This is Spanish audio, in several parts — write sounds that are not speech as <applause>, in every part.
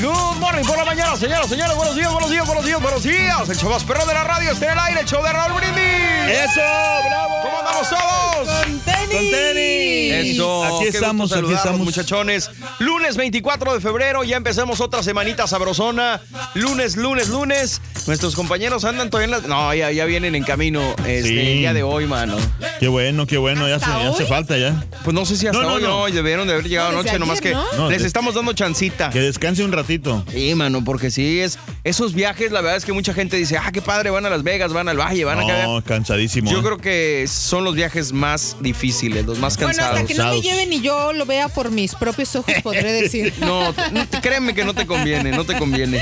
good morning por la mañana, señoras, señores. Buenos días, buenos días, buenos días, buenos días. El show más perrón de la radio está en el aire, el show de Raúl Brindis. ¡Eso! ¡Bravo! ¿Cómo andamos todos? Con tenis. Con tenis. Eso. Aquí qué estamos, aquí estamos. muchachones. Lunes 24 de febrero, ya empezamos otra semanita sabrosona. Lunes, lunes, lunes. Nuestros compañeros andan todavía en la... No, ya, ya vienen en camino este, Sí. el día de hoy, mano. Qué bueno, qué bueno. Ya, se, ¿Hasta ya hace falta ya. Pues no sé si hasta No, no, hoy no. no, debieron de haber llegado anoche, nomás que ¿no? No, les estamos dando chancita. Que descanse un ratito. Sí, mano, porque sí es esos viajes, la verdad es que mucha gente dice, ah, qué padre, van a Las Vegas, van al Valle, van acá. No, cansadísimo. Yo ¿eh? creo que son los viajes más difíciles, los más Bueno, cansados. hasta que no me lleven y yo lo vea por mis propios ojos, podré decir. <laughs> No, no, créeme que no te conviene, no te conviene.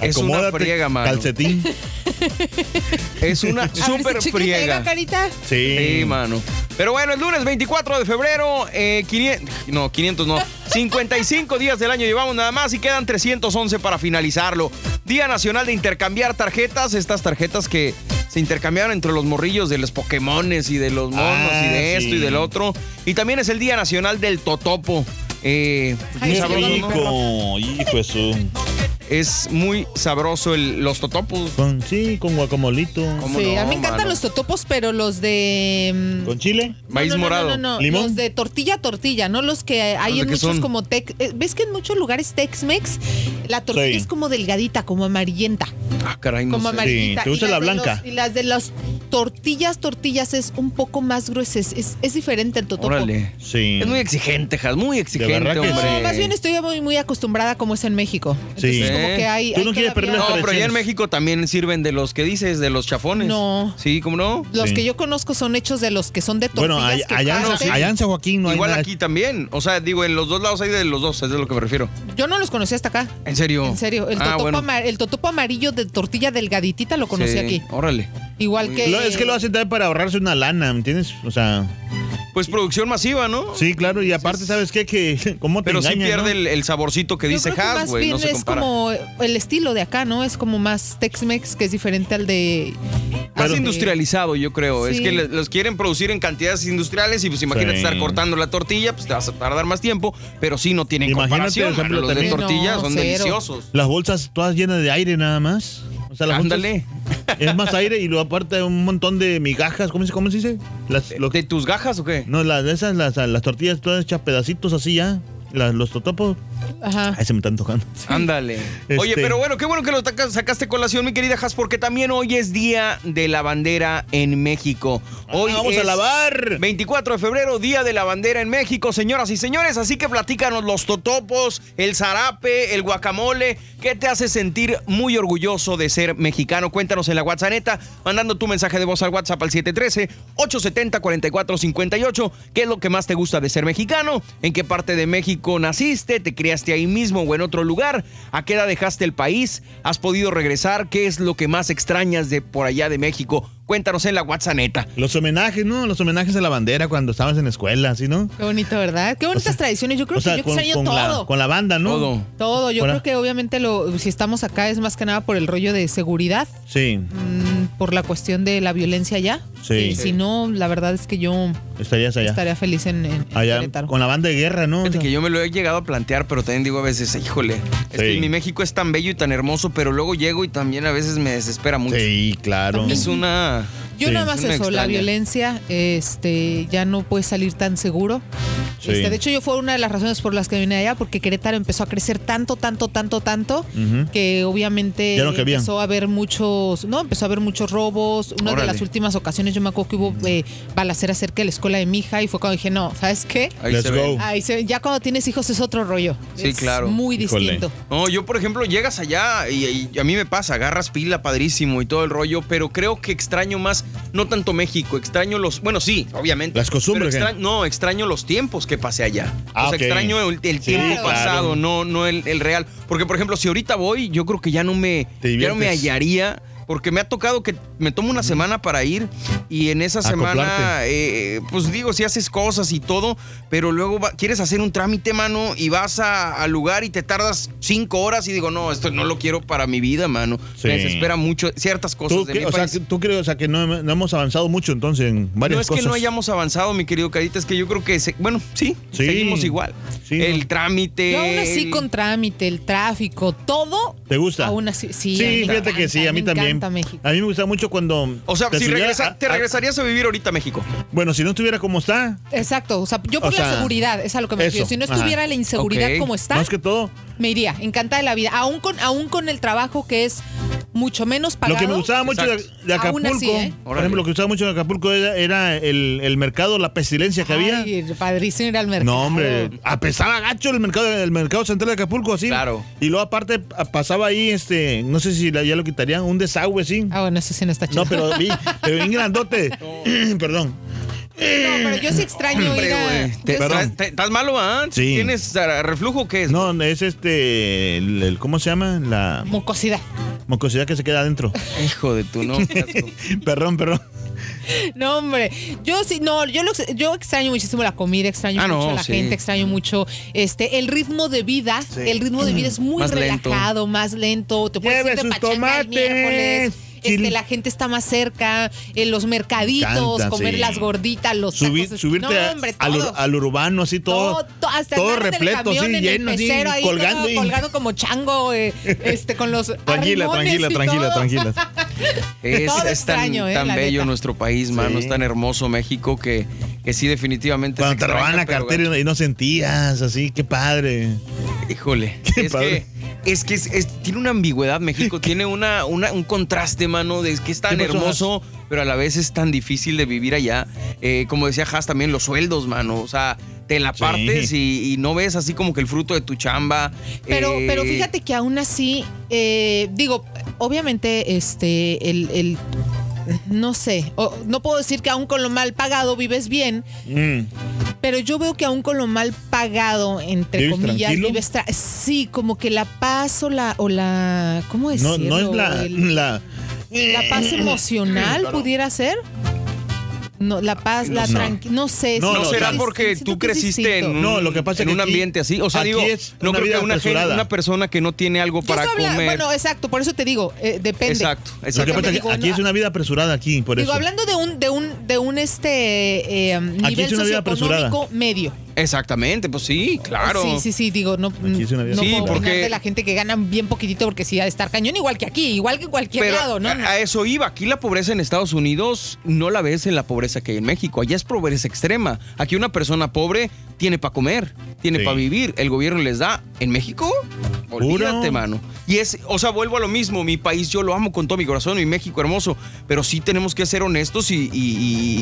Es una friega, mano. Calcetín. <laughs> Es una <laughs> chiquita friega. carita. Sí. Sí, mano. Pero bueno, el lunes 24 de febrero, eh, 500, no, 500 no, <laughs> 55 días del año llevamos nada más y quedan 311 para finalizarlo. Día Nacional de Intercambiar Tarjetas, estas tarjetas que se intercambiaron entre los morrillos de los Pokémones y de los monos Ah, y de esto sí. y del otro. Y también es el Día Nacional del Totopo. Eh, pues Ay. Hijo de su. Es muy sabroso el- los totopos. Con, sí, con guacamolito. ¿Cómo Sí, no, a mí me encantan mano? los totopos, pero los de... mm, Con chile. Maíz no, no, morado. No, no, no, ¿Limón? Los de tortilla a tortilla, no los que hay ¿Los de en muchos son? como Tex. eh, ¿Ves que en muchos lugares Tex-Mex la tortilla Sí. es como delgadita, como amarillenta? Ah, caray, no como sé. amarillita. Sí, ¿te gusta Y la las de blanca? los- y las de las tortillas, tortillas es un poco más gruesas. Es, es diferente el totopo. Órale. Sí. Es muy exigente, Jas, muy exigente, hombre. No, más bien estoy muy, muy acostumbrada como es en México. Sí. Como que hay. Tú hay no quieres perder No, pero allá en. México también sirven de los que dices, de los chafones. No. Sí, ¿cómo no? Los Sí. que yo conozco son hechos de los que son de tortillas. Bueno, allá, que allá, parten. allá en San Joaquín no hay Igual aquí también. O sea, digo, en los dos lados hay de los dos, es de lo que me refiero. Yo no los conocí hasta acá. ¿En serio? En serio, el Ah, totopo, bueno. amar- el totopo amarillo de tortilla delgaditita lo conocí Sí, aquí. Órale. Igual Muy que. Lo- es que lo hacen también para ahorrarse una lana, ¿me entiendes? O sea, Pues producción masiva, ¿no? sí, claro, y aparte, ¿sabes qué? Que, <laughs> ¿cómo te Pero sí pierde no? el, el saborcito que Yo dice güey. No se es compara. como el estilo de acá, ¿no? Es como más Tex-Mex, que es diferente al de. Más industrializado, yo creo. Es que los quieren producir en cantidades industriales y pues imagínate Sí. estar cortando la tortilla, pues te vas a tardar más tiempo, pero sí no tienen Imagínate, comparación. por ejemplo, mano. Los de tortilla No, son cero. deliciosos. Las bolsas todas llenas de aire nada más. O sea, las Ándale. es más aire y luego aparte un montón de migajas, ¿cómo se, cómo se dice? Las, lo- ¿De tus gajas o qué? no, las esas, las, las tortillas todas hechas pedacitos así ya. Los totopos. Ajá. Ay, se me están tocando. Ándale. Oye, Este- pero bueno, qué bueno que lo sacaste colación, mi querida Has, porque también hoy es Día de la Bandera en México. Hoy Ah, vamos a lavar. 24 de febrero, Día de la Bandera en México, señoras y señores. Así que platícanos los totopos, el zarape, el guacamole. ¿Qué te hace sentir muy orgulloso de ser mexicano? Cuéntanos en la WhatsApp, mandando tu mensaje de voz al WhatsApp al 713-870-4458. ¿Qué es lo que más te gusta de ser mexicano? ¿En qué parte de México naciste? ¿Te criaste ahí mismo o en otro lugar? ¿A qué edad dejaste el país? ¿Has podido regresar? ¿Qué es lo que más extrañas de por allá de México? Cuéntanos en la WhatsApp neta. Los homenajes, ¿no? Los homenajes a la bandera cuando estabas en la escuela, ¿así, no? Qué bonito, ¿verdad? Qué bonitas tradiciones. Yo creo o sea, que yo con, extraño con todo. la, con la banda, ¿no? Todo. Todo. Yo creo que obviamente lo, si estamos acá es más que nada por el rollo de seguridad, Sí, mm, por la cuestión de la violencia allá. Sí. Y si no, la verdad es que yo estarías allá. estaría feliz en, en- en allá Querétaro. con la banda de guerra, ¿no? O sea, que yo me lo he llegado a plantear, pero también digo a veces, híjole, es que Sí. mi México es tan bello y tan hermoso, pero luego llego y también a veces me desespera mucho. Sí, claro. Es una... Yeah. Yo Sí. nada más Es eso, la violencia, este, ya no puedes salir tan seguro. Sí. Este, de hecho, yo fue una de las razones por las que vine allá, porque Querétaro empezó a crecer tanto, tanto, tanto, tanto, que obviamente no empezó a haber muchos, no, empezó a haber muchos robos. Una de las últimas ocasiones yo me acuerdo que hubo eh, balacera cerca de la escuela de mi hija y fue cuando dije, no, ¿sabes qué? Ahí Let's se ve. go. Ahí se- ya cuando tienes hijos es otro rollo. Sí, Es claro. Muy Híjole. distinto. No, yo por ejemplo llegas allá y, y a mí me pasa, agarras pila padrísimo y todo el rollo, pero creo que extraño más, no tanto México, extraño los, bueno sí, obviamente. Las costumbres, extra- no, extraño los tiempos que pasé allá. Ah, o sea, extraño el, el Sí, tiempo claro. pasado, no, no el, el real. Porque por ejemplo, si ahorita voy, yo creo que ya no me, ya no me hallaría. Porque me ha tocado que me tomo una semana para ir y en esa semana, Acoplarte. eh, pues digo, si haces cosas y todo, pero luego va- quieres hacer un trámite, mano, y vas a- al lugar y te tardas cinco horas y digo, no, esto no lo quiero para mi vida, mano. Sí. Me desespera mucho ciertas cosas ¿Tú, de qué- mi o sea, que- ¿Tú crees o sea, que no, no hemos avanzado mucho entonces en varias no es cosas? que no hayamos avanzado, mi querido Carita, es que yo creo que, se- bueno, sí, Sí. seguimos igual. Sí, el no. trámite. Yo aún así el- con trámite, el tráfico, todo. ¿Te gusta? Aún así, sí. Sí, fíjate que sí, a mí también. Encanta México. A mí me gusta mucho cuando... O sea, te si regresa- a- te regresarías a vivir ahorita a México. Bueno, si no estuviera como está, Exacto, o sea, yo por O la seguridad, es a lo que me refiero. Si no ajá. estuviera la inseguridad Ok. como está, más que todo, me iría, encantada de la vida. Aún con, aún con el trabajo que es mucho menos pagado. lo que me gustaba mucho de, Acapulco, así, ¿eh? por ejemplo, lo que gustaba mucho de Acapulco era, era el, el mercado, la pestilencia que había. Ay, padrísimo ir al mercado. No, hombre, apesaba gacho el mercado, el mercado central de Acapulco, así. Claro. Y luego aparte pa- pasaba ahí, este, no sé si la- ya lo quitarían, un desagüe, sí. Ah, bueno, eso sí no está chido. No, pero vi, pero bien <laughs> grandote. <clears throat> Perdón. No, pero yo sí extraño Hombre, ir a... güey. Te- yo sí- ¿Estás te- estás malo, ah? Sí. ¿Tienes ah, reflujo o qué es? No, es este, el- el- ¿cómo se llama? La Mucosidad. mucosidad que se queda adentro. <laughs> Hijo de tu no. <laughs> perdón, perdón. No, hombre. Yo sí, no, yo, lo, yo extraño muchísimo la comida, extraño Ah, no, mucho a la sí. gente, extraño mucho este el ritmo de vida. El ritmo de vida es muy Más lento. relajado, más lento. Te puedes Lleve ir de pachanga el miércoles. Este, la gente está más cerca, en los mercaditos, Encanta, comer sí. las gorditas, los Subir- tacos. subirte no, a- hombre, al, ur- todo. al urbano, así todo. Todo, to- hasta todo andar en el repleto, en lleno, el así, ahí, colgando. todo y- colgando como chango, eh, este, con los <laughs> Tranquila, tranquila, tranquila, tranquila. <laughs> Es, Todo es tan, extraño, eh, tan bello neta. nuestro país, mano. Sí. Es tan hermoso México que, que sí, definitivamente. Cuando te robaban la cartera y no sentías, así, qué padre. Híjole, Qué es padre. que, es que es- es- tiene una ambigüedad México, tiene una, una- un contraste, mano, de que es tan ¿Qué pasó, hermoso, pero a la vez es tan difícil de vivir allá. Eh, como decía Haas, también los sueldos, mano, o sea, te la Sí. partes y, y no ves así como que el fruto de tu chamba. Pero, Eh, pero fíjate que aún así, eh, digo, obviamente, este, el, el- no sé, o- no puedo decir que aún con lo mal pagado vives bien, Mm. pero yo veo que aún con lo mal pagado, entre ¿Vives comillas, tranquilo? vives tra- sí, como que la paz o la, o la, ¿cómo No, decirlo? no es la, El- la, la paz emocional Claro. pudiera ser. No, la paz, la No. tranquilidad, no sé. No, ¿No no, será porque tú creciste en No, lo que pasa en es un aquí- ambiente así? O sea, digo, no una creo vida que una, gente- una persona que no tiene algo para hablando- comer. Bueno, exacto, por eso te digo, eh, depende. exacto, Lo que exacto. pasa digo, aquí no, es una vida apresurada aquí, por Digo, eso. hablando de un, de un, de un este eh, nivel socioeconómico medio. Exactamente, pues sí, claro. Sí, sí, sí, digo, no, Aquí sí no puedo Sí, opinar porque- de la gente que gana bien poquitito porque sí ha de estar cañón, igual que aquí, igual que cualquier Pero lado, ¿no? a, a eso iba. Aquí la pobreza en Estados Unidos no la ves en la pobreza que hay en México. Allá es pobreza extrema. Aquí una persona pobre tiene para comer, tiene Sí. para vivir. El gobierno les da. En México, olvídate, mano. Y es, o sea, vuelvo a lo mismo. Mi país yo lo amo con todo mi corazón, mi México hermoso. Pero sí tenemos que ser honestos y, y-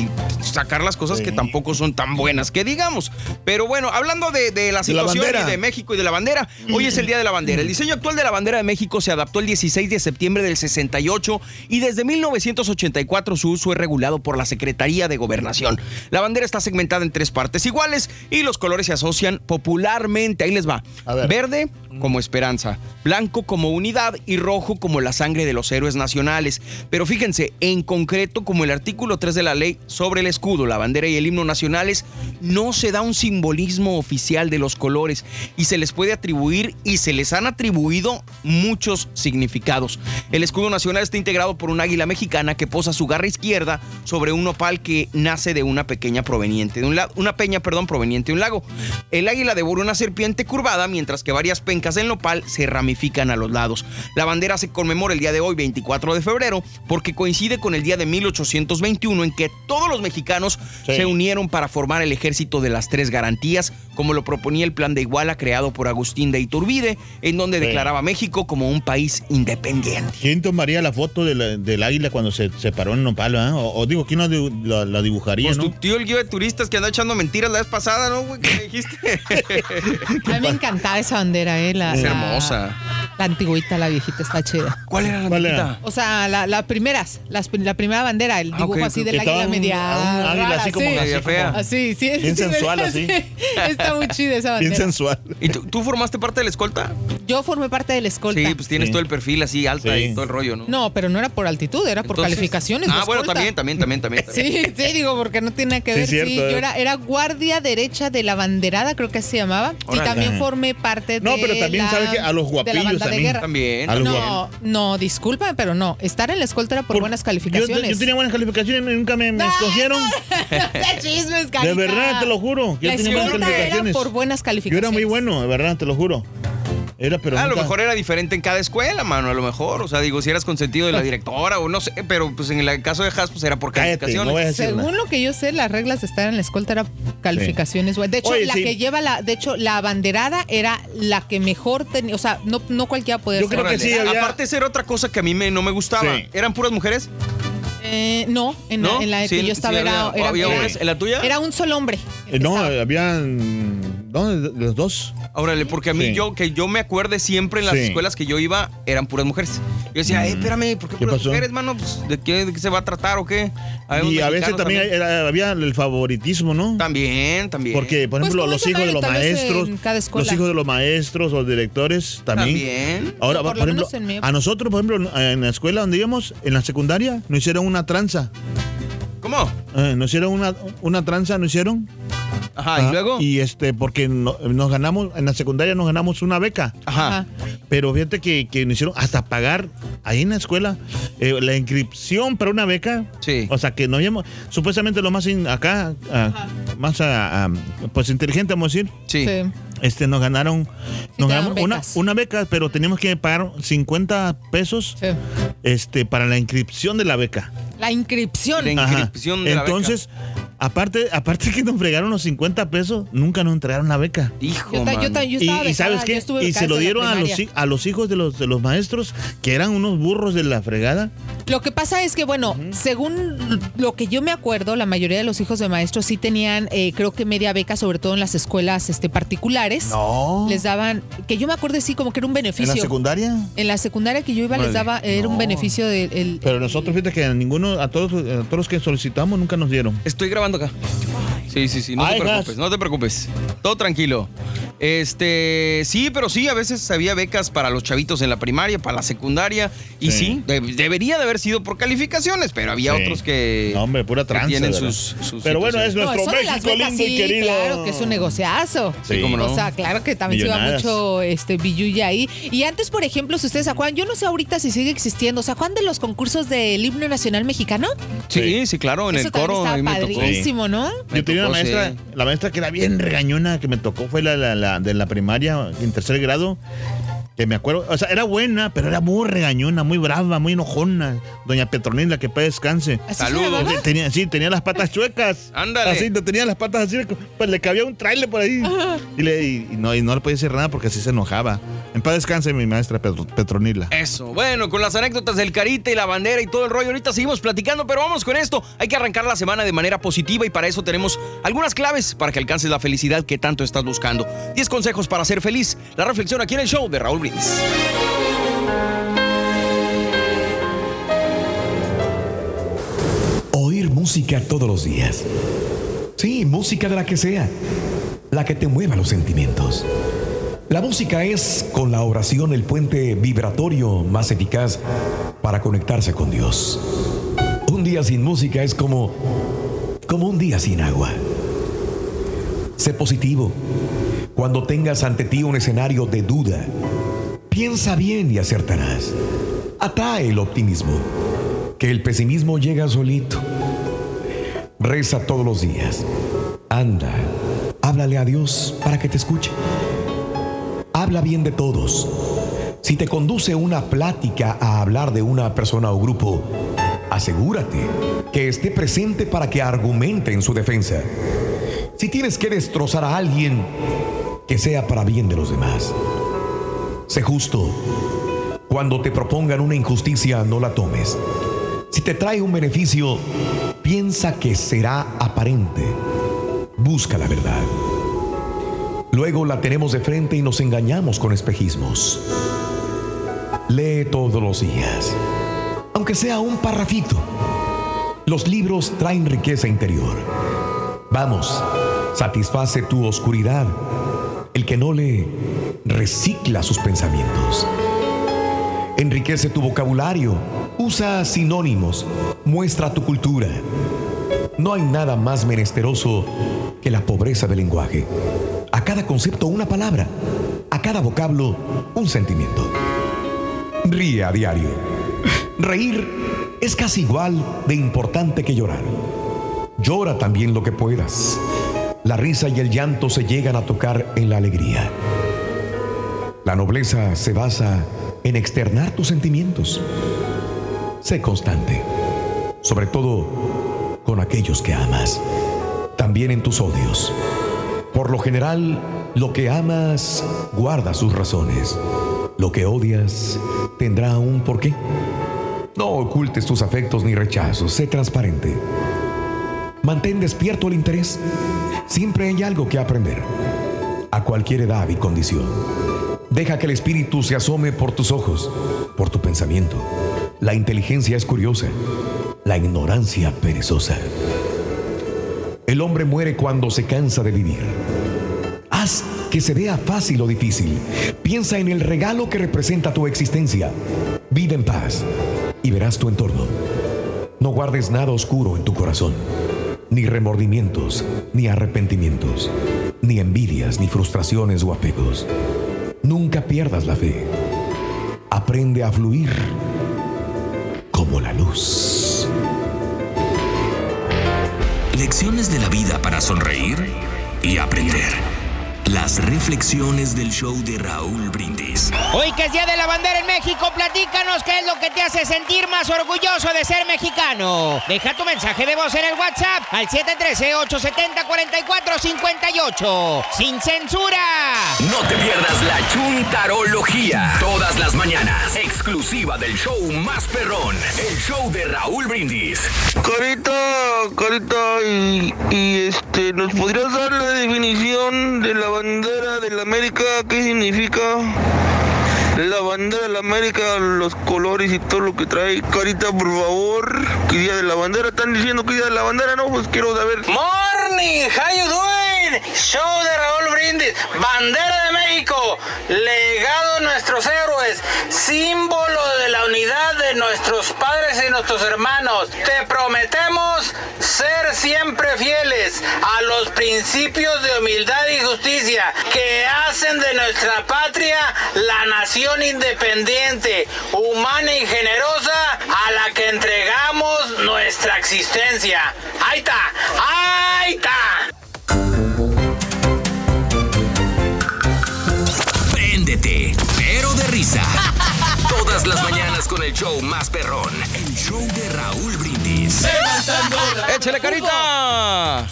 y sacar las cosas Sí. que tampoco son tan buenas que digamos. Pero bueno, hablando de, de la De la situación y de México y de la bandera, hoy es el Día de la Bandera. El diseño actual de la bandera de México se adaptó el 16 de septiembre del 68 y desde 1984 su uso es regulado por la Secretaría de Gobernación. La bandera está segmentada en tres partes iguales y los colores se asocian popularmente. Ahí les va. A ver. Verde como esperanza, blanco como unidad y rojo como la sangre de los héroes nacionales. Pero fíjense, en concreto, como el artículo 3 de la ley sobre el escudo, la bandera y el himno nacionales, no se da un simbolismo oficial de los colores y se les puede atribuir y se les han atribuido muchos significados. El escudo nacional está integrado por un águila mexicana que posa su garra izquierda sobre un nopal que nace de una pequeña proveniente de un lago, una peña, perdón, proveniente de un lago. El águila devora una serpiente curvada, mientras que varias pencas del nopal se ramifican a los lados. La bandera se conmemora el día de hoy, 24 de febrero, porque coincide con el día de 1821 en que todos los mexicanos Sí. se unieron para formar el ejército de las tres garantías, como lo proponía el plan de Iguala creado por Agustín de Iturbide, en donde Sí. declaraba a México como un país independiente. ¿Quién tomaría la foto de la- del águila cuando se, se paró en nopal, ah? o, o digo, ¿quién la, dibu- la- la dibujaría, Pues no? tu tío el guía de turistas que andó echando mentiras la vez pasada, ¿no, güey? ¿Qué me dijiste? <laughs> A mí me encantaba esa bandera, ¿eh? La, Es hermosa. La antigüita, la viejita, está chida. ¿Cuál era la ¿Cuál era? O sea, la, la primeras, las, la primera bandera, el Ah, dibujo así del Estaba águila media. águila así como- sí. Media fea. Así, sí. Bien sí, sensual, así. <laughs> Está muy chida esa bandera. Bien sensual. ¿Y tú, tú formaste parte de la escolta? Yo formé parte de la escolta. Sí, pues tienes Sí. todo el perfil así alta Sí. y todo el rollo, ¿no? No, pero no era por altitud, era por Entonces- calificaciones. de Ah, bueno, también, también, también, también. <laughs> también. Sí, sí, digo, porque no tiene nada que Sí, ver. Sí, cierto, yo eh. era, era guardia derecha de la banderada, creo que así se llamaba. Y también formé parte de. No, pero también la- sabes que a los de la de también. guerra. También. A los No, no, discúlpame, pero no. Estar en la escolta era por, buenas Yo, calificaciones. yo tenía buenas calificaciones y nunca me, me No, escogieron. <laughs> ¡Qué chismes, De verdad, te lo juro. Yo La tenía buenas escolta era calificaciones. por buenas Yo calificaciones. era muy bueno, de verdad, te lo juro. Era, pero a lo mejor era diferente en cada escuela, mano, a lo mejor. O sea, digo, si eras consentido de la <laughs> directora o no sé, pero pues en el caso de Haas, pues era por Cállate, calificaciones. no Según nada. lo que yo sé, las reglas de estar en la escolta era calificaciones. güey. De hecho, Oye, la sí. que lleva la, de hecho, la banderada era la que mejor tenía, o sea, no, no cualquiera podía Yo ser creo que sí, había- Aparte, esa era otra cosa que a mí me, no me gustaba. Sí. ¿Eran puras mujeres? Eh, no, en, ¿No? la, en la Sí, que yo estaba sí, era, había- era- había era- hombres. ¿En la tuya? Era un solo hombre. Eh, no, estaba. habían. ¿Dónde? Los dos. Órale, porque a mí Sí. yo, que yo me acuerde siempre en las Sí. escuelas que yo iba, eran puras mujeres. Yo decía, eh, espérame, ¿por qué, ¿Qué puras pasó? mujeres, mano? Pues, ¿de, qué, ¿De qué se va a tratar o qué? Y a veces también, era- había el favoritismo, ¿no? También, también. Porque, por Pues ejemplo, los hijos de los maestros, los hijos de los maestros o directores también. También. Ahora, No, por, por lo ejemplo, mi a nosotros, por ejemplo, en la escuela donde íbamos, en la secundaria, nos hicieron una tranza. ¿Cómo? Eh, nos hicieron una, una tranza, nos hicieron. Ajá, y luego. Y este, porque no- nos ganamos, en la secundaria nos ganamos una beca. Ajá. Pero fíjate que, que nos hicieron hasta pagar ahí en la escuela eh, la inscripción para una beca. Sí. O sea que no habíamos, supuestamente lo más in- acá, ah, más ah, ah, pues inteligente, vamos a decir. Sí. Sí. Este, nos ganaron, nos ganamos una, una beca, pero teníamos que pagar 50 pesos Sí. este, para la inscripción de la beca. La inscripción. La inscripción de la Entonces, aparte, aparte que nos fregaron los 50 pesos, nunca nos entregaron la beca. Hijo, Yo, ta- yo, ta- yo Y, estaba y ¿sabes becada, yo qué? Y becada se lo dieron a los, a los hijos de los, de los maestros, que eran unos burros de la fregada. Lo que pasa es que, bueno, según lo que yo me acuerdo, la mayoría de los hijos de maestros sí tenían, eh, creo que media beca, sobre todo en las escuelas este, particulares. No. Les daban, que yo me acuerdo sí, como que era un ¿En beneficio. la secundaria? En la secundaria que yo iba les daba, era un beneficio del... el- Pero nosotros, fíjate que a ninguno, a todos, a todos los que solicitamos nunca nos dieron. Estoy grabando acá. Sí, sí, sí, no Ay, te preocupes, no te preocupes. Todo tranquilo. Este, sí, pero sí, a veces había becas para los chavitos en la primaria, para la secundaria. Y sí, Sí. de- debería de haber sido por calificaciones, pero había Sí. otros que. No, hombre, pura que tranza. tienen sus, sus Pero bueno, es nuestro No, México becas, lindo y sí, querido. Claro, que es un negociazo. Sí, cómo no. O sea, claro que también se iba mucho este billulla ahí. Y antes, por ejemplo, si ustedes se acuerdan, yo no sé ahorita si sigue existiendo, ¿se acuerdan de los concursos del himno nacional mexicano? Sí, sí, claro, en Eso el coro. también ahí me estaba padrísimo, ¿no? Yo tenía una maestra, sí. la maestra que era bien regañona que me tocó fue la, la- la de la primaria en tercer grado. Que me acuerdo, o sea, era buena, pero era muy regañona, muy brava, muy enojona. Doña Petronila, que para descanse. ¿Así se Saludos. Tenía, sí, tenía las patas chuecas. <laughs> Ándale. Así, tenía las patas así, pues le cabía un trailer por ahí. Y, le, y, y no, y no le podía decir nada porque así se enojaba. En paz descanse mi maestra Petro- Petronila. Eso, bueno, con las anécdotas del carita y la bandera y todo el rollo, ahorita seguimos platicando, pero vamos con esto. Hay que arrancar la semana de manera positiva y para eso tenemos algunas claves para que alcances la felicidad que tanto estás buscando. 10 consejos para ser feliz. La reflexión aquí en el show de Raúl Oír música todos los días. Sí, música de la que sea. La que te mueva los sentimientos. La música es, con la oración, el puente vibratorio más eficaz para conectarse con Dios. Un día sin música es como, como un día sin agua. Sé positivo. Cuando tengas ante ti un escenario de duda, piensa bien y acertarás. Atrae el optimismo, que el pesimismo llega solito. Reza todos los días. Anda, háblale a Dios para que te escuche. Habla bien de todos. Si te conduce una plática a hablar de una persona o grupo, asegúrate que esté presente para que argumente en su defensa. Si tienes que destrozar a alguien, que sea para bien de los demás. Sé justo. Cuando te propongan una injusticia, no la tomes. Si te trae un beneficio, piensa que será aparente. Busca la verdad. Luego la tenemos de frente y nos engañamos con espejismos. Lee todos los días, aunque sea un parrafito. Los libros traen riqueza interior. Vamos, satisface tu oscuridad. El que no lee, recicla sus pensamientos. Enriquece tu vocabulario, usa sinónimos, muestra tu cultura. No hay nada más menesteroso que la pobreza del lenguaje. A cada concepto una palabra, a cada vocablo un sentimiento. Ríe a diario. Reír es casi igual de importante que llorar. Llora también lo que puedas. La risa y el llanto se llegan a tocar en la alegría. La nobleza se basa en externar tus sentimientos. Sé constante, sobre todo con aquellos que amas, también en tus odios. Por lo general, lo que amas guarda sus razones. Lo que odias tendrá un porqué. No ocultes tus afectos ni rechazos, sé transparente. Mantén despierto el interés. Siempre hay algo que aprender. A cualquier edad y condición. Deja que el espíritu se asome por tus ojos, por tu pensamiento. La inteligencia es curiosa, la ignorancia perezosa. El hombre muere cuando se cansa de vivir. Haz que se vea fácil o difícil. Piensa en el regalo que representa tu existencia. Vive en paz y verás tu entorno. No guardes nada oscuro en tu corazón, ni remordimientos, ni arrepentimientos, ni envidias, ni frustraciones o apegos. Nunca pierdas la fe. Aprende a fluir como la luz. Lecciones de la vida para sonreír y aprender. Las reflexiones del show de Raúl Brindis. Hoy que es Día de la Bandera en México, platícanos qué es lo que te hace sentir más orgulloso de ser mexicano. Deja tu mensaje de voz en el WhatsApp al 713-870-4458. ¡Sin censura! No te pierdas la chuntarología. Todas las mañanas. Exclusiva del show más perrón. El show de Raúl Brindis. Carita, carita, y, y, este, ¿nos podrías dar la definición de la bandera de la América? ¿Qué significa? La bandera de la América, los colores y todo lo que trae. Carita, por favor. ¿Qué día de la bandera? ¿Están diciendo que día de la bandera? No, pues quiero saber. Morning, how you doing? Show de Raúl Brindis, bandera de México, legado de nuestros héroes, símbolo de la unidad de nuestros padres y nuestros hermanos. Te prometemos ser siempre fieles a los principios de humildad y justicia que hacen de nuestra patria la nación independiente, humana y generosa a la que entregamos nuestra existencia. ¡Ahí está! ¡Ahí está! Show más perrón, el show de Raúl Brindis. <laughs> ¡Échale carita!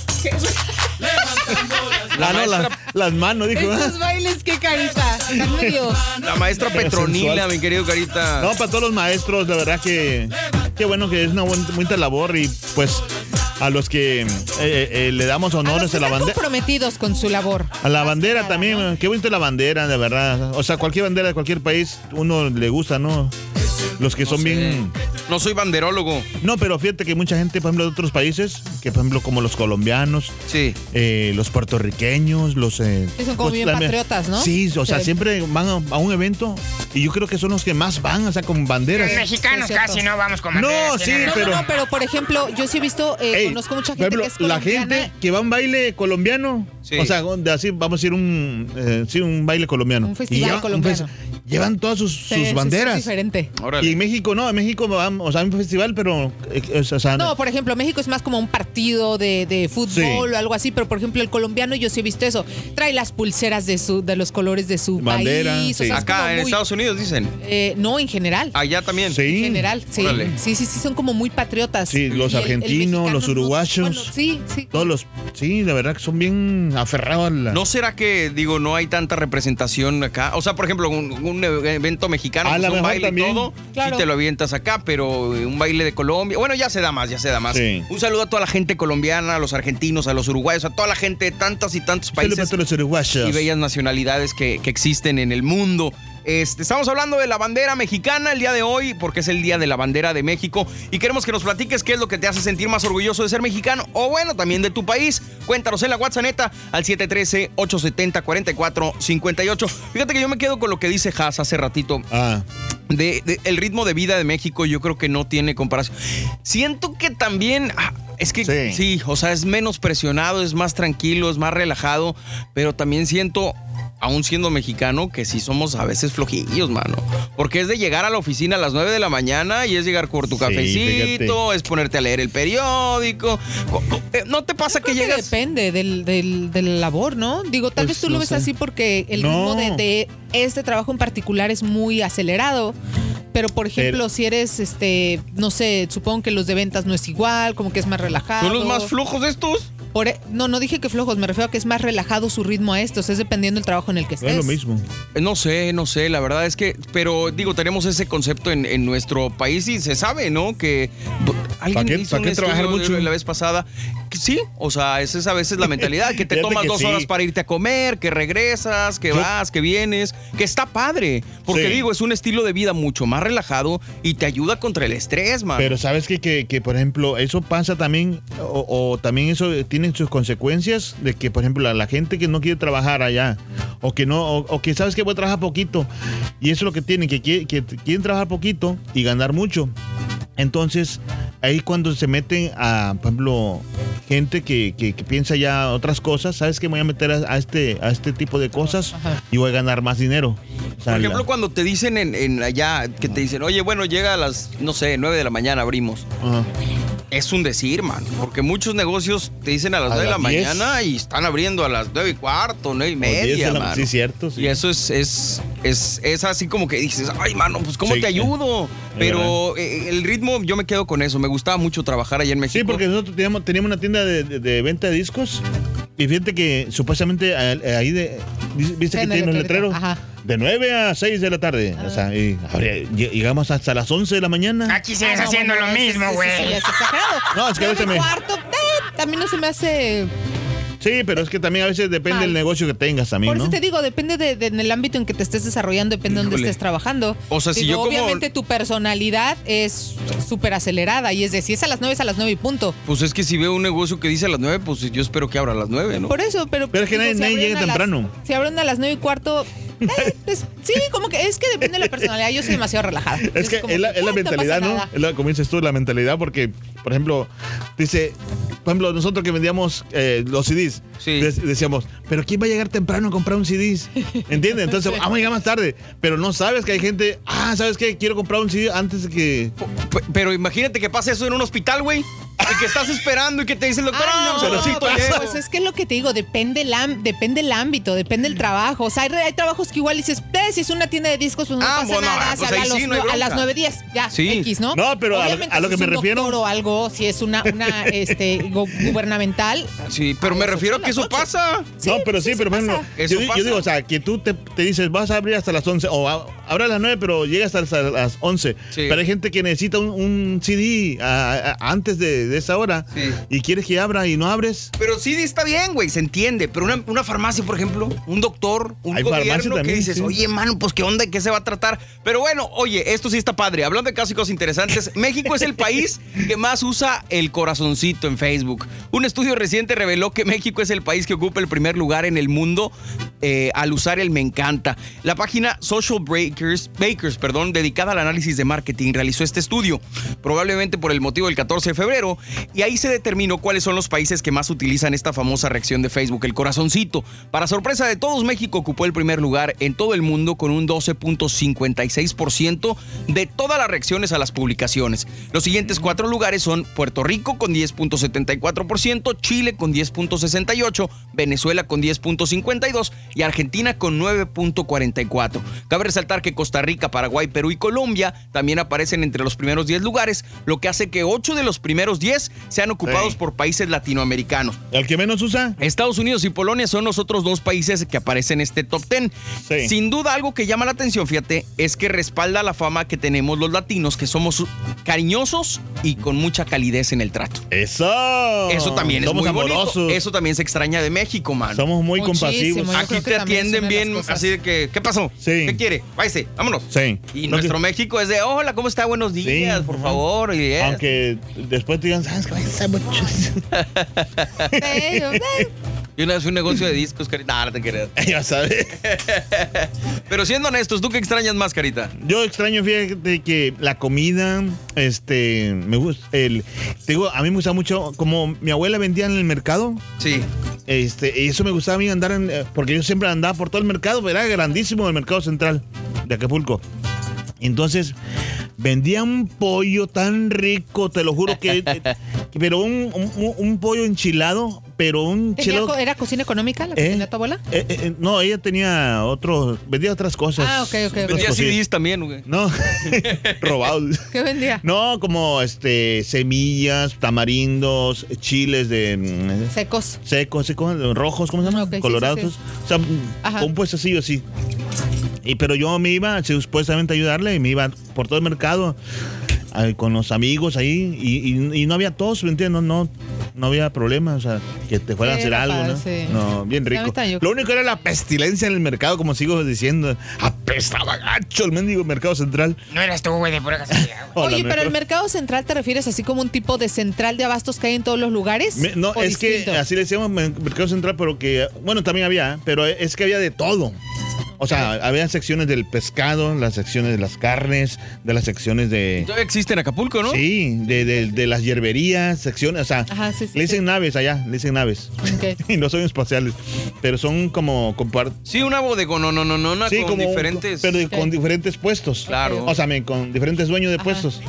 La, no, la- las manos, dijo. Esos bailes, qué carita. Medios. La maestra Petronila, mi querido Carita. No, para todos los maestros, la verdad que qué bueno que es una buen- bonita labor y pues a los que eh, eh, le damos A los honores que a la están bandera. comprometidos con su labor. A la bandera nada, también, ¿no? qué bonita la bandera, de verdad. O sea, cualquier bandera de cualquier país, uno le gusta, ¿no? Los que son bien... No soy banderólogo. No, pero fíjate que mucha gente, por ejemplo, de otros países, que por ejemplo como los colombianos, Sí. eh, los puertorriqueños, los... eh, Sí, son como bien también- patriotas, ¿no? Sí, o sea, Sí. siempre van a, a un evento y yo creo que son los que más van, o sea, con banderas. Los mexicanos Sí, casi no vamos con No, banderas, sí, No, razón. pero- no, no, pero por ejemplo, yo sí he visto, eh, Ey, conozco mucha gente ejemplo, que es la gente que va a un baile colombiano, Sí. o sea, de así vamos a decir un, eh, sí, un baile colombiano. Un festival llevan- colombiano. fes- llevan todas sus, Sí, banderas. Es diferente. Órale. y en México no, en México vamos, o sea, un festival, pero, eh, o sea, No, por ejemplo, México es más como un partido de, de fútbol Sí. o algo así, pero por ejemplo el colombiano yo sí he visto eso. Trae las pulseras de su, de los colores de su Bandera, país. o sea, Acá en muy- Estados Unidos dicen. eh, no, en general. Allá también. Sí. En general, sí. Órale. Sí, sí, sí, son como muy patriotas. Sí, los Y el- el argentinos, los no- uruguayos. bueno, sí, sí. todos los, sí, de verdad que son bien aferrados a la... ¿No será que, digo, no hay tanta representación acá? O sea, por ejemplo, un, un evento mexicano, A pues, la un baile también. y todo, Claro. sí te lo avientas acá, pero eh, un baile de Colombia, bueno, ya se da más, ya se da más. Sí. Un saludo a toda la gente colombiana, a los argentinos, a los uruguayos, a toda la gente de tantas y tantos Saludos países para todos los uruguayos. y bellas nacionalidades que, que existen en el mundo. Este, estamos hablando de la bandera mexicana el día de hoy, porque es el día de la bandera de México, y queremos que nos platiques qué es lo que te hace sentir más orgulloso de ser mexicano, o bueno, también de tu país. Cuéntanos en la WhatsApp neta al 713-870-4458. Fíjate que yo me quedo con lo que dice Haas hace ratito. Ah, De, de- el ritmo de vida de México yo creo que no tiene comparación. Siento que también, ah, es que sí. Sí. o sea, es menos presionado, es más tranquilo, es más relajado, pero también siento, aún siendo mexicano, que sí somos a veces flojillos, mano. Porque es de llegar a la oficina a las 9 de la mañana y es llegar por tu Sí, cafecito, fíjate. es ponerte a leer el periódico. Eh, ¿No te pasa que Creo que llegas... depende del, del, de la labor, ¿no? Digo, tal Pues, vez tú lo no ves sé. así porque el No. ritmo de, de este trabajo en particular es muy acelerado. Pero, por ejemplo, Pero- si eres, este, no sé, supongo que los de ventas no es igual, como que es más relajado. ¿Son los más flojos estos? Por e- no, no dije que flojos, me refiero a que es más relajado su ritmo a estos, es dependiendo del trabajo en el que no estés. es lo mismo. Eh, No sé, no sé, la verdad es que, pero digo, tenemos ese concepto en, en nuestro país y se sabe, ¿no? Que alguien ¿Pa' qué- hizo un qué trabajar estudio mucho? la vez pasada. sí, o sea, esa es a veces la mentalidad, que te tomas que dos sí. horas para irte a comer, que regresas, que Yo- vas, que vienes, que está padre. Porque Sí. digo, es un estilo de vida mucho más relajado y te ayuda contra el estrés, man. Pero sabes que, que, que, por ejemplo, eso pasa también, o, o también eso tiene sus consecuencias de que, por ejemplo, a la gente que no quiere trabajar allá, o que no, o, o que sabes que voy a trabajar poquito, y eso es lo que tienen, que, quiere- que quieren trabajar poquito y ganar mucho. Entonces, ahí cuando se meten a, por ejemplo, gente que, que- que piensa ya otras cosas, ¿sabes que me voy a meter a, a este, a este tipo de cosas y voy a ganar más dinero? O sea, Por la- ejemplo, cuando te dicen en, en allá, que te dicen, oye, bueno, llega a las, no sé, 9 de la mañana, abrimos. Ajá. Es un decir, man, porque muchos negocios te dicen a las A 9 de la las 10. mañana y están abriendo a las 9 y cuarto, 9 y O 10 media, mano. Sí, cierto. sí. Y eso es, es, es, es así como que dices, ay, mano, pues ¿cómo Sí. te ayudo? Pero eh, el ritmo, yo me quedo con eso. Me gustaba mucho trabajar allá en México. Sí, porque nosotros teníamos, teníamos una tienda de, de- de venta de discos y fíjate que supuestamente eh, ahí de, viste que tiene un letrero, letrero ajá. De 9 a 6 de la tarde. O sea, y llegamos hasta las 11 de la mañana. Aquí sigues Ah, no, haciendo bueno, lo mismo, güey. sí es exagerado. <laughs> No, es que a veces me- cuarto, eh, también no se me hace... Sí, pero es que también a veces depende del negocio que tengas también, Por ¿no? eso te digo, depende de, de- en el ámbito en que te estés desarrollando, depende de donde Híjole. estés trabajando. O sea, si Digo, yo como- Obviamente tu personalidad es súper acelerada y es de si es a las 9 es a las 9 y punto. Pues es que si veo un negocio que dice a las 9, pues yo espero que abra a las 9, ¿no? Por eso, pero... Pero es que nadie- si nadie llega las- temprano. si abren a las 9 y cuarto... <laughs> eh, pues, sí, como que es que depende de la personalidad. Yo soy demasiado relajada. Es que es la, es la "Ah, pasa mentalidad, ¿no? nada". Es la, como dices tú, la mentalidad, porque, por ejemplo, dice, por ejemplo, nosotros que vendíamos eh, los CDs, Sí. dec- decíamos, pero ¿quién va a llegar temprano a comprar un CD? <laughs> ¿Entiendes? Entonces, vamos a llegar más tarde, pero no sabes que hay gente, ah, ¿sabes qué? Quiero comprar un CD antes de que... P- Pero imagínate que pase eso en un hospital, güey. Y que estás esperando y que te dice el doctor, Ah, no, pero sí, llego". pues es que es lo que te digo, depende el, am- depende el ámbito, depende el trabajo. O sea, hay, hay trabajos que igual dices, "Eh, si es una tienda de discos, pues no Ah, pasa bueno, nada, se pues habla ahí a, los sí, no a las bronca. 9.10, ya, Sí. X, ¿no? No, pero a lo- Obviamente, a lo si que es me un refiero- o algo, si es una, una este, gubernamental. Sí, pero me las refiero a que eso pasa. no, pero sí, sí, pero sí bueno, yo, digo, o sea, que tú te, te dices, vas a abrir hasta las 11 o a- abre a las 9, pero llegas hasta las 11. Sí. Pero hay gente que necesita un, un CD a- a- antes de, de esa hora Sí. y quieres que abra y no abres. Pero sí está bien, güey, se entiende. Pero una, una farmacia, por ejemplo, un doctor, un Hay gobierno que dices, sí. oye, mano, pues qué onda, ¿qué se va a tratar? Pero bueno, oye, esto sí está padre. Hablando de casos y cosas interesantes, <laughs> México es el país que más usa el corazoncito en Facebook. Un estudio reciente reveló que México es el país que ocupa el primer lugar en el mundo eh, al usar el Me Encanta. La página Social Breakers, Bakers, perdón, dedicada al análisis de marketing, realizó este estudio, probablemente por el motivo del 14 de febrero, y ahí se determinó cuáles son los países que más utilizan esta famosa reacción de Facebook, el corazoncito. Para sorpresa de todos, México ocupó el primer lugar en todo el mundo con un 12.56% de todas las reacciones a las publicaciones. Los siguientes cuatro lugares son Puerto Rico con 10.74%, Chile con 10.68%, Venezuela con 10.52% y Argentina con 9.44%. Cabe resaltar que Costa Rica, Paraguay, Perú y Colombia también aparecen entre los primeros 10 lugares, lo que hace que 8 de los primeros 10 sean ocupados Sí. por países latinoamericanos. ¿El que menos usa? Estados Unidos y Polonia son los otros dos países que aparecen en este top 10. Sí. Sin duda, algo que llama la atención, fíjate, es que respalda la fama que tenemos los latinos, que somos cariñosos y con mucha calidez en el trato. Eso. Eso también Somos es muy amorosos. bonito. Eso también se extraña de México, mano. Somos muy Muchísimo, compasivos. yo Aquí te atienden bien, así de que, ¿qué pasó? Sí. ¿Qué quiere? Váyase, vámonos. Sí. Y No, nuestro que- México es de, hola, ¿cómo está? Buenos días, Sí, por ajá. favor. Y, Aunque después te digan, ¿sabes qué? <laughs> <laughs> Está mucho". Eh, eh, Y una vez fui a un negocio de discos, Carita. Ah, no te creas. <laughs> ya sabes. Pero siendo honestos, ¿tú qué extrañas más, Carita? Yo extraño, fíjate que la comida, este, me gusta, el, te digo, a mí me gusta mucho, como mi abuela vendía en el mercado, Sí. este, y eso me gustaba a mí andar, en, eh, porque yo siempre andaba por todo el mercado, era grandísimo el mercado central de Acapulco. Entonces, vendía un pollo tan rico, te lo juro que, <laughs> pero un, un- un pollo enchilado, pero un ¿tenía enchilado... co- ¿Era cocina económica la que ¿Eh? tenía tu abuela? Eh, eh, eh, no, ella tenía otro, vendía otras cosas. Ah, ok, ok, Vendía. CDs también, güey. No, <laughs> robados. ¿Qué vendía? No, como este semillas, tamarindos, chiles de mm, Secos. secos, secos, rojos, ¿cómo se llama? Ok, sí, sí, Colorados. sí. O sea, Ajá. un puesto así o así. Y pero yo me iba supuestamente a ayudarle y me iba por todo el mercado con los amigos ahí y, y- y no había tos, ¿me entiendes? No, no, no había problema, o sea, que te fueran a hacer algo, padre, ¿no? sí. No, bien rico. Lo único era la pestilencia en el mercado, como sigo diciendo. Apestaba gacho el mendigo mercado central. No eras tú, güey, de pura casualidad. <laughs> Oye, pero el mercado central te refieres así como un tipo de central de abastos que hay en todos los lugares? Me- no, ¿O es distinto? que así le decíamos mer- mercado central, pero que, bueno, también había, pero es que había de todo. O sea, había secciones del pescado, las secciones de las carnes, de las secciones de... Todavía existe en Acapulco, ¿no? Sí, de, de- de las hierberías, secciones, o sea, Ajá, sí, sí, le dicen sí. naves allá, le dicen naves. Ok. <laughs> y no son espaciales, pero son como... compar- Sí, una bodega, no, no, no, no, una sí, con como... diferentes. Pero de- Ok. con diferentes puestos. Claro. O sea, con diferentes dueños de Ajá. puestos.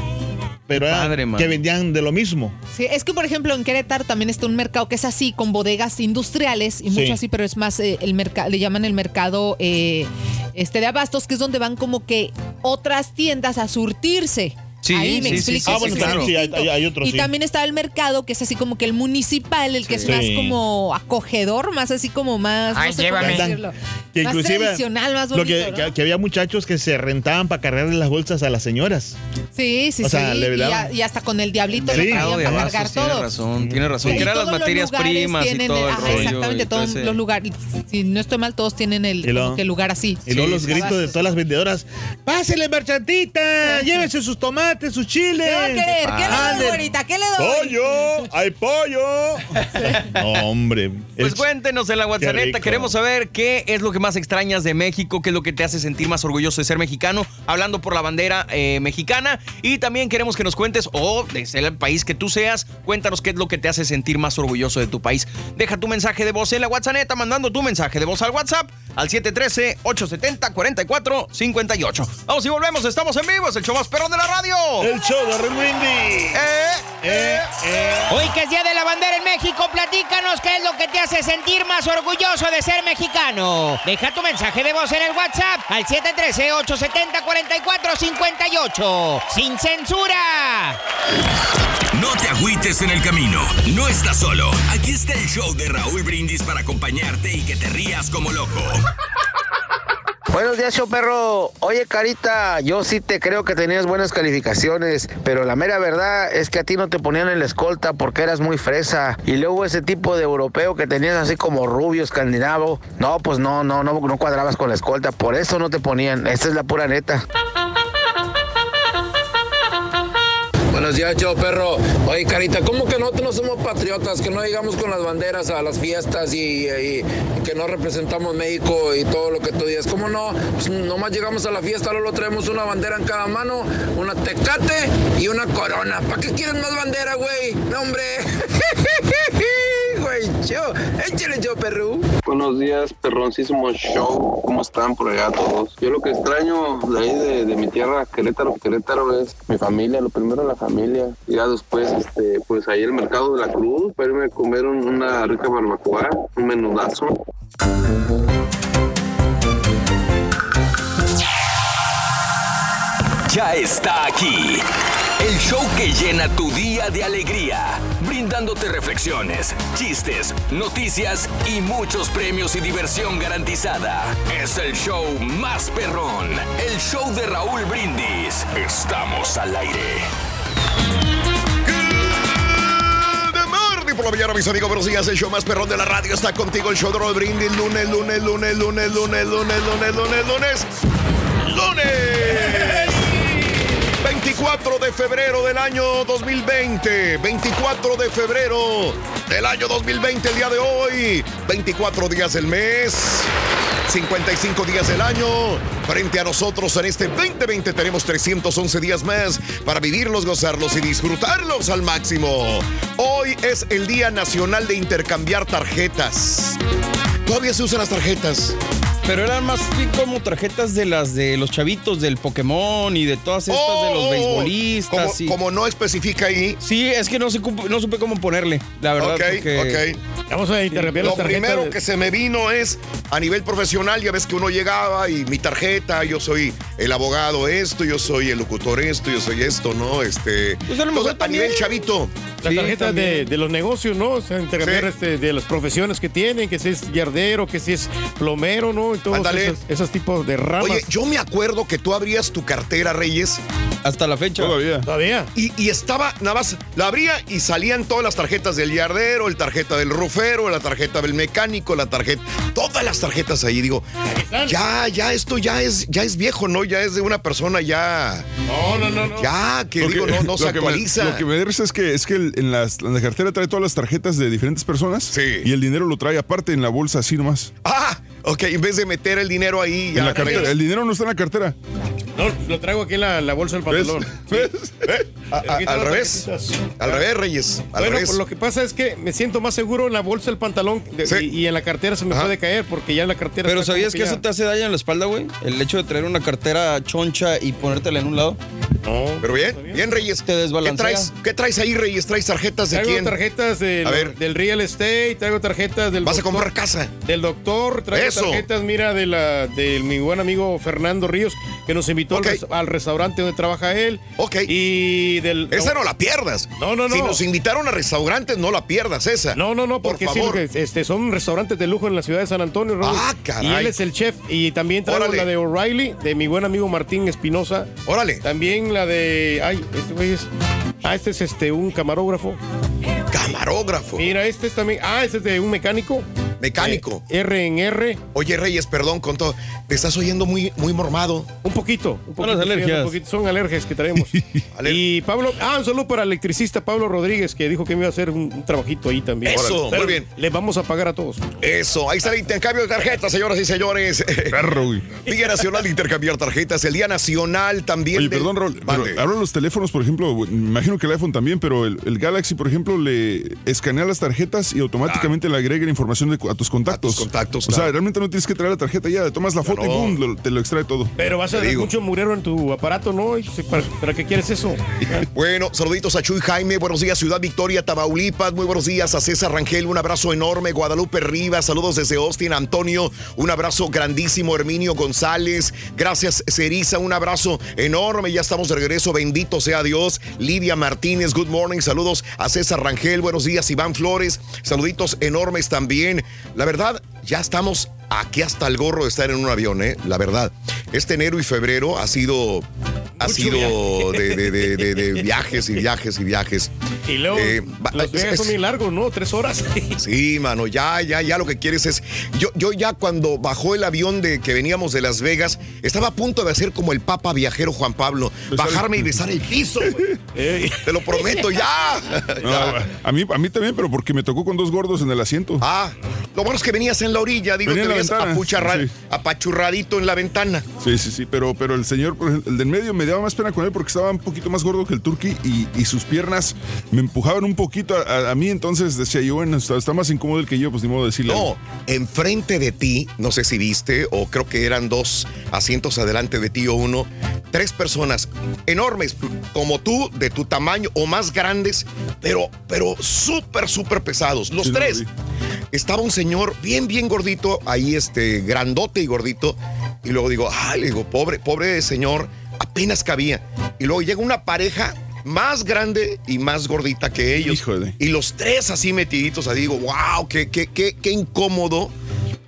Pero padre, que vendían de lo mismo. Sí, es que por ejemplo en Querétaro también está un mercado que es así, con bodegas industriales y Sí. mucho así, pero es más eh, el mercado, le llaman el mercado eh, este de abastos, que es donde van como que otras tiendas a surtirse. Sí, Ahí me sí, explico. sí, Ah, bueno, claro, sí, hay- hay- otro, Y sí. también está el mercado, que es así como que el municipal, el que es Sí. más como acogedor, más así como más, Ay, no sé cómo llévame. decirlo. Que más inclusive tradicional, más lo bonito, que, ¿no? que- que había muchachos que se rentaban para cargarle las bolsas a las señoras. Sí, sí, o sea, sí. le y, a- y hasta con el diablito Sí. lo para abastos, cargar tiene todo. razón, tiene razón. Y Que eran las todos los materias lugares primas y tienen todo el- ajá, rollo. Exactamente, y todos los lugares. Si no estoy mal, todos tienen el, Y que el lugar así. Y luego Sí, los gritos de todas las vendedoras. ¡Pásele, marchantita! <laughs> ¡Llévese sus tomates, sus chiles! ¿Qué va a querer? ¿Qué le doy, güerita? ¿Qué le doy? ¡Pollo! ¡Hay pollo! No, hombre. Pues Es- cuéntenos en la WhatsApp, queremos saber qué es lo que más extrañas de México, qué es lo que te hace sentir más orgulloso de ser mexicano, hablando por la bandera eh, mexicana. Y también queremos que nos cuentes, o de ser el país que tú seas, cuéntanos qué es lo que te hace sentir más orgulloso de tu país. Deja tu mensaje de voz en la WhatsApp, mandando tu mensaje de voz al WhatsApp al 713-870-4458. Vamos y volvemos, estamos en vivo, es el show más perrón de la radio. Show. El show de Raúl Brindis. Eh, eh, eh. Hoy que es Día de la Bandera en México, platícanos qué es lo que te hace sentir más orgulloso de ser mexicano. Deja tu mensaje de voz en el WhatsApp al 713-870-4458. ¡Sin censura! No te agüites en el camino. No estás solo. Aquí está el show de Raúl Brindis para acompañarte y que te rías como loco. Buenos días, show perro. Oye, Carita, yo sí te creo que tenías buenas calificaciones, pero la mera verdad es que a ti no te ponían en la escolta porque eras muy fresa. Y luego ese tipo de europeo que tenías así como rubio, escandinavo, no, pues no, no, no, no cuadrabas con la escolta. Por eso no te ponían. Esta es la pura neta. Buenos días, yo perro. Oye, Carita, ¿cómo que nosotros no somos patriotas? Que no llegamos con las banderas a las fiestas y, que no representamos México y todo lo que tú digas. ¿Cómo no? Pues nomás llegamos a la fiesta, luego traemos una bandera en cada mano, una tecate y una corona. ¿Para qué quieren más bandera, güey? No, hombre. <laughs> Yo. Échale yo, perro. Buenos días, perroncísimo show. ¿Cómo están por allá todos? Yo lo que extraño de ahí de, de mi tierra, Querétaro, Querétaro, es mi familia. Lo primero la familia. Y ya después, este, pues ahí el mercado de la Cruz, para irme a comer un- una rica barbacoa, un menudazo. Ya está aquí. El show que llena tu día de alegría, brindándote reflexiones, chistes, noticias y muchos premios y diversión garantizada. Es el show más perrón, el show de Raúl Brindis. Estamos al aire. por la mañana, mis amigos. Buenos días, el show más perrón de la radio está contigo. El show de Roll Brindis. Lunes, lunes, lunes, lunes, lunes, lunes, lunes, lunes, lunes. ¡Lunes! 24 de febrero del año 2020. 24 de febrero del año 2020, el día de hoy. 24 días del mes. 55 días del año. Frente a nosotros en este 2020 tenemos 311 días más para vivirlos, gozarlos y disfrutarlos al máximo. Hoy es el Día Nacional de Intercambiar Tarjetas. Todavía se usan las tarjetas. Pero eran más bien como tarjetas de las de los chavitos del Pokémon y de todas estas de los Oh, beisbolistas. como- y- como no especifica ahí. Sí, es que no, cómo- no supe cómo ponerle, la verdad. Ok, porque- ok. Vamos a intercambiar Lo primero de- que se me vino es a nivel profesional, ya ves que uno llegaba y mi tarjeta, yo soy el abogado esto, yo soy el locutor esto, yo soy esto, ¿no? Este. Pues a lo mejor entonces, a nivel chavito. Las Sí, tarjetas de, de los negocios, ¿no? O sea, intercambiar Sí. este, de las profesiones que tienen, que si es yardero, que si es plomero, ¿no? Y todos Ándale. esos, esos tipos de ramas. Oye, yo me acuerdo que tú abrías tu cartera, Reyes, Hasta la fecha. Todavía. Todavía. y, y estaba, nada más, la abría y salían todas las tarjetas del yardero, el tarjeta del rufero, la tarjeta del mecánico, la tarjeta, todas las tarjetas ahí. Digo, ya, ya, esto ya es, ya es viejo, ¿no? Ya es de una persona ya, No, no, no, no. ya, que Lo digo, no, no <laughs> lo se que me- actualiza. lo que me risa es que, es que en, las- en la cartera trae todas las tarjetas de diferentes personas. Sí. Y el dinero lo trae aparte en la bolsa, así nomás. Ah, ok, en vez de meter el dinero ahí, En la cartera. El dinero no está en la cartera. No, lo traigo aquí en la, la bolsa del ¿Ves? pantalón. ¿Ves? ¿Eh? A- a- al revés. Al revés, Reyes. Al bueno, revés. pues lo que pasa es que me siento más seguro en la bolsa del pantalón de- Sí. y, y en la cartera se me Ajá. puede caer porque ya en la cartera. Pero ¿sabías que eso te hace daño en la espalda, güey? El hecho de traer una cartera choncha y ponértela en un lado. No. Pero bien, bien, Reyes. Te ¿Qué traes, ¿Qué traes ahí, Reyes? ¿Traes tarjetas de Traigo quién? tarjetas del, A ver. del real estate, traigo tarjetas del Vas a comprar casa. del doctor, traigo Eso. tarjetas, mira, de la de mi buen amigo Fernando Ríos, que nos invitó al, res- al restaurante donde trabaja él. Ok. Y del Esa no la pierdas. No, no, no. Si nos invitaron a restaurantes, no la pierdas esa. No, no, no, Por porque sí, favor. este, son restaurantes de lujo en la ciudad de San Antonio. Raúl. Ah, caray. Y él es el chef. Y también traigo Órale. la de O'Reilly, de mi buen amigo Martín Espinosa. Órale. También la de. Ay, este güey es. Ah, este es este un camarógrafo. Camarógrafo. Mira, este es también. Ah, este es de un mecánico. Mecánico. Eh, R en R. Oye, Reyes, perdón con todo. Te estás oyendo muy, muy mormado. Un poquito. Un Son poquito, sí, alergias. un poquito, son alergias que traemos. <laughs> Y Pablo. Ah, un saludo para el electricista Pablo Rodríguez, que dijo que me iba a hacer un, un trabajito ahí también. Eso, Órale. muy bien. Le vamos a pagar a todos. Eso, ahí está el intercambio de tarjetas, señoras y señores. <laughs> Perro. Día Nacional de Intercambiar Tarjetas, el Día Nacional también. Oye, perdón, Raúl, Mande. hablo los teléfonos, por ejemplo, me imagino que el iPhone también, pero el, el Galaxy, por ejemplo, le escanea las tarjetas y automáticamente le agrega la información de a tus contactos. contactos, O sea, realmente no tienes que traer la tarjeta ya, tomas la foto y boom, lo- te lo extrae todo. Pero vas a ver mucho murero en tu aparato, ¿no? Pues, ¿Para, para qué quieres eso? <laughs> Bueno, saluditos a Chuy Jaime, buenos días Ciudad Victoria, Tamaulipas, muy buenos días a César Rangel, un abrazo enorme, Guadalupe Rivas, saludos desde Austin, Antonio, un abrazo grandísimo, Herminio González, gracias Ceriza, un abrazo enorme, ya estamos de regreso, bendito sea Dios, Lidia Martínez, good morning, saludos a César Rangel, buenos días Iván Flores, saluditos enormes también, la verdad, ya estamos aquí hasta el gorro de estar en un avión, ¿eh? la verdad, este enero y febrero ha sido... Ha Mucho sido viaje. de, de- de- de- de viajes y viajes y viajes. Y luego, Eh, los es- viajes son muy largos, ¿no? Tres horas. <laughs> Sí, mano, ya, ya, ya lo que quieres es. Yo, yo ya cuando bajó el avión de que veníamos de Las Vegas, estaba a punto de hacer como el Papa viajero Juan Pablo, bajarme y besar el piso. güey. Te lo prometo, ya. No, Ya. a, mí, a mí también, pero porque me tocó con dos gordos en el asiento. Ah, lo bueno es que venías en la orilla, digo, Venía apucharra- sí. apachurradito en la ventana. Sí, sí, sí, pero, pero el señor, el del medio me daba más pena con él porque estaba un poquito más gordo que el turqui y, y sus piernas me empujaban un poquito a, a- a mí, entonces decía yo, bueno, está, está más incómodo el que yo, pues ni modo de decirle. No, enfrente de ti, no sé si viste, o creo que eran dos asientos adelante de ti o uno, tres personas enormes, como tú, de tu tamaño o más grandes, pero, pero súper, súper pesados. Los Sí, no lo tres. Estaba un señor bien, bien gordito, ahí este, grandote y gordito, y luego digo, ay, le digo, pobre, pobre señor, apenas cabía. Y luego llega una pareja más grande y más gordita que ellos. Híjole. Y los tres así metiditos, ahí digo, wow, qué, qué, qué, qué incómodo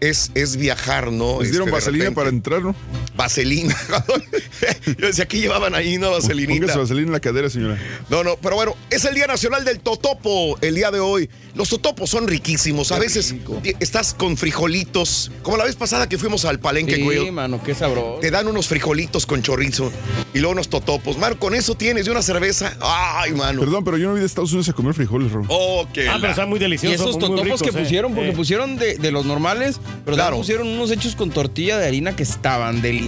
es, es viajar, ¿no? Les dieron Este, vaselina para entrar, ¿no? Vaselina. <laughs> Yo decía, ¿qué llevaban ahí una vaselinita? Póngase vaselina en la cadera, señora. No, no, pero bueno, es el Día Nacional del Totopo el día de hoy. Los totopos son riquísimos. A veces estás con frijolitos, como la vez pasada que fuimos al Palenque Sí, Grill. mano, qué sabroso. Te dan unos frijolitos con chorizo y luego unos totopos. Mano, con eso tienes de una cerveza. Ay, mano. Perdón, pero yo no vi de Estados Unidos a comer frijoles, Ron. Oh, qué Ah, pero están muy Y deliciosos. esos muy totopos ricos, que eh. pusieron, porque Eh. pusieron de, de los normales, pero Claro. pusieron unos hechos con tortilla de harina que estaban deliciosos.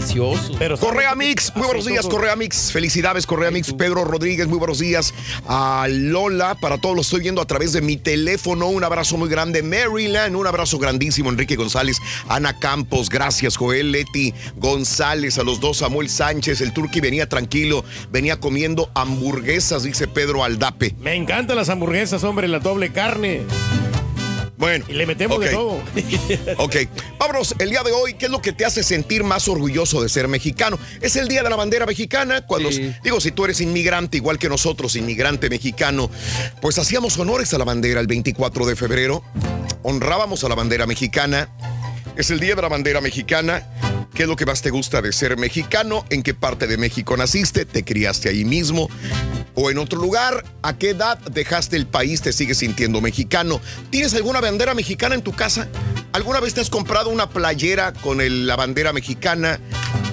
Pero Correa Mix, muy buenos días, Correa Mix. Felicidades, Correa Mix. Pedro Rodríguez, muy buenos días. A Lola, para todos los estoy viendo a través de mi teléfono. Un abrazo muy grande. Maryland, un abrazo grandísimo. Enrique González, Ana Campos, gracias. Joel Leti González, a los dos, Samuel Sánchez. El turqui venía tranquilo, venía comiendo hamburguesas, dice Pedro Aldape. Me encantan las hamburguesas, hombre, la doble carne. Bueno. Y le metemos de todo. <laughs> Ok, vámonos, el día de hoy, ¿qué es lo que te hace sentir más orgulloso de ser mexicano? Es el día de la bandera mexicana, cuando, Sí. digo, si tú eres inmigrante, igual que nosotros, inmigrante mexicano, pues hacíamos honores a la bandera el 24 de febrero, honrábamos a la bandera mexicana, es el día de la bandera mexicana. ¿Qué es lo que más te gusta de ser mexicano? ¿En qué parte de México naciste? ¿Te criaste ahí mismo? ¿O en otro lugar? ¿A qué edad dejaste el país? ¿Te sigues sintiendo mexicano? ¿Tienes alguna bandera mexicana en tu casa? ¿Alguna vez te has comprado una playera con el- la bandera mexicana?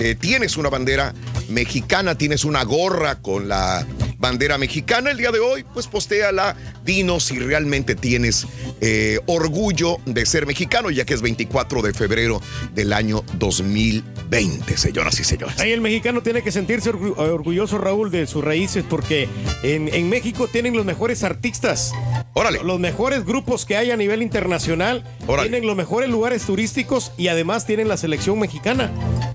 Eh, ¿Tienes una bandera mexicana? ¿Tienes una gorra con la bandera mexicana el día de hoy? Pues postéala, dinos si realmente tienes eh, orgullo de ser mexicano, ya que es 24 de febrero del año 2020, señoras y señores. Ahí el mexicano tiene que sentirse orgu- orgulloso, Raúl, de sus raíces, porque en, en México tienen los mejores artistas. Órale. Los mejores grupos que hay a nivel internacional. Órale. Tienen los mejores lugares turísticos y además tienen la selección mexicana.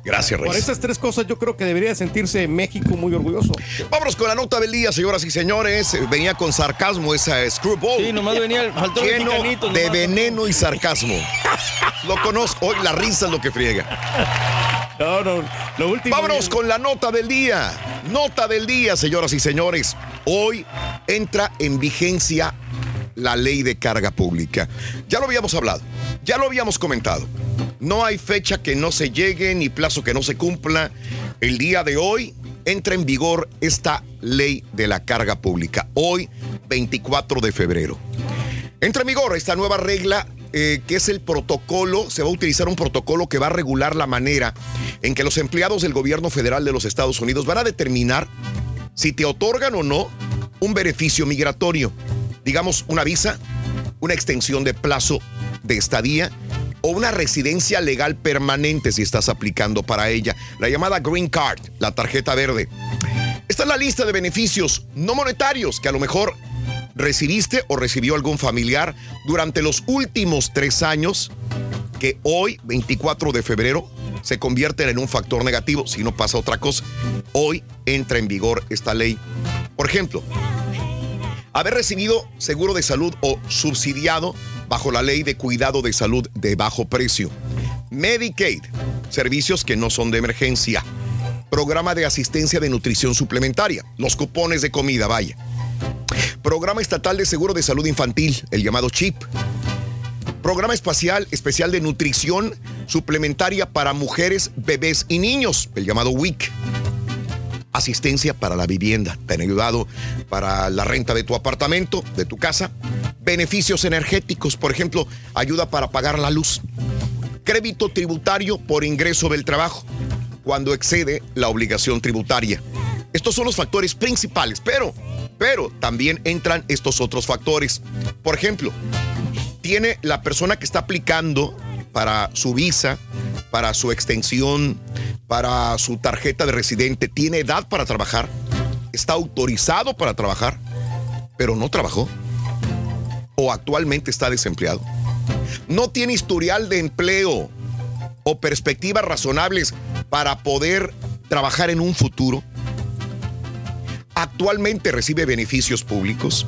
Gracias, Por Reyes. esas tres cosas yo creo que debería sentirse México muy orgulloso. Vámonos con la nota del día, señoras y señores. Venía con sarcasmo esa Screwball. Sí, nomás venía el- faltó el lleno de veneno y sarcasmo. Lo conozco. Hoy la risa es lo que friega. No, no, lo último. Vámonos con la nota del día. Nota del día, señoras y señores. Hoy entra en vigencia la ley de carga pública. Ya lo habíamos hablado, ya lo habíamos comentado. No hay fecha que no se llegue ni plazo que no se cumpla. El día de hoy entra en vigor esta ley de la carga pública. Hoy, 24 de febrero. Entra en vigor esta nueva regla eh, que es el protocolo, se va a utilizar un protocolo que va a regular la manera en que los empleados del gobierno federal de los Estados Unidos van a determinar si te otorgan o no un beneficio migratorio, digamos una visa, una extensión de plazo de estadía o una residencia legal permanente si estás aplicando para ella, la llamada Green Card, la tarjeta verde. Esta es la lista de beneficios no monetarios que a lo mejor recibiste o recibió algún familiar durante los últimos tres años que hoy, 24 de febrero, se convierten en un factor negativo si no pasa otra cosa. Hoy entra en vigor esta ley. Por ejemplo, haber recibido seguro de salud o subsidiado bajo la ley de cuidado de salud de bajo precio. Medicaid, servicios que no son de emergencia. Programa de asistencia de nutrición suplementaria, los cupones de comida, vaya. Programa estatal de seguro de salud infantil, el llamado CHIP. Programa espacial especial de nutrición suplementaria para mujeres, bebés y niños, el llamado WIC. Asistencia para la vivienda, te han ayudado para la renta de tu apartamento, de tu casa. Beneficios energéticos, por ejemplo, ayuda para pagar la luz. Crédito tributario por ingreso del trabajo, cuando excede la obligación tributaria. Estos son los factores principales, pero, pero también entran estos otros factores. Por ejemplo, tiene la persona que está aplicando para su visa, para su extensión, para su tarjeta de residente, tiene edad para trabajar, está autorizado para trabajar, pero no trabajó o actualmente está desempleado. No tiene historial de empleo o perspectivas razonables para poder trabajar en un futuro. Actualmente recibe beneficios públicos.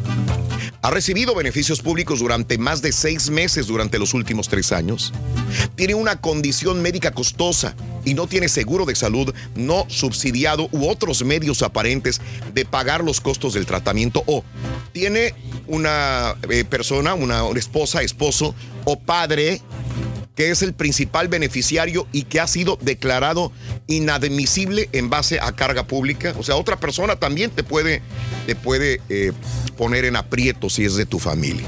Ha recibido beneficios públicos durante más de seis meses durante los últimos tres años. Tiene una condición médica costosa y no tiene seguro de salud no subsidiado u otros medios aparentes de pagar los costos del tratamiento o tiene una eh, persona, una, una esposa, esposo o padre que es el principal beneficiario y que ha sido declarado inadmisible en base a carga pública. O sea, otra persona también te puede, te puede eh, poner en aprieto si es de tu familia.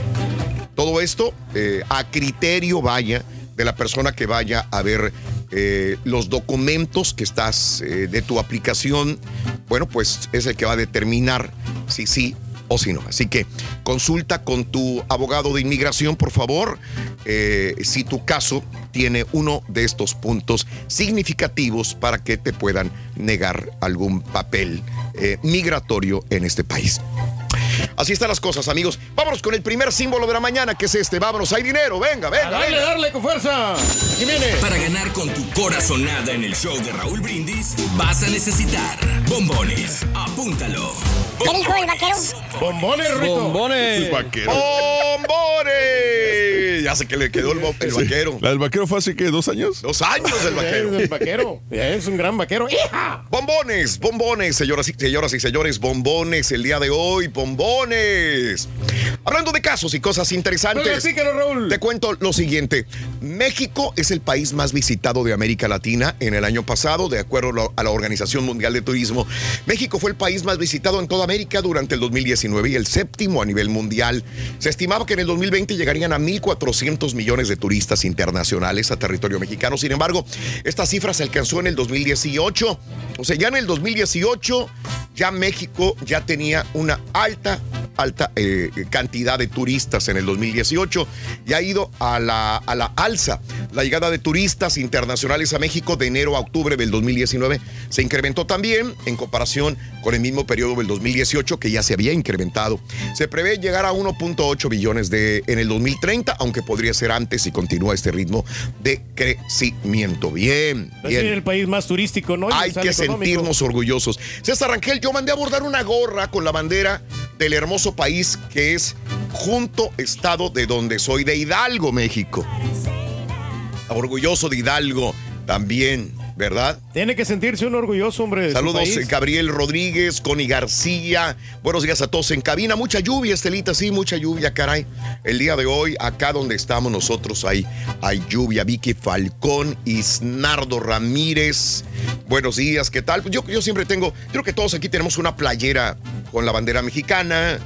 Todo esto eh, a criterio vaya de la persona que vaya a ver eh, los documentos que estás de tu aplicación. Bueno, pues es el que va a determinar si sí o si no. Así que consulta con tu abogado de inmigración, por favor, eh, si tu caso tiene uno de estos puntos significativos para que te puedan negar algún papel eh, migratorio en este país. Así están las cosas, amigos. Vámonos con el primer símbolo de la mañana, que es este. Vámonos, hay dinero. Venga, venga. Dale, venga. dale con fuerza. Aquí viene. Para ganar con tu corazonada en el show de Raúl Brindis, vas a necesitar bombones. Apúntalo. ¿Qué dijo el vaquero? Bombones, Rito. Bombones. ¡Bombones! Ya sé que le quedó el, el vaquero. ¿La del vaquero fue hace que dos años? Dos años del vaquero. Es el vaquero. Es un gran vaquero. ¡Hija! Bombones, bombones, señoras y, señoras y señores, bombones el día de hoy, bombones. Hablando de casos y cosas interesantes, Platícalo, Raúl. te cuento lo siguiente. México es el país más visitado de América Latina en el año pasado, de acuerdo a la Organización Mundial de Turismo. México fue el país más visitado en toda América durante el 2019 y el séptimo a nivel mundial. Se estimaba que en el 2020 llegarían a 1.400 millones de turistas internacionales a territorio mexicano. Sin embargo, esta cifra se alcanzó en el 2018. O sea, ya en el 2018 ya México ya tenía una alta, alta eh, cantidad de turistas en el 2018 y ha ido a la, a la alza. La llegada de turistas internacionales a México de enero a octubre del 2019 se incrementó también en comparación con el mismo periodo del 2018 que ya se había incrementado. Se prevé llegar a 1.8 billones de, en el 2030, aunque podría ser antes si continúa este ritmo de crecimiento. Bien, Es bien. el país más turístico, ¿no? Y Hay que económico. sentirnos orgullosos. César Rangel, yo mandé a bordar una gorra con la bandera del hermoso país que es junto estado de donde soy, de Hidalgo, México. Orgulloso de Hidalgo también, ¿verdad? Tiene que sentirse un orgulloso, hombre. Saludos, eh, Gabriel Rodríguez, Connie García. Buenos días a todos en cabina. Mucha lluvia, Estelita, sí, mucha lluvia, caray. El día de hoy, acá donde estamos nosotros, hay, hay lluvia. Vicky Falcón, Isnardo Ramírez. Buenos días, ¿qué tal? Yo, yo siempre tengo, creo que todos aquí tenemos una playera con la bandera mexicana,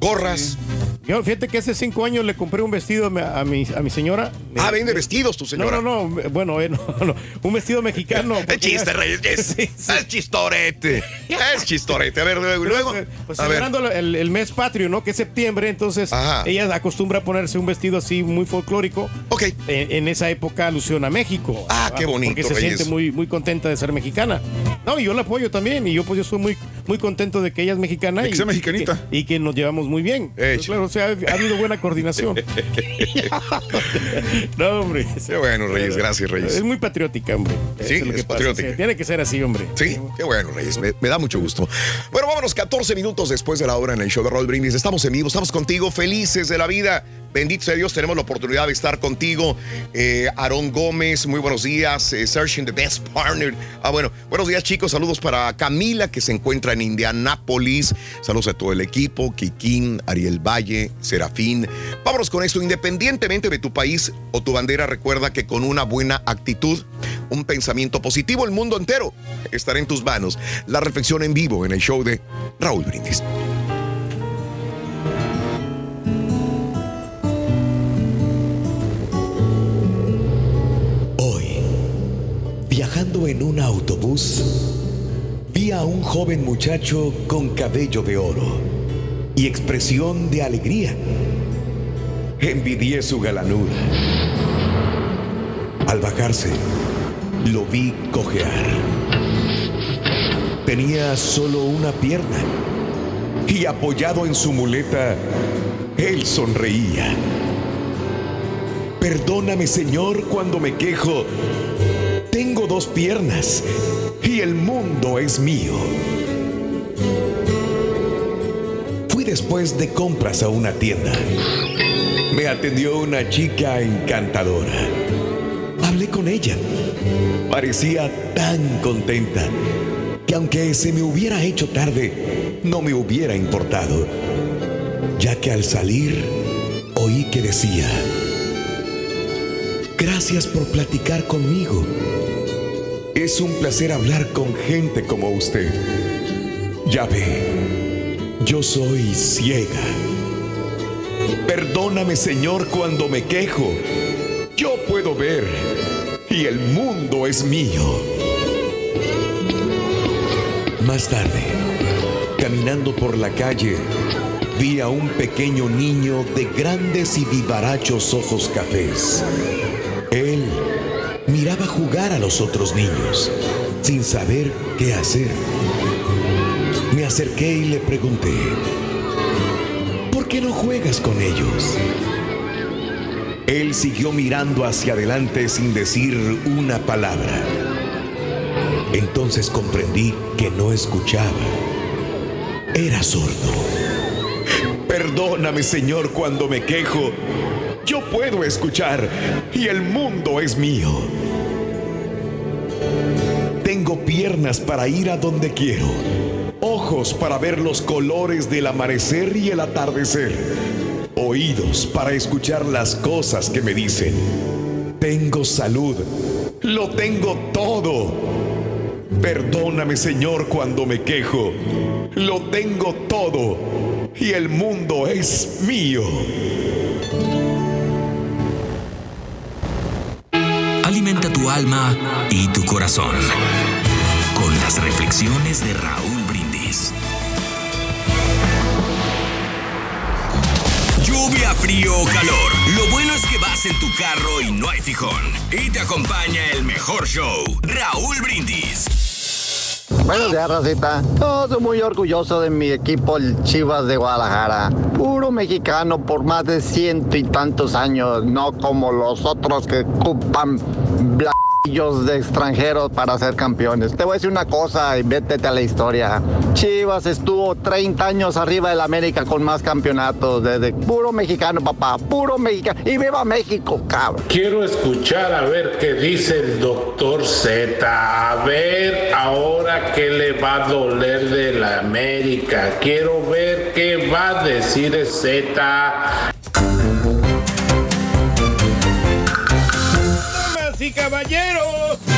gorras. Yo, fíjate que hace cinco años le compré un vestido a mi, a mi, a mi señora. Ah, vende vestidos tu señora. No, no, no. Bueno, eh, <laughs> no, no. Un vestido mexicano. Es chiste, Reyes. <laughs> Es, es chistorete. Es chistorete. A ver, luego. luego. Pues a ver. celebrando el, el mes patrio, ¿no? Que es septiembre, entonces ella acostumbra a ponerse un vestido así muy folclórico. Ok. En, en esa época alusión a México. Ah, qué bonito, Porque se Reyes. siente muy, muy contenta de ser mexicana. No, y yo la apoyo también. Y yo pues yo estoy muy, muy contento de que ella es mexicana. De que sea mexicanita. Y que, y que nos llevamos muy bien. Pues claro, o sea, ha, ha habido buena coordinación. <laughs> <laughs> no, hombre. Qué bueno, Reyes. Gracias, Reyes. Es muy patriótica, hombre. Sí, Eso lo es que pasa. Sí, tiene que ser así, hombre. Sí, qué bueno, Reyes. Me, me da mucho gusto. Bueno, vámonos 14 minutos después de la hora en el show de Roll Brindis. Estamos en vivo, estamos contigo, felices de la vida. Bendito sea Dios, tenemos la oportunidad de estar contigo. Eh, Aarón Gómez, muy buenos días. Eh, Searching the Best Partner. Ah, bueno, buenos días, chicos. Saludos para Camila, que se encuentra en Indianápolis. Saludos a todo el equipo: Kikín, Ariel Valle, Serafín. Vámonos con esto. Independientemente de tu país o tu bandera, recuerda que con una buena actitud, un pensamiento positivo, el mundo entero estará en tus manos. La reflexión en vivo en el show de Raúl Brindis. Hoy, viajando en un autobús, vi a un joven muchacho con cabello de oro y expresión de alegría. Envidié su galanura. Al bajarse, lo vi cojear. Tenía solo una pierna y apoyado en su muleta, él sonreía. Perdóname, Señor, cuando me quejo. Tengo dos piernas y el mundo es mío. Fui después de compras a una tienda. Me atendió una chica encantadora. Hablé con ella. Parecía tan contenta que aunque se me hubiera hecho tarde, no me hubiera importado, ya que al salir oí que decía, Gracias por platicar conmigo. Es un placer hablar con gente como usted. Ya ve, yo soy ciega. Perdóname, Señor, cuando me quejo. Yo puedo ver y el mundo es mío. Más tarde, caminando por la calle, vi a un pequeño niño de grandes y vivarachos ojos cafés. Él miraba jugar a los otros niños sin saber qué hacer. Me acerqué y le pregunté, ¿por qué no juegas con ellos? Él siguió mirando hacia adelante sin decir una palabra. Entonces comprendí que no escuchaba. Era sordo. Perdóname, Señor, cuando me quejo. Yo puedo escuchar y el mundo es mío. Tengo piernas para ir a donde quiero, ojos para ver los colores del amanecer y el atardecer, oídos para escuchar las cosas que me dicen. Tengo salud, lo tengo todo. Perdóname, Señor, cuando me quejo. Lo tengo todo y el mundo es mío. Alimenta tu alma y tu corazón con las reflexiones de Raúl frío o calor. Lo bueno es que vas en tu carro y no hay fijón. Y te acompaña el mejor show, Raúl Brindis. Buenos días, Racita. Soy muy orgulloso de mi equipo, el Chivas de Guadalajara. Puro mexicano por más de ciento y tantos años, no como los otros que ocupan blanquillos de extranjeros para ser campeones. Te voy a decir una cosa y vétete a la historia. Chivas estuvo 30 años arriba del América con más campeonatos. Desde puro mexicano, papá. Puro mexicano. Y viva México, cabrón. Quiero escuchar a ver qué dice el doctor Z. A ver ahora qué le va a doler de la América. Quiero ver qué va a decir Z. y caballeros.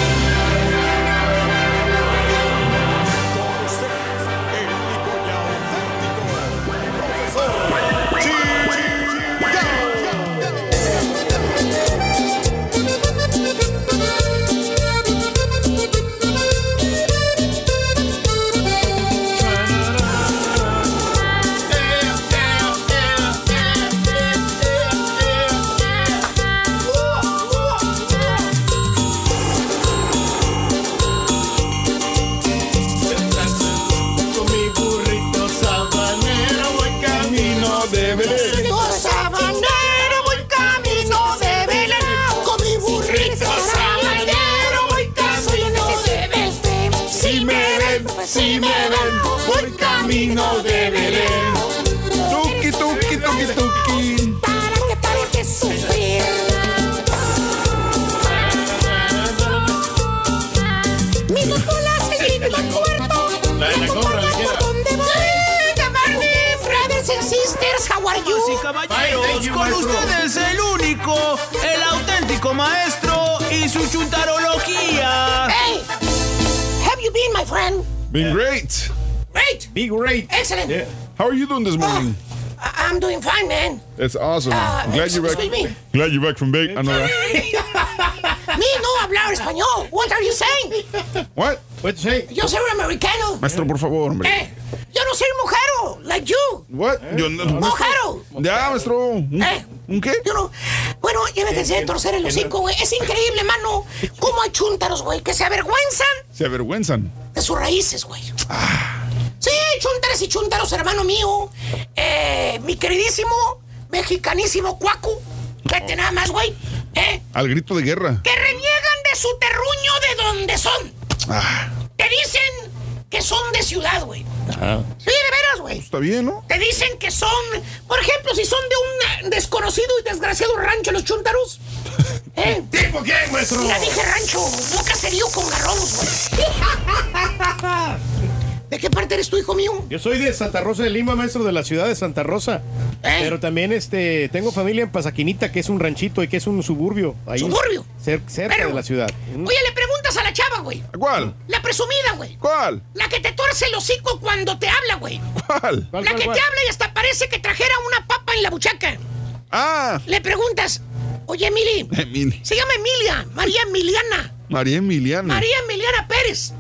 Ustedes el único, el auténtico maestro y su chuntarología. Hey, have you been, my friend? Been great. Great. Be great. Excellent. Yeah. How are you doing this morning? I- I'm doing fine, man. That's awesome. Ah, glad you're back. excuse me. Glad you're back from bake. I know that. <laughs> Me no hablar español. What are you saying? What? Say? Yo soy americano. Maestro, por favor, hombre. Eh, yo no soy mujero, like you. What? Yo no. Mujero. Ya, maestro. ¿Un, Eh. ¿un qué? Yo no. Bueno, ya me cansé de torcer el hocico, güey. Es increíble, mano. Cómo hay chúntaros, güey, que se avergüenzan Se avergüenzan. de sus raíces, güey. Sí, chúntaros y chúntaros, hermano mío. Eh, mi queridísimo, mexicanísimo cuacu. Fíjate nada más, güey. Eh, Al grito de guerra. que reniegan de su terruño de donde son. Ah, Te dicen que son de ciudad, güey. ajá. Sí, de veras, güey. Está bien, ¿no? Te dicen que son, por ejemplo, si son de un desconocido y desgraciado rancho los chúntaros. <laughs> ¿Eh? ¿Tipo qué, maestro? Ya dije rancho, no caserío con garrones, güey. <laughs> ¿De qué parte eres tú, hijo mío? Yo soy de Santa Rosa de Lima, maestro de la ciudad de Santa Rosa. ¿Eh? Pero también este tengo familia en Pasaquinita, que es un ranchito y que es un suburbio. Ahí, ¿Suburbio? cer- cerca Pero- de la ciudad. Oye, le preguntas a la chava, güey. ¿Cuál? La presumida, güey. ¿Cuál? La que te torce el hocico cuando te habla, güey. ¿Cuál? ¿Cuál, La cuál, que cuál? te habla y hasta parece que trajera una papa en la buchaca. Ah, Le preguntas, oye, Emily, Emily. se llama Emilia, María Emiliana. María Emiliana. María Emiliana Pérez.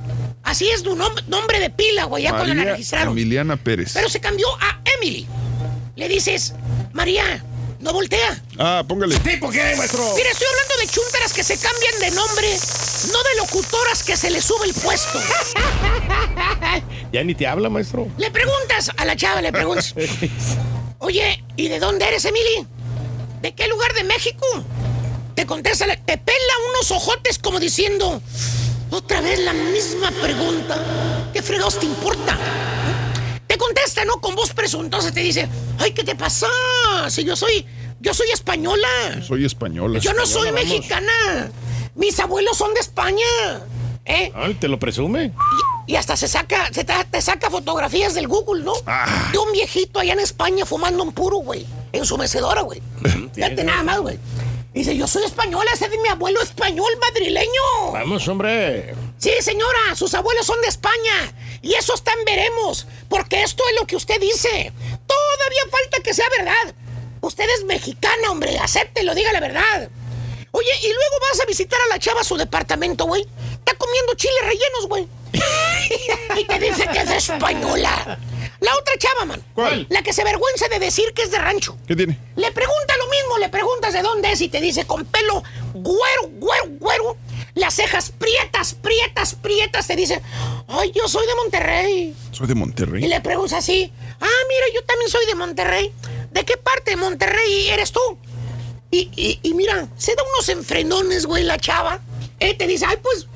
Así es tu nom- nombre de pila, güey, ya cuando la María registraron. Emiliana Pérez. Pero se cambió a Emily. Le dices, María, no voltea. Ah, póngale. ¿Tipo qué, maestro? Mira, estoy hablando de chúntaras que se cambian de nombre, no de locutoras que se les sube el puesto. <laughs> Ya ni te habla, maestro. Le preguntas a la chava, le preguntas, <laughs> oye, ¿y de dónde eres, Emily? ¿De qué lugar de México? Te contesta, la- te pela unos ojotes como diciendo, otra vez la misma pregunta. ¿Qué fregados te importa? Te contesta, ¿no? Con voz presuntuosa te dice, ay, ¿qué te pasa? Si yo soy, yo soy española. Soy española. Yo no soy vamos. mexicana. Mis abuelos son de España. ¿Eh? Ay, te lo presume. Y, y hasta se saca, se ta- te saca fotografías del Google, ¿no? Ah. De un viejito allá en España fumando un puro, güey. En su mecedora, güey. Fíjate nada más, güey. Dice, yo soy española, ese es de mi abuelo español madrileño. Vamos, hombre. Sí, señora, sus abuelos son de España. Y eso está en veremos. Porque esto es lo que usted dice. Todavía falta que sea verdad. Usted es mexicana, hombre. Acéptelo, diga la verdad. Oye, y luego vas a visitar a la chava a su departamento, güey. Está comiendo chiles rellenos, güey. <laughs> y te dice que es española. La otra chava, man. ¿Cuál? La que se avergüenza de decir que es de rancho. ¿Qué tiene? Le pregunta lo mismo, le preguntas de dónde es y te dice con pelo güero, güero, güero. Las cejas prietas, prietas, prietas. Te dice, ay, yo soy de Monterrey. Soy de Y Monterrey. le preguntas así, ah, mira, yo también soy de Monterrey. ¿De qué parte de Monterrey eres tú? Y, y- y mira, se da unos enfrenones, güey, la chava. Eh, te dice, ay, pues,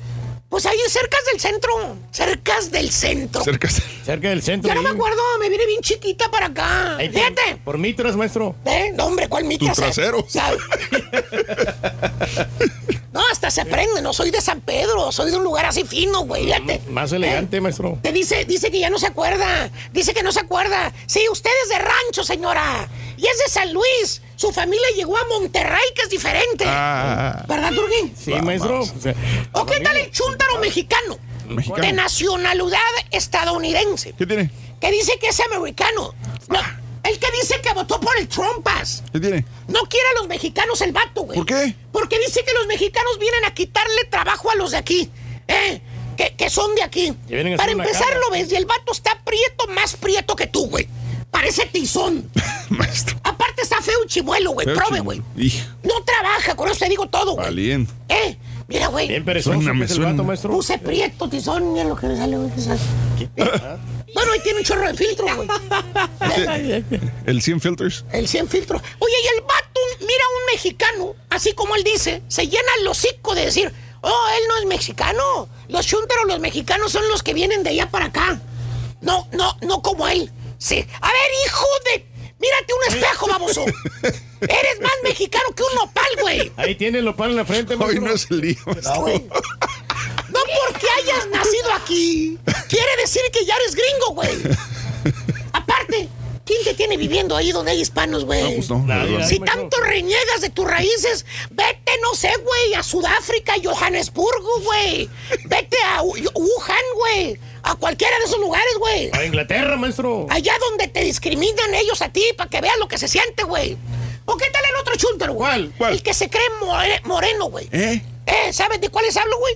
pues ahí cercas del centro. Cercas del centro. Cerca. Cerca del centro. Ya no me acuerdo, me viene bien chiquita para acá. Ahí por- Fíjate. Por mitras, maestro. ¿Eh? No, hombre, ¿cuál mitra? Tu trasero. No, hasta se aprende, no soy de San Pedro, soy de un lugar así fino, güey. fíjate. Más elegante, maestro. Te dice, dice que ya no se acuerda. Dice que no se acuerda. Sí, usted es de rancho, señora. Y es de San Luis. Su familia llegó a Monterrey, que es diferente. Ah, ¿Verdad, Turquín? Sí, maestro. O sea, ¿O qué tal el chúntaro mexicano? Mexicano. De nacionalidad estadounidense. ¿Qué tiene? Que dice que es americano. No, el que dice que votó por el Trumpas. ¿Qué tiene? No quiere a los mexicanos el vato, güey. ¿Por qué? Porque dice que los mexicanos vienen a quitarle trabajo a los de aquí. ¿Eh? Que, que son de aquí. Para empezar, lo ves, y el vato está prieto, más prieto que tú, güey. Parece tizón. <laughs> Maestro. Aparte está feo y chimuelo, güey. Chimuelo. güey. No trabaja, con eso te digo todo, güey. valiente. ¿Eh? Mira, güey. bien perezoso es el suena. vato, maestro. Puse prieto, tizón, mira lo que le sale, güey. Bueno, ahí tiene un chorro de filtro, güey. <laughs> El 100 filters. El 100 filtros. Oye, y el vato mira a un mexicano, así como él dice, se llena el hocico de decir, Oh, él no es mexicano. Los chúntaros, los mexicanos son los que vienen de allá para acá. No, no, no como él. Sí. A ver, hijo de. Mírate un espejo, baboso. <laughs> Eres más mexicano que un nopal, güey. Ahí tiene el nopal en la frente, Hoy maestro. no es el día. No, güey. No porque hayas nacido aquí, quiere decir que ya eres gringo, güey. Aparte, ¿quién te tiene viviendo ahí donde hay hispanos, güey? No, pues no, verdad. Si tanto reniegas de tus raíces, vete, no sé, güey, a Sudáfrica, Johannesburgo, güey. Vete a Wuhan, güey. A cualquiera de esos lugares, güey. A Inglaterra, maestro. Allá donde te discriminan ellos a ti para que veas lo que se siente, güey. ¿O qué tal el otro chúntaro, güey? ¿Cuál? El que se cree more- moreno, güey. ¿Eh? Eh, ¿sabes de cuáles hablo, güey?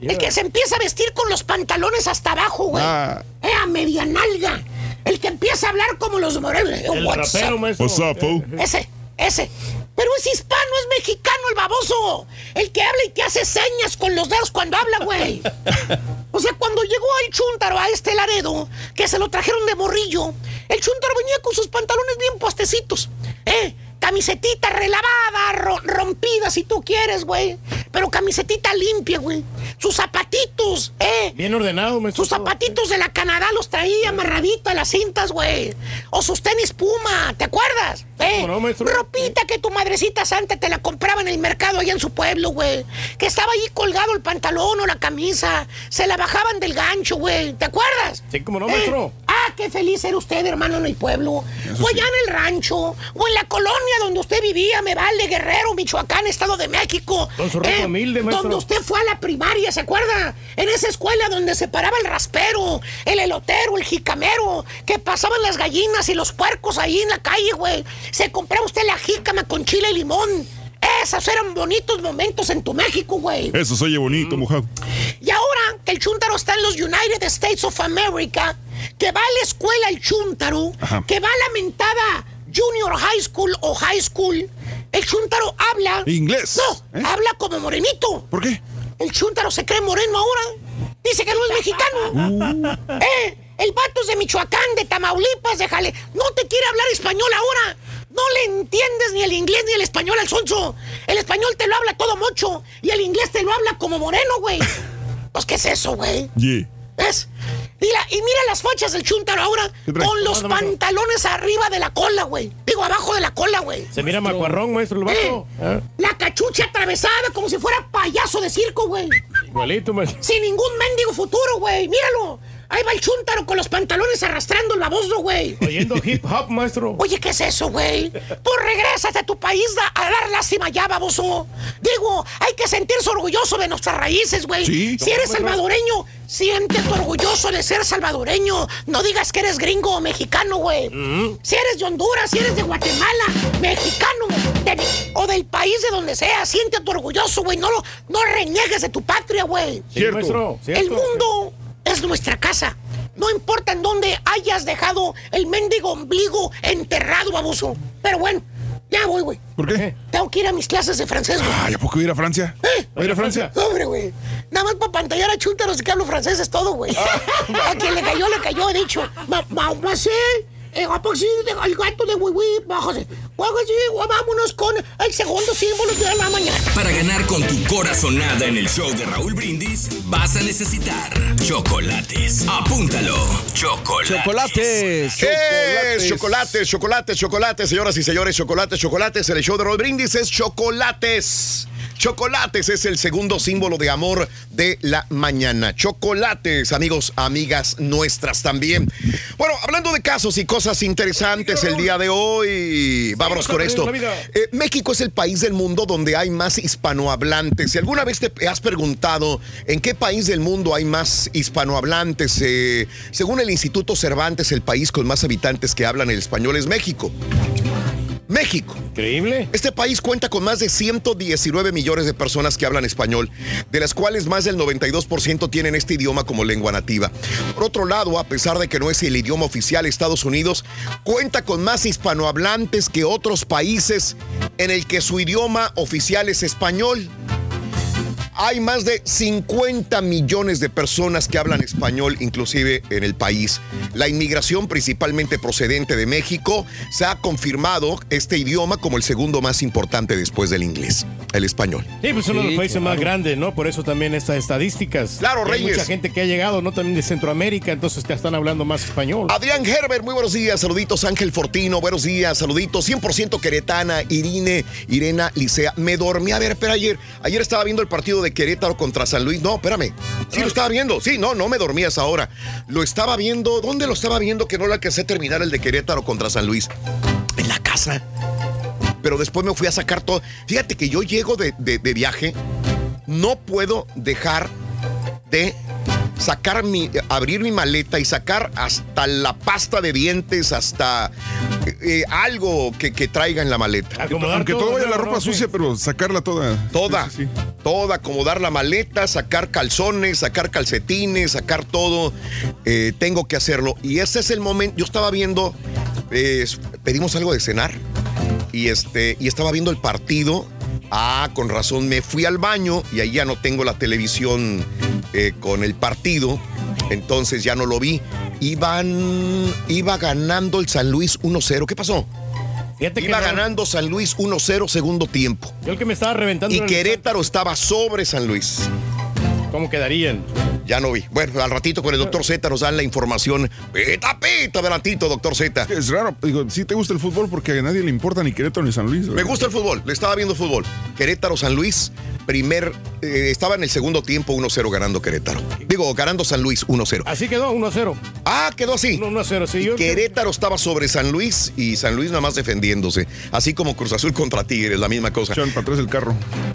Yeah. El que se empieza a vestir con los pantalones hasta abajo, güey. Ah. Eh, a media nalga. El que empieza a hablar como los morenos. Eh, El what's rapero, up? maestro. What's up, fool? Ese, ese. Pero es hispano, es mexicano el baboso. El que habla y te hace señas con los dedos cuando habla, güey. O sea, cuando llegó el chúntaro a este Laredo, que se lo trajeron de morrillo, el chúntaro venía con sus pantalones bien puestecitos. ¿Eh? Camisetita relavada, ro- rompida si tú quieres, güey. Pero camisetita limpia, güey. Sus zapatitos, ¿eh? Bien ordenado, maestro. Sus zapatitos de la Canadá los traía amarraditos a las cintas, güey. O sus tenis Puma, ¿te acuerdas? ¿Eh? ¿Cómo no, maestro? Ropita que tu madrecita santa te la compraba en el mercado allá en su pueblo, güey. Que estaba ahí colgado el pantalón o la camisa. Se la bajaban del gancho, güey. ¿Te acuerdas? Sí, cómo no, ¿Eh? Ah, qué feliz era usted, hermano, en el pueblo. o allá en el rancho. O en la colonia donde usted vivía, me vale, Guerrero, Michoacán, Estado de México. Con su ropa humilde, maestro. Donde usted fue a la primaria, ¿se acuerda? En esa escuela donde se paraba el raspero, el elotero, el jicamero, que pasaban las gallinas y los puercos ahí en la calle, güey. Se compraba usted la jícama con chile y limón. Esos eran bonitos momentos en tu México, güey. Eso se oye bonito, mojado. Y ahora que el Chuntaro está en los United States of America, que va a la escuela el Chuntaro, Ajá. que va a la mentada Junior High School o High School, el Chuntaro habla. Inglés. No, ¿Eh? habla como morenito. ¿Por qué? El Chuntaro se cree moreno ahora. Dice que no es mexicano. Uh. Eh, el vato es de Michoacán, de Tamaulipas, de Jale. No te quiere hablar español ahora. No le entiendes ni el inglés ni el español al sonso. El español te lo habla todo mocho y el inglés te lo habla como moreno, güey. <laughs> Pues, ¿qué es eso, güey? Yeah. ¿Ves? Y, la- y mira las fachas del chuntaro ahora con los pantalones arriba de la cola, güey. Digo, abajo de la cola, güey. Se mira macuarrón, maestro, el vato. Eh, La cachucha atravesada como si fuera payaso de circo, güey. Igualito, maestro. Sin ningún mendigo futuro, güey. Míralo. Ahí va el chúntaro con los pantalones arrastrando el baboso, güey. Oyendo hip hop, maestro. Oye, ¿qué es eso, güey? Tú regrésate a tu país a dar lástima ya, baboso. Digo, hay que sentirse orgulloso de nuestras raíces, güey. Sí. Si eres salvadoreño, siéntete orgulloso de ser salvadoreño. No digas que eres gringo o mexicano, güey. Si eres de Honduras, si eres de Guatemala, mexicano, de- o del país de donde sea, siéntete orgulloso, güey. No, no reniegues de tu patria, güey. Sí, Cierto. El cierto. mundo es nuestra casa. No importa en dónde hayas dejado el mendigo ombligo enterrado, baboso. Pero bueno, ya voy, güey. ¿Por qué? Tengo que ir a mis clases de francés, güey. Ay, ¿a poco ir a Francia? ¿Eh? ¿Va a ir a Francia? Hombre, güey. Nada más para pantallar a chúntaros que hablo francés es todo, güey. <laughs> a quien le cayó, le cayó, he dicho. Ma, ma, ma, sí, eh, ah, pues el gato de Wiwi, bájase. Bájase, güey, vámonos con el segundo símbolo de la mañana. Para ganar con tu corazonada en el show de Raúl Brindis, vas a necesitar chocolates. Apúntalo. Chocolates. Chocolates. ¿Qué es? Chocolates, chocolates, chocolates, señoras y señores, chocolates, chocolates. El show de Roll Brindis es chocolates. Chocolates es el segundo símbolo de amor de la mañana. Chocolates, amigos, amigas nuestras también. Bueno, hablando de casos y cosas interesantes el día de hoy, vámonos con esto. Eh, México es el país del mundo donde hay más hispanohablantes. Si alguna vez te has preguntado en qué país del mundo hay más hispanohablantes, Eh, según el Instituto Cervantes, el país con más habitantes que hablan el español es México. México. Increíble. Este país cuenta con más de 119 millones de personas que hablan español, de las cuales más del 92% tienen este idioma como lengua nativa. Por otro lado, a pesar de que no es el idioma oficial, Estados Unidos cuenta con más hispanohablantes que otros países en el que su idioma oficial es español. Hay más de 50 millones de personas que hablan español, inclusive en el país. La inmigración, principalmente procedente de México, se ha confirmado este idioma como el segundo más importante después del inglés, el español. Sí, pues uno de los países más grandes, ¿no? Por eso también estas estadísticas. Claro, Hay Reyes. mucha gente que ha llegado, ¿no? También de Centroamérica, entonces ya están hablando más español. Adrián Herbert, muy buenos días, saluditos Ángel Fortino, buenos días, saluditos 100% queretana, Irine, Irena, Licea. Me dormí a ver, espera, ayer, ayer estaba viendo el partido de Querétaro contra San Luis. No, espérame, sí lo estaba viendo, sí, no, no me dormí a esa hora. Lo estaba viendo, ¿dónde lo estaba viendo que no le alcancé a terminar el de Querétaro contra San Luis? En la casa. Pero después me fui a sacar todo. Fíjate que yo llego de- de viaje, no puedo dejar de sacar mi, abrir mi maleta y sacar hasta la pasta de dientes, hasta eh, eh, algo que, que traiga en la maleta. Aunque todo vaya la ropa sucia, pero sacarla toda. Toda, toda, acomodar la maleta, sacar calzones, sacar calcetines, sacar todo. Eh, tengo que hacerlo. Y ese es el momento. Yo estaba viendo, eh, pedimos algo de cenar y este y estaba viendo el partido. Ah, con razón, me fui al baño y ahí ya no tengo la televisión eh, con el partido, entonces ya no lo vi. Iban, iba ganando el San Luis 1-0. ¿Qué pasó? Fíjate que iba no- ganando San Luis 1-0 segundo tiempo. Yo el que me estaba reventando. Y Querétaro estaba sobre San Luis. ¿Cómo quedarían? Ya no vi. Bueno, al ratito con el doctor Z nos dan la información. Pita, pita, adelantito, doctor Z. Es raro, digo, sí te gusta el fútbol porque a nadie le importa ni Querétaro ni San Luis. Me gusta el fútbol, le estaba viendo fútbol. Querétaro, San Luis, primer, eh, estaba en el segundo tiempo 1-0 ganando Querétaro. Digo, ganando San Luis 1-0. Así quedó, 1-0. Ah, quedó así. 1-0, sí. Yo, Querétaro estaba sobre San Luis y San Luis nada más defendiéndose. Así como Cruz Azul contra Tigres, la misma cosa. para atrás el carro.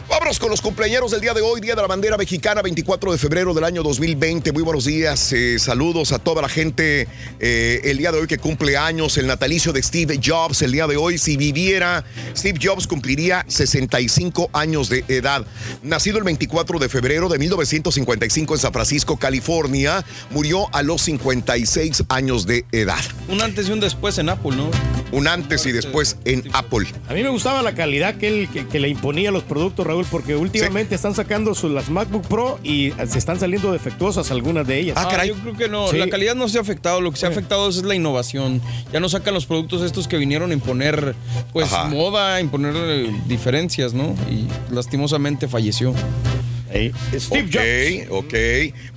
Vámonos con los cumpleaños del día de hoy, Día de la Bandera Mexicana, 24 de febrero del año 2020. Muy buenos días, eh, saludos a toda la gente eh, el día de hoy que cumple años, el natalicio de Steve Jobs el día de hoy. Si viviera, Steve Jobs cumpliría 65 años de edad. Nacido el 24 de febrero de 1955 en San Francisco, California, murió a los 56 años de edad. Un antes y un después en Apple, ¿no? Un antes y después en Apple. A mí me gustaba la calidad que él que, que le imponía a los productos, Raúl, porque últimamente están sacando sus, las MacBook Pro y se están saliendo defectuosas algunas de ellas. Ah, Yo creo que no, Sí. la calidad no se ha afectado, lo que se ha afectado es la innovación. Ya no sacan los productos estos que vinieron a imponer pues Ajá. moda, a imponer eh, diferencias, ¿no? Y lastimosamente falleció. ok, ok.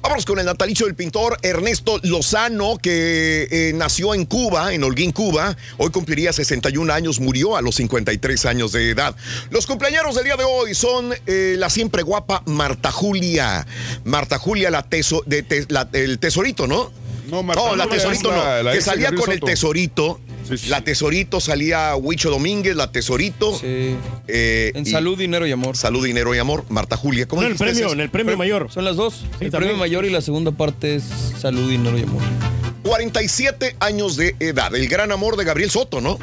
Vámonos con el natalicio del pintor Ernesto Lozano, que eh, nació en Cuba, en Holguín, Cuba. Hoy cumpliría 61 años, murió a los 53 años de edad. Los cumpleaños del día de hoy son eh, la siempre guapa Marta Julia. Marta Julia, la teso, de te- la- el tesorito, ¿no? No, Marta No, la Julia tesorito es no. la- la que salía con el Soto. La tesorito salía Huicho Domínguez, la tesorito. Sí. Eh, En y- salud, dinero y amor. Salud, dinero y amor. Marta Julia. ¿Cómo No, en el premio, en el premio mayor. Son las dos. Sí, el también. premio mayor y la segunda parte es salud, dinero y amor. 47 años de edad. El gran amor de Gabriel Soto, ¿no?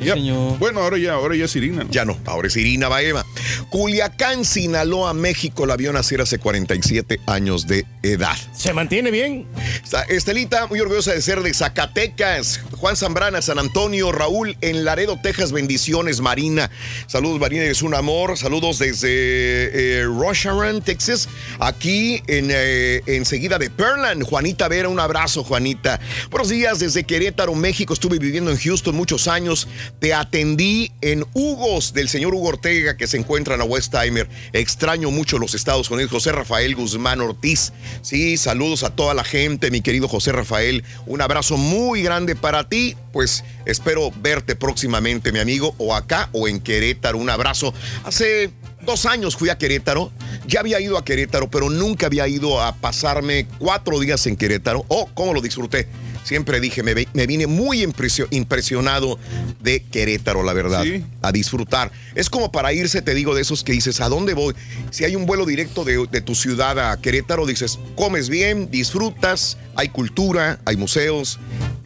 Ya. Bueno, ahora ya, ahora ya es Irina. ¿no? Ya no, ahora es Irina Baeva. Culiacán, Sinaloa, México, la vio nacer hace 47 años de edad. ¿Se mantiene bien? Está Estelita, muy orgullosa de ser de Zacatecas. Juan Zambrana, San Antonio, Raúl, en Laredo, Texas, bendiciones, Marina. Saludos, Marina, es un amor. Saludos desde eh, Rosharan, Texas. Aquí en eh, enseguida de Pearland. Juanita Vera, un abrazo, Juanita. Buenos días desde Querétaro, México. Estuve viviendo en Houston muchos años. Te atendí en Hugos del señor Hugo Ortega, que se encuentra en la Westheimer. Extraño mucho los Estados Unidos. José Rafael Guzmán Ortiz. Sí, saludos a toda la gente, mi querido José Rafael. Un abrazo muy grande para ti. Pues espero verte próximamente, mi amigo, o acá o en Querétaro. Un abrazo. Hace dos años fui a Querétaro. Ya había ido a Querétaro, pero nunca había ido a pasarme cuatro días en Querétaro. Oh, cómo lo disfruté. Siempre dije, me, vine muy impresio- impresionado de Querétaro, la verdad. Sí. A disfrutar. Es como para irse, te digo, de esos que dices, ¿a dónde voy? Si hay un vuelo directo de, de tu ciudad a Querétaro, dices, comes bien, disfrutas, hay cultura, hay museos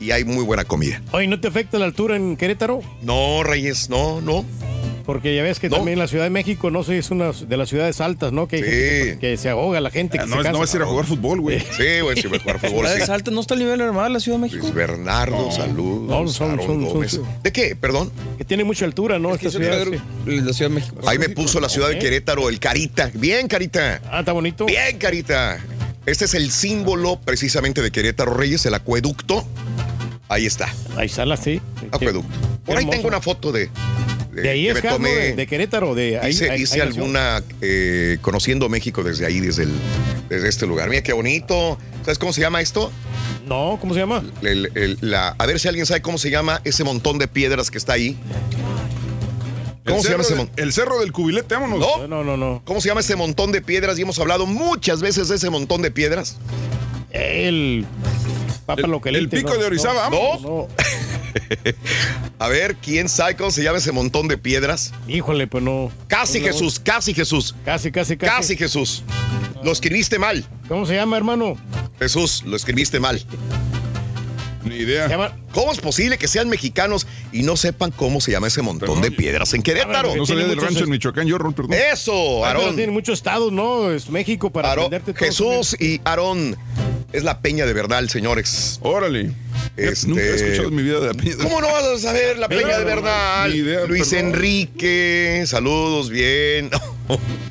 y hay muy buena comida. Oye, ¿no te afecta la altura en Querétaro? No, Reyes, no, no. Porque ya ves que también la Ciudad de México, no sé, es una de las ciudades altas, ¿no? Que, gente que, que se ahoga la gente. Que Ah, no, se es- no vas a ir a jugar fútbol, güey. Sí, güey, sí, va a jugar fútbol. sí. ¿Ciudades altas no está al nivel normal la Ciudad de México? Luis Bernardo, saludos. No, son- Aaron son- son- Gómez. ¿De qué? Perdón. Que tiene mucha altura, ¿no? Esta ciudad. sí. La Ciudad de México. Ahí me puso la ciudad de. Querétaro, el Carita. Bien, Carita. Ah, está bonito. Bien, Carita. Este es el símbolo precisamente de Querétaro Reyes, el acueducto. Ahí está. Ahí está la, sí. Acueducto. Por ahí tengo una foto de. De ahí que es tomé. de, de Querétaro, de ahí. hice ahí- hice ahí alguna eh, conociendo México desde ahí, desde, el, desde este lugar. Mira qué bonito. ¿Sabes cómo se llama esto? No, ¿cómo se llama? El- el- la- a ver si alguien sabe cómo se llama ese montón de piedras que está ahí. ¿Cómo El se llama cerro ese montón? El cerro del cubilete, vámonos. No. No, no, no. ¿Cómo se llama ese montón de piedras? Y hemos hablado muchas veces de ese montón de piedras. El. Papa El- Loquelite, el pico no, de Orizaba, no. <laughs> A ver, ¿quién sabe cómo se llama ese montón de piedras? Híjole, pues no. Casi No, Jesús, casi Jesús. Casi, casi, casi. Casi Jesús. Lo escribiste mal. ¿Cómo se llama, hermano? Jesús, lo escribiste mal. Ni idea. Llama. ¿Cómo es posible que sean mexicanos y no sepan cómo se llama ese montón de piedras en Querétaro? No salía del rancho en Michoacán, yo, perdón. Eso, Ah, Aarón. tiene muchos estados, ¿no? Es México para Aarón, todo. Jesús y Aarón. Es la peña de Bernal, señores. Órale. Este- Nunca he escuchado en mi vida de la peña. ¿Cómo no vas a saber la peña de Bernal? Idea, Luis perdón. Enrique, saludos, bien. <laughs>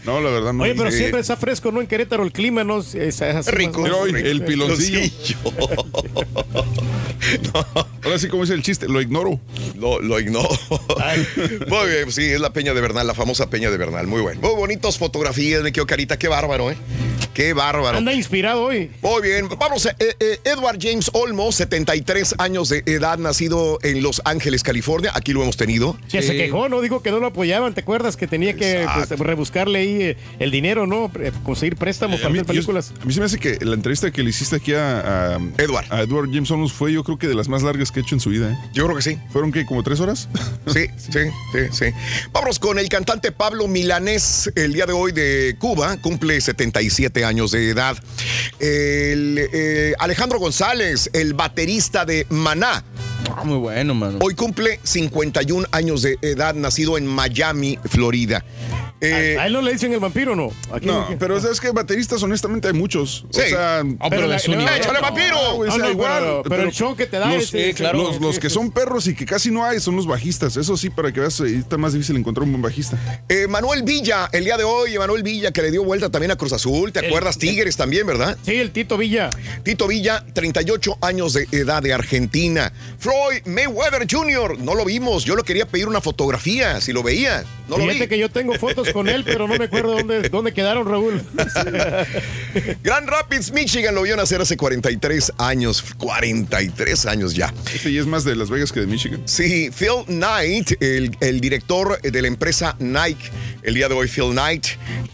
No, la verdad no. Oye, pero siempre está fresco, ¿no? En Querétaro el clima, ¿no? Es, es así Rico. más- Pero hoy, rico. el piloncillo. <laughs> Ahora sí, como dice el chiste, lo ignoro. Lo, lo ignoro. <laughs> Muy bien, sí, es la Peña de Bernal, la famosa Peña de Bernal. Muy bueno. Muy bonitas fotografías, me quedo carita. Qué bárbaro, ¿eh? Qué bárbaro. Anda inspirado hoy. Muy bien, vamos. eh, eh, Edward James Olmo, 73 años de edad, nacido en Los Ángeles, California. Aquí lo hemos tenido. Que se quejó, ¿no? Dijo que no lo apoyaban, ¿te acuerdas? Que tenía que pues, rebuscarle ahí eh, el dinero, ¿no? Eh, Conseguir préstamos A para mí, hacer películas. yo- a mí se me hace que la entrevista que le hiciste aquí a, a- Edward. a Edward James Olmos fue yo creo que de las más largas que he hecho en su vida. ¿eh? Yo creo que sí. ¿Fueron qué? ¿Como tres horas? <laughs> <laughs> Sí, sí, sí, sí. Vámonos con el cantante Pablo Milanés, el día de hoy de Cuba, cumple 77 años de edad. El, eh, Alejandro González, el baterista de Maná, Ah, muy bueno, mano. hoy cumple 51 años de edad, nacido en Miami, Florida. Eh, ¿A él no le dicen el vampiro no? Aquí No, aquí- pero sabes que bateristas honestamente hay muchos. Sí. O sea, Ah, pero nivel. ¡Échale, vampiro! No, o sea, no, igual, pero, pero el show que te da los, ese- Sí, claro. los, que son perros y que casi no hay son los bajistas. Eso sí, para que veas, está más difícil encontrar un buen bajista. eh, Manuel Villa, el día de hoy, Manuel Villa, que le dio vuelta también a Cruz Azul. ¿Te El- acuerdas? Tigres también, ¿verdad? Sí, el Tito Villa. Tito Villa, 38 años de edad de Argentina. Floyd Mayweather Jr., no lo vimos. Yo le quería pedir una fotografía, si lo veía. No lo Fíjate vi. que yo tengo fotos con él, pero no me acuerdo dónde, <laughs> dónde quedaron, Raúl. <laughs> Grand Rapids, Michigan, lo vio nacer hace 43 años. 43 años ya. Este ya es más de Las Vegas que de Michigan. Sí, Phil Knight, el, el director de la empresa Nike, el día de hoy, Phil Knight,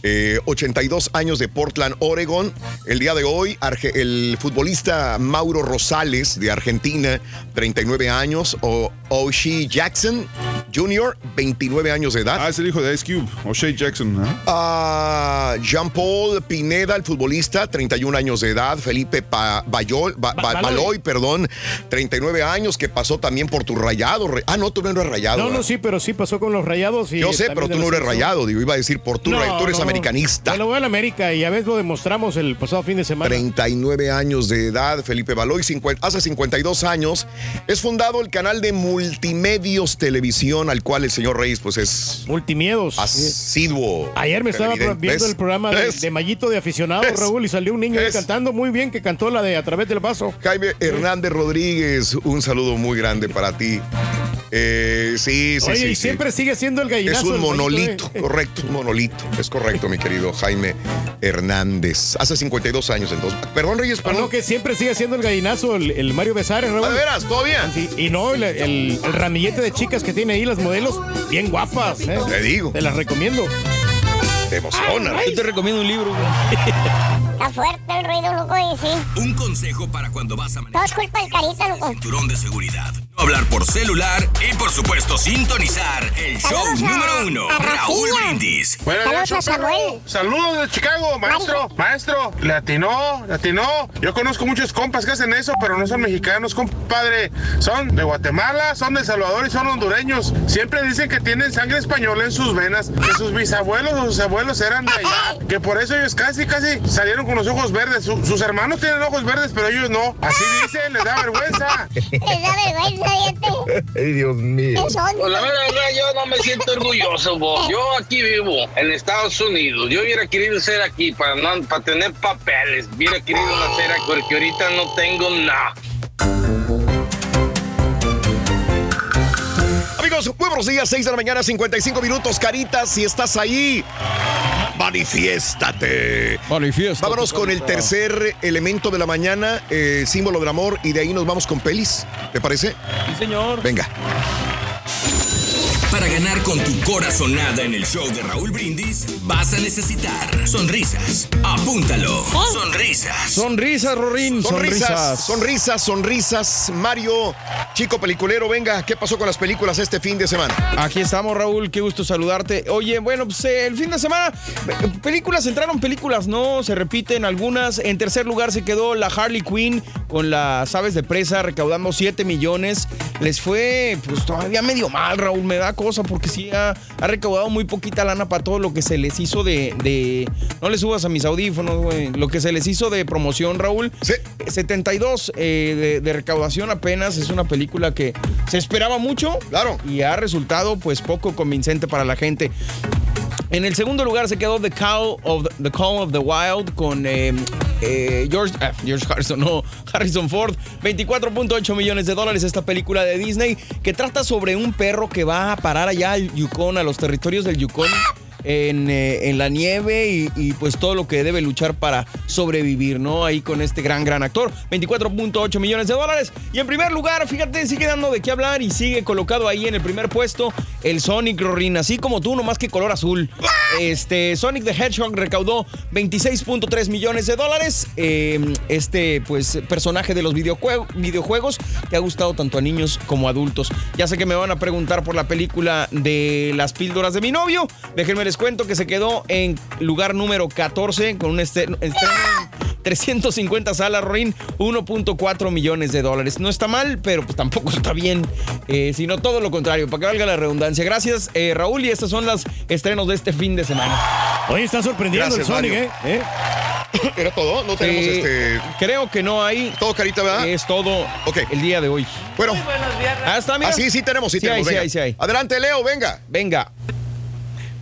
eh, 82 años de Portland, Oregon. El día de hoy, Arge- el futbolista Mauro Rosales de Argentina, 39 años, o Oshie Jackson Jr., 29 años de edad. Ah, es el hijo de Ice Cube, O'Shea Jackson. ¿ah? Ah, Jean-Paul Pineda, el futbolista, 31 años de edad. Felipe Pa- Bayol- Ba- Ba- Ba- Baloy. Baloy, perdón, 39 años, que pasó también por tu rayado. Ah, no, tú no eres rayado. No, no, sí, pero sí pasó con los rayados. Y Yo sé, pero tú no eres rayado. Digo, iba a decir por tu No, rayado. Tú eres no. americanista. Bueno, voy a la América y a veces lo demostramos el pasado fin de semana. 39 años de edad, Felipe Baloy, 50 hace 52 años, es fundado el canal de Multimedios Televisión, al cual el señor Reyes, pues es Multimiedos. asiduo. Ayer me estaba viendo ¿Ves? el programa de, Mallito de aficionados, ¿Ves? Raúl, y salió un niño ahí cantando muy bien que cantó la de A través del vaso. Jaime Hernández Rodríguez, un saludo muy grande para ti. Eh, sí, sí, Oye, sí, y sí. siempre sigue siendo el gallinazo. Es un Mallito, monolito, ¿eh? correcto, un monolito. Es correcto, mi querido Jaime Hernández. Hace 52 años entonces. Perdón, Reyes, perdón. no, que siempre sigue siendo el gallinazo, el, el Mario Besares, Raúl. Ah, ¿de veras? ¿Todavía? Sí, y no, el, el- el ramillete de chicas que tiene ahí, las modelos, bien guapas. ¿eh? Te digo. Te las recomiendo. Te emociona. Yo te recomiendo un libro, güey. <laughs> Está fuerte el ruido, loco, y sí. Un consejo para cuando vas a Todo es culpa del carita, loco. cinturón de seguridad. No hablar por celular y, por supuesto, sintonizar el show a- número uno, a Raúl. Brindis. Buenos días, Saludos a Samuel. Saludos de Chicago, maestro, maestro. Le atinó, le atinó. Yo conozco muchos compas que hacen eso, pero no son mexicanos, compadre. Son de Guatemala, son de Salvador y son hondureños. Siempre dicen que tienen sangre española en sus venas, que sus bisabuelos o sus abuelos eran de allá, que por eso ellos casi, casi salieron con los ojos verdes. Su- sus hermanos tienen ojos verdes, pero ellos no. Así dicen, les da vergüenza. <laughs> Les da vergüenza, fíjate. Ay, Dios mío. Pues la verdad, yo no me siento orgulloso, vos. <laughs> Yo aquí vivo, en Estados Unidos. Yo hubiera querido ser aquí para, no, para tener papeles. Hubiera querido nacer aquí porque ahorita no tengo nada. Amigos, muy buenos días, 6 de la mañana, 55 minutos. Caritas, si estás ahí, manifiéstate. Manifiéstate. Vámonos con el carita. tercer elemento de la mañana, eh, símbolo del amor, y de ahí nos vamos con pelis. ¿Te parece? Sí, señor. Venga. Para ganar con tu corazonada en el show de Raúl Brindis, vas a necesitar sonrisas. Apúntalo. Sonrisas. Sonrisas, Rorín. Sonrisas, Sonrisas. sonrisas, sonrisas. Mario, chico peliculero, venga, ¿qué pasó con las películas este fin de semana? Aquí estamos, Raúl. Qué gusto saludarte. Oye, bueno, pues eh, el fin de semana, eh, películas, entraron películas, no, se repiten algunas. En tercer lugar se quedó la Harley Quinn con las aves de presa, recaudando 7 millones. Les fue, pues todavía medio mal, Raúl. Me da cosa porque sí ha, ha recaudado muy poquita lana para todo lo que se les hizo de. de- no le subas a mis audífonos, güey. Lo que se les hizo de promoción, Raúl. 72 eh, de, de recaudación apenas. Es una película que se esperaba mucho. Claro. Y ha resultado, pues, poco convincente para la gente. En el segundo lugar se quedó The Call of the, of the Wild con eh, eh, George, ah, George Harrison, no, <laughs> Harrison Ford. 24.8 millones de dólares esta película de Disney que trata sobre un perro que va a parar allá al Yukon, a los territorios del Yukon. En, eh, en la nieve y, pues todo lo que debe luchar para sobrevivir, ¿no? Ahí con este gran, gran actor. 24.8 millones de dólares. Y en primer lugar, fíjate, sigue dando de qué hablar y sigue colocado ahí en el primer puesto el Sonic Rorin, así como tú, nomás que color azul. Este Sonic the Hedgehog recaudó 26.3 millones de dólares. Eh, este, pues, personaje de los videojue- videojuegos que ha gustado tanto a niños como a adultos. Ya sé que me van a preguntar por la película de las píldoras de mi novio. Déjenme les cuento que se quedó en lugar número 14 con un este- estreno en 350 salas, Rorin, 1.4 millones de dólares. No está mal, pero pues tampoco <laughs> está bien, eh, sino todo lo contrario, para que valga la redundancia. Gracias, eh, Raúl, y estos son los estrenos de este fin de semana. Oye, está sorprendiendo Gracias, el Sonic, Mario. ¿eh? ¿Eh? <laughs> ¿Era todo? No tenemos Eh, este. Creo que no hay. Todo carita, ¿verdad? Es todo el día de hoy. Bueno. buenos días, Ah, está, mira. Ah, sí, sí tenemos, sí, Sí tenemos. hay, sí hay, sí hay. Adelante, Leo, venga. Venga.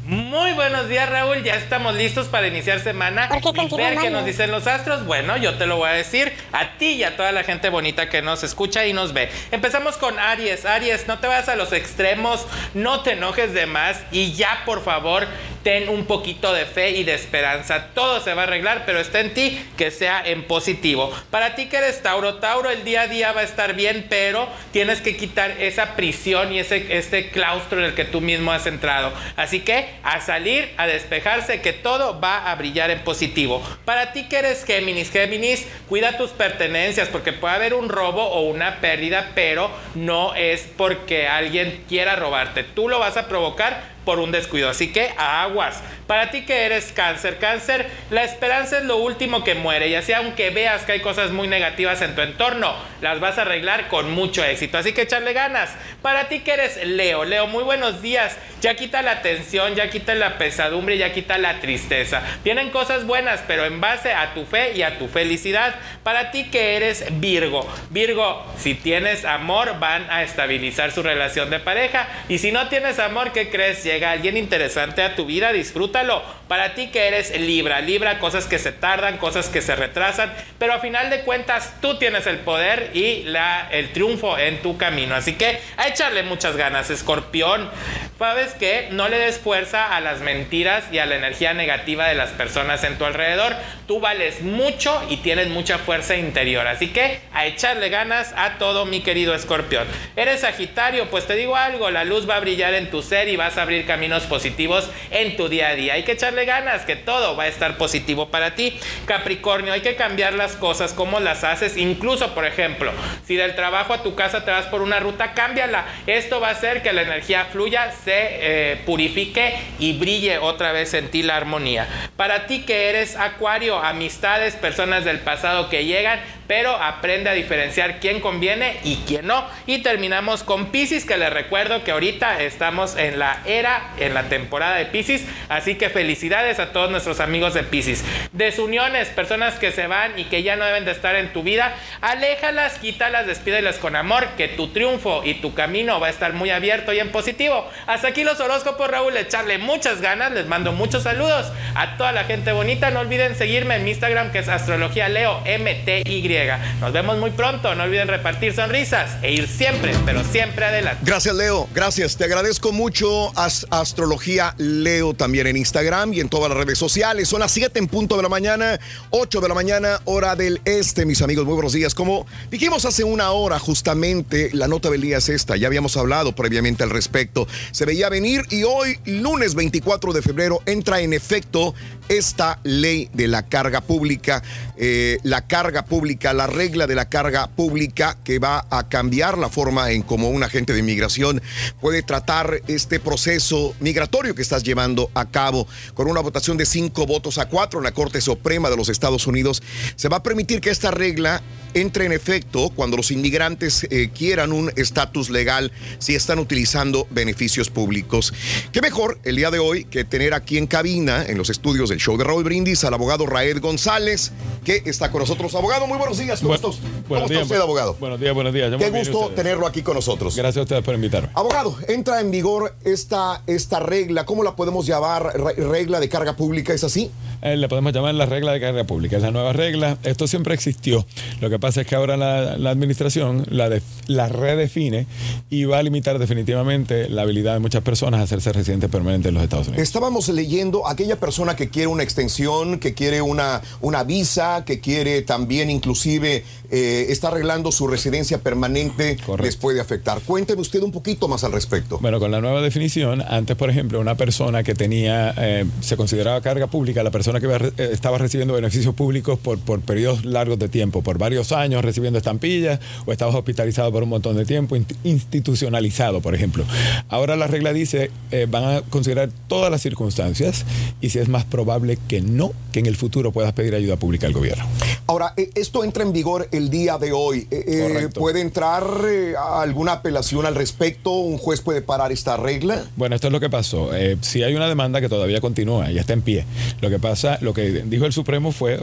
Muy buenos días, Raúl. Ya estamos listos para iniciar semana. ¿Por qué y ver qué nos no? dicen los astros. Bueno, yo te lo voy a decir a ti y a toda la gente bonita que nos escucha y nos ve. Empezamos con Aries. Aries, no te vayas a los extremos, no te enojes de más y ya, por favor, ten un poquito de fe y de esperanza. Todo se va a arreglar, pero está en ti que sea en positivo. Para ti que eres Tauro, Tauro, el día a día va a estar bien, pero tienes que quitar esa prisión y ese este claustro en el que tú mismo has entrado. Así que a salir, a despejarse, que todo va a brillar en positivo. Para ti que eres Géminis, Géminis, cuida tus pertenencias porque puede haber un robo o una pérdida, pero no es porque alguien quiera robarte. Tú lo vas a provocar por un descuido. Así que aguas. Para ti que eres cáncer, cáncer, la esperanza es lo último que muere. Y así aunque veas que hay cosas muy negativas en tu entorno, las vas a arreglar con mucho éxito. Así que echarle ganas. Para ti que eres Leo, Leo, muy buenos días. Ya quita la tensión, ya quita la pesadumbre, ya quita la tristeza. Vienen cosas buenas, pero en base a tu fe y a tu felicidad. Para ti que eres Virgo, Virgo, si tienes amor, van a estabilizar su relación de pareja. Y si no tienes amor, ¿qué crees? Alguien interesante a tu vida, disfrútalo. Para ti que eres Libra, Libra, cosas que se tardan, cosas que se retrasan, pero a final de cuentas tú tienes el poder y la, el triunfo en tu camino. Así que a echarle muchas ganas, Escorpión. Sabes que no le des fuerza a las mentiras y a la energía negativa de las personas en tu alrededor. Tú vales mucho y tienes mucha fuerza interior. Así que a echarle ganas a todo, mi querido escorpión. Eres Sagitario, pues te digo algo, la luz va a brillar en tu ser y vas a abrir caminos positivos en tu día a día. Hay que echarle ganas, que todo va a estar positivo para ti. Capricornio, hay que cambiar las cosas, como las haces. Incluso, por ejemplo, si del trabajo a tu casa te vas por una ruta, cámbiala. Esto va a hacer que la energía fluya, se eh, purifique y brille otra vez en ti la armonía. Para ti que eres acuario, amistades, personas del pasado que llegan, pero aprende a diferenciar quién conviene y quién no. Y terminamos con Pisces, que les recuerdo que ahorita estamos en la era, en la temporada de Pisces, así que felicidades a todos nuestros amigos de Pisces. Desuniones, personas que se van y que ya no deben de estar en tu vida, aléjalas, quítalas, despídelas con amor, que tu triunfo y tu camino va a estar muy abierto y en positivo. Hasta aquí los horóscopos, Raúl, echarle muchas ganas, les mando muchos saludos a toda la gente bonita, no olviden seguirme en mi Instagram que es astrología leo MTY. Nos vemos muy pronto. No olviden repartir sonrisas e ir siempre, pero siempre adelante. Gracias, Leo. Gracias. Te agradezco mucho. As- Astrología Leo también en Instagram en todas las redes sociales. Son las 7 en punto de la mañana, 8 de la mañana, hora del este, mis amigos. Muy buenos días. Como dijimos hace una hora, justamente, la nota del día es esta. Ya habíamos hablado previamente al respecto. Se veía venir y hoy, lunes 24 de febrero, entra en efecto esta ley de la carga pública, eh, la carga pública, la regla de la carga pública que va a cambiar la forma en cómo un agente de inmigración puede tratar este proceso migratorio que estás llevando a cabo. Una votación de cinco votos a cuatro en la Corte Suprema de los Estados Unidos, se va a permitir que esta regla entre en efecto cuando los inmigrantes eh, quieran un estatus legal si están utilizando beneficios públicos. ¿Qué mejor el día de hoy que tener aquí en cabina, en los estudios del show de Raúl Brindis, al abogado Raed González, que está con nosotros. Abogado, muy buenos días. ¿Cómo, está, usted? ¿Cómo está usted, abogado? Buenos días, buenos días. Yo Qué gusto ustedes. tenerlo aquí con nosotros. Gracias a ustedes por invitarme. Abogado, entra en vigor esta, esta regla, ¿cómo la podemos llamar? Re- ¿Regla de carga pública? ¿Es así? Eh, le podemos llamar la regla de carga pública. Es la nueva regla. Esto siempre existió. Lo que pasa es que ahora la, la administración la, de- la redefine y va a limitar definitivamente la habilidad de muchas personas a hacerse residentes permanentes en los Estados Unidos. Estábamos leyendo aquella persona que quiere una extensión, que quiere una, una visa, que quiere también inclusive eh, está arreglando su residencia permanente, les puede afectar. Cuénteme usted un poquito más al respecto. Bueno, con la nueva definición, antes, por ejemplo, una persona que tenía, eh, se consideraba carga pública, la persona que eh, estaba recibiendo beneficios públicos por, por periodos largos de tiempo, por varios años recibiendo estampillas, o estabas hospitalizado por un montón de tiempo, inst- institucionalizado, por ejemplo. Ahora la regla dice, eh, van a considerar todas las circunstancias y si es más probable que no, que en el futuro puedas pedir ayuda pública al gobierno. Ahora, eh, esto entra en vigor el día de hoy. Eh. ¿Puede entrar eh, alguna apelación al respecto? ¿Un juez puede parar esta regla? Bueno, esto es lo que pasó. Eh, si hay una demanda que todavía continúa y está en pie. Lo que pasa, lo que dijo el Supremo fue,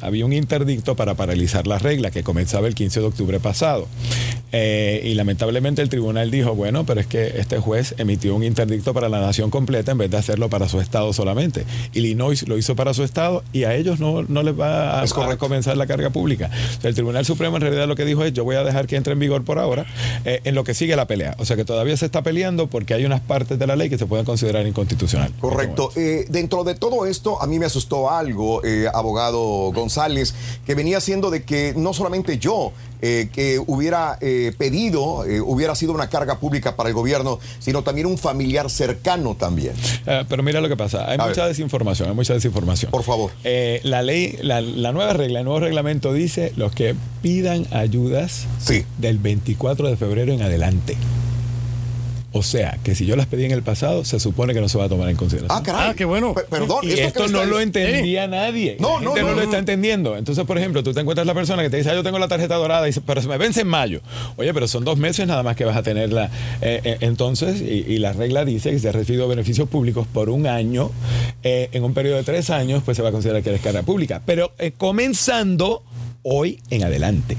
había un interdicto para paralizar la regla que comenzaba el 15 de octubre pasado. Eh, y lamentablemente el tribunal dijo, bueno, pero es que este juez emitió un interdicto para la nación completa en vez de hacerlo para su estado solamente. Illinois lo hizo para su estado y a ellos no, no les va a, a comenzar la carga pública. O sea, el Tribunal Supremo en realidad lo que dijo es, yo voy a dejar que entre en vigor por ahora, eh, en lo que sigue la pelea. O sea que todavía se está peleando porque hay unas partes de la ley que se pueden considerar inconstitucional. Correcto. Eh, dentro de todo esto, a mí me asustó algo, abogado González, que venía siendo de que no solamente yo, eh, que hubiera eh, pedido, eh, hubiera sido una carga pública para el gobierno, sino también un familiar cercano también. Pero mira lo que pasa, hay mucha desinformación, hay mucha desinformación. Por favor. La ley, la, la nueva regla, el nuevo reglamento dice los que pidan ayudas del 24 de febrero en adelante. O sea, que si yo las pedí en el pasado, se supone que no se va a tomar en consideración. Ah, caray. Ah, qué bueno. perdón, Y ¿esto no está lo entendía Eh. nadie. No, la no, gente no, no, lo no. está entendiendo. Entonces, por ejemplo, tú te encuentras la persona que te dice, ah, yo tengo la tarjeta dorada, y dice, pero se me vence en mayo. Oye, pero son dos meses nada más que vas a tenerla. Eh, eh, entonces, y, y la regla dice que si has recibido beneficios públicos por un año, eh, en un periodo de tres años, pues se va a considerar que eres carga pública. Pero eh, comenzando hoy en adelante.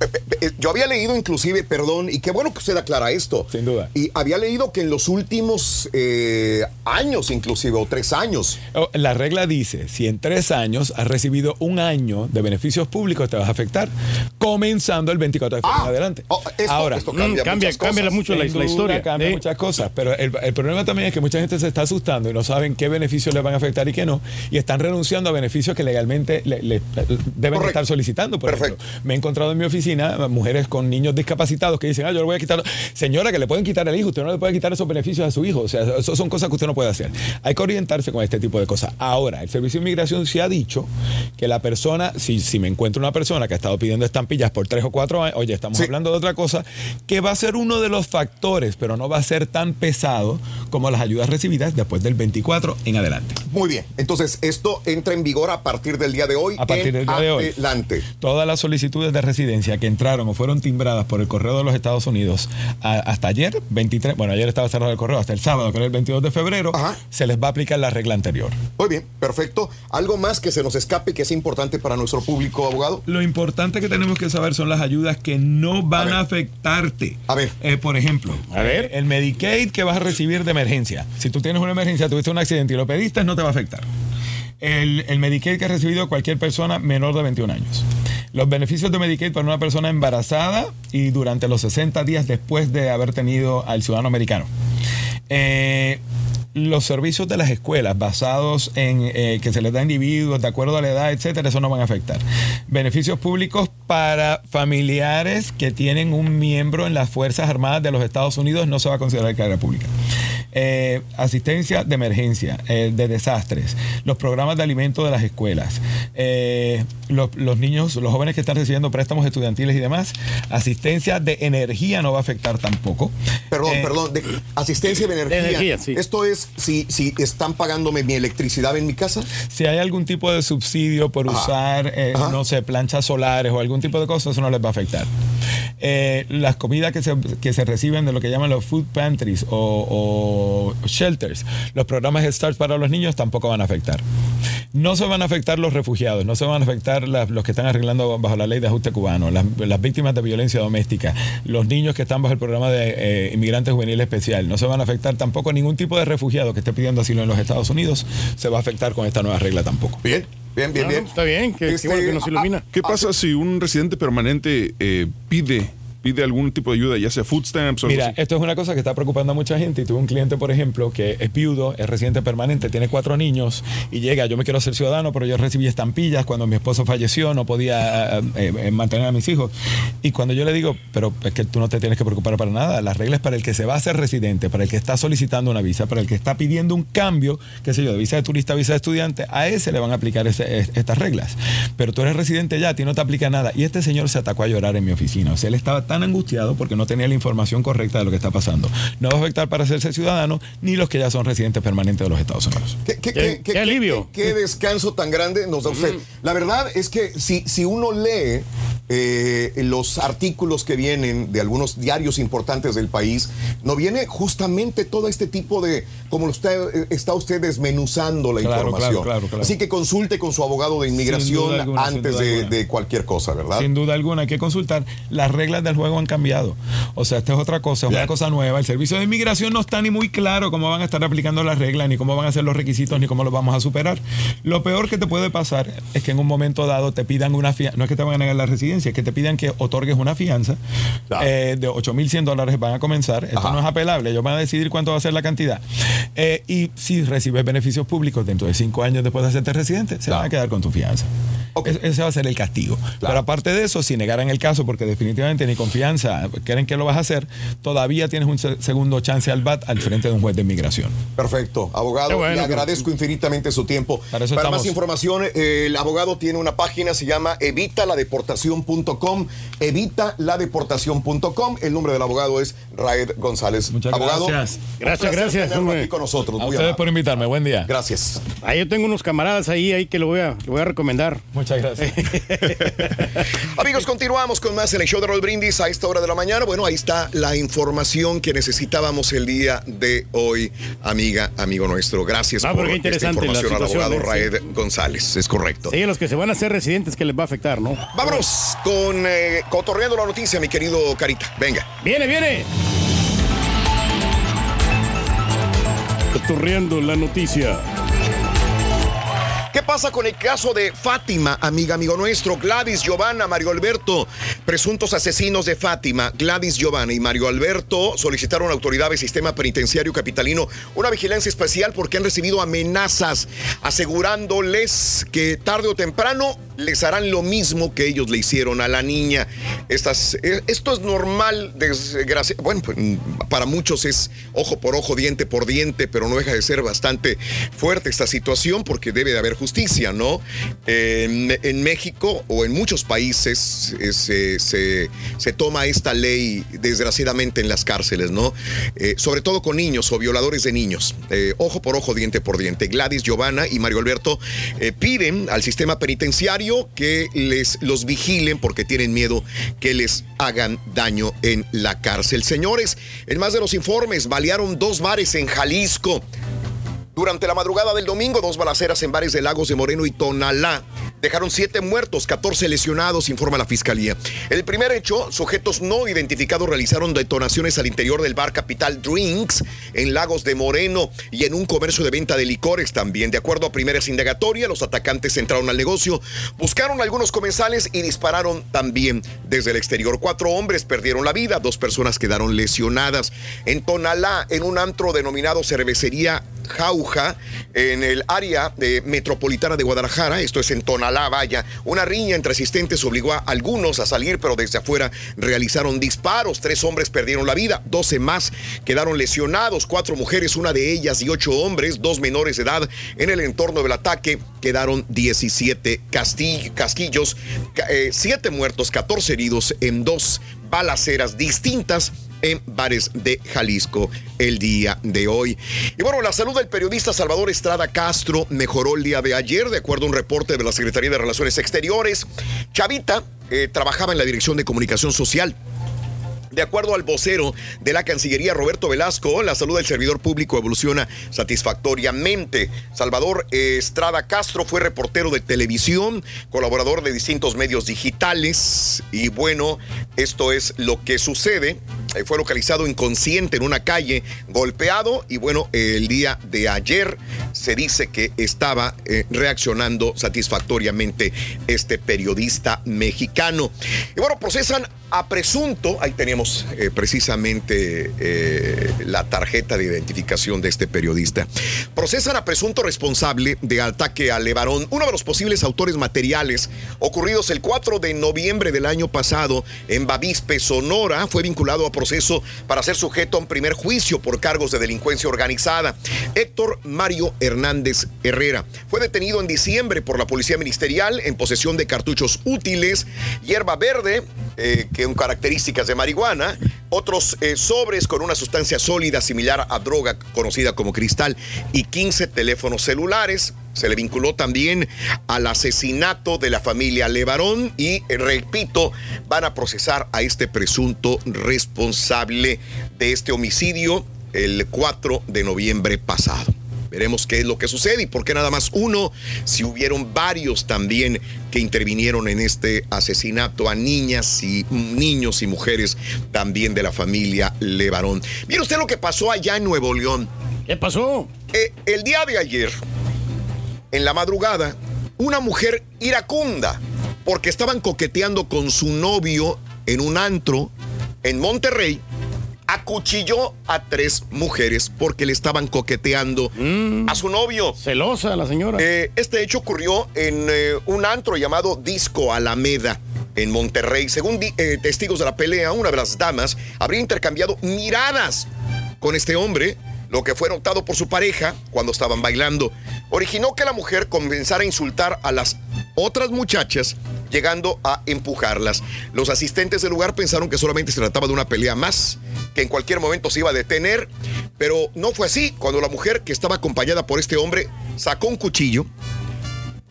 Eh, yo había leído inclusive, perdón, y qué bueno que usted aclara esto. Sin duda. Y había leído que en los últimos eh, años, inclusive, o tres años. Oh, La regla dice, si en tres años has recibido un año de beneficios públicos, te vas a afectar, comenzando el 24 de febrero en adelante. Ah, esto- Ahora, esto cambia Mm, cambia- cambia mucho la- historia. Cambia muchas cosas, pero el, el problema también es que mucha gente se está asustando y no saben qué beneficios les van a afectar y qué no, y están renunciando a beneficios que legalmente le- le- deben estar solicitando. Por ejemplo, me he encontrado en mi oficina mujeres con niños discapacitados que dicen, ah, yo le voy a quitar, señora, que le pueden quitar el hijo, usted no le puede quitar esos beneficios a su hijo. O sea, eso son cosas que usted no puede hacer. Hay que orientarse con este tipo de cosas. Ahora, el Servicio de Inmigración sí ha dicho que la persona, si, si me encuentro una persona que ha estado pidiendo estampillas por tres o cuatro años, oye, estamos hablando de otra cosa, que va a ser uno de los factores, pero no va a ser tan pesado como las ayudas recibidas después del 24 en adelante. Muy bien. Entonces, esto entra en vigor a partir del día de hoy. A partir del día de hoy. Adelante. Todas las solicitudes de residencia que entraron o fueron timbradas por el correo de los Estados Unidos a- hasta ayer, 23, bueno, ayer estaba cerrado el correo, hasta el sábado, que era el 22 de febrero, se les va a aplicar la regla anterior. Muy bien, perfecto. ¿Algo más que se nos escape que es importante para nuestro público, abogado? Lo importante que tenemos que saber son las ayudas que no van a, afectarte. A ver. por ejemplo, eh, el Medicaid que vas a recibir de emergencia. Si tú tienes una emergencia, tuviste un accidente y lo pediste, no te va a afectar. El, el Medicaid que ha recibido cualquier persona menor de 21 años. Los beneficios de Medicaid para una persona embarazada y durante los 60 días después de haber tenido al ciudadano americano. Eh, los servicios de las escuelas basados en eh, que se les da a individuos de acuerdo a la edad, etcétera, eso no van a afectar. Beneficios públicos para familiares que tienen un miembro en las Fuerzas Armadas de los Estados Unidos no se va a considerar carga pública. Eh, asistencia de emergencia, eh, de desastres, los programas de alimento de las escuelas, eh, los, los niños, los jóvenes que están recibiendo préstamos estudiantiles y demás, asistencia de energía no va a afectar tampoco. Perdón, Eh, perdón, de asistencia de energía. energía, sí. Esto es si, si están pagándome mi electricidad en mi casa. Si hay algún tipo de subsidio por usar, eh, no sé, planchas solares o algún tipo de cosas, eso no les va a afectar. Eh, las comidas que se, que se reciben de lo que llaman los food pantries o, o shelters, los programas Start para los niños tampoco van a afectar. No se van a afectar los refugiados, no se van a afectar las- los que están arreglando bajo la ley de ajuste cubano, las, las víctimas de violencia doméstica, los niños que están bajo el programa de eh, inmigrante juvenil especial, no se van a afectar tampoco ningún tipo de refugiado que esté pidiendo asilo en los Estados Unidos, se va a afectar con esta nueva regla tampoco. Bien, bien, bien, bien. Está bien, que, Este, bueno que nos ilumina. ¿Qué pasa si un residente permanente eh, pide, pide algún tipo de ayuda, ya sea food stamps o algo Mira, así? esto es una cosa que está preocupando a mucha gente. Y tuve un cliente, por ejemplo, que es viudo, es residente permanente, tiene cuatro niños y llega, yo me quiero ser ciudadano, pero yo recibí estampillas cuando mi esposo falleció, no podía eh, eh, mantener a mis hijos. Y cuando yo le digo, pero es que tú no te tienes que preocupar para nada, las reglas para el que se va a ser residente, para el que está solicitando una visa, para el que está pidiendo un cambio, qué sé yo, de visa de turista a visa de estudiante, a ese le van a aplicar ese- es- estas reglas. Pero tú eres residente ya, a ti no te aplica nada. Y este señor se atacó a llorar en mi oficina. O sea, él estaba tan angustiado porque no tenía la información correcta de lo que está pasando. No va a afectar para hacerse ciudadano ni los que ya son residentes permanentes de los Estados Unidos. ¿Qué, qué- qué- qué- qué- qué descanso tan grande nos da usted. La verdad es que si, si uno lee eh, los artículos que vienen de algunos diarios importantes del país, no viene justamente todo este tipo de, como usted eh, está usted desmenuzando la Claro, información. claro, claro, claro. Así que consulte con su abogado de inmigración alguna, antes de, de cualquier cosa, ¿verdad? Sin duda alguna, hay que consultar. Las reglas del juego han cambiado. O sea, esta es otra cosa, es una cosa nueva. El servicio de inmigración no está ni muy claro cómo van a estar aplicando las reglas, ni cómo van a ser los requisitos, ni cómo los vamos a superar. Lo peor que te puede pasar es que en un momento dado te pidan una fianza, no es que te van a negar la residencia, es que te pidan que otorgues una fianza eh, de 8.100 dólares van a comenzar. Esto no es apelable, ellos van a decidir cuánto va a ser la cantidad. Eh, y si recibes beneficios públicos dentro de cinco años después de hacerte residente, se van a quedar con tu fianza. Es- Ese va a ser el castigo. Pero aparte de eso, si negaran el caso, porque definitivamente ni confianza creen que lo vas a hacer, todavía tienes un se- segundo chance al BAT al frente de un juez de inmigración. Perfecto, abogado. Bueno, le agradezco infinitamente su tiempo. Para, eso más estamos. información, eh, el abogado tiene una página, se llama evitaladeportación.com. Evitaladeportación.com. El nombre del abogado es Raed González. Muchas abogado, gracias. Gracias, gracias, aquí con nosotros. A Muy ustedes amable. por invitarme. Buen día. Gracias. Ahí yo tengo unos camaradas ahí, ahí que lo voy a, lo voy a recomendar. Muchas gracias. <laughs> Amigos, continuamos con más en el show de Roll Brindis a esta hora de la mañana. Bueno, ahí está la información que necesitábamos el día de hoy, amiga, amigo nuestro. Gracias Ah, por esta información al abogado ¿eh? Raed González. Es correcto. Sí, a los que se van a hacer residentes que les va a afectar, ¿no? Vámonos con eh, cotorreando la noticia, mi querido Carita. Venga. Viene, viene. Cotorreando la noticia. ¿Qué pasa con el caso de Fátima, amiga, amigo nuestro? Gladys, Giovanna, Mario Alberto, presuntos asesinos de Fátima, Gladys, Giovanna y Mario Alberto solicitaron a autoridades del sistema penitenciario capitalino una vigilancia especial porque han recibido amenazas asegurándoles que tarde o temprano les harán lo mismo que ellos le hicieron a la niña. Eh, esto es normal, desgracia. Bueno, pues, para muchos es ojo por ojo, diente por diente, pero no deja de ser bastante fuerte esta situación porque debe de haber justicia, ¿no? En, México o en muchos países se, toma esta ley desgraciadamente en las cárceles, ¿no? Eh, sobre todo con niños o violadores de niños. Eh, ojo por ojo, diente por diente. Gladys, Giovanna y Mario Alberto piden al sistema penitenciario que les los vigilen porque tienen miedo que les hagan daño en la cárcel. Señores, en más de los informes, balearon dos bares en Jalisco. Durante la madrugada del domingo, dos balaceras en bares de Lagos de Moreno y Tonalá dejaron siete muertos, 14 lesionados, informa la fiscalía. El primer hecho, sujetos no identificados realizaron detonaciones al interior del bar Capital Drinks en Lagos de Moreno y en un comercio de venta de licores también. De acuerdo a primeras indagatorias, los atacantes entraron al negocio, buscaron algunos comensales y dispararon también desde el exterior. Cuatro hombres perdieron la vida, dos personas quedaron lesionadas. En Tonalá, en un antro denominado Cervecería Jauja, en el área de metropolitana de Guadalajara, esto es en Tonalá, vaya, una riña entre asistentes obligó a algunos a salir, pero desde afuera realizaron disparos. Tres hombres perdieron la vida, 12 más quedaron lesionados, cuatro mujeres, una de ellas y ocho hombres, dos menores de edad. En el entorno del ataque quedaron 17 casti- casquillos, ca- eh, siete muertos, 14 heridos en dos balaceras distintas en bares de Jalisco el día de hoy. Y bueno, la salud del periodista Salvador Estrada Castro mejoró el día de ayer, de acuerdo a un reporte de la Secretaría de Relaciones Exteriores. Chavita eh, trabajaba en la Dirección de Comunicación Social. De acuerdo al vocero de la Cancillería, Roberto Velasco, la salud del servidor público evoluciona satisfactoriamente. Salvador Estrada Castro fue reportero de televisión, colaborador de distintos medios digitales y bueno, esto es lo que sucede. Fue localizado inconsciente en una calle, golpeado y bueno, el día de ayer se dice que estaba eh, reaccionando satisfactoriamente este periodista mexicano. Y bueno, procesan a presunto, ahí tenemos eh, precisamente eh, la tarjeta de identificación de este periodista. Procesan a presunto responsable de ataque a Levarón, uno de los posibles autores materiales ocurridos el 4 de noviembre del año pasado en Bavispe, Sonora. Fue vinculado a proceso para ser sujeto a un primer juicio por cargos de delincuencia organizada. Héctor Mario Hernández Herrera fue detenido en diciembre por la Policía Ministerial en posesión de cartuchos útiles, hierba verde, eh, que con características de marihuana, otros eh, sobres con una sustancia sólida similar a droga conocida como cristal y 15 teléfonos celulares. Se le vinculó también al asesinato de la familia Levarón y, eh, repito, van a procesar a este presunto responsable de este homicidio el 4 de noviembre pasado. Veremos qué es lo que sucede y por qué nada más uno, si hubieron varios también que intervinieron en este asesinato a niñas y niños y mujeres también de la familia Levarón. Mire usted lo que pasó allá en Nuevo León. ¿Qué pasó? Eh, el día de ayer, en la madrugada, una mujer iracunda, porque estaban coqueteando con su novio en un antro en Monterrey, acuchilló a tres mujeres porque le estaban coqueteando a su novio. Celosa la señora. Eh, este hecho ocurrió en eh, un antro llamado Disco Alameda. En Monterrey, según eh, testigos de la pelea, una de las damas habría intercambiado miradas con este hombre, lo que fue notado por su pareja cuando estaban bailando. Originó que la mujer comenzara a insultar a las otras muchachas, llegando a empujarlas. Los asistentes del lugar pensaron que solamente se trataba de una pelea más, que en cualquier momento se iba a detener, pero no fue así. Cuando la mujer, que estaba acompañada por este hombre, sacó un cuchillo,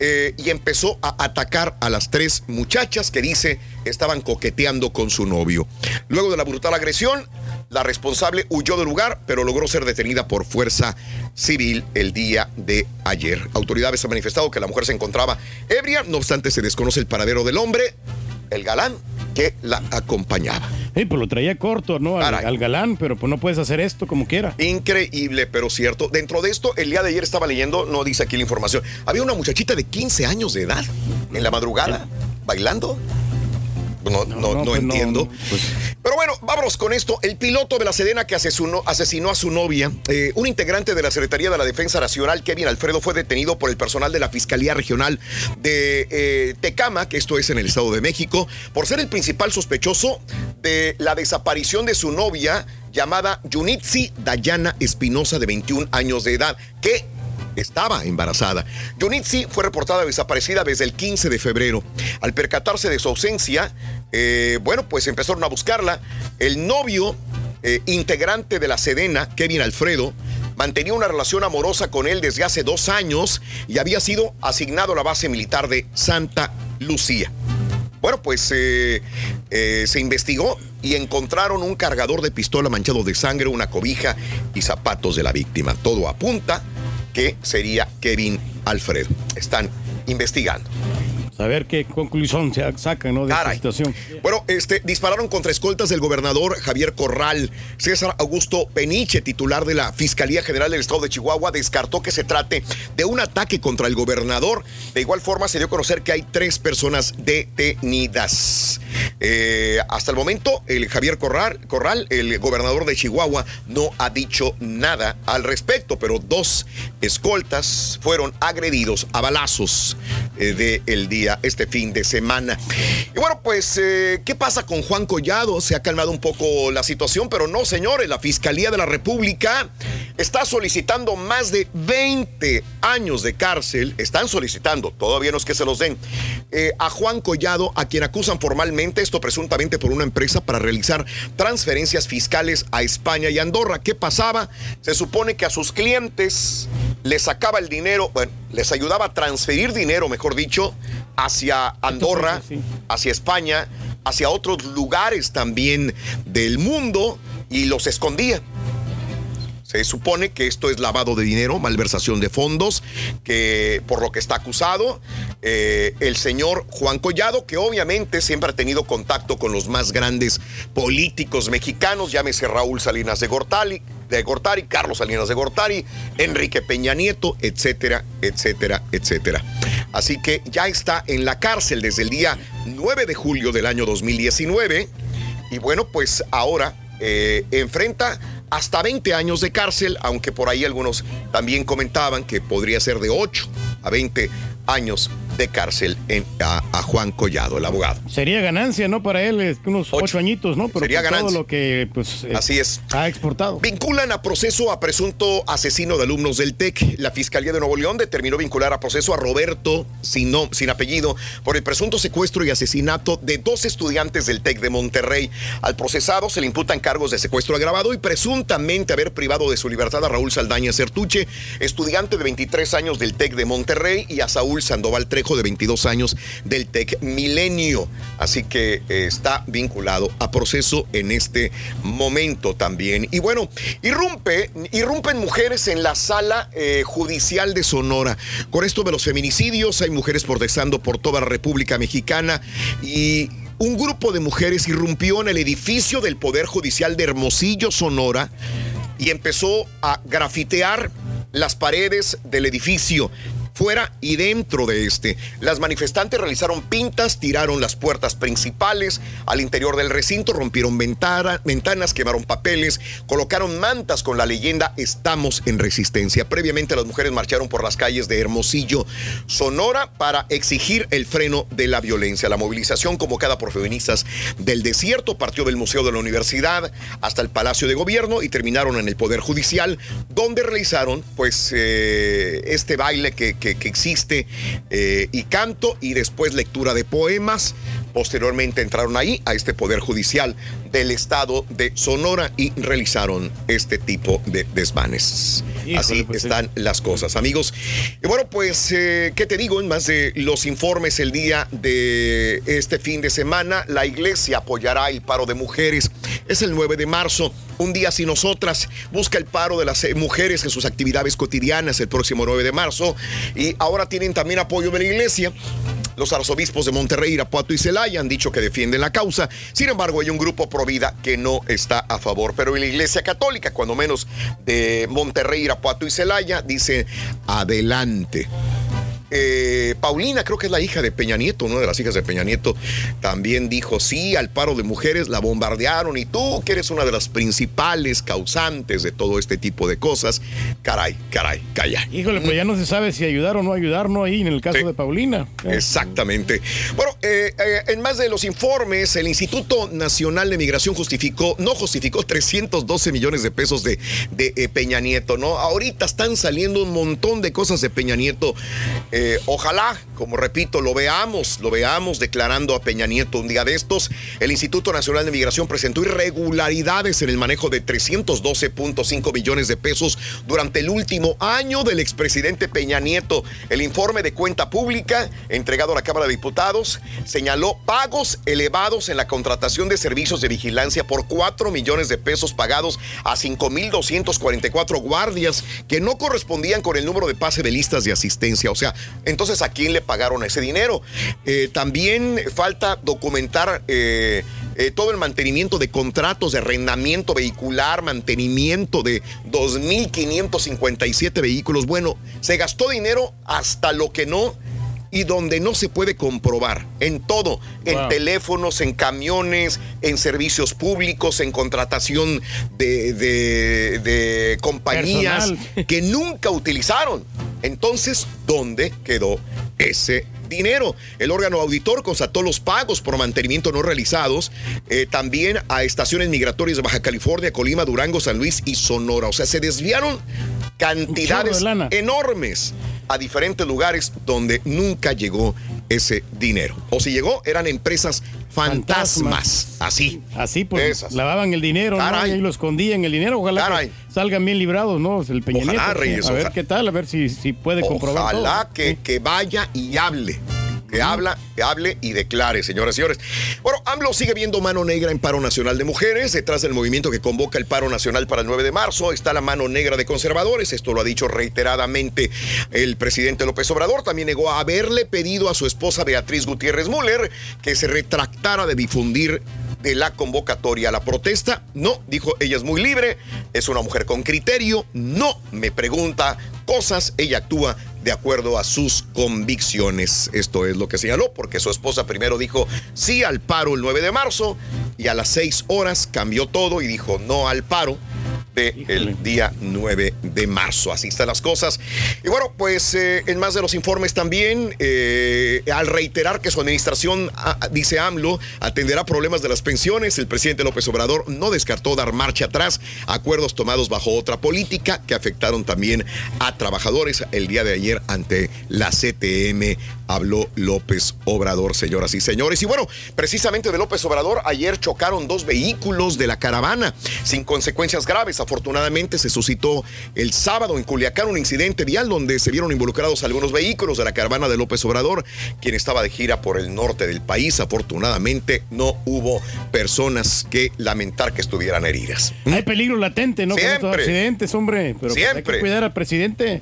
eh, y empezó a atacar a las tres muchachas que dice estaban coqueteando con su novio. Luego de la brutal agresión, la responsable huyó del lugar, pero logró ser detenida por fuerza civil el día de ayer. Autoridades han manifestado que la mujer se encontraba ebria, no obstante se desconoce el paradero del hombre, el galán que la acompañaba. Sí, pues lo traía corto, ¿no? Al, al galán, pero pues no puedes hacer esto como quiera. Increíble, pero cierto. Dentro de esto, el día de ayer estaba leyendo, no dice aquí la información, había una muchachita de 15 años de edad en la madrugada bailando. No, no, no, pues no, entiendo. pues- Pero bueno, vámonos con esto. El piloto de la Sedena que asesinó, asesinó a su novia, eh, un integrante de la Secretaría de la Defensa Nacional, Kevin Alfredo, fue detenido por el personal de la Fiscalía Regional de eh, Tecama, que esto es en el Estado de México, por ser el principal sospechoso de la desaparición de su novia llamada Yunitsi Dayana Espinosa, de 21 años de edad, que estaba embarazada. Yunitsi fue reportada desaparecida desde el 15 de febrero. Al percatarse de su ausencia, eh, bueno, pues empezaron a buscarla. El novio eh, integrante de la Sedena, Kevin Alfredo, mantenía una relación amorosa con él desde hace dos años y había sido asignado a la base militar de Santa Lucía. Bueno, pues eh, se investigó y encontraron un cargador de pistola manchado de sangre, una cobija y zapatos de la víctima. Todo apunta que sería Kevin Alfredo. Están investigando. A ver qué conclusión se sacan, ¿no? De esta situación. Bueno, este, dispararon contra escoltas del gobernador Javier Corral. César Augusto Peniche, titular de la Fiscalía General del Estado de Chihuahua, descartó que se trate de un ataque contra el gobernador. De igual forma, se dio a conocer que hay tres personas detenidas. Eh, hasta el momento, el Javier Corral, Corral, el gobernador de Chihuahua, no ha dicho nada al respecto, pero dos escoltas fueron agredidos a balazos eh, del día, este fin de semana. Y bueno, pues, eh, ¿qué pasa con Juan Collado? Se ha calmado un poco la situación, pero no, señores, la Fiscalía de la República está solicitando más de 20 años de cárcel, están solicitando, todavía no es que se los den, a Juan Collado, a quien acusan formalmente, esto presuntamente por una empresa para realizar transferencias fiscales a España y Andorra. ¿Qué pasaba? Se supone que a sus clientes les sacaba el dinero, bueno, les ayudaba a transferir dinero, mejor dicho, hacia Andorra, hacia España, hacia otros lugares también del mundo y los escondía. Se supone que esto es lavado de dinero, malversación de fondos, que por lo que está acusado eh, el señor Juan Collado, que obviamente siempre ha tenido contacto con los más grandes políticos mexicanos, llámese Raúl Salinas de Gortari, de Gortari, Carlos Salinas de Gortari, Enrique Peña Nieto, etcétera, etcétera, etcétera. Así que ya está en la cárcel desde el día 9 de julio del año 2019 y bueno, pues ahora eh, enfrenta hasta 20 años de cárcel, aunque por ahí algunos también comentaban que podría ser de 8 a 20 años de cárcel en- a, a Juan Collado, el abogado. Sería ganancia, ¿no? Para él, unos ocho, añitos, ¿no? Pero Sería todo ganancia. lo que, pues, eh, Así es. ha exportado. Vinculan a proceso a presunto asesino de alumnos del TEC. La Fiscalía de Nuevo León determinó vincular a proceso a Roberto, sin, no- sin apellido, por el presunto secuestro y asesinato de dos estudiantes del TEC de Monterrey. Al procesado se le imputan cargos de secuestro agravado y presuntamente haber privado de su libertad a Raúl Saldaña Certuche, estudiante de 23 años del TEC de Monterrey, y a Saúl Sandoval Trejo, de 22 años del TEC Milenio. Así que eh, está vinculado a proceso en este momento también. Y bueno, irrumpe, irrumpen mujeres en la sala eh, judicial de Sonora. Con esto de los feminicidios, hay mujeres protestando por toda la República Mexicana y un grupo de mujeres irrumpió en el edificio del Poder Judicial de Hermosillo, Sonora, y empezó a grafitear las paredes del edificio fuera y dentro de este. Las manifestantes realizaron pintas, tiraron las puertas principales al interior del recinto, rompieron ventana- ventanas, quemaron papeles, colocaron mantas con la leyenda Estamos en resistencia. Previamente las mujeres marcharon por las calles de Hermosillo, Sonora, para exigir el freno de la violencia. La movilización convocada por feministas del desierto partió del Museo de la Universidad hasta el Palacio de Gobierno y terminaron en el Poder Judicial, donde realizaron pues eh, este baile que, que- que existe eh, y canto y después lectura de poemas. Posteriormente entraron ahí a este Poder Judicial del Estado de Sonora y realizaron este tipo de desmanes. Híjole, Así pues sí. están las cosas, amigos. Y bueno, pues, eh, ¿qué te digo? En más de los informes el día de este fin de semana, la iglesia apoyará el paro de mujeres. Es el 9 de marzo, un día sin nosotras. Busca el paro de las eh, mujeres en sus actividades cotidianas el próximo 9 de marzo. Y ahora tienen también apoyo de la iglesia. Los arzobispos de Monterrey, Irapuato y Celaya han dicho que defienden la causa. Sin embargo, hay un grupo pro vida que no está a favor. Pero en la Iglesia Católica, cuando menos de Monterrey, Irapuato y Celaya, dice adelante. Eh, Paulina, creo que es la hija de Peña Nieto, una de las hijas de Peña Nieto, también dijo sí al paro de mujeres, la bombardearon y tú, que eres una de las principales causantes de todo este tipo de cosas, caray, caray, calla. Híjole, pues ya no se sabe si ayudar o no ayudar, ¿no? Ahí en el caso de Paulina. Exactamente. Bueno, eh, eh, en más de los informes, el Instituto Nacional de Migración justificó, no justificó 312 millones de pesos de, de, eh, Peña Nieto, ¿no? Ahorita están saliendo un montón de cosas de Peña Nieto. Eh, ojalá, como repito, lo veamos, lo veamos declarando a Peña Nieto un día de estos. El Instituto Nacional de Migración presentó irregularidades en el manejo de 312.5 millones de pesos durante el último año del expresidente Peña Nieto. El informe de cuenta pública entregado a la Cámara de Diputados señaló pagos elevados en la contratación de servicios de vigilancia por 4 millones de pesos pagados a 5.244 guardias que no correspondían con el número de pase de listas de asistencia. O sea, entonces, ¿a quién le pagaron ese dinero? Eh, también falta documentar eh, eh, todo el mantenimiento de contratos de arrendamiento vehicular, mantenimiento de 2.557 vehículos. Bueno, se gastó dinero hasta lo que no y donde no se puede comprobar, en todo, en Wow. teléfonos, en camiones, en servicios públicos, en contratación de, de- de compañías Personal. que <laughs> nunca utilizaron. Entonces, ¿dónde quedó ese dinero? El órgano auditor constató los pagos por mantenimiento no realizados eh, también a estaciones migratorias de Baja California, Colima, Durango, San Luis y Sonora. O sea, se desviaron cantidades enormes a diferentes lugares donde nunca llegó ese dinero. O si llegó, eran empresas fantasmas. Así. Así pues Esas. lavaban el dinero, ¿no? Y ahí lo escondían el dinero. Ojalá que salgan bien librados, ¿no? El Peña Ojalá, Nieto, Reyes, A ver ojalá. qué tal, a ver si, si puede comprobar todo. Ojalá que, que vaya y hable. Que habla, que hable y declare, señoras y señores. Bueno, AMLO sigue viendo mano negra en paro nacional de mujeres. Detrás del movimiento que convoca el paro nacional para el 9 de marzo está la mano negra de conservadores. Esto lo ha dicho reiteradamente el presidente López Obrador. También negó haberle pedido a su esposa Beatriz Gutiérrez Müller que se retractara de difundir de la convocatoria a la protesta. No, dijo, ella es muy libre, es una mujer con criterio, no me pregunta cosas, ella actúa de acuerdo a sus convicciones. Esto es lo que señaló, porque su esposa primero dijo sí al paro el 9 de marzo y a las 6 horas cambió todo y dijo no al paro de el día 9 de marzo. Así están las cosas. Y bueno, pues eh, en más de los informes también, eh, al reiterar que su administración, dice AMLO, atenderá problemas de las pensiones, el presidente López Obrador no descartó dar marcha atrás, acuerdos tomados bajo otra política que afectaron también a trabajadores. El día de ayer ante la CTM habló López Obrador, señoras y señores. Y bueno, precisamente de López Obrador, ayer chocaron dos vehículos de la caravana sin consecuencias graves. Afortunadamente se suscitó el sábado en Culiacán un incidente vial donde se vieron involucrados algunos vehículos de la caravana de López Obrador, quien estaba de gira por el norte del país. Afortunadamente no hubo personas que lamentar que estuvieran heridas. Hay peligro latente, ¿no? Con estos Siempre. accidentes, hombre. Pero pues hay Siempre. que cuidar al presidente.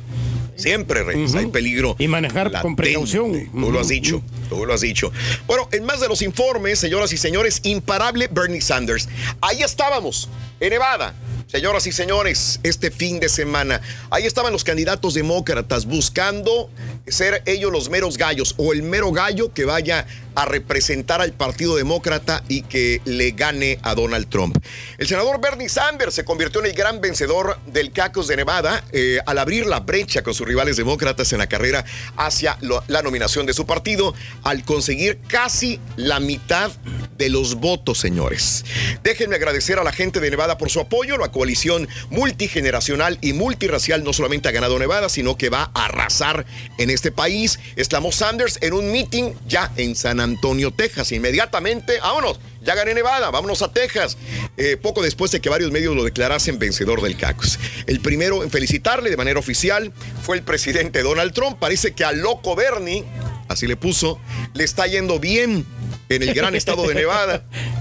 Siempre, Reyes, hay peligro. Y manejar con precaución. Tú lo has dicho, tú lo has dicho. Bueno, en más de los informes, señoras y señores, imparable Bernie Sanders. Ahí estábamos, en Nevada. Señoras y señores, este fin de semana, ahí estaban los candidatos demócratas buscando ser ellos los meros gallos o el mero gallo que vaya a representar al Partido Demócrata y que le gane a Donald Trump. El senador Bernie Sanders se convirtió en el gran vencedor del caucus de Nevada eh, al abrir la brecha con sus rivales demócratas en la carrera hacia la nominación de su partido, al conseguir casi la mitad de los votos, señores. Déjenme agradecer a la gente de Nevada por su apoyo. La coalición multigeneracional y multirracial no solamente ha ganado Nevada, sino que va a arrasar en este país, exclamó Sanders en un meeting ya en San Antonio, Texas. Inmediatamente, vámonos, ya gané Nevada, vámonos a Texas. Eh, poco después de que varios medios lo declarasen vencedor del caucus. El primero en felicitarle de manera oficial fue el presidente Donald Trump. Parece que al loco Bernie, así le puso, le está yendo bien en el gran estado de Nevada. <laughs>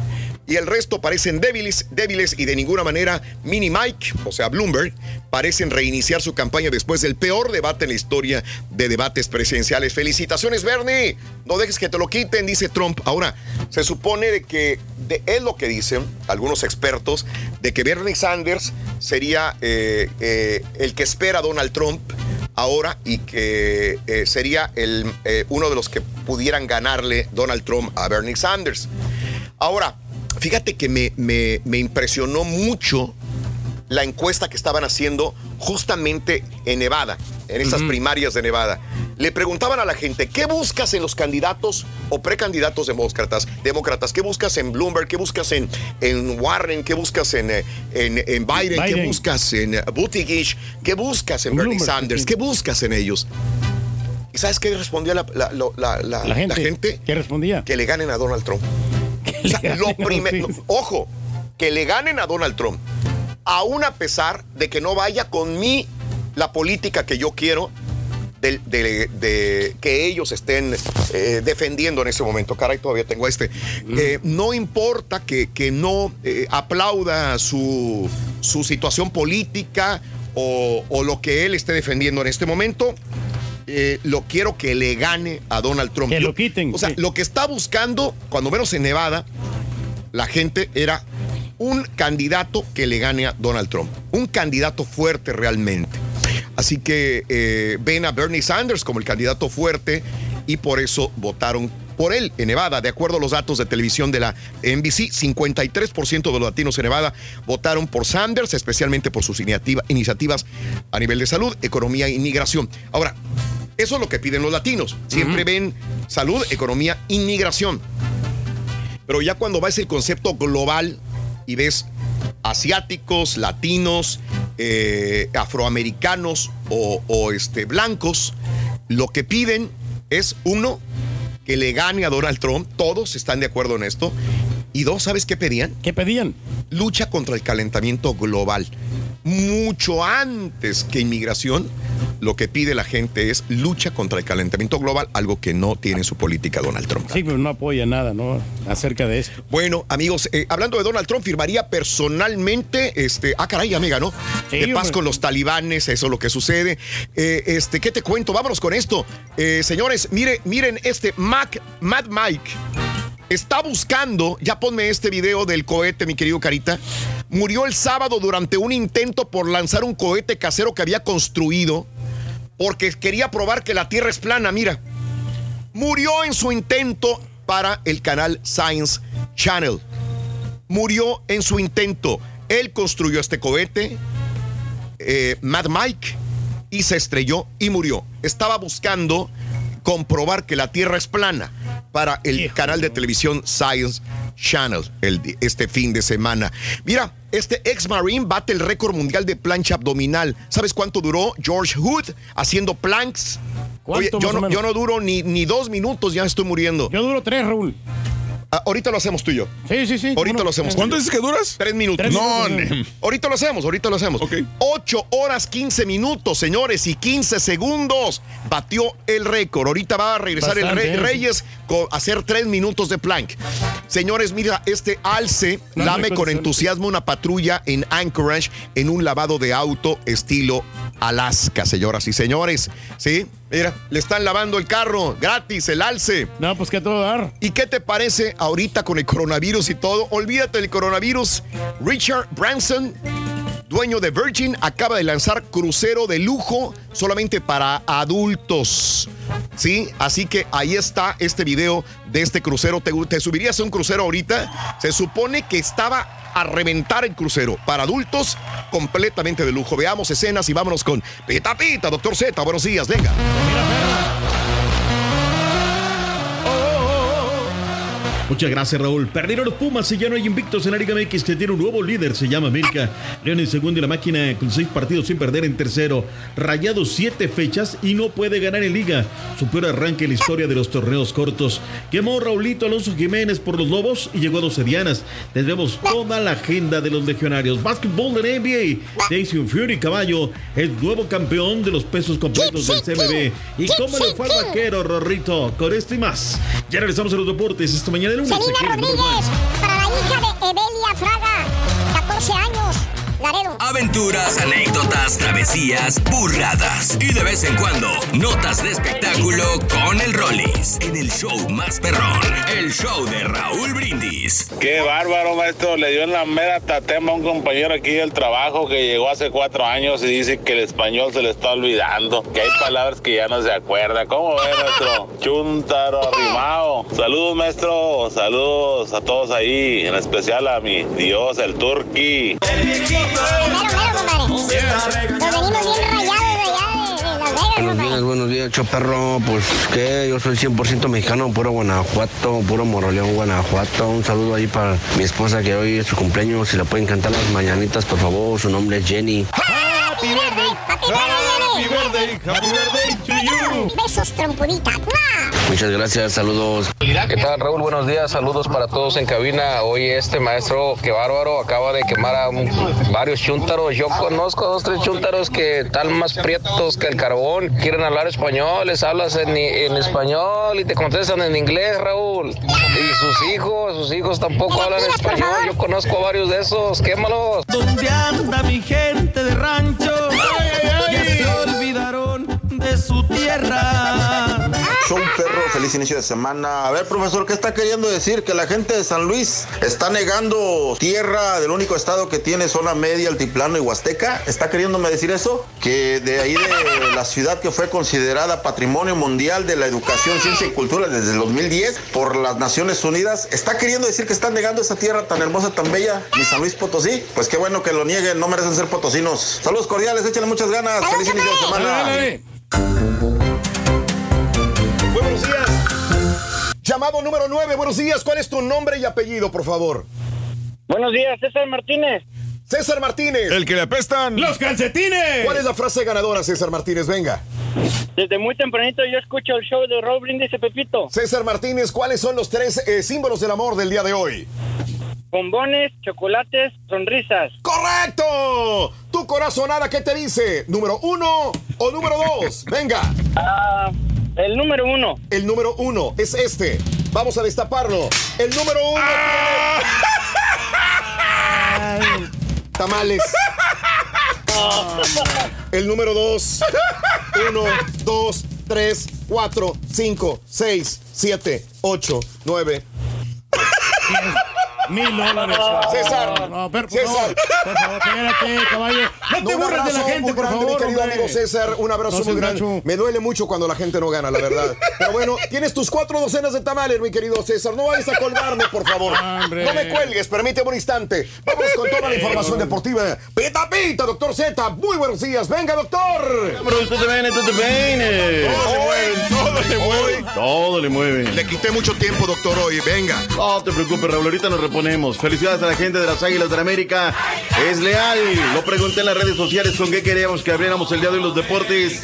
Y el resto parecen débiles, débiles y de ninguna manera Mini Mike, o sea Bloomberg, parecen reiniciar su campaña después del peor debate en la historia de debates presidenciales. Felicitaciones, Bernie. No dejes que te lo quiten, dice Trump. Ahora, se supone de que de, es lo que dicen algunos expertos, de que Bernie Sanders sería eh, eh, el que espera a Donald Trump ahora y que eh, sería el, uno de los que pudieran ganarle Donald Trump a Bernie Sanders. Ahora, fíjate que me, me- me impresionó mucho la encuesta que estaban haciendo justamente en Nevada, en esas primarias de Nevada. Le preguntaban a la gente, ¿qué buscas en los candidatos o precandidatos demócratas? Demócratas, ¿qué buscas en Bloomberg? ¿Qué buscas en, en Warren? ¿Qué buscas en, eh, en, en Biden? ¿Qué buscas en eh, Buttigieg? ¿Qué buscas en Bernie Bloomberg, Sanders? ¿Qué buscas en ellos? ¿Y sabes qué respondía la, la- la- gente. la gente? ¿Qué respondía? Que le ganen a Donald Trump. O sea, lo <laughs> primero, ojo, que le ganen a Donald Trump, aún a pesar de que no vaya con mí la política que yo quiero, de, de- de que ellos estén eh, defendiendo en ese momento. Caray, todavía tengo este. Eh, no importa que, que no eh, aplauda su, su situación política o, o lo que él esté defendiendo en este momento. Eh, lo quiero que le gane a Donald Trump. Que lo quiten, O sea, sí. lo que está buscando, cuando menos en Nevada, la gente era un candidato que le gane a Donald Trump. Un candidato fuerte realmente. Así que eh, ven a Bernie Sanders como el candidato fuerte y por eso votaron por él en Nevada. De acuerdo a los datos de televisión de la NBC, 53% de los latinos en Nevada votaron por Sanders, especialmente por sus iniciativa- iniciativas a nivel de salud, economía e inmigración. Ahora, eso es lo que piden los latinos. Siempre ven salud, economía, inmigración. Pero ya cuando ves el concepto global y ves asiáticos, latinos, eh, afroamericanos o, o, este, blancos, lo que piden es uno, que le gane a Donald Trump, todos están de acuerdo en esto, y dos, ¿sabes qué pedían? ¿Qué pedían? Lucha contra el calentamiento global. Mucho antes que inmigración, lo que pide la gente es lucha contra el calentamiento global, algo que no tiene en su política Donald Trump. Sí, pero no apoya nada, ¿no? Acerca de esto. Bueno, amigos, eh, hablando de Donald Trump, firmaría personalmente, este, ah, caray, amiga, ¿no? Sí, de paz con los talibanes, eso es lo que sucede. Eh, este, ¿qué te cuento? Vámonos con esto. Eh, señores, mire, miren este Mac, Mad Mike. Está buscando, ya ponme este video del cohete, mi querido Carita. Murió el sábado durante un intento por lanzar un cohete casero que había construido porque quería probar que la Tierra es plana, mira. Murió en su intento para el canal Science Channel. Murió en su intento. Él construyó este cohete, eh, Mad Mike, y se estrelló y murió. Estaba buscando comprobar que la Tierra es plana para el canal de televisión Science Channel el este fin de semana. Mira, este ex Marine bate el récord mundial de plancha abdominal. ¿Sabes cuánto duró George Hood haciendo planks? Oye, ¿Cuánto, yo no, yo no duro ni, ni dos minutos, ya estoy muriendo. Yo duro tres, Raúl. Ah, ahorita lo hacemos tú y yo. Sí, sí, sí. Ahorita lo hacemos. ¿Cuánto dices que duras? Tres minutos. Tres No, minutos, Ahorita lo hacemos, ahorita lo hacemos. Ok. 8 horas 15 minutos, señores, y 15 segundos. Batió el récord. Ahorita va a regresar el Bastante, ¿eh? Reyes con hacer 3 minutos de plank. Señores, mira, este alce lame con entusiasmo una patrulla en Anchorage en un lavado de auto estilo Alaska, señoras y señores. ¿Sí? Mira, le están lavando el carro gratis, el alce. No, pues que todo dar. ¿Y qué te parece ahorita con el coronavirus y todo? Olvídate del coronavirus. Richard Branson, dueño de Virgin, acaba de lanzar crucero de lujo solamente para adultos. ¿Sí? Así que ahí está este video de este crucero. ¿Te, subirías a un crucero ahorita? Se supone que estaba a reventar el crucero para adultos completamente de lujo. Veamos escenas y vámonos con Pita Pita, doctor Z. Buenos días, venga. Muchas gracias, Raúl. Perdieron los Pumas y ya no hay invictos en la Liga MX que tiene un nuevo líder, se llama América. León en segundo y la máquina con seis partidos sin perder en tercero. Rayados siete fechas y no puede ganar en Liga. Su peor arranque en la historia de los torneos cortos. Quemó Raulito Alonso Jiménez por los Lobos y llegó a 12 dianas. Tendremos toda la agenda de los legionarios. Básquetbol de NBA. Jason Fury Caballo es nuevo campeón de los pesos completos del CMB. ¿Y cómo le fue al vaquero, Rorrito? Con esto y más. Ya regresamos a los deportes esta mañana. Selena Rodríguez, para la hija de Evelia Fraga, 14 años, Laredo. Aventuras, anécdotas, travesías, burradas y de vez en cuando notas de espectáculo con el Rollis en el show más perrón, el show de Raúl Brindis. Qué bárbaro, maestro. Le dio en la mera tatema a un compañero aquí del trabajo que llegó hace cuatro años y dice que el español se le está olvidando, que hay palabras que ya no se acuerda. ¿Cómo ve, maestro? Chuntaro arrimado. Saludos, maestro. Saludos a todos ahí, en especial a mi Dios, el Turqui. Nos venimos bien rayados días, buenos días, choperro. Pues que yo soy 100% mexicano, puro Guanajuato, puro Moroleón, Guanajuato. Un saludo ahí para mi esposa que hoy es su cumpleaños. Si le pueden cantar las mañanitas, por favor. Su nombre es Jenny. Happy birthday, happy birthday, happy birthday to you. Besos, trompudita. Muchas gracias, saludos. ¿Qué tal, Raúl? Buenos días, saludos para todos en cabina. Hoy este maestro, qué bárbaro, acaba de quemar a un- varios chúntaros. Yo conozco dos, tres chúntaros que están más prietos que el carbón. Quieren hablar español, les hablas en, en español y te contestan en inglés, Raúl. Y sus hijos, sus hijos tampoco hablan español. Yo conozco a varios de esos, quémalos. ¿Dónde anda mi gente de rancho? Ya se olvidaron de su tierra. Show perro, feliz inicio de semana. A ver, profesor, ¿qué está queriendo decir? Que la gente de San Luis está negando tierra del único estado que tiene zona media, altiplano y huasteca. ¿Está queriéndome decir eso? Que de ahí de la ciudad que fue considerada Patrimonio Mundial de la Educación, Ciencia y Cultura desde el 2010 por las Naciones Unidas, ¿está queriendo decir que están negando esa tierra tan hermosa, tan bella, mi San Luis Potosí? Pues qué bueno que lo nieguen, no merecen ser potosinos. Saludos cordiales, échenle muchas ganas. Feliz inicio de semana. Llamado número 9, buenos días. ¿Cuál es tu nombre y apellido, por favor? Buenos días, César Martínez. César Martínez. El que le apestan. ¡Los calcetines! ¿Cuál es la frase ganadora, César Martínez? Venga. Desde muy tempranito yo escucho el show de Rob Brindis y Pepito. César Martínez, ¿cuáles son los tres eh, símbolos del amor del día de hoy? Bombones, chocolates, sonrisas. ¡Correcto! Tu corazonada, ¿qué te dice? ¿Número uno o número dos? Venga. Ah, el número uno. El número uno es este. Vamos a destaparlo. El número uno tiene... Tamales. El número dos. Uno, dos, tres, cuatro, cinco, seis, siete, ocho, nueve. Mil dólares. César. No, pero, por César. favor, por favor, espérate, caballo. No te un burles de la gente, por grande, favor. mi querido hombre. amigo César. Un abrazo No muy grande. Me duele mucho cuando la gente no gana, la verdad. Pero bueno, tienes tus cuatro docenas de tamales, mi querido César. No vayas a colgarme, por favor. Hombre. No me cuelgues, permíteme un instante. Vamos con toda la información deportiva. Pita, pita, doctor Z. Muy buenos días. Venga, doctor. Tutto bene. Todo le mueve. Todo le mueve. Le quité mucho tiempo, doctor, hoy. Venga. No te preocupes, Raúl, ahorita nos reponemos. Felicidades a la gente de las Águilas de la América. Es leal. Lo pregunté en las redes sociales con qué queríamos que abriéramos el día de hoy los deportes.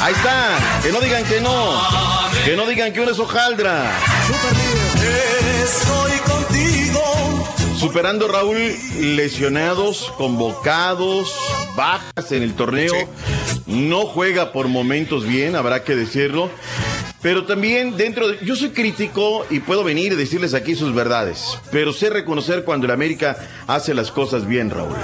Ahí está. Que no digan que no. Que no digan que uno es hojaldra. Estoy contigo. Superando Raúl lesionados, convocados, bajas en el torneo. No juega por momentos bien, habrá que decirlo. Pero también dentro de... Yo soy crítico y puedo venir y decirles aquí sus verdades. Pero sé reconocer cuando el América hace las cosas bien, Raúl.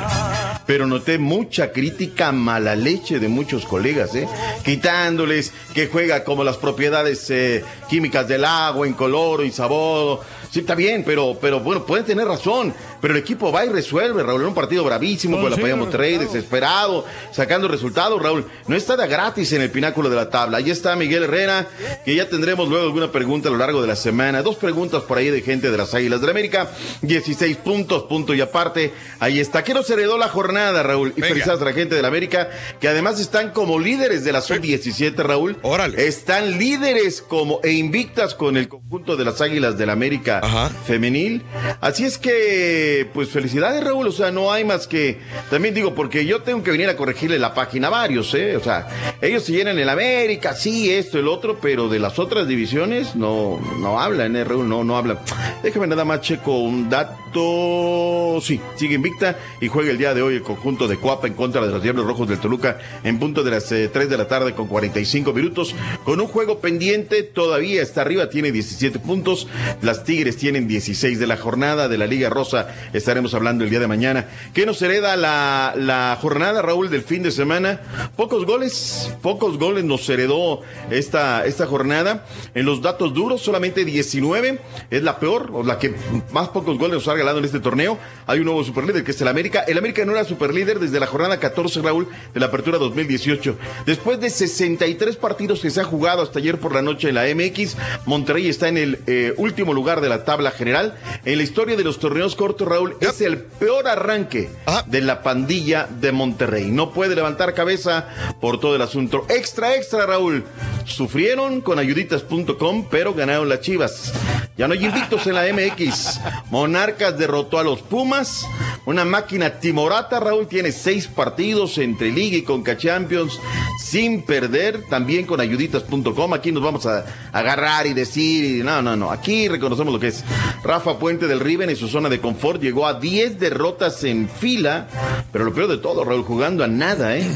Pero noté mucha crítica mala leche de muchos colegas, ¿eh? Quitándoles que juega como las propiedades eh, químicas del agua, en color y sabor. Sí, está bien, pero, pero bueno, pueden tener razón. Pero el equipo va y resuelve, Raúl, en un partido bravísimo con la Paya Monterrey, desesperado, sacando resultados, Raúl. No está de gratis en el pináculo de la tabla. Ahí está Miguel Herrera, que ya tendremos luego alguna pregunta a lo largo de la semana. Dos preguntas por ahí de gente de las Águilas de la América. 16 puntos, punto y aparte. Ahí está. ¿Qué nos heredó la jornada, Raúl? Y felicidades a la gente de la América, que además están como líderes de la sub-17, Raúl. Órale. Están líderes como e invictas con el conjunto de las Águilas de la América femenil. Así es que, pues felicidades, Raúl. O sea, no hay más que. También digo, porque yo tengo que venir a corregirle la página a varios, ¿eh? O sea, ellos se llenan el América, sí, esto, el otro, pero de las otras divisiones no, no hablan, ¿eh, Raúl? No, no hablan. Déjame nada más checo un dato. Sí, sigue invicta y juega el día de hoy el conjunto de Cuapa en contra de los Diablos Rojos del Toluca en punto de las eh, 3 de la tarde con 45 minutos. Con un juego pendiente, todavía está arriba, tiene 17 puntos. Las Tigres tienen 16 de la jornada de la Liga Rosa. Estaremos hablando el día de mañana. ¿Qué nos hereda la, la jornada, Raúl, del fin de semana? Pocos goles, pocos goles nos heredó esta, esta jornada. En los datos duros, solamente 19 es la peor, o la que más pocos goles nos ha regalado en este torneo. Hay un nuevo superlíder que es el América. El América no era superlíder desde la jornada 14, Raúl, de la apertura 2018. Después de 63 partidos que se ha jugado hasta ayer por la noche en la MX, Monterrey está en el eh, último lugar de la tabla general. En la historia de los torneos cortos, Raúl, es el peor arranque de la pandilla de Monterrey. No puede levantar cabeza por todo el asunto. Extra, extra, Raúl. Sufrieron con ayuditas.com, pero ganaron las Chivas. Ya no hay invictos en la MX. <laughs> Monarcas derrotó a los Pumas. Una máquina timorata, Raúl, tiene seis partidos entre Liga y Conca Champions sin perder. También con ayuditas.com. Aquí nos vamos a agarrar y decir. no, no, no. Aquí reconocemos lo que es. Rafa Puente del Riven en su zona de confort llegó a 10 derrotas en fila. Pero lo peor de todo, Raúl, jugando a nada, ¿eh?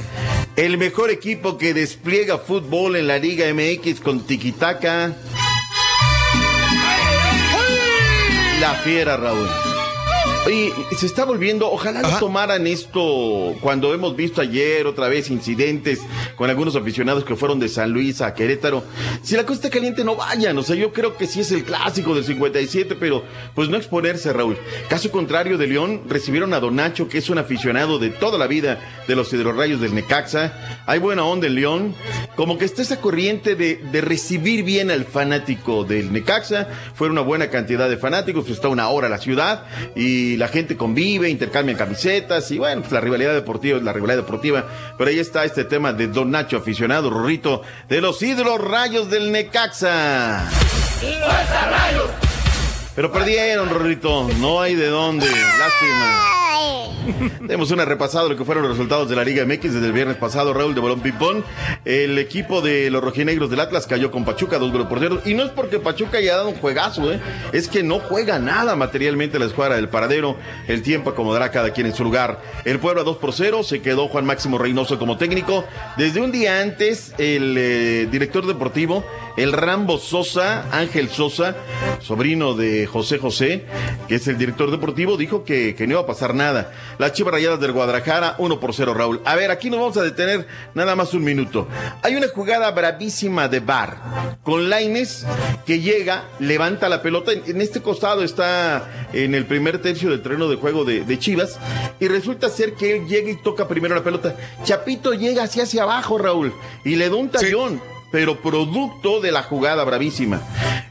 El mejor equipo que despliega fútbol en la Liga MX con tiquitaca. La fiera, Raúl. Oye, se está volviendo, ojalá no tomaran esto cuando hemos visto ayer otra vez incidentes con algunos aficionados que fueron de San Luis a Querétaro. Si la cosa está caliente, no vayan. O sea, yo creo que sí es el clásico del 57, pero pues no exponerse, Raúl. Caso contrario de León, recibieron a Don Nacho, que es un aficionado de toda la vida de los hidrorrayos del Necaxa. Hay buena onda en León. Como que está esa corriente de, de recibir bien al fanático del Necaxa. Fue una buena cantidad de fanáticos, pues está una hora la ciudad y la gente convive, intercambian camisetas y bueno, pues la rivalidad deportiva es la rivalidad deportiva. Pero ahí está este tema de Don Nacho, aficionado, Rorrito, de los hidrorrayos del Necaxa. Pero perdieron, Rorrito. No hay de dónde. Lástima. <laughs> Tenemos una repasada de lo que fueron los resultados de la Liga MX desde el viernes pasado, Raúl de Bolón Ping-Pong. El equipo de los rojinegros del Atlas cayó con Pachuca, dos goles por cero. Y no es porque Pachuca haya dado un juegazo, ¿eh? es que no juega nada materialmente la escuadra del paradero. El tiempo acomodará a cada quien en su lugar. El Puebla 2 por 0, se quedó Juan Máximo Reynoso como técnico. Desde un día antes, el eh, director deportivo, el Rambo Sosa, Ángel Sosa, sobrino de José José, que es el director deportivo, dijo que, que no iba a pasar nada. Las Chivas Rayadas del Guadalajara, 1 por 0, Raúl. A ver, aquí nos vamos a detener nada más un minuto. Hay una jugada bravísima de Bar con Laines que llega, levanta la pelota. En, en este costado está en el primer tercio del terreno de juego de, de Chivas y resulta ser que él llega y toca primero la pelota. Chapito llega así hacia abajo, Raúl, y le da un tallón pero producto de la jugada bravísima.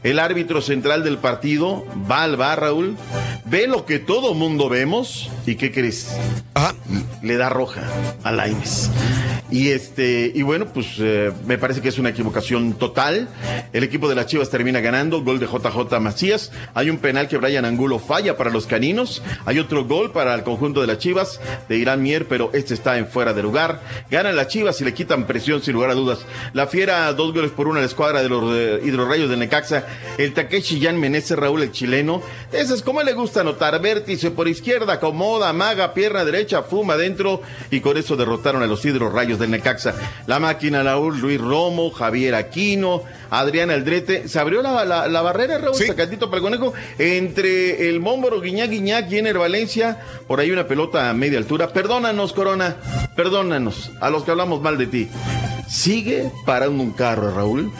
El árbitro central del partido va al bar, Raúl, ve lo que todo mundo vemos y ¿qué crees? Le da roja a Laines. Y este, y bueno, pues eh, me parece que es una equivocación total. El equipo de las Chivas termina ganando, gol de JJ Macías. Hay un penal que Brian Angulo falla para los caninos. Hay otro gol para el conjunto de las Chivas de Irán Mier, pero este está en fuera de lugar. Ganan las Chivas y le quitan presión sin lugar a dudas. La Fiera, dos goles por una a la escuadra de los eh, hidrorrayos de Necaxa. El Takeshi Jan Menezes Raúl, el chileno. Esas, como le gusta anotar? Vértice por izquierda, acomoda, maga, pierna derecha, fuma adentro. Y con eso derrotaron a los hidrorrayos del Necaxa. La máquina Raúl, Luis Romo, Javier Aquino, Adrián Aldrete. Se abrió la, la- la barrera, Raúl, sacatito para el conejo, entre el Mómboro, Guiñac, Guiñac, Jenner Valencia. Por ahí una pelota a media altura. Perdónanos, Corona. Perdónanos a los que hablamos mal de ti. Sigue parando un carro, Raúl.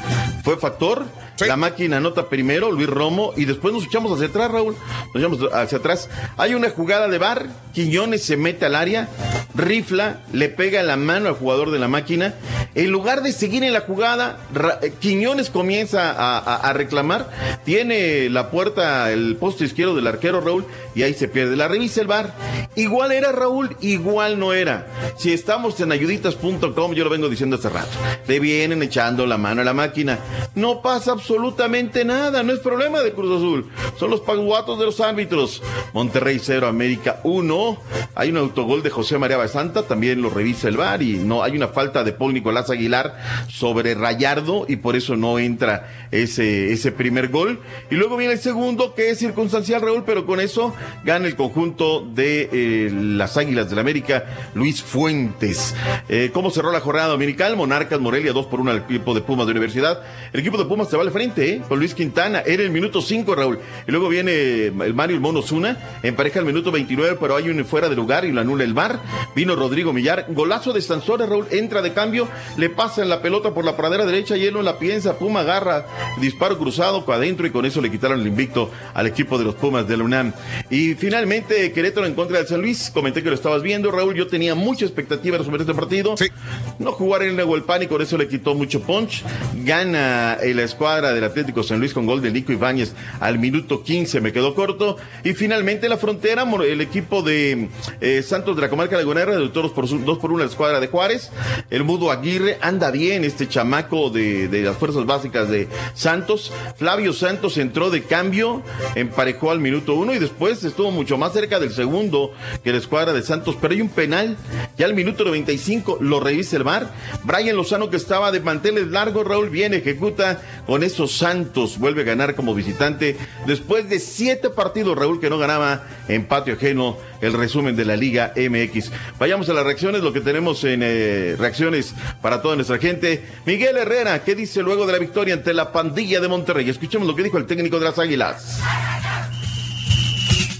Fue factor La máquina anota primero, Luis Romo, y después nos echamos hacia atrás, Raúl. Nos echamos hacia atrás. Hay una jugada de bar, Quiñones se mete al área, rifla, le pega la mano al jugador de la máquina. En lugar de seguir en la jugada, eh, Quiñones comienza a, a- a reclamar, tiene la puerta, el poste izquierdo del arquero Raúl, y ahí se pierde. La revisa el bar. Igual era Raúl, igual no era. Si estamos en ayuditas.com, yo lo vengo diciendo hace rato, le vienen echando la mano a la máquina. No pasa absolutamente nada, no es problema de Cruz Azul. Son los paguatos de los árbitros. Monterrey 0, América 1. Hay un autogol de José María Basanta, también lo revisa el bar y no hay una falta de Paul Nicolás Aguilar sobre Rayardo y por eso no entra ese, ese primer gol. Y luego viene el segundo que es circunstancial, Raúl, pero con eso gana el conjunto de eh, las Águilas del América, Luis Fuentes. Eh, ¿Cómo cerró la jornada dominical? Monarcas Morelia 2 por 1 al equipo de Pumas de Universidad. El equipo de Pumas se va al frente, ¿eh? Con Luis Quintana. Era el minuto 5, Raúl. Y luego viene el Mario el Mono Zuna, empareja el minuto 29, pero hay un fuera de lugar y lo anula el bar. Vino Rodrigo Millar, golazo de Sansores, Raúl, entra de cambio, le pasa en la pelota por la pradera derecha y él no la piensa, Puma agarra, disparo cruzado para adentro y con eso le quitaron el invicto al equipo de los Pumas de la UNAM. Y finalmente Querétaro en contra del San Luis, comenté que lo estabas viendo, Raúl, yo tenía mucha expectativa sobre este partido. No jugar en Nahuelpan y con eso le quitó mucho punch. Gana eh, la escuadra del Atlético San Luis con gol de Nico Ibáñez al minuto 15, me quedó corto. Y finalmente la frontera, el equipo de eh, Santos de la comarca Lagunera, de toros por 2 por 1 la escuadra de Juárez. El Mudo Aguirre anda bien, este chamaco de, las fuerzas básicas de Santos. Flavio Santos entró de cambio, emparejó al minuto 1 y después estuvo mucho más cerca del segundo que la escuadra de Santos. Pero hay un penal, ya al minuto 95 lo revisa el bar. Brian Lozano, que estaba de manteles largos, Raúl viene, ejecuta con esos Santos, vuelve a ganar como visitante después de siete partidos, Raúl, que no ganaba en patio ajeno. El resumen de la Liga MX. Vayamos a las reacciones, lo que tenemos en eh, reacciones para toda nuestra gente. Miguel Herrera, ¿qué dice luego de la victoria ante la pandilla de Monterrey? Escuchemos lo que dijo el técnico de las Águilas.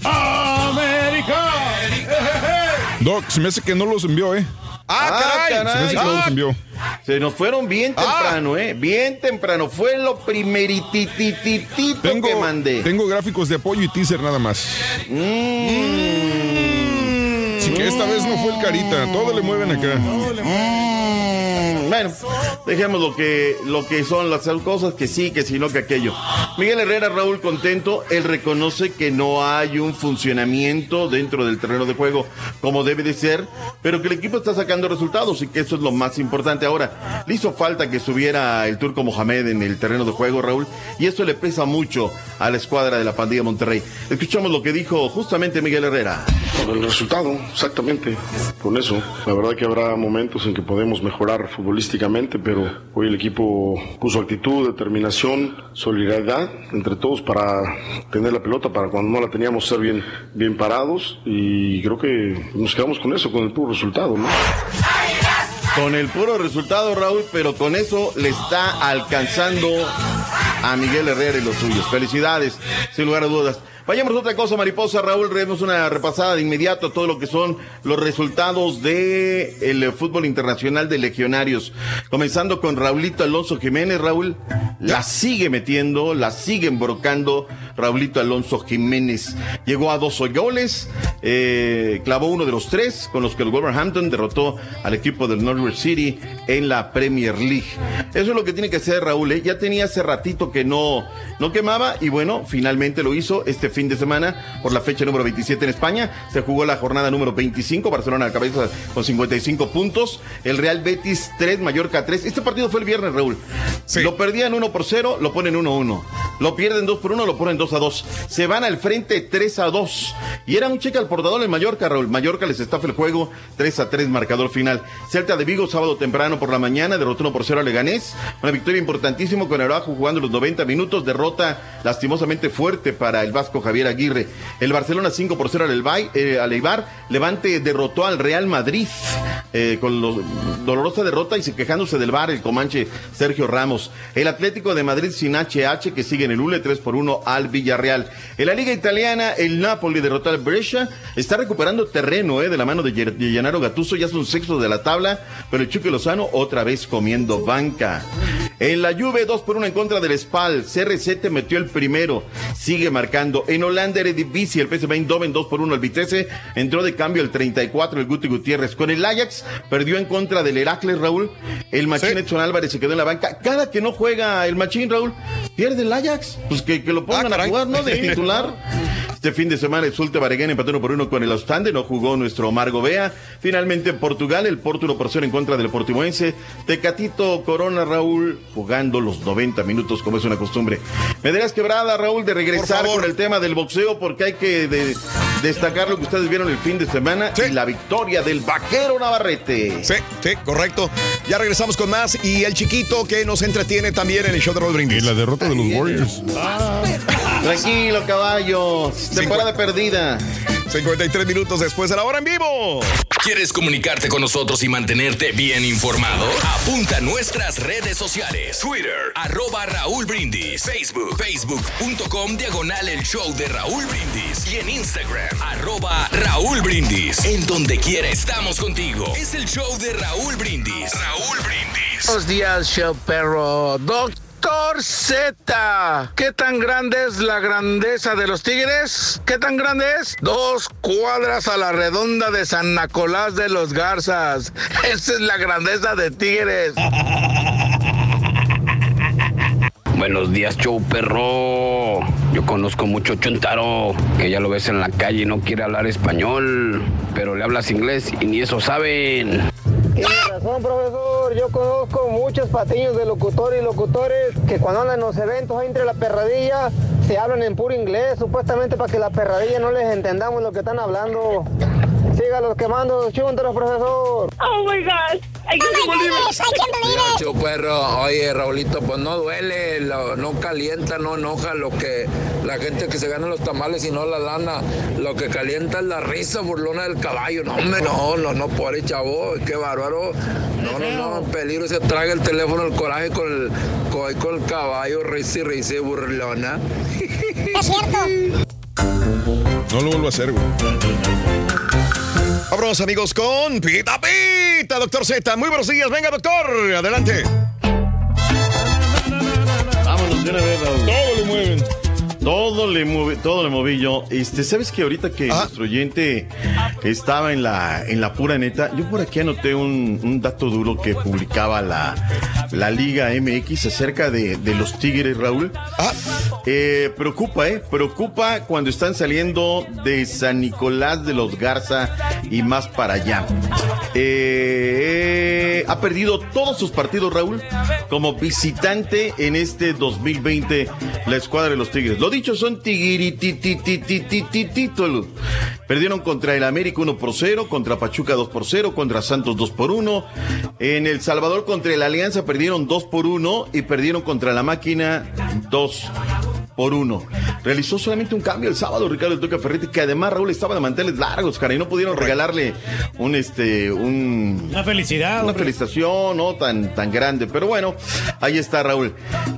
¡América! Doc, me hace que no los envió, ¿eh? ¡Ah, que no los envió. Se nos fueron bien temprano, ¿eh? Bien temprano. Fue lo primeritititito Tengo, que mandé. tengo gráficos de apoyo y teaser nada más. Que esta vez no fue el carita, todo le mueven acá. Mm, Bueno, dejemos lo que, lo que son las cosas, que sí, que sí, no, que aquello. Miguel Herrera, Raúl, contento. Él reconoce que no hay un funcionamiento dentro del terreno de juego como debe de ser, pero que el equipo está sacando resultados y que eso es lo más importante. Ahora, le hizo falta que subiera el turco Mohamed en el terreno de juego, Raúl, y eso le pesa mucho a la escuadra de la pandilla Monterrey. Escuchamos lo que dijo justamente Miguel Herrera. Por el resultado, exactamente. Con eso, la verdad que habrá momentos en que podemos mejorar futbolísticamente, pero hoy el equipo puso actitud, determinación, solidaridad entre todos para tener la pelota, para cuando no la teníamos ser bien, bien parados y creo que nos quedamos con eso, con el puro resultado, ¿no? Con el puro resultado, Raúl, pero con eso le está alcanzando a Miguel Herrera y los suyos. Felicidades, sin lugar a dudas. Vayamos a otra cosa, mariposa. Raúl, vemos una repasada de inmediato a todo lo que son los resultados de fútbol internacional de legionarios. Comenzando con Raulito Alonso Jiménez, Raúl. La sigue metiendo, la sigue embrocando Raulito Alonso Jiménez. Llegó a dos goles, eh, clavó uno de los tres, con los que el Wolverhampton derrotó al equipo del Norwich City en la Premier League. Eso es lo que tiene que hacer Raúl. ¿eh? Ya tenía hace ratito que no, no quemaba y bueno, finalmente lo hizo este fin de semana por la fecha número 27 en España. Se jugó la jornada número 25, Barcelona a la cabeza con 55 puntos, el Real Betis 3, Mallorca 3. Este partido fue el viernes, Raúl. Lo perdían 1 por 0, lo ponen 1 1. Lo pierden 2 por 1, lo ponen 2 a 2. Se van al frente 3 a 2. Y era un cheque al portador en Mallorca, Raúl. Mallorca les estafa el juego 3 a 3, marcador final. Celta de Vigo, sábado temprano por la mañana, derrotó 1 por 0 a Leganés. Una victoria importantísima con Araujo jugando los 90 minutos. Derrota lastimosamente fuerte para el Vasco Javier Aguirre. El Barcelona 5 por 0 al, Elbay, eh, Eibar. Levante derrotó al Real Madrid eh, con dolorosa derrota y se quejándose del bar el Comanche Sergio Ramos. El Atlético de Madrid sin HH que sigue en el ULE 3 por 1 al Villarreal. En la Liga Italiana, el Napoli derrotó al Brescia. Está recuperando terreno eh, de la mano de de Gennaro Gattuso. Ya son sextos de la tabla, pero el Chuque Lozano otra vez comiendo banca. En la Juve, 2 por 1 en contra del Spal. CR7 metió el primero. Sigue marcando. En Holanda, Eredivisie, el PSV Eindhoven 2 por 1 al Vitesse. Entró de cambio el 34 el Guti Gutiérrez. Con el Ajax, perdió en contra del Heracles, Raúl. El Machín Edson Álvarez se quedó en la banca. Cada que no juega el Machín, Raúl, pierde el Ajax. Pues que, que lo pongan a jugar, ¿no? De <laughs> titular. Este fin de semana el Zulte Bareguén empató uno por uno con el Ostande, no jugó nuestro Omar Gobea. Finalmente en Portugal, el Porto 1 por 0 en contra del Portimonense. Tecatito Corona Raúl jugando los 90 minutos como es una costumbre. Me darás quebrada, Raúl, de regresar con el tema del boxeo porque hay que de- destacar lo que ustedes vieron el fin de semana y la victoria del vaquero Navarrete. Sí, sí, correcto. Ya regresamos con más y el chiquito que nos entretiene también en el show de Brindis. Y la derrota de los Warriors. Tranquilo, caballo. Temporada perdida. 53 minutos después de la hora en vivo. ¿Quieres comunicarte con nosotros y mantenerte bien informado? Apunta a nuestras redes sociales. Twitter, arroba Raúl Brindis. Facebook, facebook.com, diagonal el show de Raúl Brindis. Y en Instagram, arroba Raúl Brindis. En donde quiera estamos contigo. Es el show de Raúl Brindis. Raúl Brindis. Buenos días, show perro. Doctor ¿qué tan grande es la grandeza de los tigres? ¿Qué tan grande es? Dos cuadras a la redonda de San Nicolás de los Garzas. <laughs> Esa es la grandeza de tigres. <laughs> Buenos días, show perro. Yo conozco mucho Chuntaro, que ya lo ves en la calle y no quiere hablar español, pero le hablas inglés y ni eso saben. Tiene razón, profesor. Yo conozco muchos patiños de locutores y locutores que cuando andan en los eventos entre la perradilla se hablan en puro inglés, supuestamente para que la perradilla no les entendamos lo que están hablando. Sígalos quemando chúntaros, profesor. Oh my it. I can't believe it. Show perro, oye Raulito, pues no duele, lo- no calienta, no enoja lo que la gente que se gana los tamales y no la lana, lo que calienta es la risa burlona del caballo. No, hombre, no, no, no, pobre chavo, qué bárbaro. No, no, no, peligro se traga el teléfono, el coraje con el, con, con el caballo, risa y risa y burlona. Es cierto. <laughs> No lo vuelvo a hacer, güey. Vámonos amigos con Pita Pita, doctor Z. Muy buenos días, venga doctor, adelante. Vámonos de una vez. Todo le mueven. Todo le mueve, todo le moví yo. Este, ¿sabes que ahorita que nuestro oyente estaba en la, en la pura neta, yo por aquí anoté un, un dato duro que publicaba la, la Liga MX acerca de, de los Tigres, Raúl. Eh, preocupa, ¿eh? Preocupa cuando están saliendo de San Nicolás de los Garza y más para allá. Eh, ha perdido todos sus partidos, Raúl, como visitante en este 2020, la escuadra de los Tigres. Lo dichos son títulos. Perdieron contra el América 1 por 0, contra Pachuca 2 por 0, contra Santos 2 por 1. En El Salvador contra el Alianza perdieron 2 por 1 y perdieron contra la Máquina 2 por 1. Realizó solamente un cambio el sábado Ricardo Tuca Ferretti, que además Raúl estaba de manteles largos, cara, y no pudieron regalarle un este un Una felicidad. una hombre. felicitación, no tan, tan grande. Pero bueno, ahí está Raúl.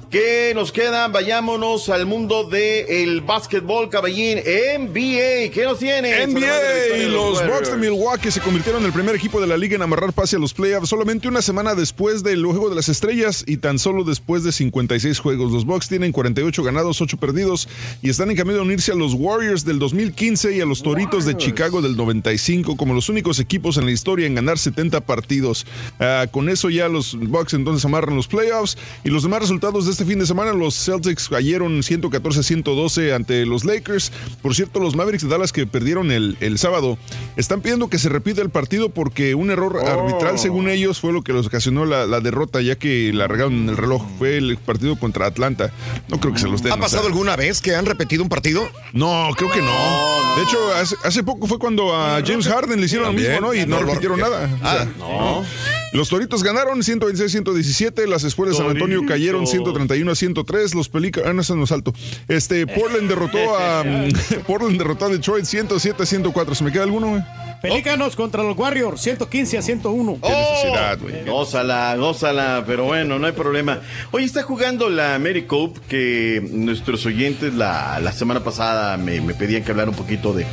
¿Qué nos queda? Vayámonos al mundo del básquetbol, caballín. NBA, ¿qué nos tiene? NBA y los Bucks de Milwaukee se convirtieron en el primer equipo de la liga en amarrar pase a los playoffs solamente una semana después del juego de las estrellas y tan solo después de 56 juegos. Los Bucks tienen 48 ganados, 8 perdidos y están en camino de unirse a los Warriors del 2015 y a los Toritos de Chicago del 95 como los únicos equipos en la historia en ganar 70 partidos. Ah, con eso ya los Bucks entonces amarran los playoffs y los demás resultados de este fin de semana los Celtics cayeron 114-112 ante los Lakers. Por cierto, los Mavericks de Dallas que perdieron el, el sábado están pidiendo que se repita el partido porque un error arbitral según ellos fue lo que les ocasionó la, la derrota ya que la regaron en el reloj. Fue el partido contra Atlanta. No creo que se los den. ¿Ha o pasado alguna vez que han repetido un partido? No, creo que no. De hecho, hace, hace poco fue cuando a James Harden le hicieron lo mismo, ¿no? Y no, No lo- repitieron nada. O sea, Ah, no. Los Toritos ganaron 126-117, las escuelas de San Antonio cayeron 131 a 103, los Pelicans, ah, no, eso no es alto. Este, Portland derrotó a <laughs> <laughs> Portland derrotó a Detroit 107 a 104. ¿Se me queda alguno, güey? Pelícanos contra los Warriors, 115 a 101. Qué necesidad, güey. Gózala, gózala, pero bueno, no hay problema. Hoy está jugando la Mary Cope, que nuestros oyentes la, la semana pasada me, me pedían que hablara un poquito de,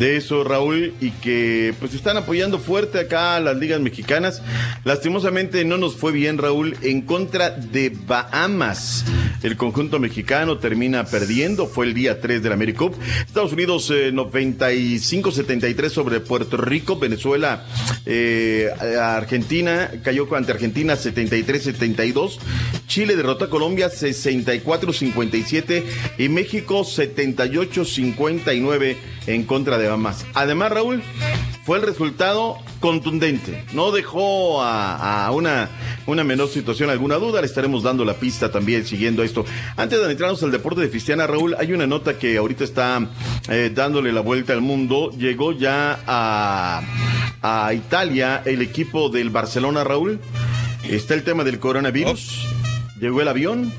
de eso, Raúl, y que pues están apoyando fuerte acá las ligas mexicanas. Lastimosamente no nos fue bien, Raúl, en contra de Bahamas. El conjunto mexicano termina perdiendo, fue el día 3 de la AmeriCup. Estados Unidos eh, 95-73 sobre Puerto Rico, Venezuela, eh, Argentina cayó ante Argentina 73-72, Chile derrotó a Colombia 64-57 y México 78-59 en contra de Bahamas. Además, Raúl, fue el resultado contundente. No dejó a, una, una menor situación alguna duda. Le estaremos dando la pista también siguiendo esto. Antes de adentrarnos al deporte de Cristiana, Raúl, hay una nota que ahorita está eh, dándole la vuelta al mundo. Llegó ya a Italia el equipo del Barcelona, Raúl. Está el tema del coronavirus. Llegó el avión.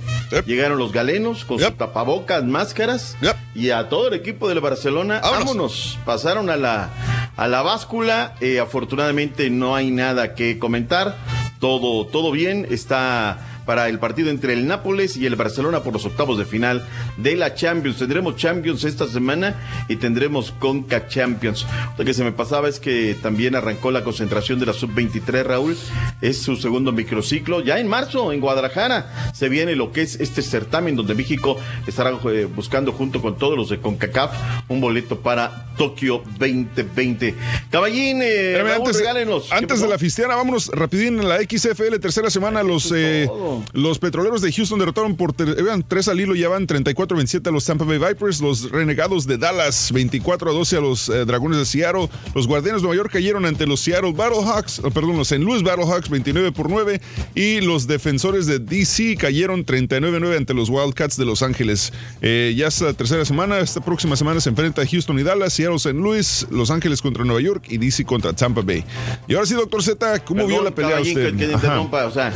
Llegaron los galenos con sus tapabocas, máscaras. Y a todo el equipo del Barcelona, vámonos. Pasaron a la, a la báscula. Eh, afortunadamente no hay nada que comentar. Todo, todo bien. Está para el partido entre el Nápoles y el Barcelona por los octavos de final de la Champions. Tendremos Champions esta semana y tendremos Conca Champions. Lo que se me pasaba es que también arrancó la concentración de la Sub-23, Raúl. Es su segundo microciclo. Ya en marzo, en Guadalajara, se viene lo que es este certamen donde México estará eh, buscando junto con todos los de CONCACAF un boleto para Tokio 2020. Caballín, eh, Raúl, antes, regálenos. ¿Qué antes de la fistiana, vámonos rapidín en la XFL, tercera semana, los, eh, los petroleros de Houston derrotaron por ter- eran tres al hilo, ya van 34-27 a los Tampa Bay Vipers, los renegados de Dallas 24-12 a los eh, dragones de Seattle, los guardianes de Nueva York cayeron ante los Seattle Battlehawks, oh, perdón, los St. Louis Battlehawks 29 por 9 y los defensores de DC cayeron 39-9 ante los Wildcats de Los Ángeles. Eh, ya esta tercera semana, esta próxima semana se enfrenta Houston y Dallas, Seattle, St. Louis, Los Ángeles contra Nueva York y DC contra Tampa Bay. Y ahora sí, doctor Z, ¿cómo vio la pelea usted? Que, que te o sea,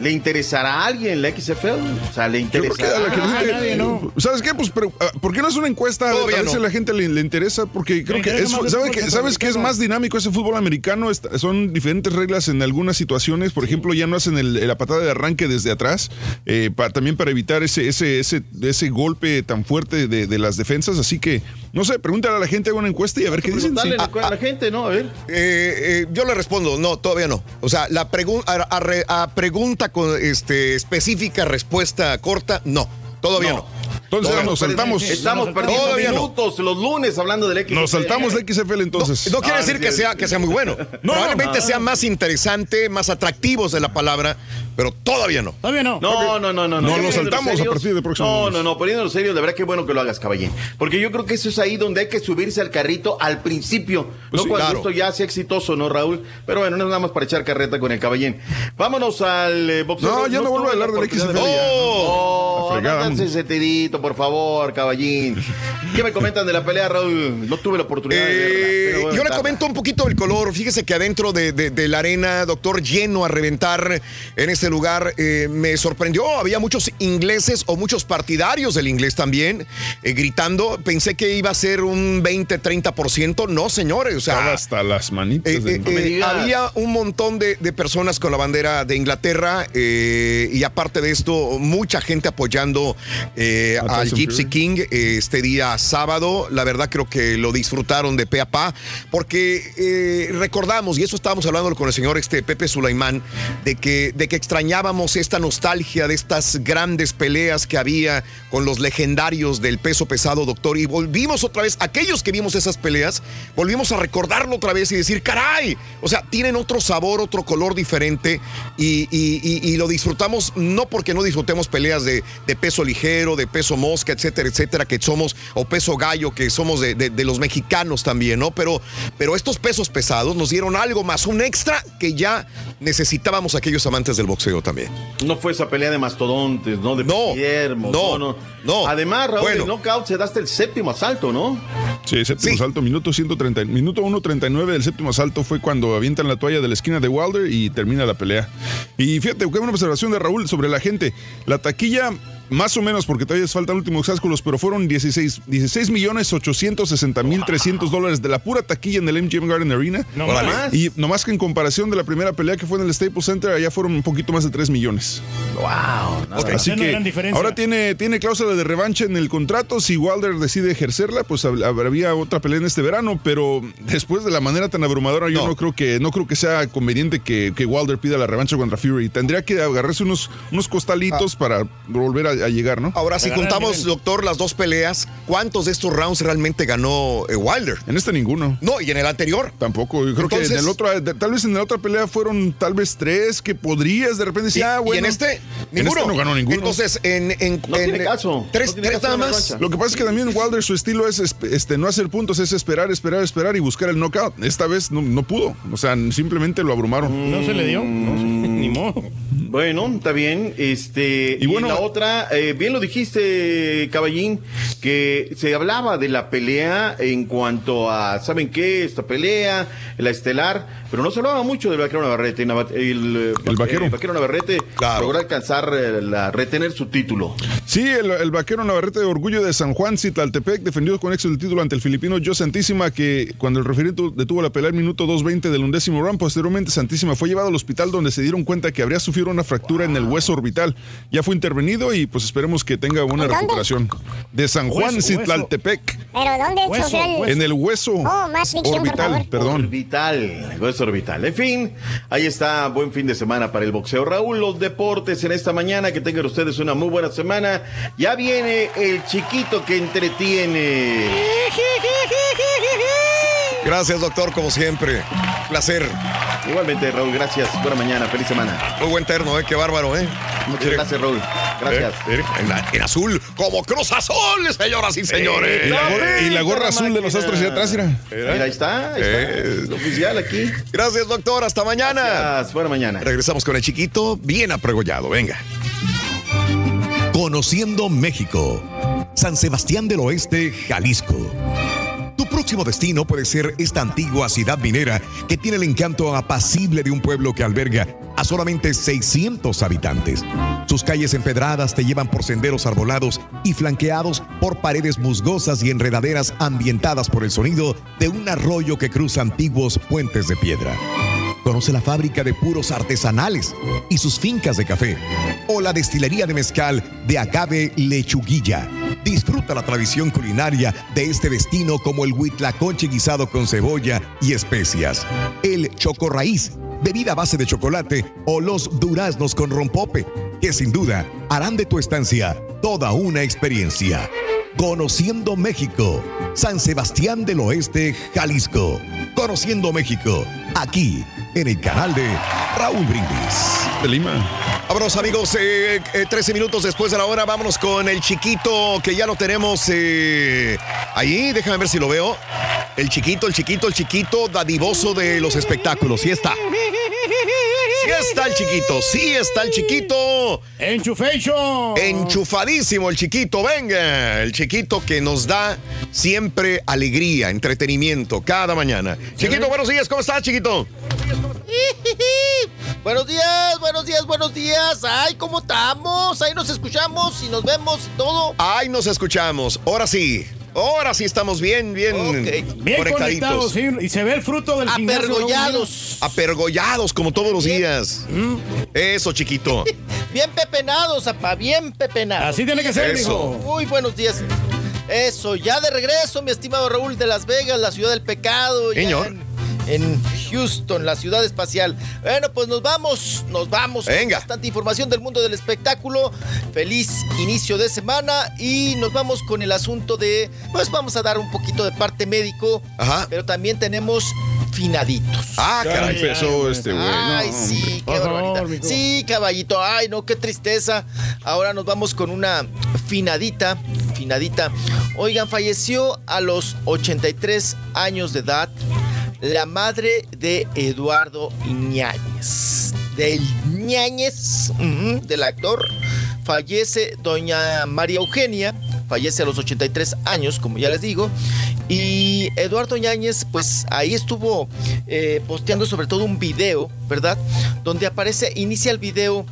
¿le interesará a alguien la XFL? O sea, ¿le interesará? a la gente- ¿Sabes qué? Pues, pero, ah, ¿por qué no es una encuesta? Todavía a veces no. a la gente le, le interesa porque creo que interesa es, más el ¿sabe fútbol que, ¿sabes que es más dinámico ese fútbol americano? Son diferentes reglas en algunas situaciones. Por ejemplo, ya no hacen el- la patada de arranque desde atrás, eh, pa- también para evitar ese, ese, ese, ese golpe tan fuerte de, de las defensas. Así que, no sé, pregúntale a la gente, haga una encuesta y a ver qué dicen. Sí. a la gente, ¿no? A ver. Eh, eh, yo le respondo, no, todavía no. O sea, la pregun- a, a re- a pregunta con este, específica, respuesta corta, no, todavía no. Entonces nos no. saltamos. Estamos perdiendo Todavía no. minutos los lunes hablando del XFL. Nos saltamos de XFL entonces. No quiere Ah, decir sí, que sí. sea, que sea muy bueno. <laughs> Probablemente sea más interesante, más atractivos de la palabra, pero todavía no. Todavía no. No, no, no, no. No, lo Poniéndonos saltamos a partir del próximo No, no, no, poniéndonos serios, de verdad que bueno que lo hagas, caballín. Porque yo creo que eso es ahí donde hay que subirse al carrito al principio. Pues no sí, cuando claro. esto ya sea exitoso, ¿no, Raúl? Pero bueno, no es nada más para echar carreta con el caballín. Vámonos al eh, boxeo. No, ya no vuelvo a hablar del XFL ya. Oh, Por favor, caballín. ¿Qué me comentan de la pelea, Raúl? No tuve la oportunidad de verla. Eh, pero yo le comento un poquito del color. Fíjese que adentro de, de- de la arena, doctor, lleno a reventar en este lugar, eh, me sorprendió. Había muchos ingleses o muchos partidarios del inglés también eh, gritando. Pensé que iba a ser un 20-30%. No, señores. O sea, Estaba hasta las manitas. eh, de- eh, eh, había un montón de, de personas con la bandera de Inglaterra eh, y aparte de esto, mucha gente apoyando eh, A al Gypsy. King eh, este día sábado. La verdad creo que lo disfrutaron de pe a pa porque eh, recordamos, y eso estábamos hablando con el señor este Pepe Sulaimán, de que, de que extrañábamos esta nostalgia de estas grandes peleas que había con los legendarios del peso pesado, doctor, y volvimos otra vez, aquellos que vimos esas peleas, volvimos a recordarlo otra vez y decir, caray, o sea, tienen otro sabor, otro color diferente y, y- y- y lo disfrutamos no porque no disfrutemos peleas de, de peso ligero, de peso mosca, etcétera, etcétera, que somos, o peso gallo, que somos de, de- de los mexicanos también, ¿no? Pero, pero estos pesos pesados nos dieron algo más, un extra que ya necesitábamos aquellos amantes del boxeo también. No fue esa pelea de mastodontes, ¿no? De No, Guillermo. no, no, no. Además, Raúl, Bueno. el knockout se da hasta el séptimo asalto, ¿no? Sí, séptimo Sí. asalto, minuto 130, minuto 1.39 del séptimo asalto fue cuando avientan la toalla de la esquina de Wilder y termina la pelea. Y fíjate, qué buena observación de Raúl sobre la gente. La taquilla más o menos, porque todavía les faltan últimos cálculos, pero fueron 16, 16 millones 860 mil 300 dólares de la pura taquilla en el MGM Garden Arena. No Órale. más. Y nomás que en comparación de la primera pelea que fue en el Staples Center, allá fueron un poquito más de 3 millones. Wow. Así Haciendo que gran diferencia. ahora tiene, tiene cláusula de revancha en el contrato. Si Wilder decide ejercerla, pues hab- habría otra pelea en este verano. Pero después de la manera tan abrumadora, yo No. no creo que no creo que sea conveniente que, que Wilder pida la revancha contra Fury. Tendría que agarrarse unos, unos costalitos para volver a, a llegar, ¿no? Ahora, si contamos, nivel. doctor, las dos peleas, ¿cuántos de estos rounds realmente ganó eh, Wilder? En este ninguno. No, y en el anterior. Tampoco. Yo creo que en el otro, tal vez en la otra pelea fueron tal vez tres que podrías de repente decir, Y- ah, y bueno. en este, En ninguno. este no ganó ninguno. Entonces, en. en No en- tiene caso. Tres, No tiene tres caso nada más. Lo que pasa es que también Wilder su estilo es este, no hacer puntos, es esperar, esperar, esperar y buscar el knockout. Esta vez no, no pudo. O sea, simplemente lo abrumaron. No se le dio. No se- <laughs> ni modo. Bueno, está bien. Este, y, Y bueno- la otra, eh, bien lo dijiste, Caballín, que se hablaba de la pelea en cuanto a, ¿saben qué? Esta pelea, la estelar, pero no se hablaba mucho del vaquero Navarrete. Nava- El, eh, El vaquero. el vaquero Navarrete Claro. logró alcanzar, eh, la, retener su título. Sí, el, el vaquero Navarrete de Orgullo de San Juan, Citlaltepec, defendió con éxito el título ante el filipino Joe Santísima, que cuando el referee tu- detuvo la pelea el minuto 2.20 del undécimo round, posteriormente Santísima fue llevado al hospital donde se dieron cuenta que habría sufrido una fractura en el hueso orbital. Ya fue intervenido y pues esperemos que tenga buena recuperación. De San Juan, Hueso. Citlaltepec, ¿Pero dónde Hueso, sufrió el- hueso. en el hueso Oh, más ficción, por orbital, favor. perdón. Orbital, hueso orbital. En fin, ahí está, buen fin de semana para el boxeo. Raúl, los deportes en esta mañana, que tengan ustedes una muy buena semana. Ya viene el chiquito que entretiene. <laughs> Gracias, doctor, como siempre. Placer. Igualmente, Raúl, gracias. Buena mañana, feliz semana. Muy buen terno, ¿eh? Qué bárbaro, ¿eh? Muchas gracias, Raúl. Gracias. Eh, en, la- en azul, como Cruz Azul, señoras y señores. Y la, gorra, y la gorra azul de los astros allá atrás, mira. Mira, ahí está, ahí está. Eh. Oficial aquí. Gracias, doctor. Hasta mañana. Gracias, buena mañana. Regresamos con el chiquito bien apregollado. Venga. Conociendo México. San Sebastián del Oeste, Jalisco. Próximo destino puede ser esta antigua ciudad minera que tiene el encanto apacible de un pueblo que alberga a solamente 600 habitantes. Sus calles empedradas te llevan por senderos arbolados y flanqueados por paredes musgosas y enredaderas ambientadas por el sonido de un arroyo que cruza antiguos puentes de piedra. Conoce la fábrica de puros artesanales y sus fincas de café. O la destilería de mezcal de Agave Lechuguilla. Disfruta la tradición culinaria de este destino como el huitlaconche guisado con cebolla y especias. El choco raíz, bebida a base de chocolate. O los duraznos con rompope, que sin duda harán de tu estancia toda una experiencia. Conociendo México, San Sebastián del Oeste, Jalisco. Conociendo México, aquí en el canal de Raúl Brindis. De Lima. Vámonos amigos, eh, eh, 13 minutos después de la hora, vámonos con el chiquito que ya lo tenemos eh, ahí, déjame ver si lo veo. El chiquito, el chiquito, el chiquito dadivoso de los espectáculos, sí está. Sí está el chiquito, sí está el chiquito. Enchufation. Enchufadísimo el chiquito, venga. El chiquito que nos da siempre alegría, entretenimiento cada mañana. Chiquito, buenos días, ¿cómo estás, chiquito? Buenos días, buenos días, buenos días. Ay, ¿cómo estamos? Ahí nos escuchamos y nos vemos y todo. Ay, nos escuchamos. Ahora sí. Ahora sí estamos bien, bien, Bien conectados, sí, y se ve el fruto del. Apergollados. Apergollados como todos los días. Eso, chiquito. <laughs> Bien pepenados, apa, bien pepenados. Así tiene que ser, Eso. mijo. Muy buenos días. Eso, ya de regreso, mi estimado Raúl de Las Vegas, la ciudad del pecado. ya Señor. En, en Houston, la ciudad espacial. Bueno, pues nos vamos, nos vamos. con Venga. Bastante información del mundo del espectáculo. Feliz inicio de semana y nos vamos con el asunto de, pues vamos a dar un poquito de parte médico, Ajá. pero también tenemos finaditos. Ah, caray. empezó este güey. no, Ay, sí, qué barbaridad. Sí, caballito. Ay, no, qué tristeza. Ahora nos vamos con una finadita, finadita. Oigan, falleció a los 83 años de edad la madre de Eduardo Ñáñez. Del Ñáñez, ujú, del actor. Fallece doña María Eugenia, fallece a los 83 años, como ya les digo. Y Eduardo Ñáñez, pues ahí estuvo eh, posteando sobre todo un video, ¿verdad? Donde aparece, inicia el video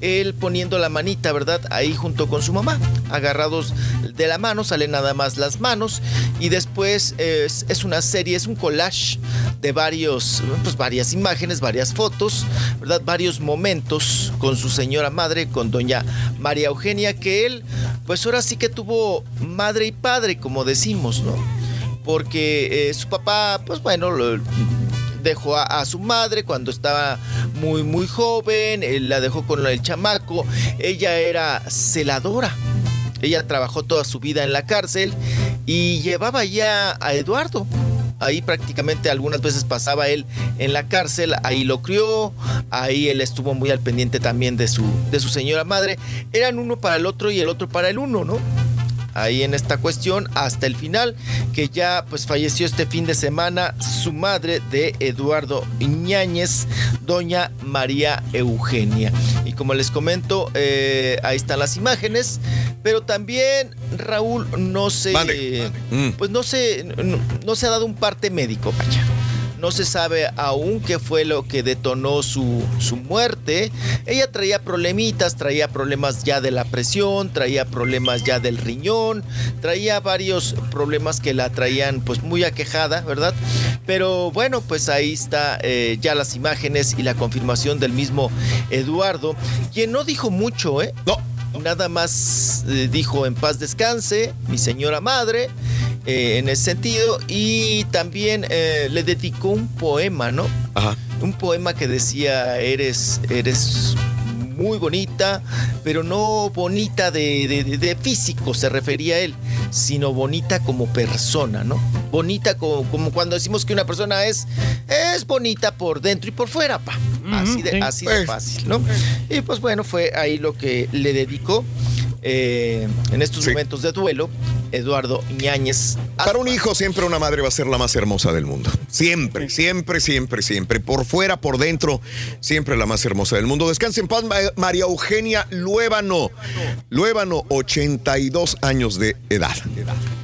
él poniendo la manita, ¿verdad? Ahí junto con su mamá, agarrados de la mano, salen nada más las manos y después es, es una serie, es un collage de varios, pues varias imágenes, varias fotos, ¿verdad? Varios momentos con su señora madre, con doña María Eugenia, que él, pues ahora sí que tuvo madre y padre, como decimos, ¿no? Porque eh, su papá, pues bueno, dejó a, su madre cuando estaba muy, muy joven, la dejó con el chamaco, ella era celadora. Ella trabajó toda su vida en la cárcel y llevaba ya a Eduardo. Ahí prácticamente algunas veces pasaba él en la cárcel, ahí lo crió, ahí él estuvo muy al pendiente también de su, de su señora madre. Eran uno para el otro y el otro para el uno, ¿no? Ahí en esta cuestión hasta el final, que ya pues falleció este fin de semana su madre de Eduardo Iñáñez, doña María Eugenia. Y como les comento, eh, ahí están las imágenes, pero también Raúl no se, Vale. Pues no se, no, no se ha dado un parte médico, vaya. No se sabe aún qué fue lo que detonó su, su, muerte. Ella traía problemitas, traía problemas ya de la presión, traía problemas ya del riñón, traía varios problemas que la traían pues muy aquejada, ¿verdad? Pero bueno, pues ahí está eh, ya las imágenes y la confirmación del mismo Eduardo, quien no dijo mucho, ¿eh? No. Nada más eh, dijo en paz descanse, mi señora madre. Eh, en ese sentido y también eh, le dedicó un poema, ¿no? Ajá. Un poema que decía, eres, eres muy bonita, pero no bonita de, de, de, físico, se refería a él, sino bonita como persona, ¿no? Bonita como, como, cuando decimos que una persona es, es bonita por dentro y por fuera, pa. Así de, así de fácil, ¿no? Y pues bueno, fue ahí lo que le dedicó. Eh, en estos sí. momentos de duelo, Eduardo Ñáñez. Para un hijo, siempre una madre va a ser la más hermosa del mundo. Siempre, siempre, siempre, siempre. Por fuera, por dentro, siempre la más hermosa del mundo. Descanse en paz, María Eugenia Luébano. Luébano, 82 años de edad.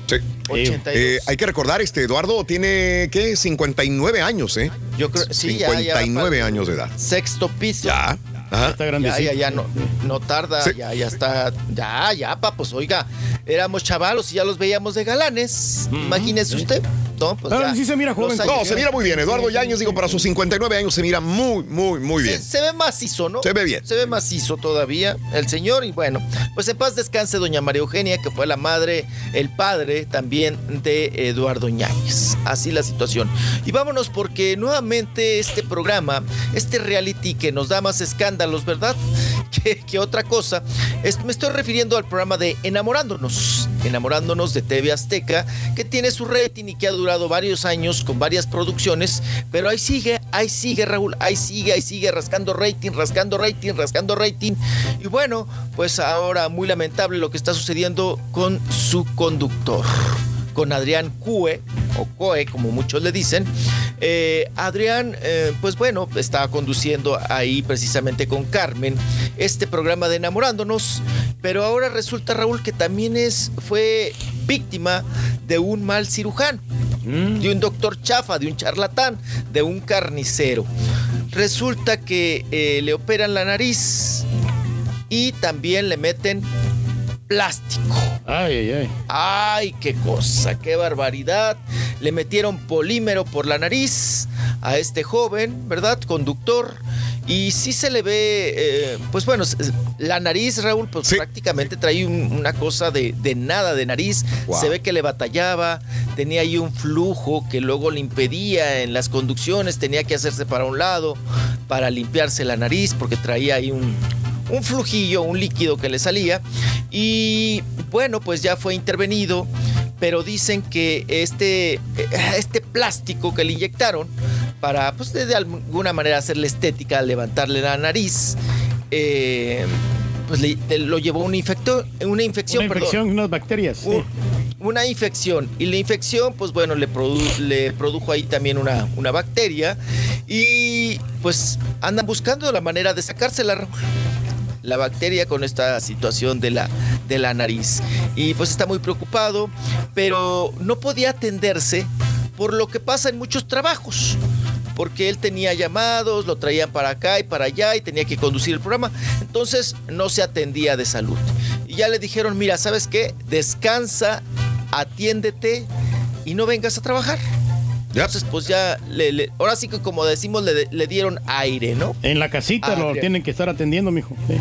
Sí. 82. Eh, hay que recordar, este Eduardo tiene, ¿qué? 59 años, ¿eh? Yo creo, sí, 59 ya, ya años de edad. Sexto piso. Ya. Ajá. Está ya, ya, ya no, no tarda, sí. ya, ya está, ya, ya, pa, pues oiga, éramos chavalos y ya los veíamos de galanes. Mm -hmm. Imagínese sí. usted. No, pues ah, sí se mira joven. No, se mira muy bien. Eduardo Yañez, digo, para sus 59 años se mira muy, muy, muy bien. Se, se, ve macizo, ¿no? Se ve bien. Se ve macizo todavía el señor. Y bueno, pues en paz descanse doña María Eugenia, que fue la madre, el padre también de Eduardo Yañez. Así la situación. Y vámonos porque nuevamente este programa, este reality que nos da más escándalos, ¿verdad? <laughs> Que, que otra cosa. Es, me estoy refiriendo al programa de Enamorándonos. Enamorándonos de TV Azteca, que tiene su rating y que ha durado varios años con varias producciones, pero ahí sigue, ahí sigue Raúl, ahí sigue, ahí sigue rascando rating, rascando rating, rascando rating. Y bueno, pues ahora muy lamentable lo que está sucediendo con su conductor con Adrián Cue, o Coe, como muchos le dicen. Eh, Adrián, eh, pues bueno, estaba conduciendo ahí precisamente con Carmen este programa de Enamorándonos, pero ahora resulta, Raúl, que también es, fue víctima de un mal cirujano, mm. de un doctor chafa, de un charlatán, de un carnicero. Resulta que eh, le operan la nariz y también le meten plástico. Ay, ay, ay. Ay, qué cosa, qué barbaridad. Le metieron polímero por la nariz a este joven, ¿verdad? Conductor. Y sí se le ve, eh, pues bueno, la nariz, Raúl, pues sí. prácticamente trae un, una cosa de, de, nada de nariz. Wow. Se ve que le batallaba, tenía ahí un flujo que luego le impedía en las conducciones, tenía que hacerse para un lado para limpiarse la nariz porque traía ahí un, un flujillo, un líquido que le salía. Y bueno, pues ya fue intervenido, pero dicen que este, este plástico que le inyectaron para, pues de, alguna manera hacerle estética, levantarle la nariz, eh, pues le, lo llevó una, infecto, una infección. Una infección, perdón. unas bacterias. Un, sí. Una infección. Y la infección, pues bueno, le, produ le produjo ahí también una, una bacteria. Y pues andan buscando la manera de sacársela la bacteria con esta situación de la, de la nariz. Y pues está muy preocupado, pero no podía atenderse por lo que pasa en muchos trabajos. porque él tenía llamados, lo traían para acá y para allá y tenía que conducir el programa. Entonces no se atendía de salud. Y ya le dijeron, mira, ¿sabes qué? Descansa, atiéndete y no vengas a trabajar. Entonces, pues ya, le, le- ahora sí que como decimos, le, le dieron aire, ¿no? En la casita Ah, lo tienen que estar atendiendo, mijo. Sí.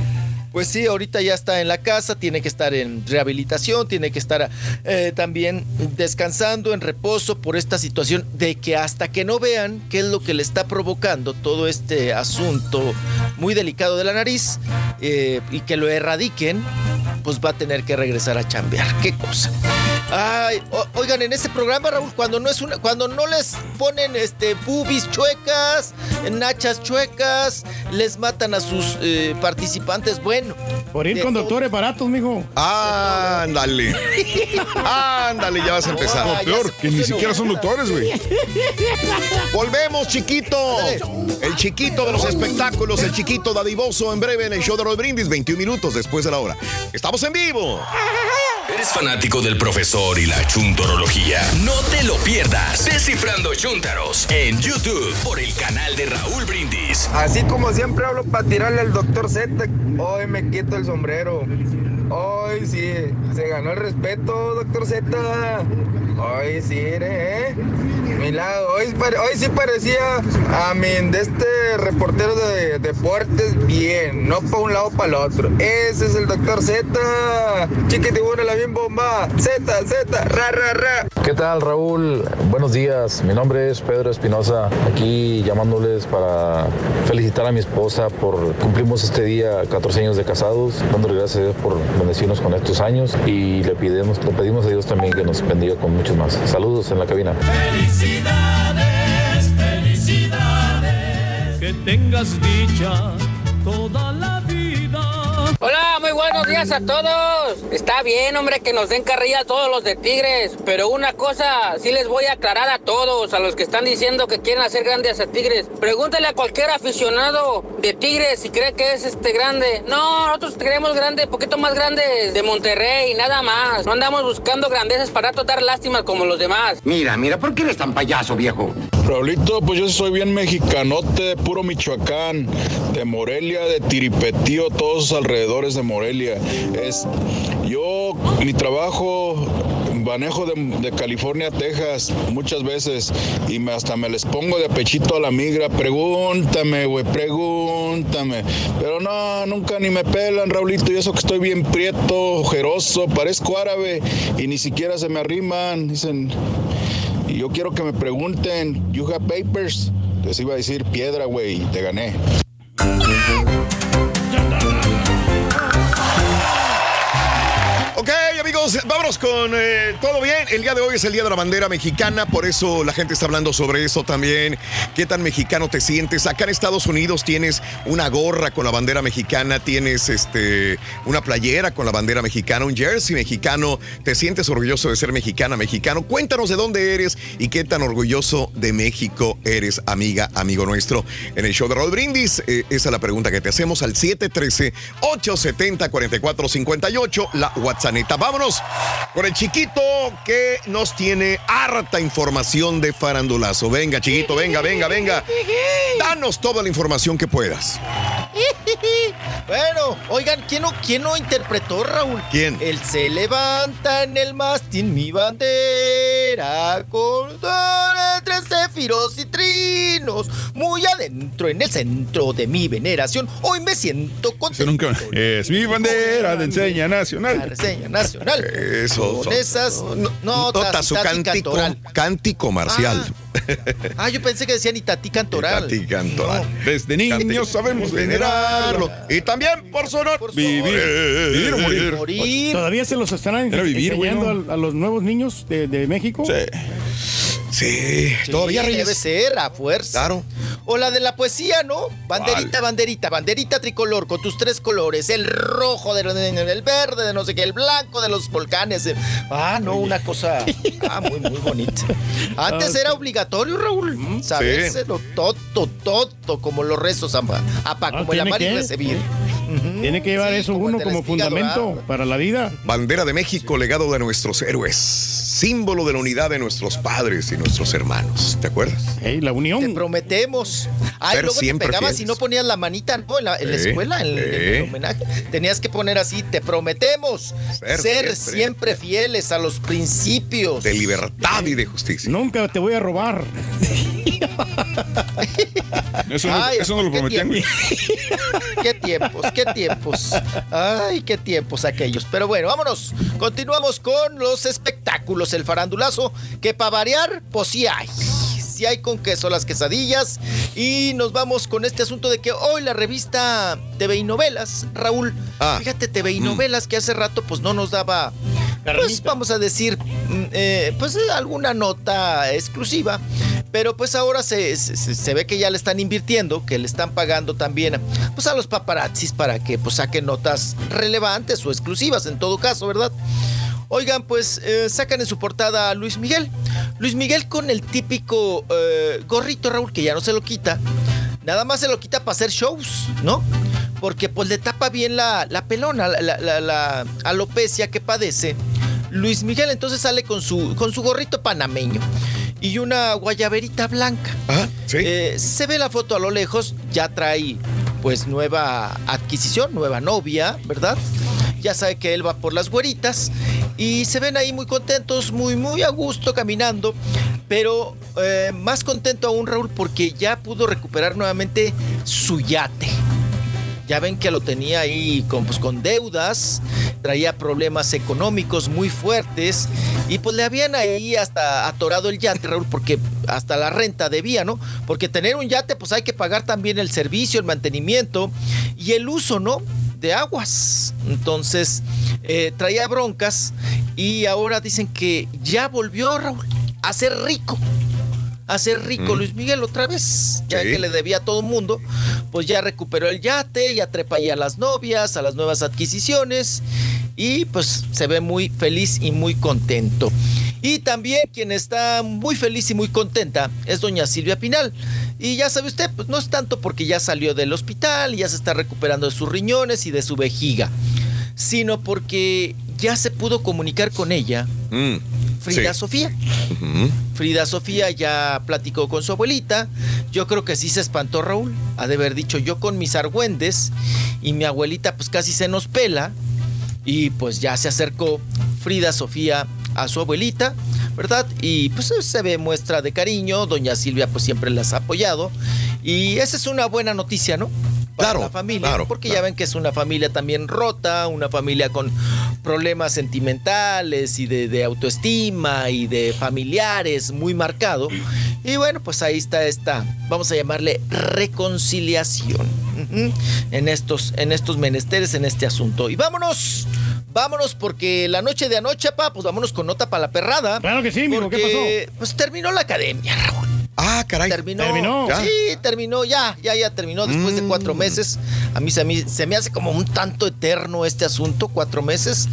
Pues sí, ahorita ya está en la casa, tiene que estar en rehabilitación, tiene que estar eh, también descansando, en reposo por esta situación de que hasta que no vean qué es lo que le está provocando todo este asunto muy delicado de la nariz eh, y que lo erradiquen, pues va a tener que regresar a chambear. Qué cosa. Ay, o- oigan, en ese programa, Raúl, cuando no es una, cuando no les ponen este boobies chuecas, nachas chuecas, les matan a sus eh, participantes, bueno. Por ir con doctores baratos, mijo. Ándale. <laughs> Ándale, ya vas a empezar. No, peor, que ni siquiera son doctores, güey. Volvemos, chiquito. El chiquito de los espectáculos, el chiquito dadivoso en breve en el show de Roll Brindis, 21 minutos después de la hora. Estamos en vivo. ¿Eres fanático del profesor y la chuntorología? No te lo pierdas. Descifrando Chuntaros en YouTube por el canal de Raúl Brindis. Así como siempre hablo para tirarle al doctor Z, hoy me quito el sombrero. Hoy sí, se ganó el respeto, doctor Z. Hoy sí, ¿eh? Hoy, pare- hoy sí parecía a mí de este reportero de deportes bien, no para un lado para el otro. Ese es el doctor Z. Chiquitibuna la bien bomba. Z, Z, ra, ra, ra. ¿Qué tal Raúl? Buenos días, mi nombre es Pedro Espinosa, aquí llamándoles para felicitar a mi esposa por cumplimos este día 14 años de casados, dándole gracias a Dios por bendecirnos con estos años y le pedimos, le pedimos a Dios también que nos bendiga con muchos más. Saludos en la cabina. Felicidades, felicidades. Que tengas dicha toda la buenos días a todos. Está bien, hombre, que nos den carrilla a todos los de Tigres, pero una cosa sí les voy a aclarar a todos, a los que están diciendo que quieren hacer grandes a Tigres. Pregúntale a cualquier aficionado de Tigres si cree que es este grande. No, nosotros creemos grande, poquito más grande de Monterrey, nada más. No andamos buscando grandeces para dar lástima como los demás. Mira, mira, ¿por qué eres tan payaso, viejo? Raulito, pues yo soy bien mexicanote, puro Michoacán, de Morelia, de Tiripetío, todos los alrededores de Morelia. Es, yo, mi trabajo, manejo de, de California a Texas muchas veces y hasta me les pongo de pechito a la migra. Pregúntame, güey, pregúntame. Pero no, nunca ni me pelan, Raulito, y eso que estoy bien prieto, ojeroso, parezco árabe y ni siquiera se me arriman. Dicen, y yo quiero que me pregunten, ¿you have papers? Les iba a decir piedra, güey, te gané. Amigos, vámonos con eh, todo bien. El día de hoy es el Día de la Bandera Mexicana, por eso la gente está hablando sobre eso también. ¿Qué tan mexicano te sientes? Acá en Estados Unidos tienes una gorra con la bandera mexicana, tienes este una playera con la bandera mexicana, un jersey mexicano. ¿Te sientes orgulloso de ser mexicana, mexicano? Cuéntanos de dónde eres y qué tan orgulloso de México eres, amiga, amigo nuestro. En el show de Roll Brindis, eh, esa es la pregunta que te hacemos al 713-870-4458, la WhatsApp. Vámonos con el chiquito que nos tiene harta información de farandulazo. Venga, chiquito, venga, venga, venga. Danos toda la información que puedas. <laughs> Bueno, oigan, ¿quién no, quién no interpretó, Raúl? ¿Quién? Él se levanta en el mástil mi bandera con entre céfiros y trinos, muy adentro en el centro de mi veneración. Hoy me siento contento. nunca es mi bandera de enseña La nacional. reseña nacional. Eso. Con esas no- notas, Nota su cántico, Cantoral. cántico marcial. Ah, yo pensé que decían Itati Cantoral. Itati Cantoral. Desde niños sabemos venerarlo. Y también por su honor. Vivir. Vivir o morir. Morir. ¿Todavía se los están Era vivir, enseñando güey, a, a los nuevos niños de, de México? Sí. Sí, todavía Reyes. debe ser, a fuerza. Claro. O la de la poesía, ¿no? Banderita, banderita, banderita tricolor con tus tres colores. El rojo, del el verde, de no sé qué, el blanco de los volcanes. Ah, no, una cosa <laughs> ah, muy, muy bonita. Antes era obligatorio, Raúl. Sabérselo todo, todo, como los rezos, apa, apa, Ah, como el ¿tiene amar y que? recibir. Tiene que llevar Sí, eso uno como fundamento para la vida. Bandera de México, legado de nuestros héroes. símbolo de la unidad de nuestros padres y nuestros hermanos. ¿Te acuerdas? la unión. Te prometemos. Ay, Ser luego te siempre pegabas fieles. y no ponías la manita ¿no? en, la, en la Sí, escuela, en, el- en el sí. homenaje. Tenías que poner así, te prometemos Ser ser, siempre. siempre. fieles a los principios. De libertad y de justicia. Nunca te voy a robar. <laughs> Eso no, Ay, eso no lo prometían. Qué tiempos, qué tiempos. Ay, qué tiempos aquellos. Pero bueno, vámonos. Continuamos con los espectáculos. El farandulazo, que para variar, pues sí hay. Sí hay con queso las quesadillas. Y nos vamos con este asunto de que hoy la revista TV y Novelas, Raúl, Ah. fíjate, TV y Novelas, que hace rato pues no nos daba, pues vamos a decir, mm, eh, pues alguna nota exclusiva. Pero pues ahora se, se- ve que ya le están invirtiendo, que le están pagando también pues a los paparazzis para que pues saquen notas relevantes o exclusivas en todo caso, ¿verdad? Oigan, pues eh, sacan en su portada a Luis Miguel. Luis Miguel con el típico eh, gorrito, Raúl, que ya no se lo quita. Nada más se lo quita para hacer shows, ¿no? Porque pues le tapa bien la, la pelona, la, la- la- la alopecia que padece. Luis Miguel entonces sale con su, con su gorrito panameño y una guayaberita blanca. Eh, se ve la foto a lo lejos, ya trae pues nueva adquisición, nueva novia, ¿verdad? Ya sabe que él va por las güeritas y se ven ahí muy contentos, muy, muy a gusto caminando, pero eh, más contento aún Raúl porque ya pudo recuperar nuevamente su yate. Ya ven que lo tenía ahí con, pues, con deudas, traía problemas económicos muy fuertes y pues le habían ahí hasta atorado el yate, Raúl, porque hasta la renta debía, ¿no? Porque tener un yate pues hay que pagar también el servicio, el mantenimiento y el uso, ¿no? De aguas. Entonces eh, traía broncas y ahora dicen que ya volvió, Raúl, a ser rico a ser rico Mm. Luis Miguel otra vez, ya Sí. que le debía a todo el mundo, pues ya recuperó el yate, ya trepa ahí a las novias, a las nuevas adquisiciones y pues se ve muy feliz y muy contento. Y también quien está muy feliz y muy contenta es doña Silvia Pinal. Y ya sabe usted, pues no es tanto porque ya salió del hospital, ya se está recuperando de sus riñones y de su vejiga, sino porque ya se pudo comunicar con ella, Mm, Frida sí. Sofía. Frida Sofía ya platicó con su abuelita. Yo creo que sí se espantó Raúl. Ha de haber dicho yo con mis argüendes y mi abuelita pues casi se nos pela. Y pues ya se acercó Frida Sofía a su abuelita, ¿verdad? Y pues se ve muestra de cariño. Doña Silvia pues siempre las ha apoyado. Y esa es una buena noticia, ¿no? Para Claro, la familia, claro, porque claro. ya ven que es una familia también rota, una familia con problemas sentimentales y de, de autoestima y de familiares muy marcado. Y bueno, pues ahí está esta, vamos a llamarle reconciliación en estos, en estos menesteres, en este asunto. Y vámonos, vámonos, porque la noche de anoche, pa, pues vámonos con nota para la perrada. Claro que sí, mijo, ¿qué porque, Pues terminó la academia, Raúl. Ah, caray. Terminó. Terminó. ¿Ya? Sí, terminó ya, ya, ya terminó después de cuatro Mm. meses. A mí se, me- se me hace como un tanto eterno este asunto, cuatro meses.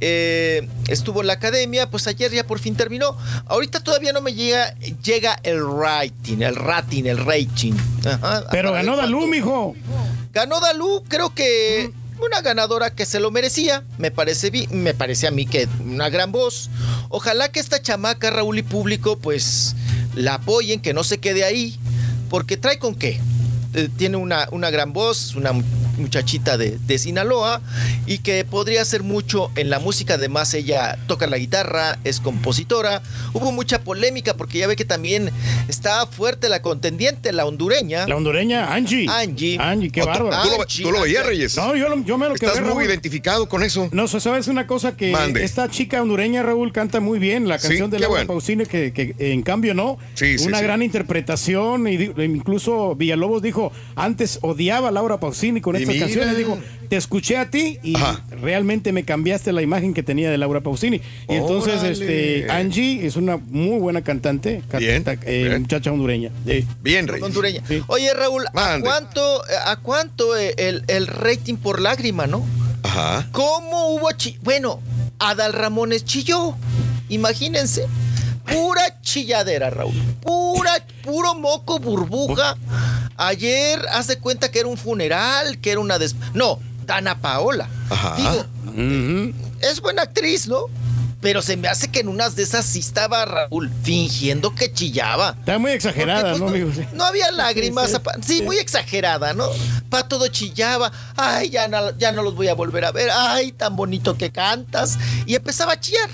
Eh, estuvo en la academia, pues ayer ya por fin terminó. Ahorita todavía no me llega, llega el rating, el rating, el rating. Ajá, Pero ganó Dalú, mijo. Ganó Dalú, creo que una ganadora que se lo merecía. Me parece, me parece a mí que una gran voz. Ojalá que esta chamaca, Raúl y público, pues la apoyen, que no se quede ahí. Porque trae con qué. Eh, tiene una, una gran voz, una muchachita de, de Sinaloa y que podría hacer mucho en la música. Además, ella toca la guitarra, es compositora. Hubo mucha polémica porque ya ve que también está fuerte la contendiente, la hondureña. La hondureña, Angie. Angie. Angie, qué bárbaro. tú lo- Angie, tú lo veías, Angie. Reyes. No, yo, lo- yo me lo Estás quedé, muy Raúl. identificado con eso. No, ¿sabes una cosa? Que Mande. esta chica hondureña, Raúl, canta muy bien. La Sí, canción de qué Laura bueno. Pausini, que, que en cambio no. Sí, sí, Una sí. gran interpretación. Y incluso Villalobos dijo, antes odiaba a Laura Pausini con Y estas mira. canciones. Dijo, te escuché a ti y Ajá. realmente me cambiaste la imagen que tenía de Laura Pausini. Y entonces, Órale. este, Angie es una muy buena cantante. Bien, canta- eh, bien. muchacha hondureña. Eh, Bien, Reyes. hondureña. Sí. Oye, Raúl, ¿a Mande. cuánto, ¿a cuánto eh, el, el rating por lágrima, no? Ajá. ¿Cómo hubo chi Bueno, Adal Ramones chilló. Imagínense. Pura chilladera, Raúl. Pura, puro moco burbuja. Ayer hace cuenta que era un funeral, que era una des... No, Dana Paola. Ajá. Digo, es buena actriz, ¿no? Pero se me hace que en unas de esas sí estaba Raúl fingiendo que chillaba. Está muy exagerada, Porque, ¿no, pues, amigo? No había lágrimas. Sí. Sí, muy exagerada, ¿no? Pa todo chillaba. Ay, ya no, ya no los voy a volver a ver. Ay, tan bonito que cantas. Y empezaba a chillar.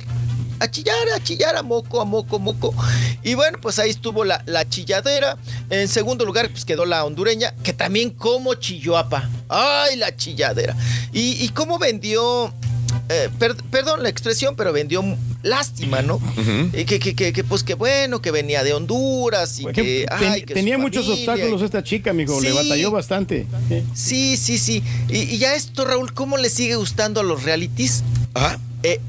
A chillar, a chillar, a moco, a moco, moco. Y bueno, pues ahí estuvo la, la chilladera. En segundo lugar, pues quedó la hondureña, que también como chilló, apa. Ay, la chilladera. Y, y cómo vendió. eh, per- perdón la expresión, pero vendió lástima, ¿no? Eh, que, que, que, que, pues que bueno, que venía de Honduras y Que ay, tenía muchos familia. obstáculos esta chica, amigo. Le batalló bastante. Sí, sí, sí. Y, y ya esto, Raúl, ¿cómo le sigue gustando a los realities? Ajá. Eh,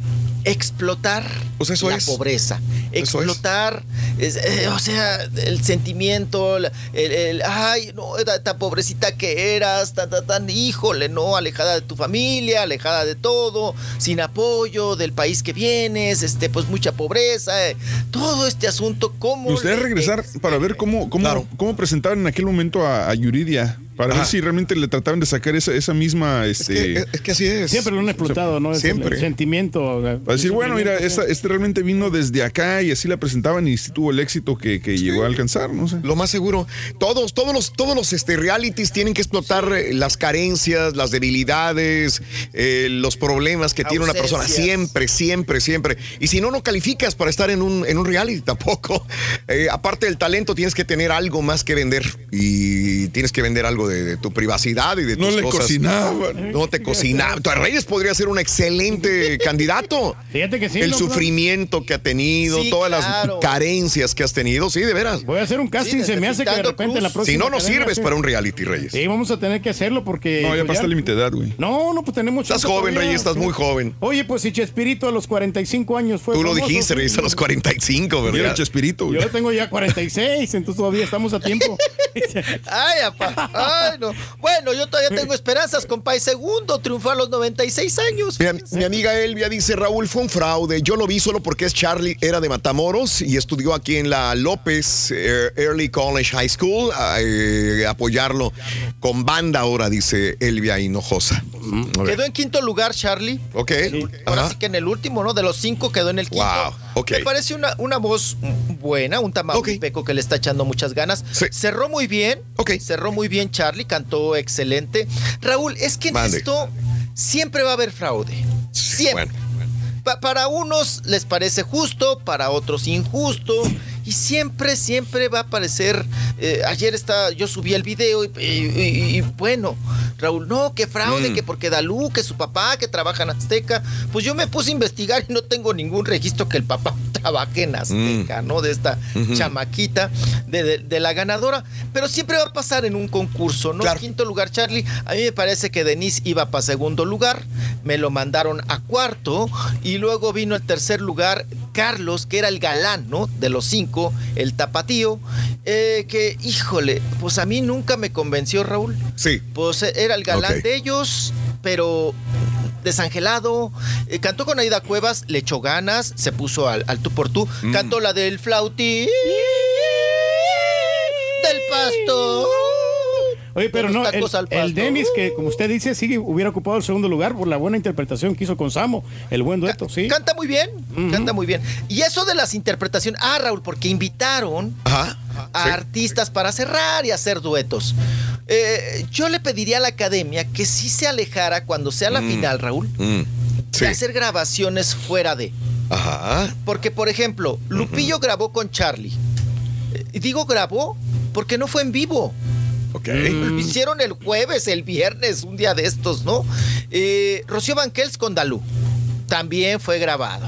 explotar Pues eso la es. pobreza. Eso. Explotar, es, eh, o sea, el sentimiento, el, el, ay, no, tan, pobrecita que eras, tan, tan, tan, híjole, no, alejada de tu familia, alejada de todo, sin apoyo del país que vienes, este, pues mucha pobreza, eh, todo este asunto, ¿cómo? Me gustaría regresar para ver cómo, cómo, cómo presentaban en aquel momento a, a Yuridia. Para ver Ajá. si realmente le trataban de sacar esa, esa misma. Este, Es que así es. Siempre lo han explotado, ¿no? Es Siempre. El sentimiento. Para decir, bueno, mira, esta- este realmente vino desde acá y así la presentaban y sí tuvo el éxito que, que llegó a alcanzar, no sé. Lo más seguro. Todos, todos los, todos los este, realities tienen que explotar eh, las carencias, las debilidades, eh, los problemas que tiene una persona. Siempre, siempre, siempre. Y si no, no calificas para estar en un, en un reality tampoco. <laughs> Eh, aparte del talento, tienes que tener algo más que vender. Y tienes que vender algo de, de tu privacidad y de No tus le cosas. cocinaban. No te cocinaban. <laughs> Reyes podría ser un excelente <laughs> candidato. Fíjate que sí. El ¿no? sufrimiento que ha tenido, Sí, todas claro. las carencias que has tenido, sí, de veras. Voy a hacer un casting, desde se me hace que de repente la Cruz. próxima. Si no, no sirves sí. para un reality, Reyes. Sí, vamos a tener que hacerlo porque. No, ya pues, pasa límite de edad, güey. No, no, pues tenemos. Estás joven, todavía. Reyes, estás muy joven. Oye, pues si Chespirito a los 45 años fue. Tú lo famoso, dijiste, sí. Reyes, a los 45, Mira ¿verdad? el Chespirito, güey. Yo tengo ya 46, entonces todavía estamos a tiempo. <laughs> Ay, apa. Ay, no. Bueno, yo todavía tengo esperanzas, compadre. Segundo, triunfó a los 96 años. Mi, mi amiga Elvia dice, Raúl, fue un fraude. Yo lo vi solo porque es Charlie, era de Matamoros y estudió aquí en la López eh, Early College High School. a, eh, apoyarlo con banda ahora, dice Elvia Hinojosa. Quedó en quinto lugar, Charlie. Ok. Ahora Ajá. sí que en el último, ¿no? De los cinco quedó en el quinto. Wow, Me parece una, una voz buena, un tamaulipeco que le está echando muchas ganas. Sí. Cerró muy bien. Ok. Cerró muy bien Charlie, cantó excelente. Raúl, es que en Mande. esto siempre va a haber fraude. Siempre. Bueno. Pa- para unos les parece justo, para otros injusto. Y siempre, siempre va a parecer. eh, ayer está, yo subí el video y, y- y- y, bueno, Raúl, no, que fraude, Mm. que porque Dalú, que su papá, que trabaja en Azteca. Pues yo me puse a investigar y no tengo ningún registro que el papá <laughs> trabaje en Azteca, ¿no? De esta chamaquita, de, de- de la ganadora. Pero siempre va a pasar en un concurso, ¿no? Claro. Quinto lugar, Charlie. A mí me parece que Denise iba para segundo lugar. Me lo mandaron a cuarto. Y luego vino el tercer lugar, Carlos, que era el galán, ¿no? De los cinco, el tapatío. eh, que, híjole, pues a mí nunca me convenció, Raúl. Sí. Pues eh, era el galán de ellos, pero desangelado. Eh, cantó con Aida Cuevas, le echó ganas, se puso al, al tú por tú. Mm. Cantó la del flautín del pasto. Oye, pero no, el, el. Dennis, que como usted dice, sí hubiera ocupado el segundo lugar por la buena interpretación que hizo con Samo, el buen dueto, sí. Canta muy bien, canta muy bien. Y eso de las interpretaciones, ah, Raúl, porque invitaron Ajá. a Sí. artistas para cerrar y hacer duetos. Eh, yo le pediría a la academia que sí se alejara cuando sea la Mm. final, Raúl, Mm. Sí. de hacer grabaciones fuera de. Ajá. Porque, por ejemplo, Lupillo grabó con Charlie. Eh, Y digo grabó porque no fue en vivo. Lo hicieron el jueves, el viernes, un día de estos, ¿no? Eh, Rocío Banquels con Dalú. También fue grabado.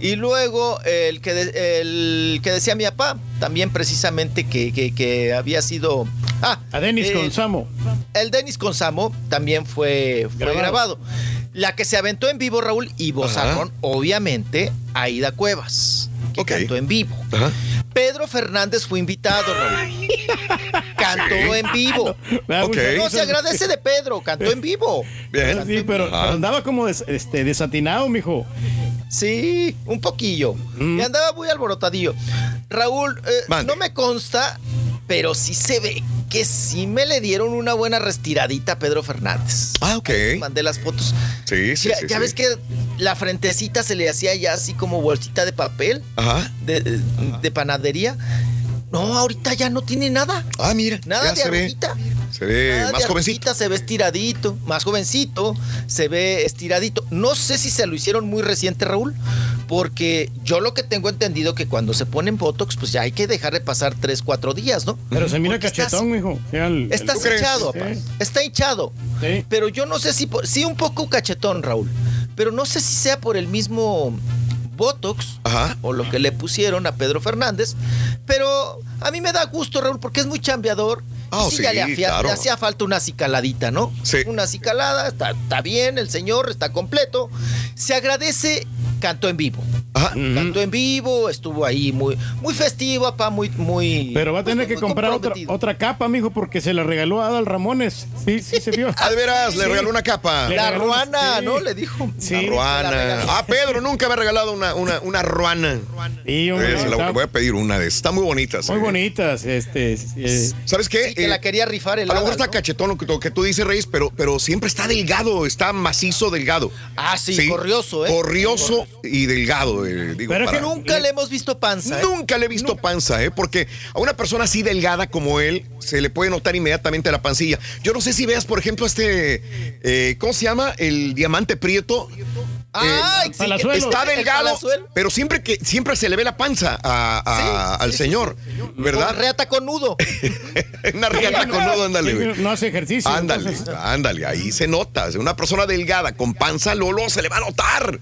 Y luego el que, de- el que decía mi papá, también precisamente que, que- que había sido... Ah, A Dennis eh, con Samo. El Denis con Samo también fue, fue grabado. Grabado. La que se aventó en vivo, Raúl, y vozarrón, obviamente, Aida Cuevas, que cantó en vivo. Ajá. Pedro Fernández fue invitado, Raúl. Cantó en vivo. Mucha No, se agradece de Pedro, cantó en vivo. Bien. Sí, pero, andaba como des- este, desatinado, mijo. Sí, un poquillo. Y andaba muy alborotadillo. Raúl, eh, no me consta, pero sí se ve que sí me le dieron una buena restiradita a Pedro Fernández. Ah, ok. Mandé las fotos. Sí, sí, ya sí. ya sí. ves que la frentecita se le hacía ya así como bolsita de papel Ajá. de, de- de panadería. No, ahorita ya no tiene nada. Ah, mira. Nada de se ve. arruguita. Se ve Nada más de jovencito. Se ve estiradito, más jovencito, se ve estiradito. No sé si se lo hicieron muy reciente, Raúl, porque yo lo que tengo entendido que cuando se ponen Botox, pues ya hay que dejar de pasar 3, 4 días, ¿no? Pero se mira Porque estás- cachetón, mijo. Ya el- Estás el- ¿Tú crees? hinchado, Sí. papá. Está hinchado. Pero yo no sé si. por- sí, un poco cachetón, Raúl. Pero no sé si sea por el mismo Botox o lo que le pusieron a Pedro Fernández. Pero a mí me da gusto, Raúl, porque es muy chambeador. Ah, y sí, ya sí, le, hacía, claro. falta una acicaladita, ¿no? Sí. Una acicalada, está, está bien, el señor está completo. Se agradece, cantó en vivo. Cantó en vivo, estuvo ahí muy, muy festivo, papá, muy, muy. Pero va a tener muy- que muy comprar otra, otra capa, mijo, porque se la regaló a Adal Ramones. Sí, sí se vio. <laughs> Ah, de veras, le Sí. regaló una capa. La regaló- ruana, sí. ¿no? Le dijo. Sí. La ruana. Ah, Pedro nunca me ha regalado una, una, una ruana. Sí, hombre, Eh, se la está- voy a pedir una de esas. Están muy bonitas. Muy eh. bonitas, este. eh, ¿Sabes qué? que la quería rifar el A lo mejor Adal, está ¿no? cachetón lo que, lo que tú dices, Reyes, pero, pero siempre está delgado, está macizo delgado. Ah, sí, corrioso, ¿eh? Corrioso y delgado, eh, digo. Pero es que para- nunca le hemos visto panza. ¿eh? Nunca le he visto panza, ¿eh? Porque a una persona así delgada como él se le puede notar inmediatamente la pancilla. Yo no sé si veas, por ejemplo, este. eh, ¿Cómo se llama? El diamante prieto. Ah, Eh, sí, está el delgado, pero siempre que siempre se le ve la panza a- a- al señor, ¿verdad? Con reata con nudo. <laughs> Una riata con nudo, ándale. Güey. no hace ejercicio. Ándale, entonces- ándale, ahí se nota. Una persona delgada con panza, Lolo, se le va a notar.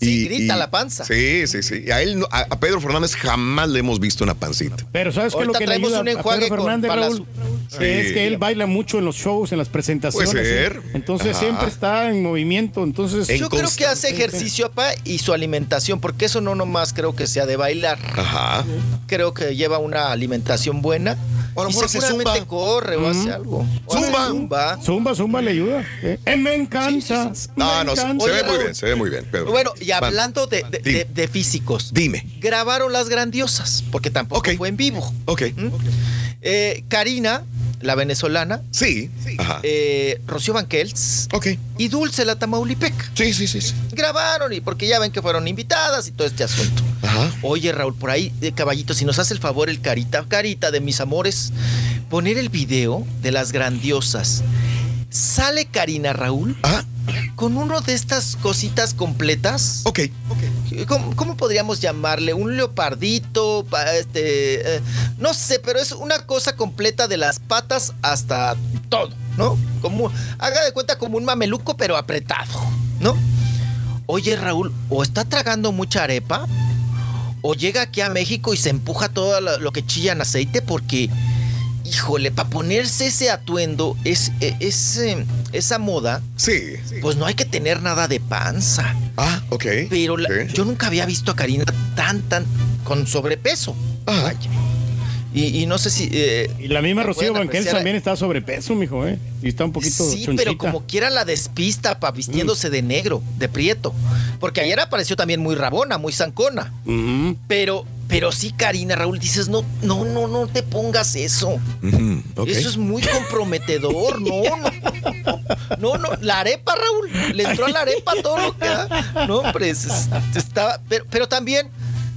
Sí, grita la panza. Sí, sí, sí. Y A él, no- a, a Pedro Fernández jamás le hemos visto una pancita. Pero ¿sabes qué es lo que le ayuda un a enjuague Pedro con Fernández. Raúl? Sí. Es que él baila mucho en los shows, en las presentaciones. Puede ¿sí? ser. Entonces Ajá. siempre está en movimiento. Entonces Yo creo que hace ejercicio, papá, y su alimentación, porque eso no nomás creo que sea de bailar. Ajá. Creo que lleva una alimentación buena. A lo Y mejor hace seguramente zumba. corre o hace Ujú. algo. O Zumba. hace Zumba. Zumba, Zumba le ayuda. ¿eh? Eh, me encanta. No, me no, se, encanta. se ve Oye, muy Raúl. bien, se ve muy bien, Pedro. Bueno, y hablando de, de- Dime. de- de físicos, Dime. grabaron las grandiosas, porque tampoco fue en vivo. Ok. ¿Mm? Eh, Karina, la venezolana, Sí. Ajá. eh, Rocío Banquels Ok. y Dulce, la tamaulipeca. Sí, sí, sí. sí. Grabaron y porque ya ven que fueron invitadas y todo este asunto. Ajá. Oye, Raúl, por ahí, eh, caballito, si nos hace el favor el carita, carita de mis amores, poner el video de las grandiosas. Sale Karina Raúl Ajá. con uno de estas cositas completas. Ok. ¿Cómo, podríamos llamarle? Un leopardito, pa- este, eh, no sé, pero es una cosa completa de las patas hasta todo, ¿no? Como, haga de cuenta como un mameluco, pero apretado, ¿no? Oye, Raúl, o está tragando mucha arepa, o llega aquí a México y se empuja todo lo que chilla en aceite, porque, híjole, para ponerse ese atuendo, es, e- ese- esa moda, Sí. pues no hay que tener nada de panza. Ah, ok. Pero la- yo nunca había visto a Karina tan, tan con sobrepeso. Vaya. Y, y no sé si. eh, Y la misma Rocío Banquels también está sobrepeso, mijo, ¿eh? Y está un poquito Sí, chonchita. pero como quiera la despista, pa, vistiéndose de negro, de prieto. Porque ayer apareció también muy rabona, muy zancona. Pero, pero sí, Karina, Raúl, dices, no, no, no, no te pongas eso. Eso es muy comprometedor, no, no, no, no, la arepa, Raúl, le entró a la arepa todo lo que da. No, hombre, es- es- estaba, pero, pero también,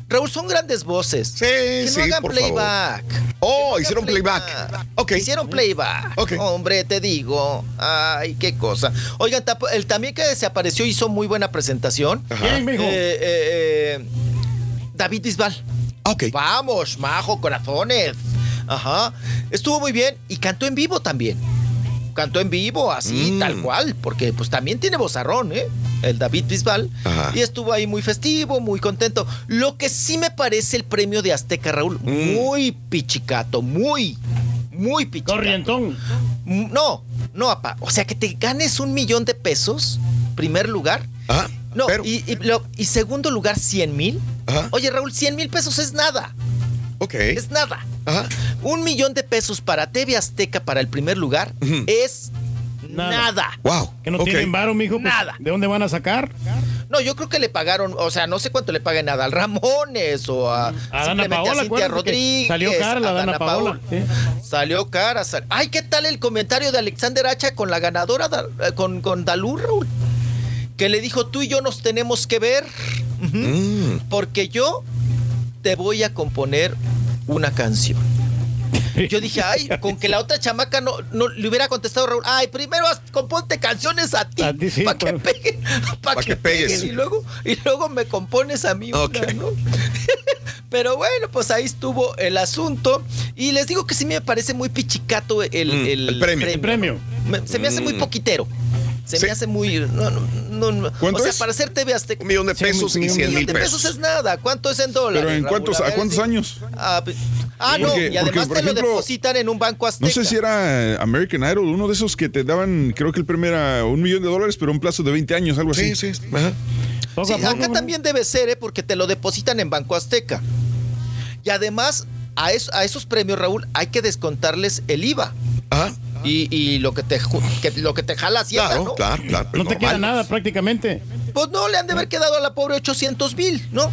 Raúl, son grandes voces. Sí, que no sí, hagan por playback. Oh, hagan hicieron playback. Ok. Hicieron playback. Ok. Hombre, te digo. Ay, qué cosa. Oigan, el también que desapareció hizo muy buena presentación. ¿Quién, mijo? Eh, eh, eh, David Bisbal. Ok. Vamos, majo, corazones. Ajá. Estuvo muy bien y cantó en vivo también. Cantó en vivo, así, Mm. tal cual, porque pues también tiene vozarrón, ¿eh? El David Bisbal. Ajá. Y estuvo ahí muy festivo, muy contento. Lo que sí me parece el premio de Azteca, Raúl, Mm. muy pichicato, muy, muy pichicato. Corrientón. Mm, No, no, apa. O sea, que te ganes un millón de pesos, primer lugar. Ah, No, pero- y, y lo- y segundo lugar, 100 mil. Ajá. Oye, Raúl, 100 mil pesos es nada. Ok. Es nada. Ajá. Un millón de pesos para TV Azteca para el primer lugar Ujú. es nada. Wow. Que no ok. tienen varo, mijo. pues, Nada. ¿De dónde van a sacar? No, yo creo que le pagaron, o sea, no sé cuánto le paguen a Dal Ramones o a, A Dana simplemente Paola, a Cintia acuérdate que Rodríguez. salió cara la a Dana Paola, sí. Salió cara. sal- Ay, ¿qué tal el comentario de Alexander Hacha con la ganadora, da- eh, con, con Dalú, Raúl? que le dijo, tú y yo nos tenemos que ver, Mm. porque yo te voy a componer una canción. Yo dije, ay, con que la otra chamaca no, no le hubiera contestado Raúl, ay, primero componte canciones a ti, para que peguen, <laughs> para que, pegues. y luego, y luego me compones a mí una, ¿no? <laughs> Pero bueno, pues ahí estuvo el asunto. Y les digo que sí me parece muy pichicato el, el, el premio. El premio. Se me hace muy Mm. poquitero. Se me hace muy. No, no, no, no. ¿Cuánto o sea, es? para hacer TV Azteca. Un millón de pesos y un cien millón mil de pesos. es nada. ¿Cuánto es en dólares? Pero ¿en Raúl? cuántos, ver, ¿a cuántos sí. años? Ah, ah, no. Porque- y además porque, te lo depositan en un banco azteca. No sé si era eh, American Idol, uno de esos que te daban, creo que el premio era un millón de dólares, pero un plazo de 20 años, algo así. Sí, sí. Ajá. Sí, acá también debe ser, ¿eh? porque te lo depositan en Banco Azteca. Y además, a, es- a esos premios, Raúl, hay que descontarles el IVA. Y, y lo que te que, lo que te jala Hacienda, Claro, ¿no? claro, claro. No te queda nada prácticamente. Pues no, le han de haber quedado a la pobre 800 mil, ¿no?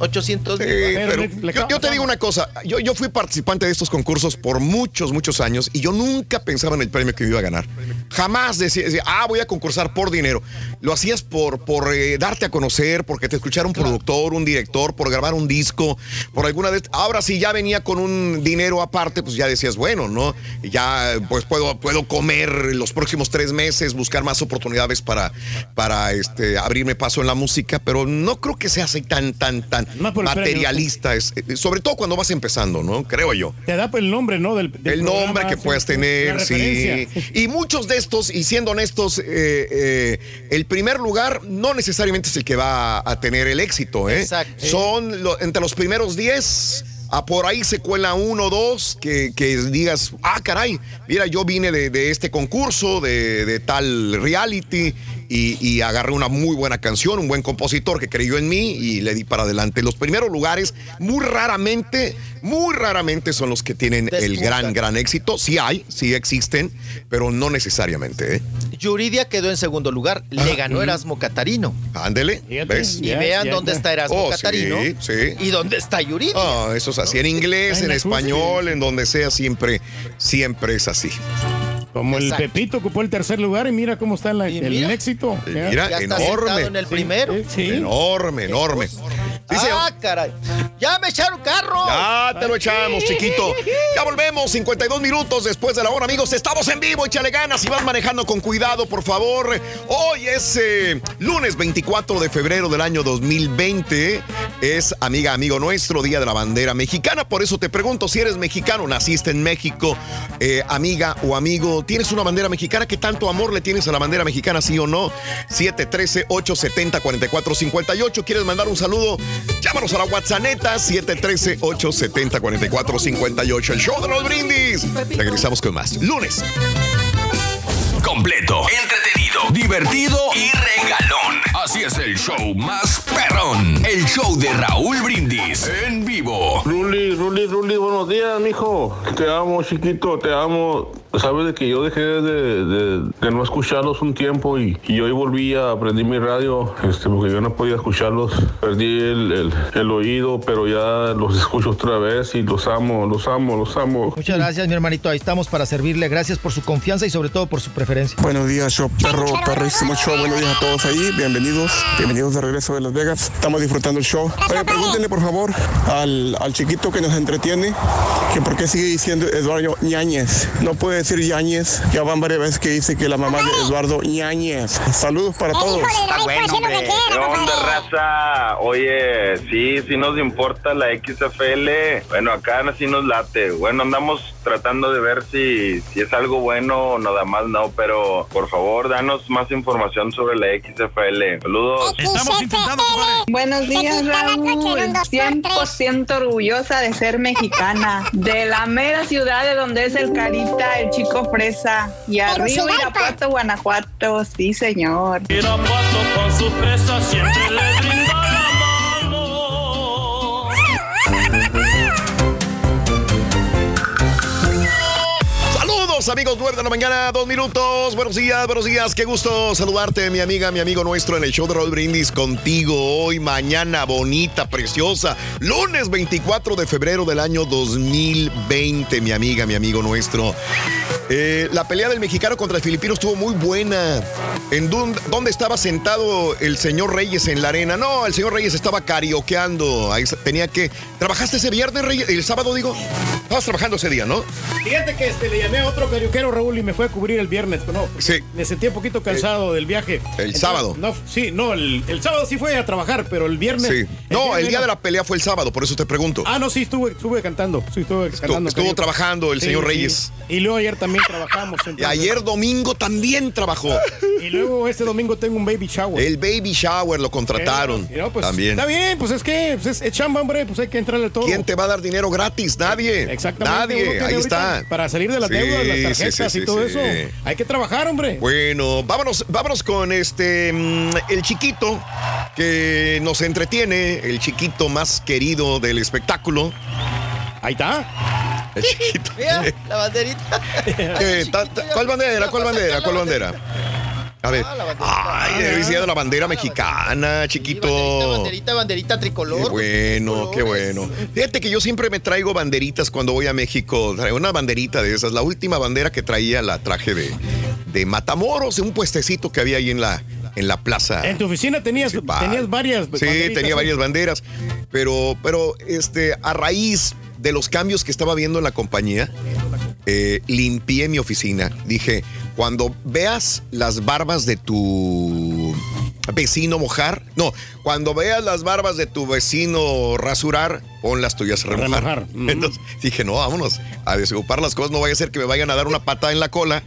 800 mil. Sí, pero yo, yo te digo una cosa, yo, yo fui participante de estos concursos por muchos, muchos años y yo nunca pensaba en el premio que me iba a ganar. Jamás decía, decía, ah, voy a concursar por dinero. Lo hacías por, por eh, darte a conocer, porque te escuchara un productor, un director, por grabar un disco, por alguna vez. Ahora sí ya venía con un dinero aparte, pues ya decías, bueno, ¿no? Ya pues puedo, puedo comer los próximos tres meses, buscar más oportunidades para, para este, abrirme paso en la música, pero no creo que sea así tan, tan, tan Más por el premio. materialista, es, eh, sobre todo cuando vas empezando, ¿no? Creo yo. Te da pues, el nombre, ¿no? Del, del El nombre programa, que sí, puedas tener, sí. Y muchos de estos, y siendo honestos, eh, eh, el primer lugar no necesariamente es el que va a tener el éxito, ¿eh? Exacto. Son lo- entre los primeros 10. A por ahí se cuela uno o dos que, que digas, ah, caray, mira, yo vine de, de este concurso, de, de tal reality, y, y agarré una muy buena canción, un buen compositor que creyó en mí y le di para adelante. Los primeros lugares, muy raramente, muy raramente son los que tienen el gran, gran éxito. Sí hay, sí existen, pero no necesariamente, ¿eh? Yuridia quedó en segundo lugar. Le ganó Erasmo Catarino. Ándele, ¿ves? Y vean dónde está Erasmo Oh, Catarino. Sí, sí. Y dónde está Yuridia. Ah, eso es así. En inglés, En español, en donde sea, siempre, siempre es así. Como el. Pepito ocupó el tercer lugar y mira cómo está en la- Y el mira. éxito. Mira, Ya está enorme. en el primero. Sí. Enorme, enorme. Dice, ah, caray. Ya me echaron carro. Ya te lo echamos, chiquito. Ya volvemos, 52 minutos después de la hora, amigos. Estamos en vivo, échale ganas y vas manejando con cuidado, por favor. Hoy es eh, lunes 24 de febrero del año 2020. Es, amiga, amigo nuestro, Día de la Bandera Mexicana. Por eso te pregunto si eres mexicano, naciste en México, eh, amiga o amigo, ¿tienes una bandera mexicana? ¿Qué tanto amor le tienes a la bandera mexicana, sí o no? 713-870-4458. ¿Quieres mandar un saludo? Llámanos a la WhatsApp neta 713-870-4458. El show de los brindis. Regresamos con más. Lunes. Completo, entretenido, divertido y regalón. Así es el show más perrón. El show de Raúl Brindis en vivo. Ruli, Ruli, Ruli, buenos días, mijo. Te amo, chiquito, te amo. Sabes de que yo dejé de, de- de no escucharlos un tiempo y, y hoy volví a aprender mi radio, este, porque yo no podía escucharlos. Perdí el, el- el oído, pero ya los escucho otra vez y los amo, los amo, los amo. Muchas gracias, mi hermanito. Ahí estamos para servirle. Gracias por su confianza y sobre todo por su preferencia. Buenos días, show perro, perrísimo show. Buenos días a todos ahí. Bienvenidos, bienvenidos de regreso de Las Vegas. Estamos disfrutando el show. Oye, pregúntenle por favor al, al chiquito que nos entretiene que por qué sigue diciendo Eduardo Ñañez. No puede decir Ñañez. Ya van varias veces que dice que la mamá de Eduardo Ñañez. Saludos para todos. Está bueno, hombre. ¿Qué onda, raza? Oye, sí, sí nos importa la XFL. Bueno, acá sí nos late. Bueno, andamos tratando de ver si, si es algo bueno o nada más no, pero por favor, danos más información sobre la XFL. Saludos. Estamos intentando, Buenos días, Raúl. 100% orgullosa de ser mexicana. De la mera ciudad de donde es el Carita, el chico fresa. Y arriba Irapuato, Guanajuato. Sí, señor. Irapuato con su presa siempre le Amigos, 9 de la mañana, dos minutos. Buenos días, buenos días. Qué gusto saludarte, mi amiga, mi amigo nuestro en el show de Roll Brindis contigo hoy, mañana bonita, preciosa. Lunes 24 de febrero del año 2020, mi amiga, mi amigo nuestro. Eh, la pelea del mexicano contra el filipino estuvo muy buena. ¿En dónde, dónde estaba sentado el señor Reyes en la arena? No, el señor Reyes estaba carioqueando. Ahí tenía que. ¿Trabajaste ese viernes, Reyes? El sábado, digo. Estabas trabajando ese día, ¿no? Fíjate que este, le llamé a otro carioquero, Raúl, y me fue a cubrir el viernes. pero No, Sí. me sentí un poquito cansado del viaje. el sábado. No, sí, no, el, el sábado sí fue a trabajar, pero el viernes. Sí. No, viernes el día era- de la pelea fue el sábado, por eso te pregunto. Ah, no, sí, estuve, estuve cantando. Sí, estuve cantando. estuvo trabajando el señor Reyes. Y luego ayer también trabajamos. Y entonces- ayer domingo también trabajó. Y luego este domingo tengo un baby shower. El baby shower lo contrataron. No, pues, también. Está bien, pues es que pues es, es chamba, hombre, pues hay que entrarle todo. ¿Quién te va a dar dinero gratis? Nadie. Exactamente. Nadie. Ahí está. Para salir de las Sí, deudas, las tarjetas sí, y todo eso. Hay que trabajar, hombre. Bueno, vámonos, vámonos con este mm, el chiquito que nos entretiene, el chiquito más querido del espectáculo. Ahí está. El chiquito. Mira, la banderita. <laughs> Ta- ¿Cuál bandera? ¿Cuál bandera? ¿Cuál bandera? A ver. Ay, he visto la bandera mexicana, chiquito. Banderita, banderita tricolor. Qué bueno, qué bueno. Fíjate que yo siempre me traigo banderitas cuando voy a México. Traigo una banderita de esas. La última bandera que traía la traje de, de Matamoros, de un puestecito que había ahí en la, en la plaza. En tu oficina tenías, tenías varias. Sí, tenía ¿eh? varias banderas. Pero, pero este, a raíz de los cambios que estaba viendo en la compañía, eh, limpié mi oficina. Dije, cuando veas las barbas de tu vecino mojar, no, cuando veas las barbas de tu vecino rasurar, pon las tuyas a remojar. remojar. <laughs> Entonces dije, no, vámonos a desocupar las cosas, no vaya a ser que me vayan a dar una patada en la cola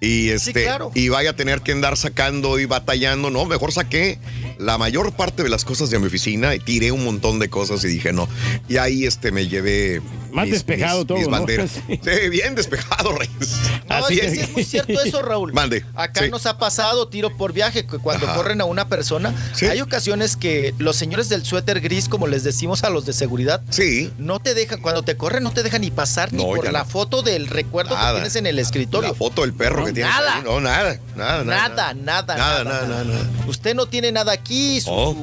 y este claro. y vaya a tener que andar sacando y batallando, no, mejor saqué la mayor parte de las cosas de mi oficina y tiré un montón de cosas y dije, no. Y ahí este me llevé Más despejado todo, ¿no? banderas. <laughs> Sí. Sí, bien despejado, Reyes. No, Así es, que es. sí es muy cierto eso, Raúl. Mande. Acá Sí. nos ha pasado tiro por viaje, que cuando Ajá. corren a una persona, hay ocasiones que los señores del suéter gris, como les decimos a los de seguridad, sí. no te dejan, cuando te corren, no te dejan ni pasar ni por la no. foto del recuerdo Nada. que tienes en el escritorio. La foto del perro que tienes nada. ahí. No, nada, nada, nada. Nada, nada, Nada, nada, nada, nada, nada. Usted no tiene nada aquí. Su, Oh.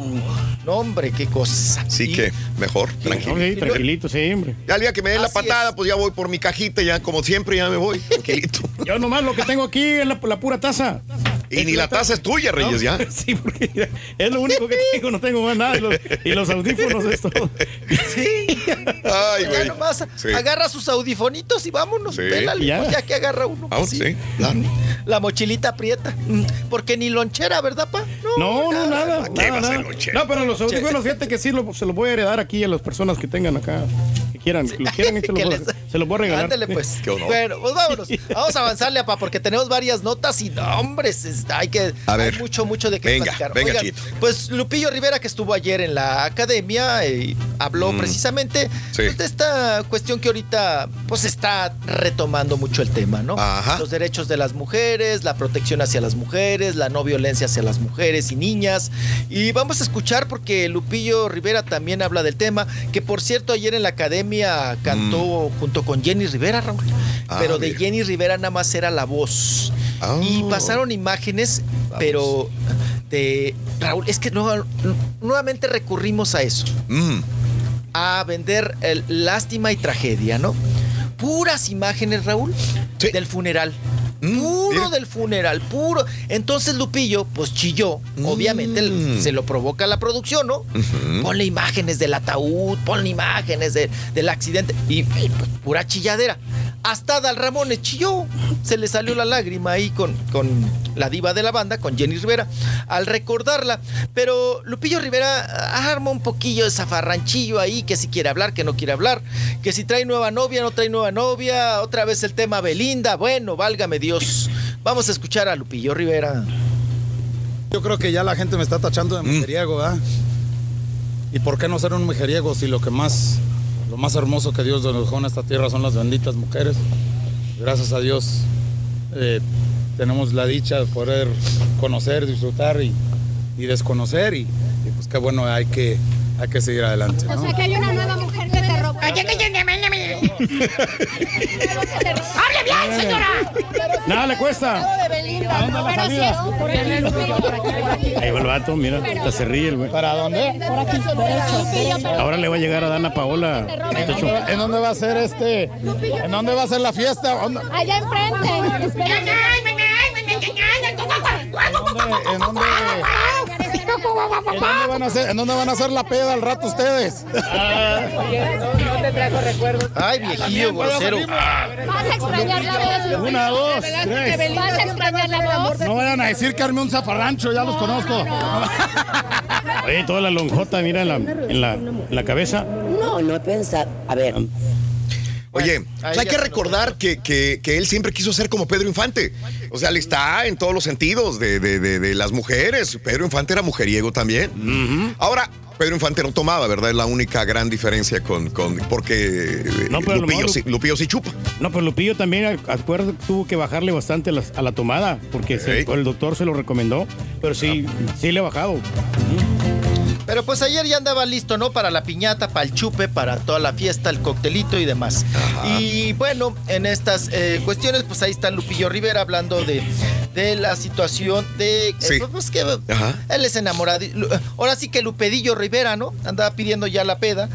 No, hombre, qué cosa. Sí que mejor, tranquilo. Sí, tranquilito, sí, hombre. Ya el día que me den la patada, pues ya voy por mi cajita, ya como siempre, ya me voy, tranquilito. <laughs> Yo nomás lo que tengo aquí es la, la pura taza. Y ni la taza es tuya, Reyes, ya. <laughs> Sí, porque es lo único que tengo, no tengo más nada. Y los, y los audífonos, esto. <laughs> Sí. Ay, ya güey. nomás Sí. agarra sus audifonitos y vámonos. Sí. Pélale, Ya. pues, ya que agarra uno. Vamos, Sí. claro. La mochilita aprieta. Mm, Porque ni lonchera, ¿verdad, pa? No, no, nada. ¿Qué nada, va a ser nada. lonchera? No, pero los audífonos, fíjate que sí lo- se los voy a heredar aquí a las personas que tengan acá, que quieran, que los quieran y <laughs> se los, voy, les- se los voy a regalar. Ándale, pues. Qué honor. Bueno, pues vámonos. Vamos a avanzarle, papá, porque tenemos varias notas y, no, hombre, es- hay que. A ver. Hay mucho, mucho de qué Venga, platicar. venga, Oigan, Chito. Pues Lupillo Rivera, que estuvo ayer en la academia, eh, habló Mm. Precisamente Sí. pues, de esta cuestión que ahorita pues está retomando mucho el tema, ¿no? Ajá. Los derechos de las mujeres, la protección hacia las mujeres, la no violencia hacia las mujeres y niñas. Y vamos a escuchar porque Lupillo Rivera también habla del tema, que por cierto ayer en la academia cantó junto con Jenny Rivera, Raúl. Mm. Ah, pero de. Jenny Rivera nada más era la voz. Ah. Y pasaron imágenes, pero de Raúl, es que nueva- nuevamente recurrimos a eso, Mm. A vender el lástima y tragedia, ¿no? Puras imágenes, Raúl, Sí. del funeral. Puro del funeral, puro. Entonces Lupillo, pues chilló. Obviamente Mm. se lo provoca la producción, ¿no? Ujú. Ponle imágenes del ataúd, ponle imágenes de- del accidente. Y, y, pues, pura chilladera. Hasta Dal Ramones chilló. Se le salió la lágrima ahí con, con la diva de la banda, con Jenny Rivera, al recordarla. Pero Lupillo Rivera arma un poquillo de zafarranchillo ahí, que si quiere hablar, que no quiere hablar, que si trae nueva novia, no trae nueva novia, otra vez el tema Belinda. Bueno, válgame Dios. Vamos a escuchar a Lupillo Rivera. Yo creo que ya la gente me está tachando de mujeriego, ¿verdad? ¿Y por qué no ser un mujeriego si lo que más, lo más hermoso que Dios nos dejó en esta tierra son las benditas mujeres? Gracias a Dios eh, tenemos la dicha de poder conocer, disfrutar y, y desconocer y, y pues qué bueno, hay que, hay que seguir adelante. ¿no? O sea que hay una nueva mujer que te robó. ¡Hable bien, señora! Nada le cuesta. Ahí va el vato, mira, hasta se ríe el güey. ¿Para dónde? Por aquí, derecho. Ahora le va a llegar a Dana Paola. ¿En dónde, va a ser este? ¿En dónde va a ser la fiesta? ¿Dónde- Allá enfrente. ¿En dónde? ¿En dónde van a hacer, en dónde van a hacer la peda al rato ustedes? No te trajo recuerdos. Ay, viejillo, grosero. Vas a extrañar la voz. Una, dos, tres. Vas a extrañar la voz. No vayan a decir que armé un zafarrancho, ya los conozco. <laughs> Oye, toda la lonjota, mira en la, en la, en la cabeza. No, no he pensado. A ver. Oye, pues hay que recordar que, que- que él siempre quiso ser como Pedro Infante. O sea, le está en todos los sentidos de, de- de- de las mujeres. Pedro Infante era mujeriego también. Ahora, Pedro Infante no tomaba, ¿verdad? Es la única gran diferencia con. con porque eh, No, pero lo Lupillo, sí, Lupillo sí chupa. No, pero Lupillo también, acuerdo, tuvo que bajarle bastante las- a la tomada, porque se- el doctor se lo recomendó, pero sí, sí le ha bajado. Pero pues ayer ya andaba listo, ¿no? Para la piñata, para el chupe, para toda la fiesta, el coctelito y demás. Y bueno, en estas eh, cuestiones, pues ahí está Lupillo Rivera hablando de, de la situación de... eh, Sí. pues que Ajá. él es enamorado. Ahora sí que Lupedillo Rivera, ¿no? Andaba pidiendo ya la peda,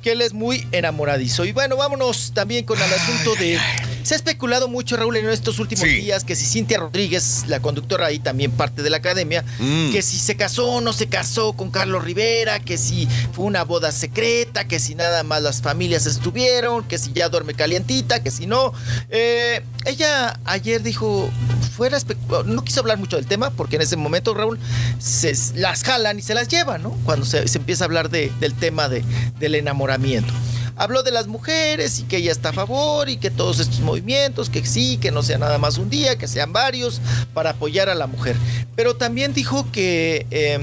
que él es muy enamoradizo. Y bueno, vámonos también con el asunto de... Se ha especulado mucho, Raúl, en estos últimos días que si Cintia Rodríguez, la conductora ahí también parte de la academia, Mm. que si se casó o no se casó con Carlos Rivera, que si fue una boda secreta, que si nada más las familias estuvieron, que si ya duerme calientita, que si no. Eh, ella ayer dijo, fuera no quiso hablar mucho del tema, porque en ese momento, Raúl, se las jalan y se las llevan, ¿no? Cuando se, se empieza a hablar de- del tema de, del enamoramiento. Habló de las mujeres y que ella está a favor y que todos estos movimientos, que sí, que no sea nada más un día, que sean varios, para apoyar a la mujer. Pero también dijo que eh,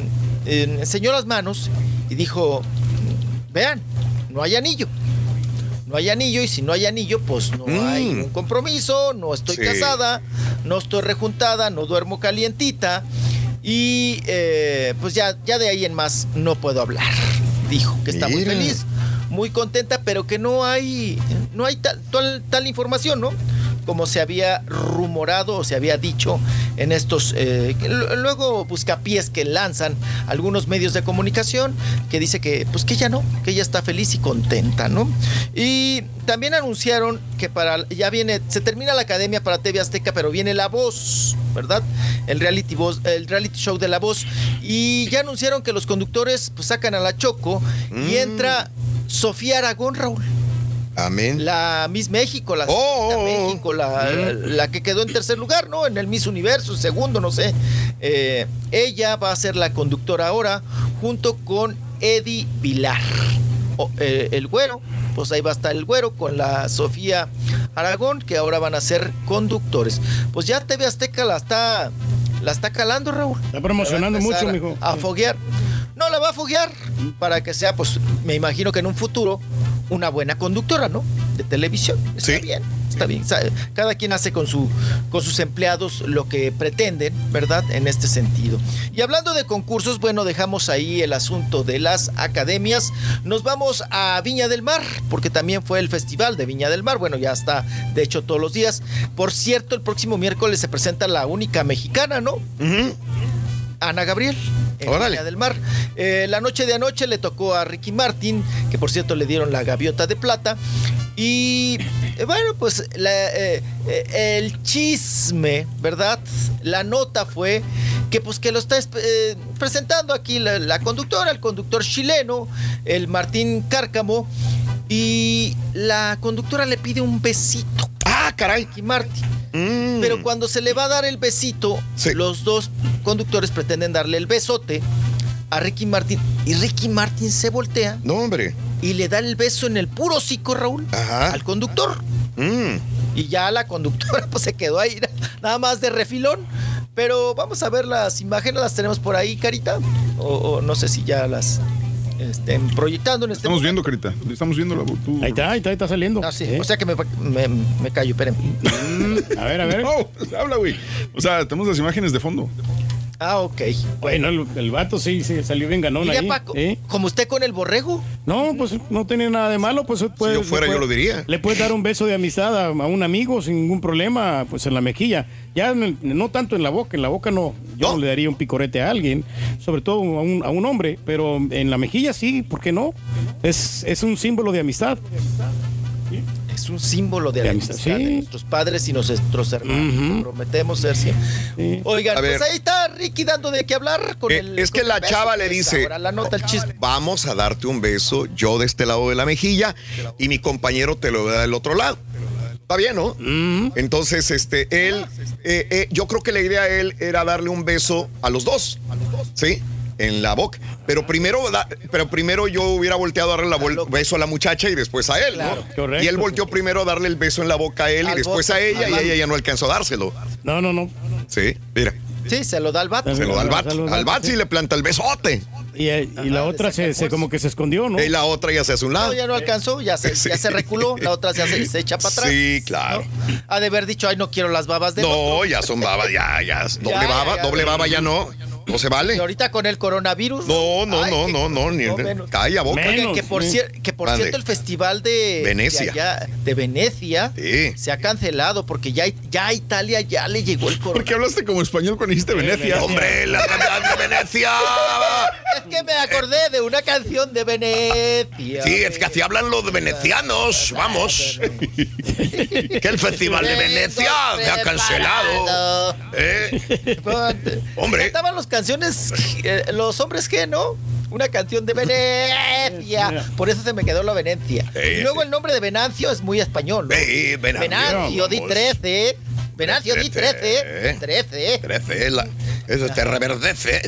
eh, enseñó las manos y dijo, vean, no hay anillo. No hay anillo y si no hay anillo, pues no hay un compromiso, no estoy Sí. casada, no estoy rejuntada, no duermo calientita y eh, pues ya, ya de ahí en más no puedo hablar. Dijo que está muy feliz, muy contenta, pero que no hay, no hay tal, tal, tal información, ¿no? Como se había rumorado o se había dicho en estos, eh, luego buscapiés que lanzan algunos medios de comunicación, que dice que, pues que ella no, que ella está feliz y contenta, ¿no? Y también anunciaron que para, ya viene, se termina la academia para TV Azteca, pero viene La Voz, ¿verdad? El reality, voz, el reality show de La Voz. Y ya anunciaron que los conductores pues sacan a la Choco y entra Sofía Aragón, Raúl. Amén. La Miss México, la señorita México, la, la que quedó en tercer lugar, ¿no? En el Miss Universo, segundo, no sé. Eh, ella va a ser la conductora ahora, junto con Eddie Vilar. O, eh, el güero, pues ahí va a estar el güero con la Sofía Aragón, que ahora van a ser conductores. Pues ya TV Azteca la está, la está calando, Raúl. Está promocionando mucho, mijo. A foguear. No la va a foguear para que sea, pues, me imagino que en un futuro, una buena conductora, ¿no? De televisión. Está bien, está bien. Cada quien hace con, su, con sus empleados lo que pretenden, ¿verdad? En este sentido. Y hablando de concursos, bueno, dejamos ahí el asunto de las academias. Nos vamos a Viña del Mar, porque también fue el festival de Viña del Mar. Bueno, ya está, de hecho, todos los días. Por cierto, el próximo miércoles se presenta la única mexicana, ¿no? Ana Gabriel. En Viña del Mar. Eh, la noche de anoche le tocó a Ricky Martin, que por cierto le dieron la gaviota de plata. Y eh, bueno, pues la, eh, el chisme, ¿verdad? La nota fue que pues que lo está presentando aquí la, la conductora, el conductor chileno, el Martín Cárcamo, y la conductora le pide un besito. Caray. Ricky Martin. Pero cuando se le va a dar el besito, los dos conductores pretenden darle el besote a Ricky Martin y Ricky Martin se voltea. No, hombre. Y le da el beso en el puro hocico, Raúl, al conductor. Mm. Y ya la conductora <laughs> pues se quedó ahí nada más de refilón. Pero vamos a ver las imágenes, las tenemos por ahí, Carita. O, o no sé si ya las estén proyectando en este Estamos viendo, Carita. Estamos viendo la tú. Ahí está, ahí está, ahí está saliendo. Ah, sí. O sea que me, me, me callo, espérenme. A ver, a ver. <laughs> No, habla, güey. O sea, tenemos las imágenes de fondo. Ah, ok. Bueno, el, el vato sí, sí, salió bien ganón ¿Y ya, ahí. Paco? ¿eh? ¿Como usted con el borrego? No, pues no tiene nada de malo, pues puede, yo fuera, le yo lo diría. Le puedes dar un beso de amistad a, a un amigo sin ningún problema, pues en la mejilla. Ya en el- no tanto en la boca, en la boca no. Yo no, le daría un picorete a alguien, sobre todo a un, a un hombre, pero en la mejilla sí, ¿por qué no? Es, es un símbolo de amistad. Es un símbolo de la amistad, de sí. nuestros padres y nuestros hermanos. Prometemos ser siempre. Oigan, A pues ver. ahí está Ricky dando de qué hablar con Eh, el. es que la chava le dice, Ahora la nota el chisme. vamos a darte un beso, yo de este lado de la mejilla y mi compañero te lo da del otro lado. Está bien, ¿no? Entonces, este, él, eh, eh, yo creo que la idea de él era darle un beso a los dos, ¿sí? En la boca. Pero primero, pero primero yo hubiera volteado a darle el beso a la muchacha y después a él, ¿no? Correcto. Y él volteó primero a darle el beso en la boca a él y después a ella y ella ya no alcanzó a dárselo. No, no, no. Sí, mira. Sí, se lo da al vato. Se lo da al da al vato, sí le planta el besote. Y, eh, y la otra se, se como que se escondió, ¿no? Y la otra ya se hace un lado. No, ya no alcanzó, ya se, ya se reculó, la otra se, hace, se echa para atrás. Sí, claro. Ha de haber dicho, ay, no quiero las babas de No, ya son babas, ya, ya. Doble Ya, baba, ya, doble ya. baba ya no. No se vale. Y ahorita con el coronavirus. No, no, Ay, no, que- no, no, ni menos. calla boca. Oigan, que por, cier- que por cierto el festival de Venecia. de, allá- de Venecia se ha cancelado porque ya, ya a Italia ya le llegó el ¿Por coronavirus. qué hablaste como español cuando dijiste Venecia? Hombre, la ciudad de Venecia. Es que me acordé de una canción de Venecia. Sí, es que así hablan los venecianos. Vamos. <laughs> que el Festival de Venecia se ha cancelado. ¿Eh? Hombre. Cantaban las canciones, eh, los hombres que, ¿no? Una canción de Venecia. Por eso se me quedó la Venecia. y luego el nombre de Venancio es muy español. ¿no? Venancio, Venancio, di vamos. 13. Venancio, di 13. 13. 13, la- eso te reverdece.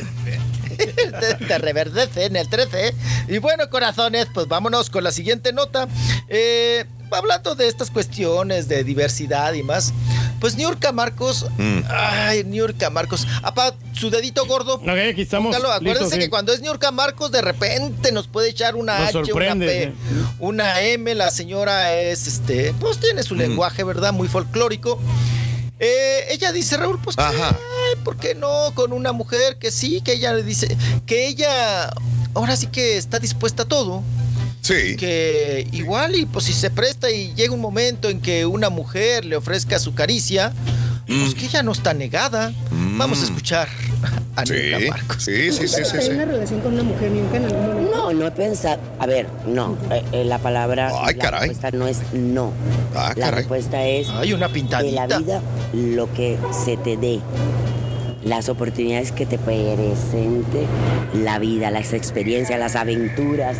te, <laughs> te reverdece en el 13. Y bueno, corazones, pues vámonos con la siguiente nota. Eh, hablando de estas cuestiones de diversidad y más, pues Niurka Marcos, Mm. ay, Niurka Marcos, apa, su dedito gordo. Ok, aquí estamos. Póngalo, acuérdense listos, sí. que cuando es Niurka Marcos, de repente nos puede echar una Nos H, una sorprende, P, sí. una M. La señora es, este, pues tiene Mm. su lenguaje, ¿verdad? Muy folclórico. Eh, ella dice, Raúl, pues que, ay, ¿por qué no? Con una mujer que sí, que ella le dice, que ella ahora sí que está dispuesta a todo. Sí. Que igual y pues si se presta y llega un momento en que una mujer le ofrezca su caricia, Mm. pues que ella no está negada. Vamos a escuchar a Niurka Marcos. Sí, sí, sí, sí, sí. una relación con una mujer nunca en algún momento? No, no he pensado. A ver, no. eh, eh, la palabra. Ay, la caray. respuesta no es no. Ah, la caray. respuesta es. Hay una De pintadita. la vida, lo que se te dé. Las oportunidades que te presente la vida, las experiencias, las aventuras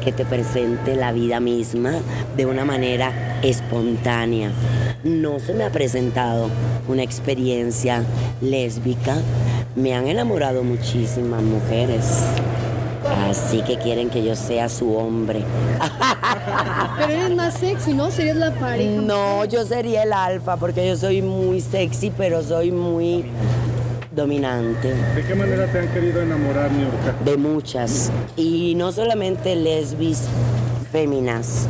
que te presente la vida misma de una manera espontánea. No se me ha presentado una experiencia lésbica. Me han enamorado muchísimas mujeres. Así que quieren que yo sea su hombre. <laughs> Pero eres más sexy, ¿no? Serías la pareja. No, yo sería el alfa porque yo soy muy sexy, pero soy muy dominante. ¿De qué manera te han querido enamorar, Niurka? De muchas. Y no solamente lesbis féminas,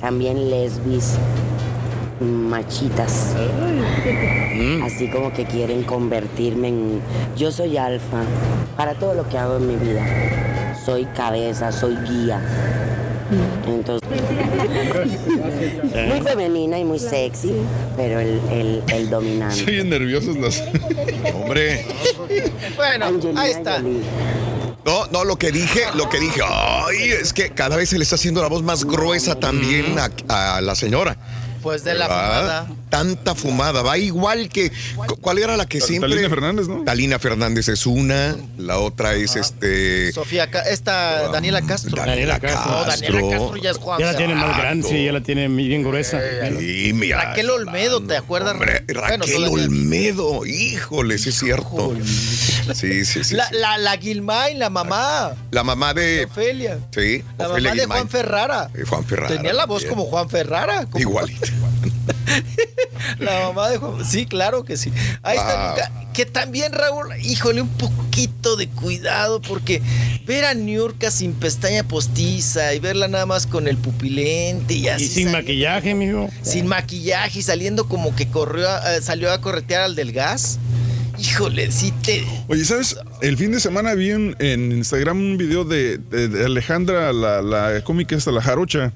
también lesbis machitas. <laughs> Así como que quieren convertirme en... Yo soy alfa para todo lo que hago en mi vida. Soy cabeza, soy guía. Entonces, muy femenina y muy sexy, pero el, el, el dominante. Se oyen nerviosos los. Hombre. Bueno, ahí está. No, no, lo que dije, lo que dije, ay, es que cada vez se le está haciendo la voz más gruesa también a, a la señora. Pues de la fumada. Tanta fumada, va igual que. cu- ¿Cuál era la que siempre? Talina Fernández, ¿no? Talina Fernández es una, la otra es este. Sofía, Ca- esta Daniela Castro. Daniela No, Daniela Castro ya es Juan. Ya la tiene más grande, sí, ya la tiene bien gruesa. Sí, mira. Raquel Olmedo, ¿te acuerdas? Hombre, Bueno, Raquel todavía- Olmedo, híjole, sí es cierto. Sí, sí, sí. La, sí. la, la Guilmay, la mamá. La mamá de. Ofelia. Sí, La Ofelia mamá de. Juan Ferrara. Eh, Juan Ferrara. Tenía la voz como Juan Ferrara. como- Igualito. <laughs> La mamá de Juan. Sí, claro que sí. Ahí está. Niurka, Que también, Raúl, híjole, un poquito de cuidado porque ver a Niurka sin pestaña postiza y verla nada más con el pupilente y así. Y sin maquillaje, mijo. Sin maquillaje y saliendo como que corrió, a- eh, salió a corretear al del gas. híjole, sí te... Oye, ¿sabes? El fin de semana vi en, en Instagram un video de, de- de Alejandra, la, la cómica esta, la jarocha.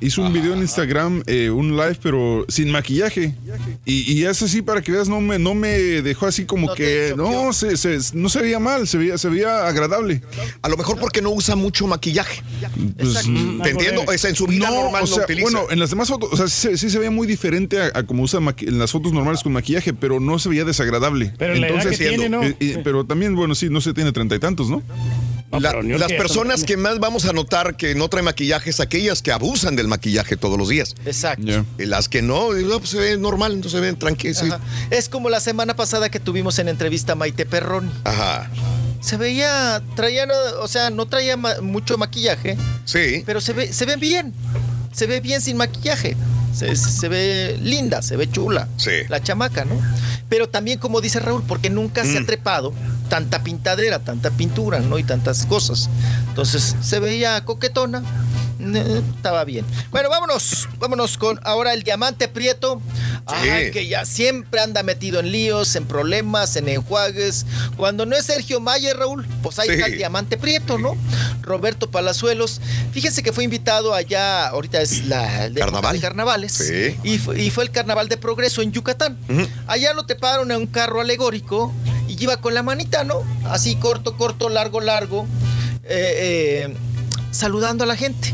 Hizo un video en Instagram, eh, un live, pero sin maquillaje. Y, y es así para que veas, no me, no me dejó así como que. No, se, se- no se veía mal, se veía, se veía agradable. A lo mejor porque no usa mucho maquillaje. Pues, Te entiendo, es en su vida No, normal o lo sea, utiliza. Bueno, en las demás fotos, o sea, sí, se- sí se veía muy diferente a, a como usa en las fotos normales con maquillaje, pero no se veía desagradable. Pero la edad que tiene, ¿no? eh, eh, pero también, bueno, sí, no se tiene treinta y tantos, ¿no? La- las personas que más vamos a notar que no traen maquillaje es aquellas que abusan del maquillaje todos los días. Exacto. Y las que no, pues, se ven normal, entonces se ven tranquilos. Ajá. Es como la semana pasada que tuvimos en entrevista a Maite Perroni. Ajá. Se veía, traía, no- o sea, no traía ma- mucho maquillaje. Sí. Pero se ve, se ve bien. Se ve bien sin maquillaje. Se, se ve linda, se ve chula. Sí. La chamaca, ¿no? Pero también, como dice Raúl, porque nunca se ha Mm. trepado tanta pintadera, tanta pintura, ¿no? Y tantas cosas. Entonces, se veía coquetona. eh, Estaba bien. Bueno, vámonos. Vámonos con ahora el diamante prieto. Ay, que ya siempre anda metido en líos, en problemas, en enjuagues. Cuando no es Sergio Mayer, Raúl, pues ahí Sí. está el diamante prieto, ¿no? Roberto Palazuelos. Fíjense que fue invitado allá, ahorita es la el de Carnaval. de carnavales. Sí. Y, fue, y fue el carnaval de progreso en Yucatán. Allá lo teparon en un carro alegórico y iba con la manita, ¿no? Así corto, corto, largo, largo, eh, eh, saludando a la gente.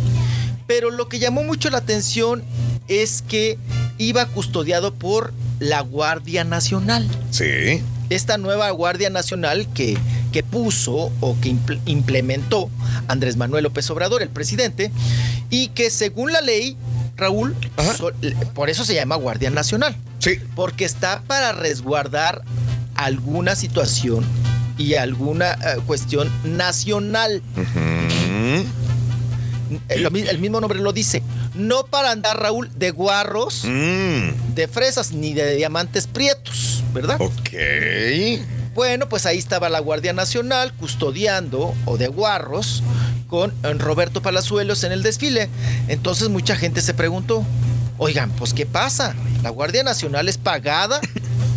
Pero lo que llamó mucho la atención es que iba custodiado por la Guardia Nacional. Sí. Esta nueva Guardia Nacional que, que puso o que impl- implementó Andrés Manuel López Obrador, el presidente, y que según la ley, Raúl, so- por eso se llama Guardia Nacional. Sí. Porque está para resguardar alguna situación y alguna eh, cuestión nacional. El mismo nombre lo dice. No para andar, Raúl, de guarros, Mm. de fresas, ni de diamantes prietos, ¿verdad? Ok. Bueno, pues ahí estaba la Guardia Nacional custodiando o de guarros con eh, Roberto Palazuelos en el desfile. Entonces mucha gente se preguntó, oigan, pues ¿qué pasa? La Guardia Nacional es pagada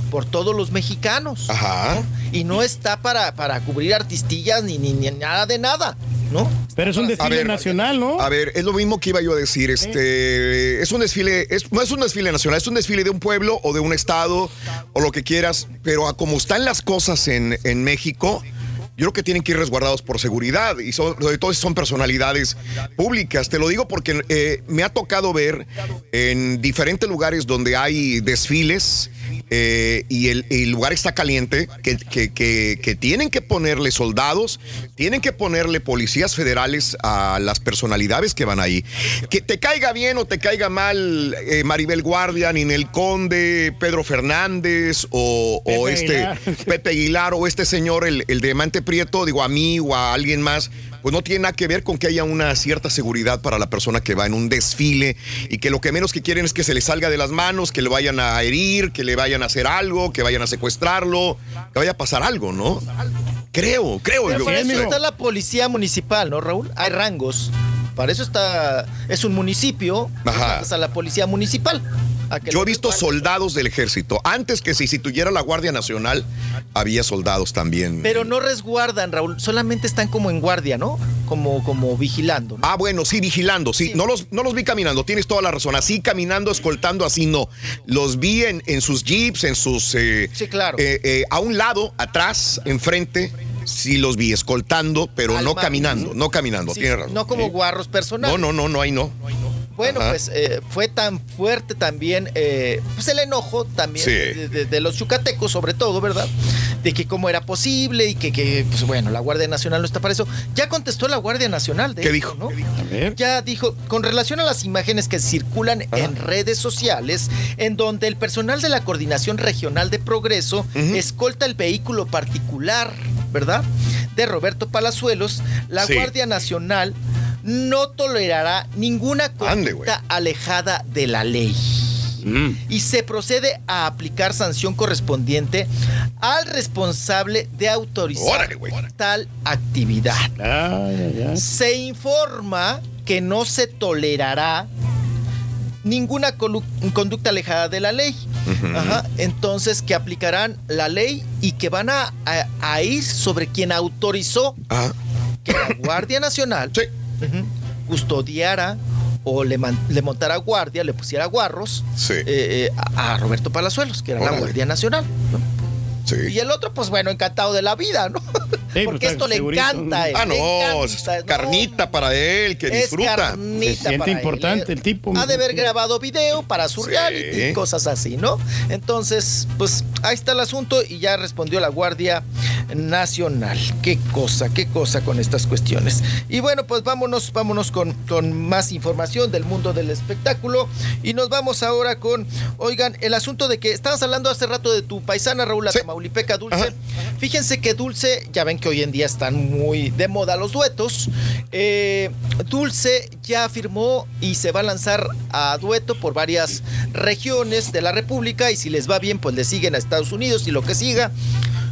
por todos los mexicanos. Ajá. Y no está para, para cubrir artistillas ni, ni, ni nada de nada, ¿no? Pero es un desfile ver, nacional, ¿no? A ver, es lo mismo que iba yo a decir. Este es un desfile, es- no es un desfile nacional, es un desfile de un pueblo o de un estado o lo que quieras, pero a como están las cosas en, en México. Yo creo que tienen que ir resguardados por seguridad y son- sobre todo son personalidades públicas. Te lo digo porque eh, me ha tocado ver en diferentes lugares donde hay desfiles eh, y el, el lugar está caliente, que, que- que- que tienen que ponerle soldados, tienen que ponerle policías federales a las personalidades que van ahí. Que te caiga bien o te caiga mal eh, Maribel Guardia, Ninel Conde, Pedro Fernández o, o Pepe este Aguilar. Pepe Aguilar o este señor, el, el diamante prieto, digo a mí o a alguien más, pues no tiene nada que ver con que haya una cierta seguridad para la persona que va en un desfile y que lo que menos que quieren es que se le salga de las manos, que le vayan a herir, que le vayan a hacer algo, que vayan a secuestrarlo, que vaya a pasar algo, ¿no? Creo, creo. Pero yo. para eso está la policía municipal, ¿no, Raúl? Hay rangos. Para eso está, es un municipio, Ajá. a la policía municipal. Yo he visto soldados del ejército. Antes que se instituyera la Guardia Nacional, había soldados también. Pero no resguardan, Raúl, solamente están como en guardia, ¿no? Como, como vigilando. Ah, bueno, sí, vigilando, sí. No, los, no los vi caminando, tienes toda la razón. Así caminando, escoltando, así no. Los vi en, en sus jeeps, en sus... eh, Sí, claro. eh, eh, a un lado, atrás, enfrente, sí los vi escoltando, pero no caminando, no caminando. Sí, razón. no como guarros personales. No, no, no, no hay no. Bueno, Ajá. pues eh, fue tan fuerte también, eh, pues el enojo también Sí. de, de- de los yucatecos, sobre todo, ¿verdad? De que cómo era posible y que, que, pues bueno, la Guardia Nacional no está para eso. Ya contestó la Guardia Nacional, de ¿Qué dijo? ¿no? Ya dijo, con relación a las imágenes que circulan en redes sociales, en donde el personal de la Coordinación Regional de Progreso escolta el vehículo particular, ¿verdad? De Roberto Palazuelos, la Sí. Guardia Nacional no tolerará ninguna conducta alejada de la ley. Y se procede a aplicar sanción correspondiente al responsable de autorizar Órale, tal actividad. Se informa que no se tolerará ninguna conducta alejada de la ley. Ajá, entonces que aplicarán la ley y que van a, a- a ir sobre quien autorizó que la Guardia Nacional custodiara o le, man- le montara guardia, le pusiera guarros eh, eh, a, a Roberto Palazuelos, que era la. Guardia Nacional. ¿no? Y el otro, pues bueno, encantado de la vida, ¿no? <laughs> Porque esto le encanta. a él, Ah, no, encanta, es carnita para él, que Es disfruta. carnita para él. el tipo. Ha de haber grabado video para su reality y cosas así, ¿no? Entonces, pues ahí está el asunto y ya respondió la Guardia Nacional. Qué cosa, qué cosa con estas cuestiones. Y bueno, pues vámonos, vámonos con, con más información del mundo del espectáculo. Y nos vamos ahora con, oigan, el asunto de que estabas hablando hace rato de tu paisana Raúl la Tamaulipeca Dulce. Fíjense que Dulce, ya ven que hoy en día están muy de moda los duetos. Eh, Dulce ya firmó y se va a lanzar a dueto por varias regiones de la República y si les va bien, pues le siguen a Estados Unidos y lo que siga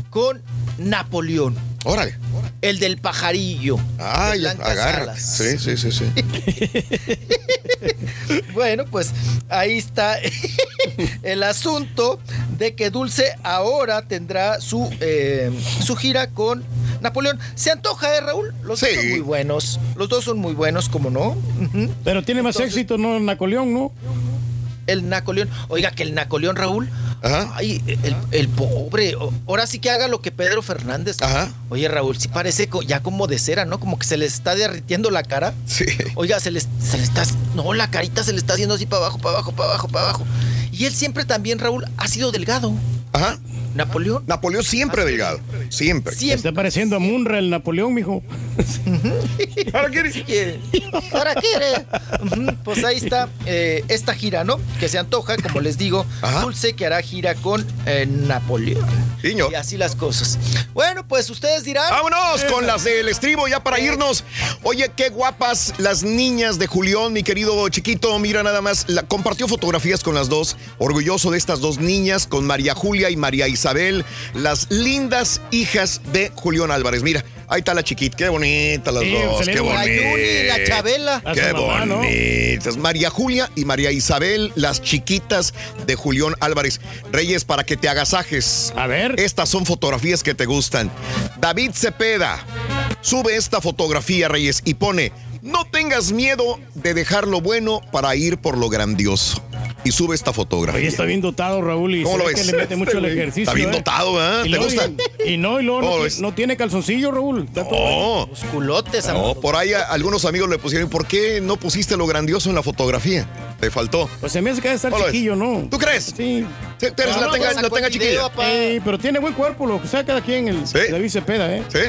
con Napoleón. Órale. El del pajarillo. de agarra. alas. Sí, sí, sí, sí. <laughs> Bueno, pues ahí está <laughs> el asunto de que Dulce ahora tendrá su, eh, su gira con Napoleón. Se antoja, ¿eh, Raúl? Los dos son muy buenos. Los dos son muy buenos, como no. Pero tiene más Entonces- éxito, ¿no? Napoleón, ¿no? El Napoleón. Oiga, que el Napoleón, Raúl. Ay, el, el pobre. Ahora sí que haga lo que Pedro Fernández. Oye, Raúl, sí parece ya como de cera, ¿no? Como que se le está derritiendo la cara. Sí. Oiga, se le, se le está. No, la carita se le está haciendo así para abajo, para abajo, para abajo, para abajo. Y él siempre también, Raúl, ha sido delgado. Ajá. Napoleón. Napoleón siempre delgado. Siempre. Se está pareciendo a Munra el Napoleón, mijo. <laughs> ¿Ahora quiere? Sí quiere. Ahora quiere. Pues ahí está eh, esta gira, ¿no? Que se antoja, como les digo, Dulce que hará gira con eh, Napoleón. Y así las cosas. Bueno, pues ustedes dirán. Vámonos con las del estribo ya para irnos. Oye, qué guapas las niñas de Julián, mi querido chiquito. Mira nada más, la- compartió fotografías con las dos. Orgulloso de estas dos niñas, con María Julia y María Isabel, las lindas hijas de Julián Álvarez. Mira, ahí está la chiquita. Qué bonita las Sí, dos. Qué la bonita. Yuri, la Chabela. Qué A su mamá, ¿no? bonitas. María Julia y María Isabel, las chiquitas de Julián Álvarez. Reyes, para que te agasajes. A ver. Estas son fotografías que te gustan. David Cepeda sube esta fotografía, Reyes, y pone, no tengas miedo de dejar lo bueno para ir por lo grandioso. Y sube esta fotografía. Oye, está bien dotado, Raúl, y ¿Cómo se lo ve ves? que le mete mucho al ejercicio. Está bien ¿eh? dotado, ¿verdad? Y ¿Te gusta? Y, y no, y luego no, no tiene calzoncillo, Raúl. Está todo- No. culotes, No, por ahí a- algunos amigos le pusieron, ¿por qué no pusiste lo grandioso en la fotografía? Te faltó. Pues se me hace que debe estar chiquillo, ¿no? ¿Tú crees? Sí. Sí, tú eres la tenga- la tenga chiquilla. Sí, pero tiene buen cuerpo, lo que sea cada quien, el David Cepeda, ¿eh? Sí.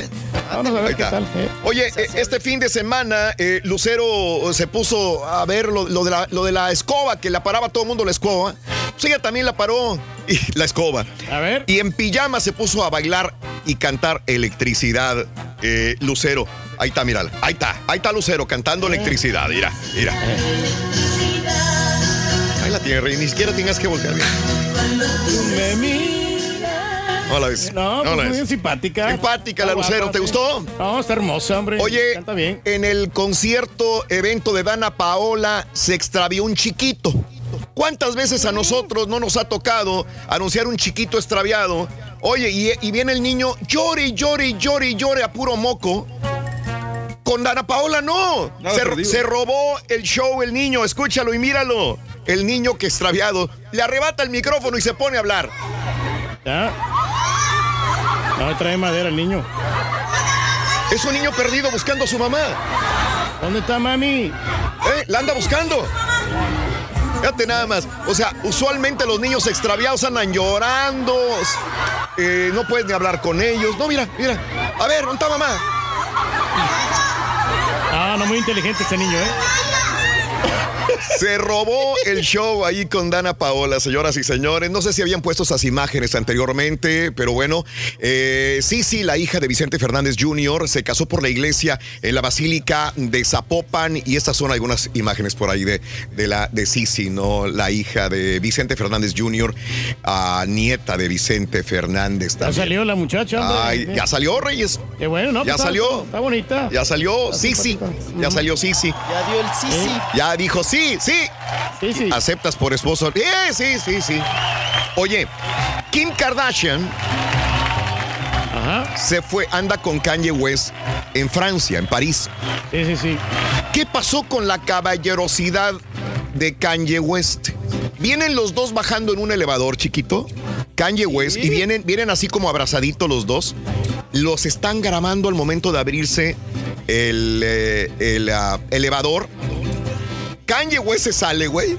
Vamos a ver qué tal. ¿eh? Oye, eh, este fin de semana eh, Lucero se puso a ver lo, lo de la, lo de la escoba, que la paraba todo el mundo la escoba. Pues ella también la paró y la escoba. A ver. Y en pijama se puso a bailar y cantar electricidad. eh, Lucero. Ahí está, mira. Ahí está. Ahí está Lucero cantando electricidad. Mira, mira. Ahí la tiene, Rey. Ni siquiera tengas que voltear. Mira. No la ves. No, la pues muy ves. bien simpática. Simpática la Lucero, ¿te sí. gustó? No, está hermosa, hombre. Oye, Canta bien. en el concierto, evento de Dana Paola, se extravió un chiquito. ¿Cuántas veces a nosotros no nos ha tocado anunciar un chiquito extraviado? Oye, y, y viene el niño, llore, llore, llore, llore a puro moco. Con Dana Paola no. Se, robó el show el niño, escúchalo y míralo. El niño que extraviado le arrebata el micrófono y se pone a hablar. Ya. No, trae madera el niño. Es un niño perdido buscando a su mamá. ¿Dónde está mami? ¿Eh? La anda buscando. Fíjate nada más. O sea, usualmente los niños extraviados andan llorando. eh, no puedes ni hablar con ellos. No, mira, mira. A ver, ¿dónde mamá? Ah, no, muy inteligente ese niño, ¿eh? Se robó el show ahí con Dana Paola, señoras y señores. No sé si habían puesto esas imágenes anteriormente, pero bueno. Eh, Sisi, la hija de Vicente Fernández Jr., se casó por la iglesia en la Basílica de Zapopan y estas son algunas imágenes por ahí de, de la de Sisi, ¿no? La hija de Vicente Fernández Jr., nieta de Vicente Fernández Ya salió la muchacha, hombre. Ay, ya salió, Reyes. Qué bueno, ¿no? Ya Pues está- salió. Está bonita. Ya salió Sisi. Ya salió Sisi. Ya dio el sí, sí. Ya dijo sí, sí. Sí, sí. ¿Aceptas por esposo? Eh, sí, sí, sí. Oye, Kim Kardashian se fue, anda con Kanye West en Francia, en París. Sí, sí, sí. ¿Qué pasó con la caballerosidad de Kanye West? Vienen los dos bajando en un elevador chiquito, Kanye West, y vienen, vienen así como abrazaditos los dos. Los están grabando al momento de abrirse el, eh, el, ah, elevador. Kanye West se sale, güey.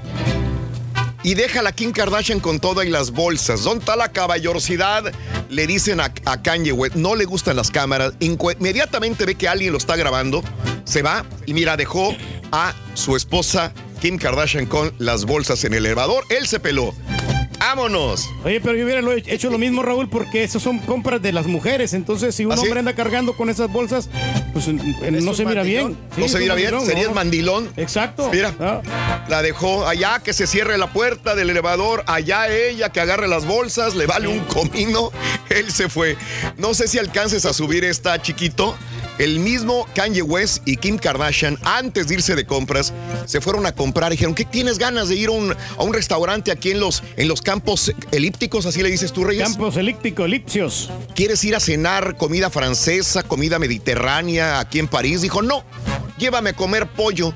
Y deja a la Kim Kardashian con toda y las bolsas. ¿Dónde está la caballerosidad? Le dicen a, a Kanye West, no le gustan las cámaras. Inmediatamente ve que alguien lo está grabando, se va y mira, dejó a su esposa Kim Kardashian con las bolsas en el elevador. Él se peló. ¡Vámonos! Oye, pero yo hubiera hecho lo mismo, Raúl, porque esas son compras de las mujeres. Entonces, si un ¿Ah, sí? hombre anda cargando con esas bolsas, pues no se mira bien. Sí, no se mira bien, sería ¿no? mandilón. Exacto. Mira, la dejó allá, que se cierre la puerta del elevador, allá ella, que agarre las bolsas, le vale un comino, él se fue. No sé si alcances a subir esta chiquito. El mismo Kanye West y Kim Kardashian, antes de irse de compras, se fueron a comprar. Dijeron, ¿qué tienes ganas de ir a un, a un restaurante aquí en los, en los campos elípticos? Así le dices tú, Reyes. Campos elípticos, elipsios. ¿Quieres ir a cenar comida francesa, comida mediterránea aquí en París? Dijo, no, llévame a comer pollo.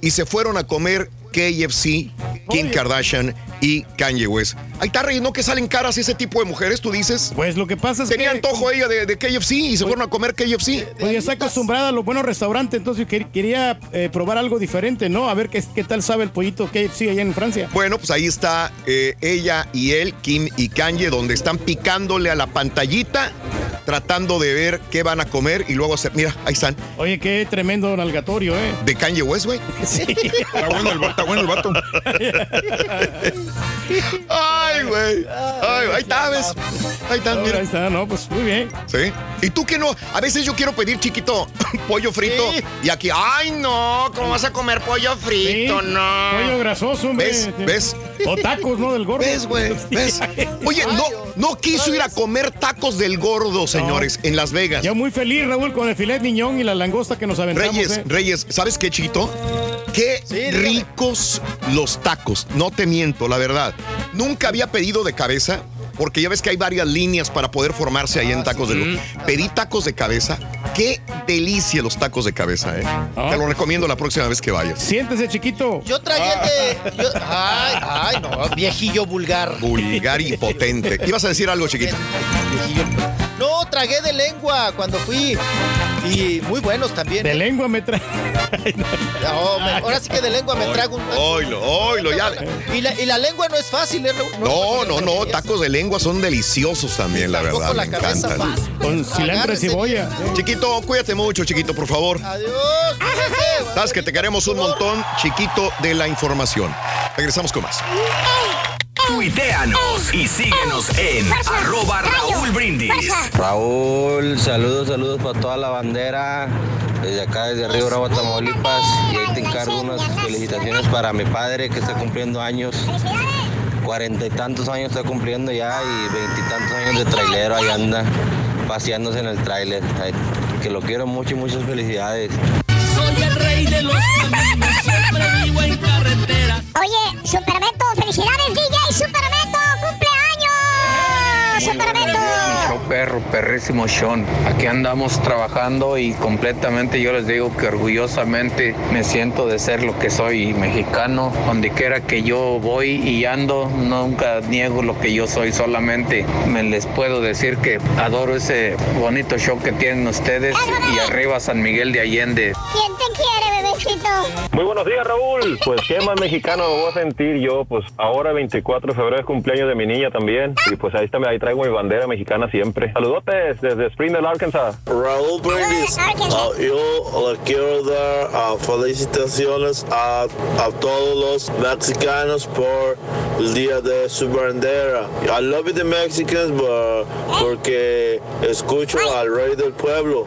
Y se fueron a comer KFC, Kim Kardashian y Kanye West. Ahí está, Rey, ¿no que salen caras ese tipo de mujeres, tú dices? Pues lo que pasa es Tenía que- antojo ella de, de KFC y se fueron a comer KFC. Pues ya está acostumbrada a los buenos restaurantes, entonces quer- quería eh, probar algo diferente, ¿no? A ver qué, qué tal sabe el pollito KFC allá en Francia. Bueno, pues ahí está eh, ella y él, Kim y Kanye, donde están picándole a la pantallita, tratando de ver qué van a comer y luego hacer. Mira, ahí están. Oye, qué tremendo nalgatorio, ¿eh? De Kanye West, güey. <laughs> Sí. Está bueno el, está bueno el vato. Ay, güey. Ay, ahí está, ¿ves? Ahí está, mira. Ahí está, no, pues muy bien. Sí. ¿Y tú qué no? A veces yo quiero pedir chiquito <coughs> pollo frito y aquí, ay no, ¿cómo vas a comer pollo frito? Sí, No. Pollo grasoso, hombre. ¿Ves? ¿Ves? O tacos, ¿no? Del gordo. ¿Ves, güey? ¿Ves? <laughs> Oye, no, no quiso ir a comer tacos del gordo, señores, en Las Vegas. Yo muy feliz, Raúl, con el filet miñón y la langosta que nos aventamos. Reyes, ¿eh? Reyes, ¿sabes qué, chiquito? Qué los tacos. No te miento, la verdad. Nunca había pedido de cabeza, porque ya ves que hay varias líneas para poder formarse ahí en tacos de lo. Pedí tacos de cabeza. Qué delicia los tacos de cabeza, ¿eh? Te lo recomiendo la próxima vez que vayas. Siéntese, chiquito. Yo tragué de. yo- ay, ay, no, viejillo vulgar. Vulgar y potente. ¿Ibas a decir algo, chiquito? No, tragué de lengua cuando fui. Y muy buenos también. De ¿eh? lengua me trae. No, me- ahora sí que de lengua me trago un. Oilo, oilo, ya. Y la, y la lengua no es fácil, ¿eh? No, no, no, tacos de lengua son deliciosos también, la verdad. la Me cabeza encantan. fácil. Con cilantro y cebolla. Chiquito, cuídate mucho, chiquito, por favor. Adiós. Sabes que te queremos un montón, chiquito, de la información. Regresamos con más. Tuiteanos y síguenos en arroba Raúl Brindis. Raúl, saludos, saludos para toda la bandera. Desde acá, desde Río Bravo, Tamaulipas. Y ahí te encargo unas felicitaciones para mi padre que está cumpliendo años. Cuarenta y tantos años está cumpliendo ya y veintitantos años de trailero. Ahí anda paseándose en el trailer. Ay, Que lo quiero mucho y muchas felicidades. Soy el rey de los caminos, siempre vivo en carretera. Oye, Superbeto, felicidades, DJ perro, perrísimo Sean. Aquí andamos trabajando y completamente yo les digo que orgullosamente me siento de ser lo que soy mexicano. Donde quiera que yo voy y ando, nunca niego lo que yo soy, solamente me les puedo decir que adoro ese bonito show que tienen ustedes y arriba San Miguel de Allende. ¿Quién te quiere, Muy buenos días, Raúl. Pues qué más mexicano me voy a sentir yo. Pues ahora 24 de febrero es cumpleaños de mi niña también. Y pues ahí está, ahí traigo mi bandera mexicana siempre. Saludotes desde Springdale, Arkansas. Raúl Brindis, ah, yo le quiero dar ah, felicitaciones a, a todos los mexicanos por el día de su bandera. I love the Mexicans but, porque escucho al rey del pueblo.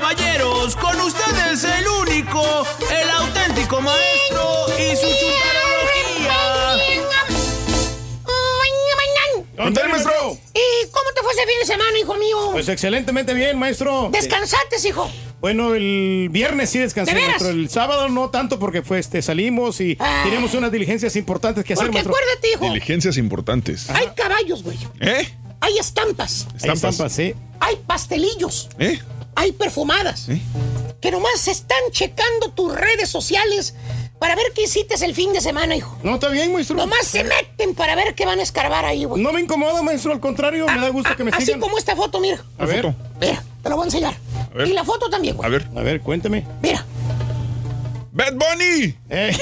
Caballeros, con ustedes el único, el auténtico maestro y su chutarología. Maestro. ¿Y cómo te fue ese fin de semana, hijo mío? Pues excelentemente bien, maestro. ¿Descansaste, hijo? Bueno, el viernes sí descansé, ¿De veras? maestro. El sábado no tanto porque fue este salimos y tenemos unas diligencias importantes que hacer, Porque maestro. acuérdate, hijo, Diligencias importantes. hay caballos, güey. ¿Eh? Hay estampas. Hay estampas, sí. Hay pastelillos. ¿Eh? Hay perfumadas. Que nomás están checando tus redes sociales para ver qué hiciste el fin de semana, hijo. No, está bien, maestro. Nomás se meten para ver qué van a escarbar ahí, güey. No me incomoda, maestro, al contrario, me da gusto que me Así sigan. como esta foto, mira. A ver. Mira, te lo voy a enseñar. A ver. Y la foto también, güey. A ver. A ver, cuéntame. Mira. ¡Bad Bunny! Eh,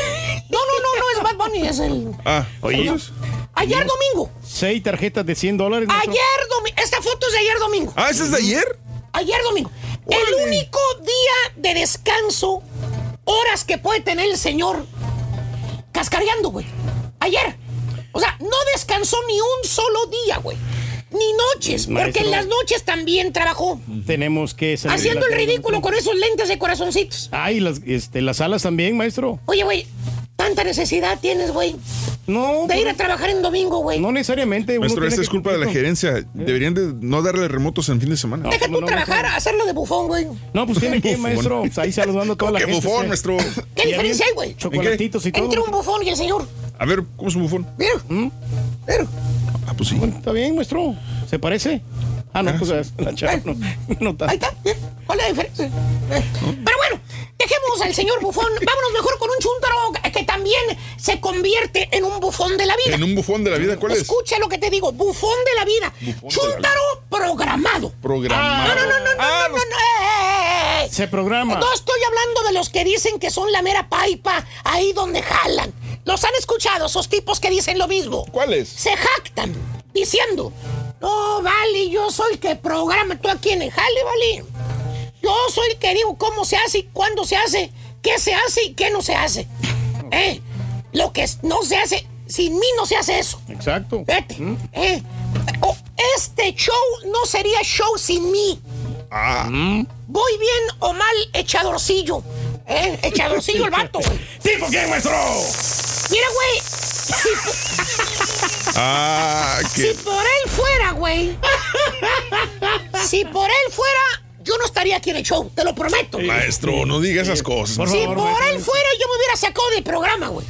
No, no, no, no es Bad Bunny, es el... Ah, Oye, Ayer domingo. seis tarjetas de 100 dólares. Ayer domingo. Esta foto es de ayer domingo. Ah, ¿ese es de ayer? Ayer domingo. El único día de descanso, horas que puede tener el señor cascareando, güey. Ayer. O sea, no descansó ni un solo día, güey. Ni noches, porque en las noches también trabajó. Tenemos que salir. Haciendo el ridículo con esos lentes de corazoncitos. Ay, las, este, las alas también, maestro. Oye, güey, tanta necesidad tienes, güey. No. De ir a trabajar en domingo, güey. No necesariamente. uno Maestro, esta es culpa de la gerencia. Deberían de no darle remotos en fin de semana. Deja tú trabajar, hacerlo de bufón, güey. No, pues tiene que, Bufón. maestro. Pues ahí saludando a toda la ¿Qué gente. bufón, usted. maestro? ¿Qué diferencia hay, güey? Chocolatitos y todo. Entre un bufón y el señor. A ver, ¿cómo es un bufón? Mira. Mira. Ah, pues sí. Bueno, está bien, maestro. ¿Se parece? Ah, no, pues es la chava. No. Ahí está. ¿Cuál es la diferencia? Eh, Pero bueno, dejemos al señor bufón. Vámonos mejor con un chúntaro que también se convierte en un bufón de la vida. ¿En un bufón de la vida cuál es? Escucha lo que te digo, bufón de la vida. Bufón de la chúntaro programado. Programado. No, no, no, no, no, Ah, no, no, no, eh, eh. Se programa. No estoy hablando de los que dicen que son la mera paipa ahí donde jalan. Los han escuchado, esos tipos que dicen lo mismo. ¿Cuáles? Se jactan diciendo, no, vale, yo soy el que programa tú aquí en el jale, vale. Yo soy el que digo cómo se hace y cuándo se hace, qué se hace y qué no se hace. Eh, lo que no se hace, sin mí no se hace eso. Exacto. Vete. Eh, oh, este show no sería show sin mí. Ah. Voy bien o mal echadorcillo. ¿Eh? Echadorcillo el vato. <laughs> ¿Tipo quién, maestro? Mira, güey. Si, Ah, <laughs> si por él fuera, güey. si por él fuera, yo no estaría aquí en el show, te lo prometo. Maestro, no diga esas cosas. Por si favor, por maestro. él fuera, yo me hubiera sacado del programa, güey.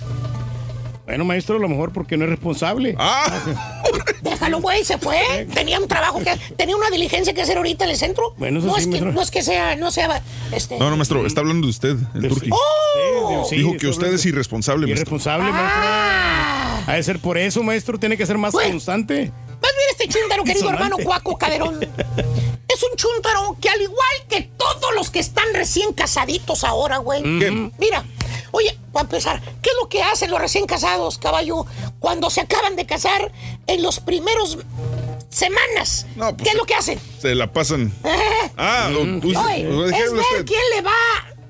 Bueno, maestro, a lo mejor porque no es responsable. Ah, <laughs> Déjalo, güey, se fue. Tenía un trabajo que tenía una diligencia que hacer ahorita en el centro. Bueno, eso no, sí, es que, maestro. no es que sea, no sea, este. no, no, maestro, está hablando de usted, el turqui. ¡Oh! Sí, Dijo que usted es irresponsable, maestro. Irresponsable, maestro. Ah. <laughs> Ha de ser por eso, maestro. Tiene que ser más constante. Más bien este chúntaro, querido hermano Cuaco Caderón. <laughs> Es un chúntaro que al igual que todos los que están recién casaditos ahora, güey. ¿Qué? Mira, oye, para empezar, ¿qué es lo que hacen los recién casados, caballo, cuando se acaban de casar en los primeros semanas? No, pues, ¿Qué es lo que hacen? Se la pasan. <laughs> Ah, Mm, Oye, usted- es ver usted. quién le va,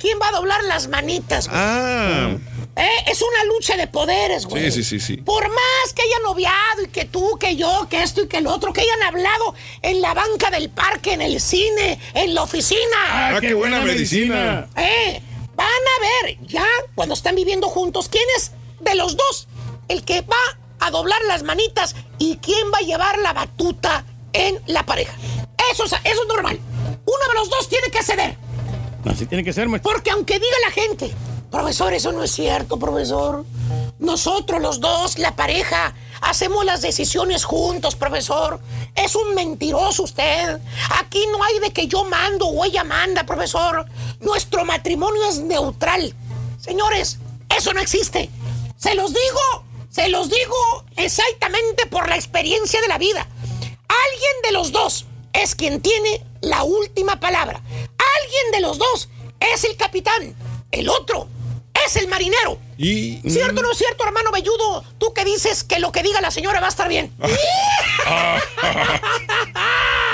quién va a doblar las manitas, güey. Ah, Eh, es una lucha de poderes, güey. sí, sí, sí, sí. Por más que hayan noviado y que tú, que yo, que esto y que el otro, que hayan hablado en la banca del parque, en el cine, en la oficina. Ah, qué buena medicina. Eh, van a ver ya cuando están viviendo juntos quién es de los dos el que va a doblar las manitas y quién va a llevar la batuta en la pareja. Eso es, eso es normal. Uno de los dos tiene que ceder. Así tiene que ser, maestro. Porque aunque diga la gente, profesor, eso no es cierto, profesor. Nosotros los dos, la pareja, hacemos las decisiones juntos, profesor. Es un mentiroso usted. Aquí no hay de que yo mando o ella manda, profesor. Nuestro matrimonio es neutral. Señores, eso no existe. Se los digo, se los digo exactamente por la experiencia de la vida. Alguien de los dos es quien tiene la última palabra. Alguien de los dos es el capitán. El otro es el marinero. Y. ¿Cierto o no es cierto, hermano velludo? Tú que dices que lo que diga la señora va a estar bien. <laughs>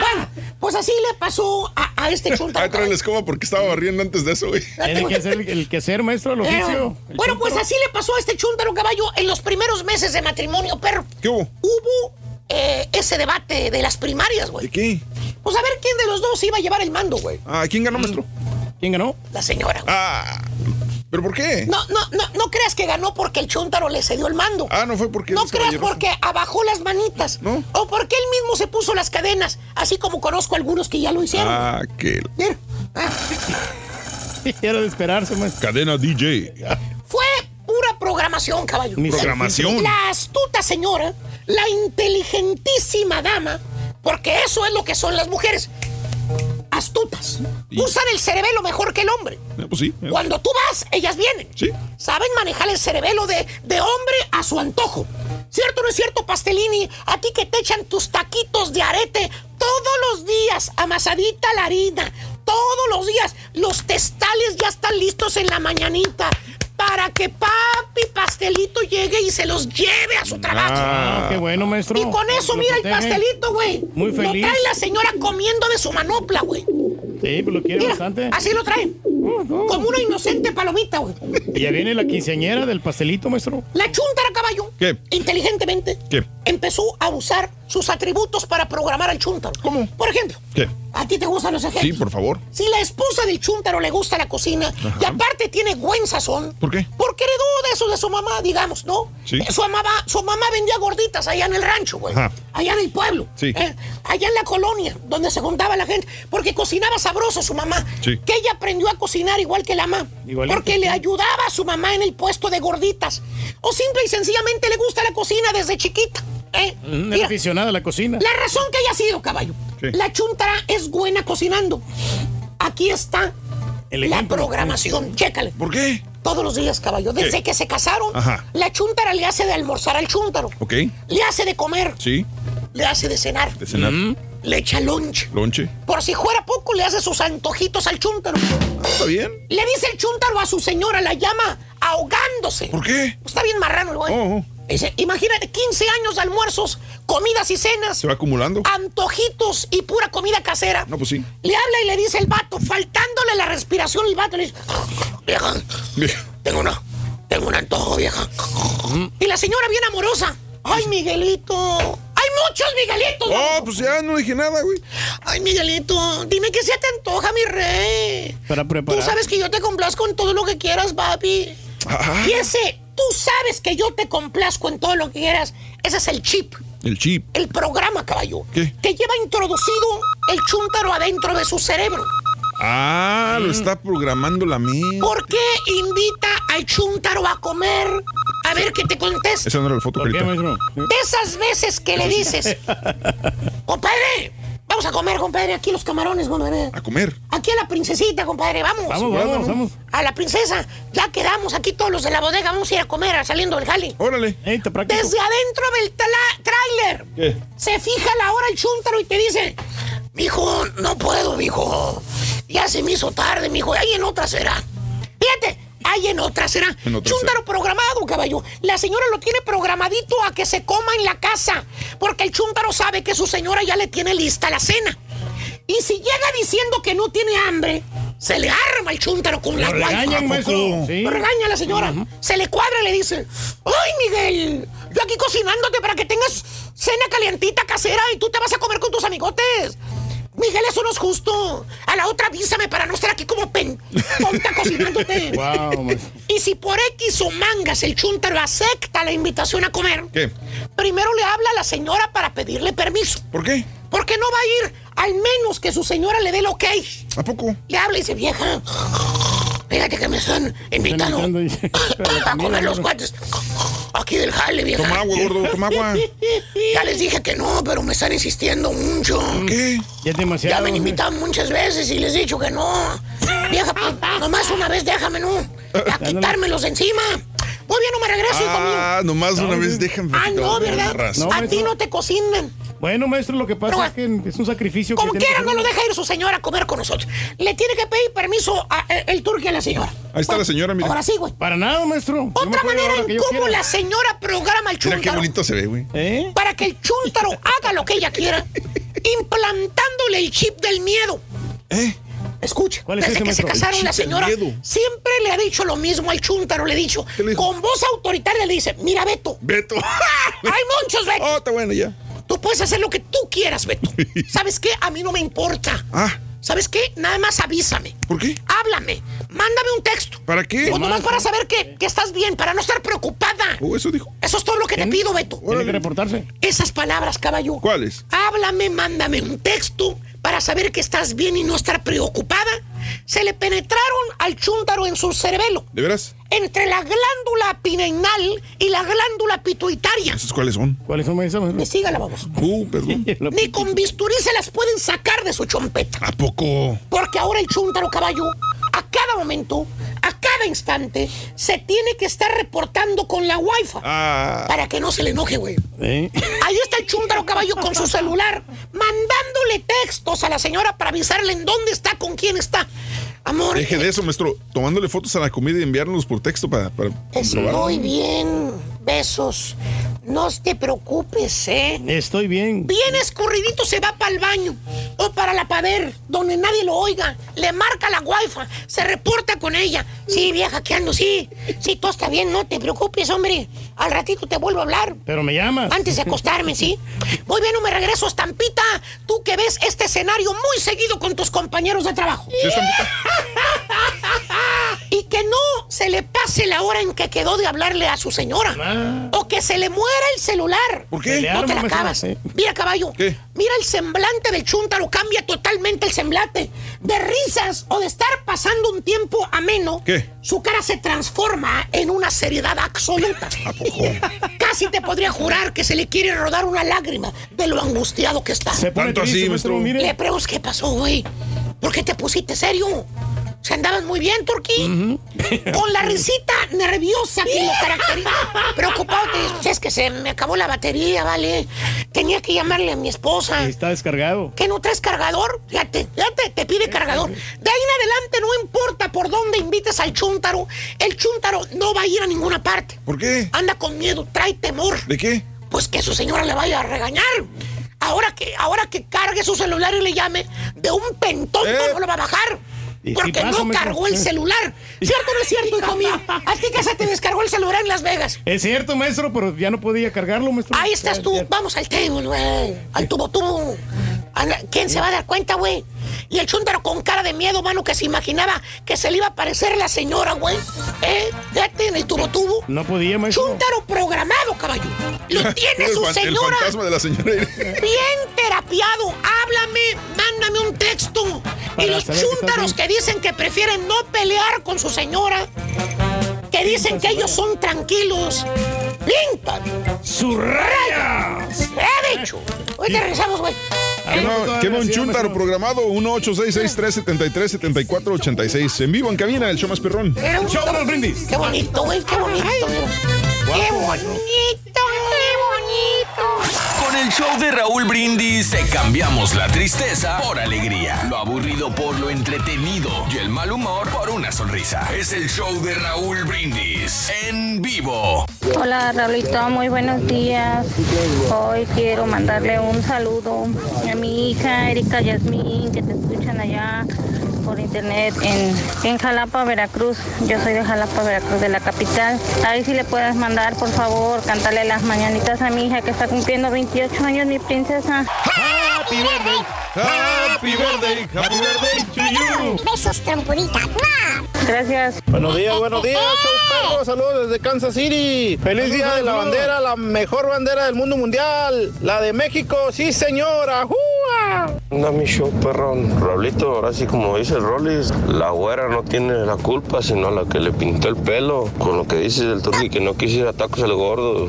bueno, Pues así le pasó a, a este chuntaro. Ahí trae la escoba porque estaba barriendo antes de eso, güey. Tiene que ser el, el quehacer, maestro, el Eh, oficio. El bueno, pues así le pasó a este chúntaro caballo en los primeros meses de matrimonio, perro. ¿Qué hubo? Hubo eh, ese debate de las primarias, güey. ¿De qué? Pues a ver quién de los dos iba a llevar el mando, güey. Ah, ¿quién ganó, maestro? ¿Quién ganó? La señora. güey. Ah, ¿pero por qué? No, no, no, no creas que ganó porque el chúntaro le cedió el mando. Ah, no fue porque No creas porque abajó las manitas. No. O porque él mismo se puso las cadenas, así como conozco algunos que ya lo hicieron. Ah, que Mira, ah, <laughs> Era de esperarse, maestro. cadena DJ. fue pura programación, caballo. Programación. La astuta señora, la inteligentísima dama, porque eso es lo que son las mujeres. Astutas. Usan el cerebelo mejor que el hombre. Ah, pues sí. eh. Cuando tú vas, ellas vienen. Sí. Saben manejar el cerebelo de, de hombre a su antojo. ¿Cierto o no es cierto, Pastelini? A ti que te echan tus taquitos de arete todos los días, amasadita la harina, todos los días. Los testales ya están listos en la mañanita para que papi Pastelito llegue y se los lleve a su trabajo. Ah, qué bueno, maestro. Y con eso, Lo mira el pastelito, güey. Muy Lo feliz. trae la señora comiendo de su manopla, güey. Sí, pues lo quiere Mira, bastante. así lo traen. Como una inocente palomita, güey. Y ya viene la quinceañera del pastelito, maestro. La chuntara caballo, ¿Qué? inteligentemente, ¿Qué? empezó a usar sus atributos para programar al chúntaro. ¿Cómo? Por ejemplo, ¿Qué? a ti te gustan los ejemplos. Sí, por favor. Si la esposa del chúntaro le gusta la cocina y aparte tiene buen sazón, ¿Por qué? porque heredó de eso de su mamá, digamos, ¿no? Sí. Eh, Su mamá, su mamá vendía gorditas allá en el rancho, güey. Ajá. Allá en el pueblo. Sí. Eh, Allá en la colonia, donde se juntaba la gente. Porque cocinaba sabroso su mamá. Sí. Que ella aprendió a cocinar igual que la mamá. Igualito, porque le ayudaba a su mamá en el puesto de gorditas. O simple y sencillamente le gusta la cocina desde chiquita. ¿Eh? Mm, Era aficionada a la cocina. la razón que haya sido, caballo. Sí. La chuntara es buena cocinando. Aquí está El la programación. Chécale. ¿Por qué? Todos los días, caballo. Desde que se casaron, Ajá. la chuntara le hace de almorzar al chúntaro. Ok. Le hace de comer. Sí. Le hace de cenar. De cenar. Le echa lunch. Lonche. Por si fuera poco, le hace sus antojitos al chúntaro. Ah, Está bien. Le dice el chúntaro a su señora, la llama ahogándose. ¿Por qué? Está bien marrano el güey. Oh, oh. Dice, imagínate, 15 años de almuerzos, comidas y cenas, Se va acumulando. antojitos y pura comida casera. No, pues sí. Le habla y le dice el vato, faltándole la respiración, el vato le dice, vieja, tengo una, tengo un antojo, vieja. Y la señora bien amorosa, ay, Miguelito, hay muchos Miguelitos. Oh, pues ya no dije nada, güey. Ay, Miguelito, dime qué se te antoja, mi rey. Para Tú preparar. sabes que yo te complazco en todo lo que quieras, papi. Ah. Y ese, tú sabes que yo te complazco en todo lo que quieras. Ese es el chip, El chip. el programa, caballo. ¿Qué? Que lleva introducido el chúntaro adentro de su cerebro. Ah, lo está programando la mente. ¿Por qué invita al chúntaro a comer? A ver que te conteste. Esa no era la foto, ¿Por qué, maestro? De esas veces que le dices, <laughs> compadre, vamos a comer, compadre, aquí los camarones, compadre. A comer. Aquí a la princesita, compadre, vamos. Vamos, vamos, vamos. A la princesa, ya quedamos aquí todos los de la bodega, vamos a ir a comer saliendo del jale. Órale. Ey, está práctico. Desde adentro del tráiler, ¿Qué? se fija la hora el chúntaro y te dice, mijo, no puedo, mijo. Ya se me hizo tarde, mijo, ahí en otra será. Fíjate, ahí en otra será. En otra chúntaro programado, caballo. La señora lo tiene programadito a que se coma en la casa, porque el chúntaro sabe que su señora ya le tiene lista la cena. Y si llega diciendo que no tiene hambre, se le arma el chúntaro con la maestro. Sí. Lo regaña la señora. Se le cuadra y le dice, ¡Ay, Miguel! Yo aquí cocinándote para que tengas cena calientita casera y tú te vas a comer con tus amigotes. Miguel, eso no es justo. A la otra avísame para no estar aquí como pen, tonta cocinándote. <laughs> Wow. Y si por X o mangas el chúntaro acepta la invitación a comer, ¿Qué? primero le habla a la señora para pedirle permiso. ¿Por qué? Porque no va a ir al menos que su señora le dé el ok. ¿A poco? Le habla y dice, vieja, fíjate que me están invitando la <laughs> a comer los gordo. Aquí del jale, vieja. Toma agua, gordo, toma agua. <laughs> Ya les dije que no, pero me están insistiendo mucho. ¿Qué? Ya es demasiado. Ya me han invitado muchas veces y les he dicho que no. Vieja, pues, nomás una vez déjame, ¿no? A quitármelos encima. Bien, no me regreso, hijo mío. Ah, nomás No, una vez déjame. Ah, no, ¿verdad? No, a ti no te cocinan. Bueno, maestro, lo que pasa Pero, es que es un sacrificio Como que tiene quiera, que no lo deja ir su señora a comer con nosotros. Le tiene que pedir permiso a, el turque a la señora. Ahí está la señora, mira. Ahora sí, güey. Para nada, maestro. Otra manera en cómo quiera. la señora programa al Mira qué bonito se ve, güey. ¿Eh? para que el chúntaro <laughs> haga lo que ella quiera <laughs> implantándole el chip del miedo. ¿Eh? Escucha, ¿Cuál es desde ese, que se casaron la señora siempre le ha dicho lo mismo al chúntaro, le ha dicho, con voz autoritaria le dice, mira Beto, Beto. <laughs> hay muchos Beto, Oh, está bueno ya. tú puedes hacer lo que tú quieras Beto, <laughs> ¿sabes qué? A mí no me importa, Ah, ¿sabes qué? Nada más avísame, ¿por qué? háblame, mándame un texto, ¿Para qué? o nomás para saber que, que estás bien, para no estar preocupada, Oh, eso dijo. eso es todo lo que te pido Beto, Tiene que reportarse. esas palabras caballo, ¿Cuáles? háblame, mándame un texto para saber que estás bien y no estar preocupada. Se le penetraron al chúntaro en su cerebelo, ¿De veras? entre la glándula pineal y la glándula pituitaria. ¿Esos cuáles son? ¿Cuáles son, maestro? Me sígala, vamos. Uh, perdón. Ni con bisturí se las pueden sacar de su chompeta. ¿A poco? Porque ahora el chúntaro caballo, a cada momento, a cada instante, se tiene que estar reportando con la wifi. Ah. Para que no se le enoje, güey. ¿Eh? Ahí está el chúntaro caballo con su celular, mandándole textos a la señora para avisarle en dónde está, con quién está. Amor, Deje de eso, maestro. Tomándole fotos a la comida y enviárnoslos por texto para, para comprobar. estoy bien. Besos. No te preocupes, ¿eh? Estoy bien. Bien escurridito se va para el baño o para la pader, donde nadie lo oiga. Le marca la wifi, se reporta con ella. Sí, vieja, que ando, sí. Sí, todo está bien, no te preocupes, hombre. Al ratito te vuelvo a hablar. Pero me llamas. Antes de acostarme, ¿sí? Voy bien o me regreso, Estampita. Tú que ves este escenario muy seguido con tus compañeros de trabajo. <laughs> y que no se le pase la hora en que quedó de hablarle a su señora. O que se le muera el celular. ¿Por qué? No te la acabas. Mira, caballo. ¿Qué? Mira el semblante del chúntaro. Cambia totalmente el semblante. De risas o de estar pasando un tiempo ameno. ¿Qué? Su cara se transforma en una seriedad absoluta. <laughs> ¿A poco? Casi te podría jurar que se le quiere rodar una lágrima de lo angustiado que está. Se pone Tanto triste, así, maestro, maestro. mire. Le pregunto qué pasó, güey. ¿Por qué te pusiste serio? ¿Se andabas muy bien, Turquí? Con la <laughs> risita nerviosa que lo caracteriza. Preocupado, te es que se me acabó la batería, ¿vale? Tenía que llamarle a mi esposa. Está descargado. ¿Que no traes cargador? Fíjate, fíjate, te pide cargador. De ahí en adelante no importa por dónde invites al chúntaro, el chúntaro no va a ir a ninguna parte. ¿Por qué? Anda con miedo, trae temor. ¿De qué? Pues que su señora le vaya a regañar. Ahora que, ahora que cargue su celular y le llame, de un pentón Eh. no lo va a bajar. Porque no cargó el celular. <laughs> ¿Cierto o no es cierto, hijo mío? A ti que se te descargó el celular en Las Vegas. Es cierto, maestro, pero ya no podía cargarlo, maestro. Ahí estás tú. Vamos al table, güey. Al tubo tubo. ¿Quién se va a dar cuenta, güey? Y el chúntaro con cara de miedo, mano, que se imaginaba que se le iba a aparecer la señora, güey. ¿Eh? Fíjate en el tubo tubo. No podía, maestro. Chúntaro programado, caballo. Lo <laughs> tiene El su fan- El señora. fantasma de la señora. Bien terapiado. Háblame, mándame un texto. y los que chúntaros que dicen que prefieren no pelear con su señora, que dicen que ellos son tranquilos, pintan ¡Sus rayas! He dicho. Hoy te regresamos, güey. Quema, quema un chúntaro programado 1-866-373-7486. En vivo en cabina, el show más perrón. Era un- Show brindis. Qué bonito, güey, qué bonito. Qué bonito, qué bonito. Con el show de Raúl Brindis te cambiamos la tristeza por alegría, lo aburrido por lo entretenido y el mal humor por una sonrisa. Es el show de Raúl Brindis en vivo. Hola Raulito, muy buenos días. Hoy quiero mandarle un saludo a mi hija Erika Yasmín, que te escuchan allá por internet en, en Jalapa, Veracruz. Yo soy de Jalapa, Veracruz, de la capital. Ahí si le puedes mandar, por favor, cantarle las mañanitas a mi hija que está cumpliendo 28 años, mi princesa. Happy birthday, happy birthday, happy birthday to you. Besos, trompudita. Gracias. Buenos días, buenos días, show perro. Saludos desde Kansas City. Feliz día de la bandera, la mejor bandera del mundo mundial. La de México, sí, señora. ¡Júa! Anda mi show, perrón. Raulito, ahora sí como dice el Rollis, la güera no tiene la culpa, sino la que le pintó el pelo. Con lo que dices del turqui que no quisiera tacos el gordo.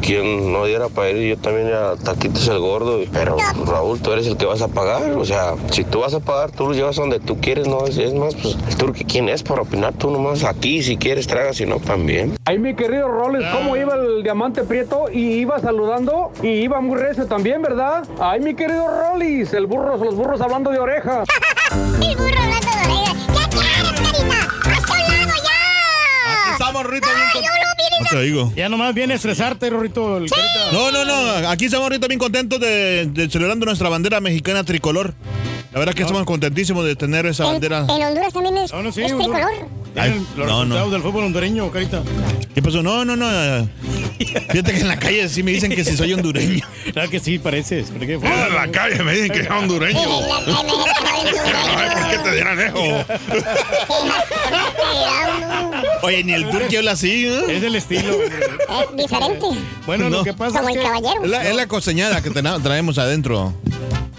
Quien no diera para ir, yo también era taquitos el gordo. Pero Raúl, tú eres el que vas a pagar. O sea, si tú vas a pagar, tú lo llevas donde tú quieres, ¿no? Es, es más, pues, el turqui, ¿quién es para opinar? Tú nomás aquí, si quieres, tragas, si no, también. Ahí mi querido Roles, ¿cómo iba el diamante prieto? Y iba saludando y iba muy recio también, ¿verdad? Ay, mi querido Rolis, el burro, los burros hablando de orejas. <laughs> El burro Bien Ay, No te digo. Ya nomás viene a estresarte, Rorrito. el. No, no, no. Aquí estamos ahorita bien contentos de, de celebrando nuestra bandera mexicana tricolor. La verdad que estamos contentísate de tener esa bandera. En Honduras también es, No, no, sí, es Honduras. tricolor. Tienen los no, resultados del fútbol hondureño, carita. ¿Qué pasó? No, no, no. Fíjate que en la calle sí me dicen que si soy hondureño. <laughs> Claro que sí, pareces. ¿Por qué? En la calle me dicen que es hondureño. <laughs> Ay, ¿por qué te dirán eso? <laughs> Oye, ni el turqui habla así, ¿eh? Es del estilo. Es diferente. Bueno, lo No. que pasa Como es el que... caballero. Es la, es la coseñada que traemos adentro.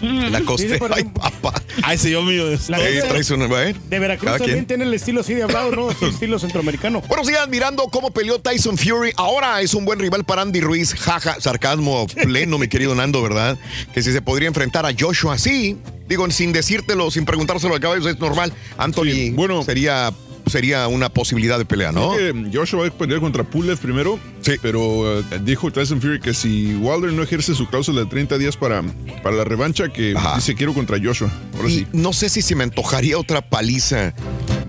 La coste. Por Ay, papá. Ay, sí, yo mío. La Eh, ¿eh? de Veracruz Cada también quien. tiene el estilo así de hablado, ¿no? Ese estilo centroamericano. Buenos días, mirando cómo peleó Tyson Fury. Ahora es un buen rival para Andy Ruiz. Jaja, sarcasmo pleno, mi querido Nando, ¿verdad? Que si se podría enfrentar a Joshua, sí. Digo, sin decírtelo, sin preguntárselo a caballos, es normal. Anthony, bueno, sería, sería una posibilidad de pelea, ¿no? Creo que Joshua va a pelear contra Pulev primero. Sí. Pero eh, dijo Tyson Fury que si Wilder no ejerce su cláusula de 30 días para, para la revancha, que Ajá. dice quiero contra Joshua. Ahora Y sí. no sé si se me antojaría otra paliza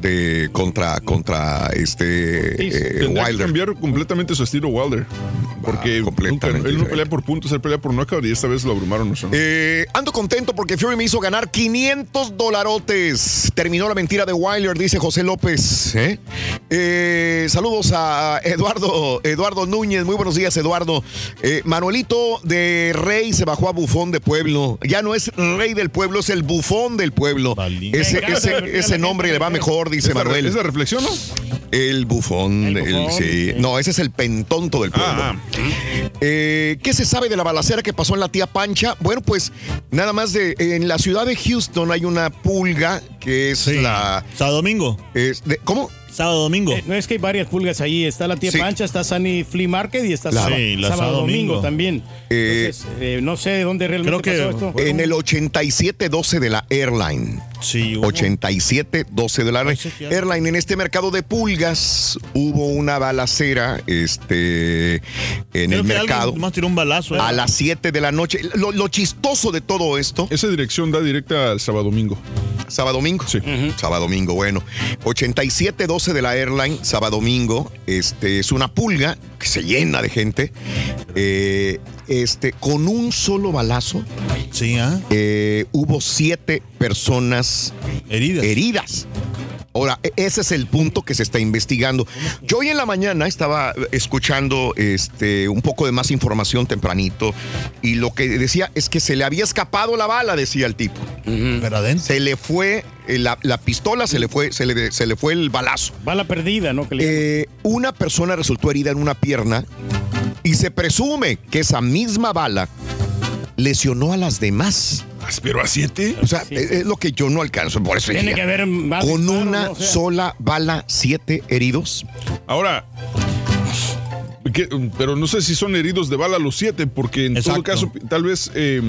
de contra contra este Sí, eh, tendrá que Wilder. cambiar completamente su estilo Wilder. Porque nunca- completamente él no pelea por puntos, él pelea por knockout y esta vez lo abrumaron. No sé. Eh, ando contento porque Fury me hizo ganar 500 dolarotes. Terminó la mentira de Wilder, dice José López. ¿eh? Saludos a Eduardo, Eduardo Núñez. Muy buenos días, Eduardo. Manuelito de Rey se bajó a bufón de pueblo. Ya no es rey del pueblo, es el bufón del pueblo. Ese, ese- ese nombre le va mejor, dice ¿Es la. ¿Es la reflexión, no? El bufón. El el- bufón, sí. sí. No, ese es el pentonto del pueblo. Ah, Eh, ¿Qué se sabe de la balacera que pasó en la tía Pancha? Bueno, pues nada más de. En la ciudad de Houston hay una pulga que es Sí. la. Sábado domingo. es de- ¿Cómo? Sábado domingo. Eh, no es que hay varias pulgas ahí. Está la tía Sí. Pancha, está Sunny Flea Market y está Claro. sábado, Sí, la sábado sábado domingo, domingo. también. Eh, Entonces, eh, no sé de dónde realmente creo que- pasó esto. En el 8712 de la Airline. Sí, hubo- 8712 de la Ay, sí, sí, Airline. En este mercado de pulgas hubo una balacera este, en Creo el que mercado. más tiró un balazo. ¿eh? A las 7 de la noche. Lo, lo chistoso de todo esto. Esa dirección da directa al sábado domingo. Sábado domingo. Sí. Sábado domingo, bueno. 8712 de la Airline, sábado domingo. Este es una pulga que se llena de gente. Eh, este, con un solo balazo, Sí, ¿ah? eh, hubo siete personas Heridas. heridas. Ahora, e- ese es el punto que se está investigando. Yo hoy en la mañana estaba escuchando este, un poco de más información tempranito y lo que decía es que se le había escapado la bala, decía el tipo. Pero adentro. Se le fue eh, la, la pistola, se le fue, se le, se le fue el balazo. Bala perdida, ¿no? Que le- Eh, una persona resultó herida en una pierna y se presume que esa misma bala lesionó a las demás. ¿Pero a siete? O sea, Sí, es, lo que yo no alcanzo. Por eso Tiene que haber más con una ¿no? O sea, sola bala, siete heridos. Ahora, que- pero no sé si son heridos de bala los siete, porque en Exacto. todo caso, tal vez eh,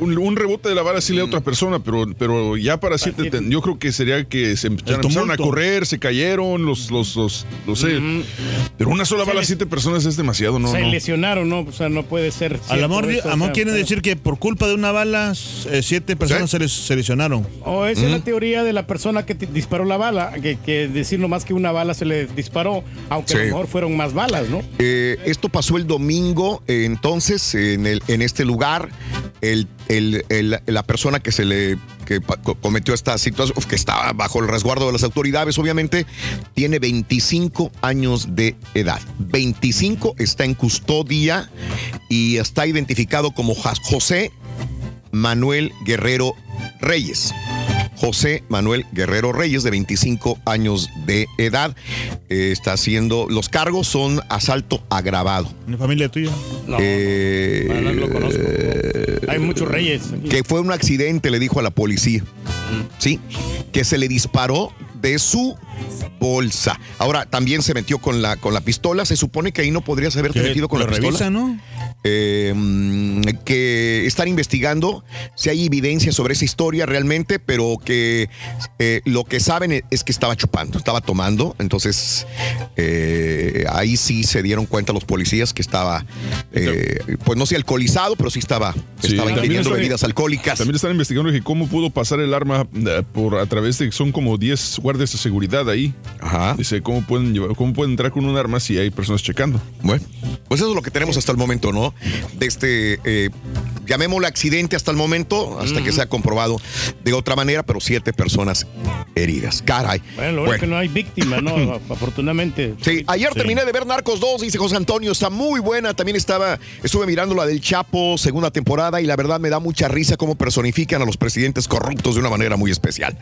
un, un rebote de la bala sí le da a otra persona, pero, pero ya para siete, siete. te- yo creo que sería que se empezaron, a correr, se cayeron, los, los, los, no sé. Pero una sola Se bala a siete personas es demasiado, ¿no? se no. lesionaron, ¿no? O sea, no puede ser. A lo cierto mejor, esto, a o lo mejor sea, quieren pero- decir que por culpa de una bala, eh, siete personas se, les- se lesionaron. O esa es la teoría de la persona que te disparó la bala, que, que decir nomás que una bala se le disparó, aunque a lo mejor fueron más balas, ¿no? Eh, esto pasó el domingo, eh, entonces, en, este lugar, la persona que se le que cometió esta situación, que estaba bajo el resguardo de las autoridades, obviamente, tiene 25 años de edad. 25 está en custodia y está identificado como José Manuel Guerrero Reyes. José Manuel Guerrero Reyes, de 25 años de edad, eh, está haciendo. Los cargos son asalto agravado. ¿Una familia tuya? No, Eh, no, no lo conozco. Hay muchos reyes. aquí. que fue un accidente, le dijo a la policía. Sí, que se le disparó de su bolsa. Ahora, también se metió con la, con la pistola. Se supone que ahí no podrías haberte metido con la pistola. revisa, ¿no? eh, mm, que están investigando si hay evidencia sobre esa historia realmente, pero que eh, lo que saben es que estaba chupando, estaba tomando. Entonces, eh, ahí sí se dieron cuenta los policías que estaba, eh, pues no sé, alcoholizado, pero sí estaba, Sí, estaba ingiriendo bebidas alcohólicas. También están investigando que cómo pudo pasar el arma por a través de son como 10 guardias de seguridad ahí. Ajá. Dice cómo pueden llevar, cómo pueden entrar con un arma si hay personas checando. Bueno, pues eso es lo que tenemos hasta el momento, ¿no? De este, eh, llamémosle accidente hasta el momento, hasta que sea comprobado de otra manera, pero siete personas heridas. Caray. Bueno, lo bueno Bueno. es que no hay víctimas, ¿no? <clears throat> Afortunadamente. Sí, ayer Sí. terminé de ver Narcos 2, dice José Antonio, está muy buena. También estaba, estuve mirando la del Chapo, segunda temporada, y la verdad me da mucha risa cómo personifican a los presidentes corruptos de una manera muy especial.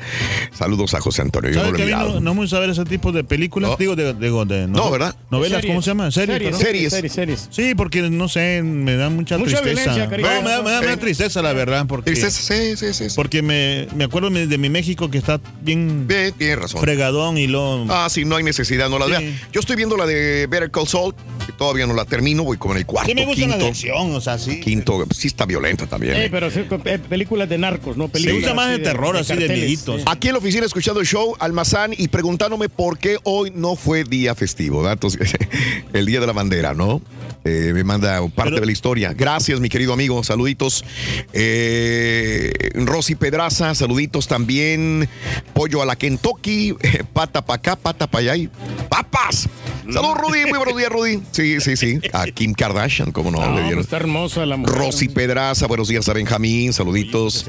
Saludos a José Antonio. No ¿Sabes lo que he a mí no, gusta ver ese tipo de películas? Digo, de, de No, ¿verdad? Novelas, Series. ¿cómo se llama? Series. Series. Series. Series, series. Sí, porque no sé, me da mucha, Mucha tristeza. cariño. no, me da, me da- tristeza, la verdad. Porque, Tristeza, sí, sí, sí. sí. Porque me, me acuerdo de mi México que está bien Bien, Tienes razón. fregadón y lo. Ah, sí, no hay necesidad, no la Sí. vea. Yo estoy viendo la de Better Call Saul, que todavía no la termino, voy como en el cuarto, Sí, me gusta la quinto. de acción, o sea, sí. Quinto, sí está violenta también. Eh, ¿eh? pero sí, eh, películas de narcos, ¿no? Películas gusta más de terror, así de sí. Aquí en la oficina escuchando el show, Almazán, y preguntándome por qué hoy no fue día festivo. Entonces, <laughs> el día de la bandera, ¿no? Eh, me manda parte Pero- de la historia. Gracias, mi querido amigo. Saluditos. Eh, Rosy Pedraza, saluditos también. Pollo a la Kentucky, <laughs> pata para acá, pata para allá y papas. Saludos, Rudy. Muy buenos días, Rudy. Sí, sí, sí. A Kim Kardashian, ¿cómo no? No, Le dieron. está hermosa la mujer. Rosy Pedraza, buenos días a Benjamín, saluditos.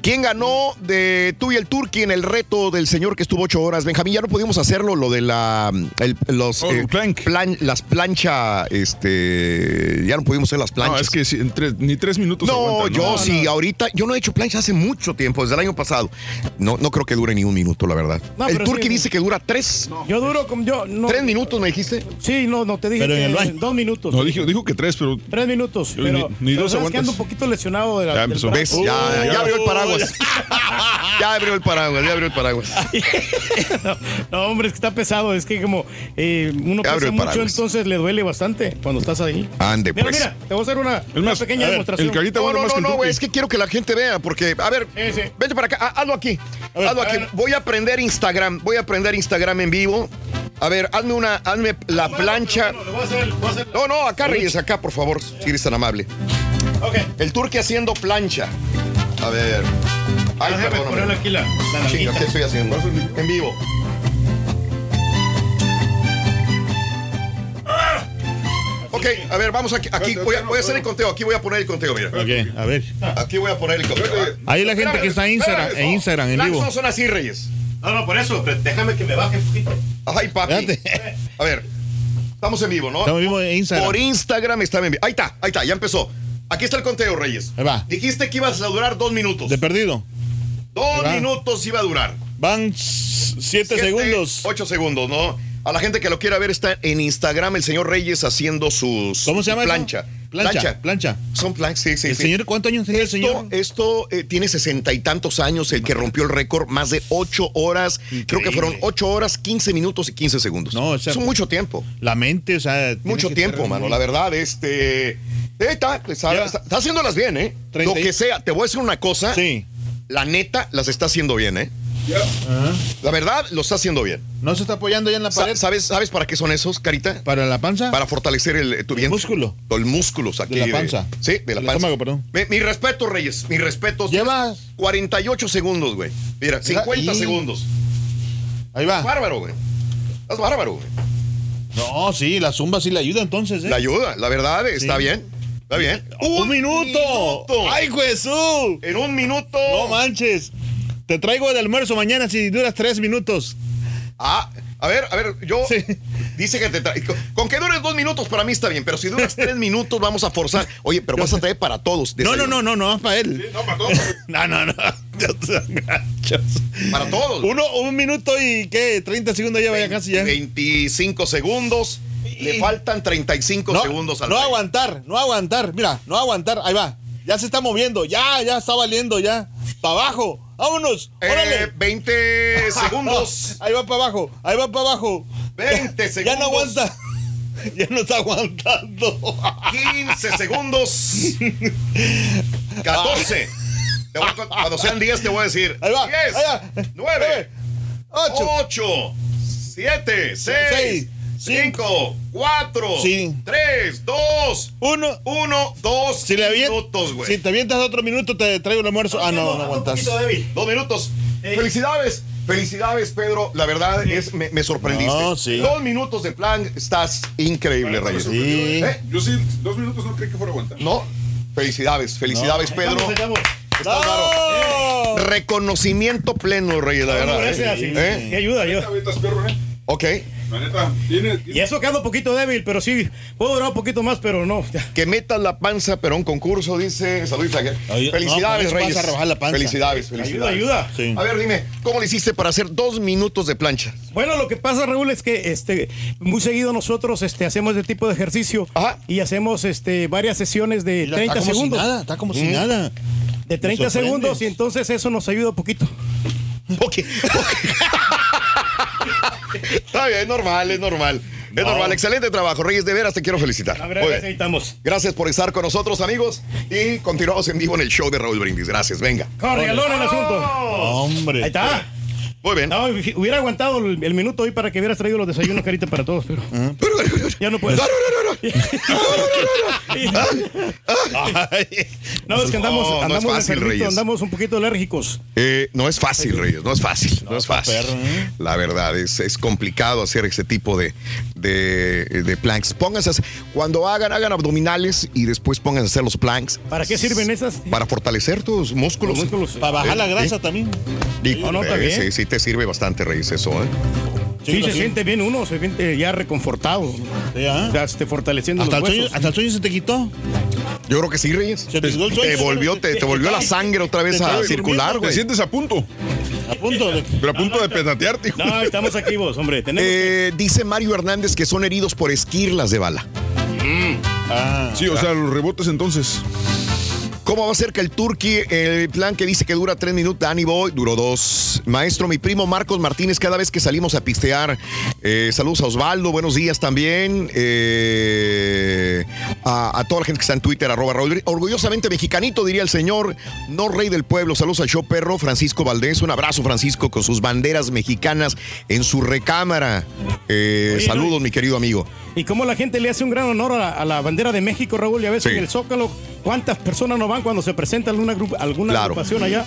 ¿Quién ganó de tú y el Turqui en el reto del señor que estuvo ocho horas? Benjamín, ya no pudimos hacerlo, lo de la el- los Oh, plank. plan- las plancha, este, ya no pudimos hacer las planchas. No, es que si en tres- ni tres minutos No, aguantan, yo ¿no? sí, ahorita, yo no he hecho plancha hace mucho tiempo, desde el año pasado. No, no creo que dure ni un minuto, la verdad. No, el Turqui sí, dice que dura tres. Yo duro como yo. No, ¿Tres minutos me dijiste? Sí, no, no te dije Pero en que el baño. dos minutos. No, dijo, dijo que tres, pero Tres minutos. Ni- Pero, ni pero dos sabes que aguantas. ando un poquito lesionado de la, Ya del empezó. <laughs> Ya, abrió el paraguas. ya abrió el paraguas, ya abrió el paraguas. <laughs> <laughs> no, no, hombre, es que está pesado. Es que como eh, uno Abre pesa mucho, entonces le duele bastante cuando estás ahí. Ande, Mira, pues. mira, te voy a hacer una, una más, pequeña ver, demostración. el carita No, no, más no, no, güey, es que quiero que la gente vea, porque, a ver, Sí, sí. vete para acá, ha- hazlo aquí, ver, hazlo aquí. Voy a aprender Instagram, voy a aprender Instagram en vivo. A ver, hazme una, hazme la plancha. Bueno, le voy a hacer- voy a hacer- No, no, acá Reyes, acá, por favor, si eres tan amable. Ok. El turque haciendo plancha. A ver. Ay, Déjame perdóname. ponerle aquí la, la Chinga, nalguita. ¿qué estoy haciendo? En vivo. Ok, a ver, vamos aquí. aquí voy, a, voy a hacer el conteo. Aquí voy a poner el conteo, mira. Ok, a ver. Aquí voy a poner el conteo. Ahí la gente que está en Instagram, en Instagram, en vivo. no son así, Reyes. No, no, por eso, déjame que me baje un poquito. Ay, papi. Espérate. <laughs> A ver, estamos en vivo, ¿no? Estamos en vivo en Instagram. Por Instagram está en vivo. Ahí está, ahí está, ya empezó. Aquí está el conteo, Reyes. Ahí va. Dijiste que ibas a durar dos minutos. De perdido. Dos minutos iba a durar. Van siete, Siete, segundos. Ocho segundos, ¿no? A la gente que lo quiera ver está en Instagram el señor Reyes haciendo sus ¿Cómo se llama eso? plancha. Plancha. Plancha. Son planchas, sí, sí, ¿El sí. señor cuántos años tiene el señor? esto eh, tiene sesenta y tantos años, el que rompió el récord, más de ocho horas. Creo que fueron ocho horas, 15 minutos y 15 segundos. No, o sea, es mucho tiempo. La mente, o sea. Mucho tiempo, mano. La verdad, este. eh, está, está, Ya. está- está haciéndolas bien, ¿eh? Lo que sea. Te voy a decir una cosa. Sí. La neta, las está haciendo bien, ¿eh? Ajá. La verdad, lo está haciendo bien. ¿No se está apoyando ya en la pared? ¿Sabes, ¿Sabes para qué son esos, Carita? ¿Para la panza? Para fortalecer el, tu El vientre. músculo. El músculos aquí. De la panza. sí, de la panza. estómago, perdón. Mi, mi respeto, Reyes. Mi respeto. Llevas. 48 segundos, güey. Mira, 50 y- segundos. Ahí Estás va. bárbaro, güey. Estás bárbaro, güey. No, sí, la zumba sí le ayuda entonces, ¿eh? La ayuda, la verdad, está Sí. bien. Está bien. ¡Un, minuto! minuto. ¡Ay, Jesús! En un minuto. No manches. Te traigo de almuerzo mañana si duras tres minutos. Ah, a ver, a ver, yo. Sí. Dice que te trae. Con, que dures dos minutos para mí está bien, pero si duras <laughs> tres minutos vamos a forzar. Oye, pero vas a traer para todos. No, no, no, no, no, para él. No, para todos. <laughs> No, no, no. <laughs> Para todos. Uno, un minuto y qué, 30 segundos ya vaya casi ya. 25 segundos. Le faltan 35 No, segundos al no aguantar, no aguantar. Mira, no aguantar. Ahí va. Ya se está moviendo. Ya, ya está valiendo ya. Para abajo. Vámonos. Eh, Órale. 20 <laughs> segundos. Ahí va para abajo. Ahí va para abajo. 20 Ya segundos. no aguanta. <laughs> ya no está aguantando. 15 segundos. <laughs> 14. Te voy a- cuando sean 10 te voy a decir. Ahí va, 10, ahí va. 9, 8, 8, 7, 6, Seis, 5, 4, Sí. 3, 2, 1. 1, 2 Si, minutos, güey. si te avientas otro minuto, te traigo el almuerzo. Ah, no, no aguantas. Dos minutos. Felicidades. Felicidades, Pedro. La verdad es, me, me sorprendiste. No, sí. Dos minutos de plan, estás increíble, Reyes. Sí. ¿Eh? Yo sí, dos minutos no creí que fuera aguantar. No, felicidades, felicidades, Pedro. Estamos, estamos. Estás bárbaro. Reconocimiento pleno, Reyes, la verdad. Gracias. ¿Eh? Sí, ayuda, ayuda. Avientas, perro, ¿eh? Ok. Y eso que ando un poquito débil, pero sí, puedo durar un poquito más, pero no. ya. Que metas la panza, pero un concurso, dice. Salud, Felicidades, no, Reyes. vas a rebajar la panza. Felicidades, felicidades. ayuda. Sí. A ver, dime, ¿cómo le hiciste para hacer dos minutos de plancha? Bueno, lo que pasa, Raúl, es que este, muy seguido nosotros este, hacemos este tipo de ejercicio Ajá. y hacemos este, varias sesiones de Mira, 30 está como segundos. Si nada, está como si nada. De 30 Me sorprendes. segundos y entonces eso nos ayuda un poquito. Ok. <laughs> Está bien, es normal, es normal. Es normal, excelente trabajo, Reyes, de veras te quiero felicitar. A Muy ver, bien. ahí estamos. Gracias por estar con nosotros, amigos. Y continuamos en vivo en el show de Raúl Brindis. Gracias, venga. Regalón el asunto. Hombre. Ahí está. Muy bien. No, hubiera aguantado el, el minuto hoy para que hubieras traído los desayunos carita para todos, pero ya no puedes. No, es que andamos, No, no es andamos fácil, Reyes. andamos un poquito alérgicos. Eh, no es fácil, Reyes, no es fácil, no, es fácil. perro, ¿eh? La verdad, es, es complicado hacer ese tipo de, de, de planks. Pónganse, a cuando hagan, hagan abdominales y después pónganse a hacer los planks. ¿Para qué sirven esas? Para fortalecer tus músculos. Los músculos. Para bajar la ¿Eh? grasa ¿Sí? también. Digo, No, no, está eh, bien. sí, sí te sirve bastante, Reyes, eso, ¿eh? Sí, se sí. siente bien uno, se siente ya reconfortado. Sí, ¿ah? Ya, fortaleciendo Hasta el, los sueño, huesos. hasta el sueño se te quitó. Yo creo que sí, Reyes. Se te quitó el sueño. Te volvió, te, te volvió la sangre otra vez Te a circular, durmiendo, Te güey. sientes a punto, A punto de. pero a punto de petatearte. hijo. No, estamos activos, hombre. Tenemos que- Eh, dice Mario Hernández que son heridos por esquirlas de bala. Ah. Sí, o sea, los rebotes entonces. ¿Cómo va a ser que el Turqui, el plan que dice que dura tres minutos, Danny Boy, duró dos. Maestro, mi primo Marcos Martínez, cada vez que salimos a pistear, eh, saludos a Osvaldo, buenos días también. eh, a, a toda la gente que está en Twitter, arroba Raúl. Orgullosamente mexicanito, diría el señor, no rey del pueblo. Saludos al show perro, Francisco Valdés. Un abrazo, Francisco, con sus banderas mexicanas en su recámara. Eh, Oye, saludos, no, mi querido amigo. Y cómo la gente le hace un gran honor a la, a la bandera de México, Raúl, y a veces Sí. en el Zócalo, ¿cuántas personas no van cuando se presenta alguna, grup- alguna Claro. agrupación allá?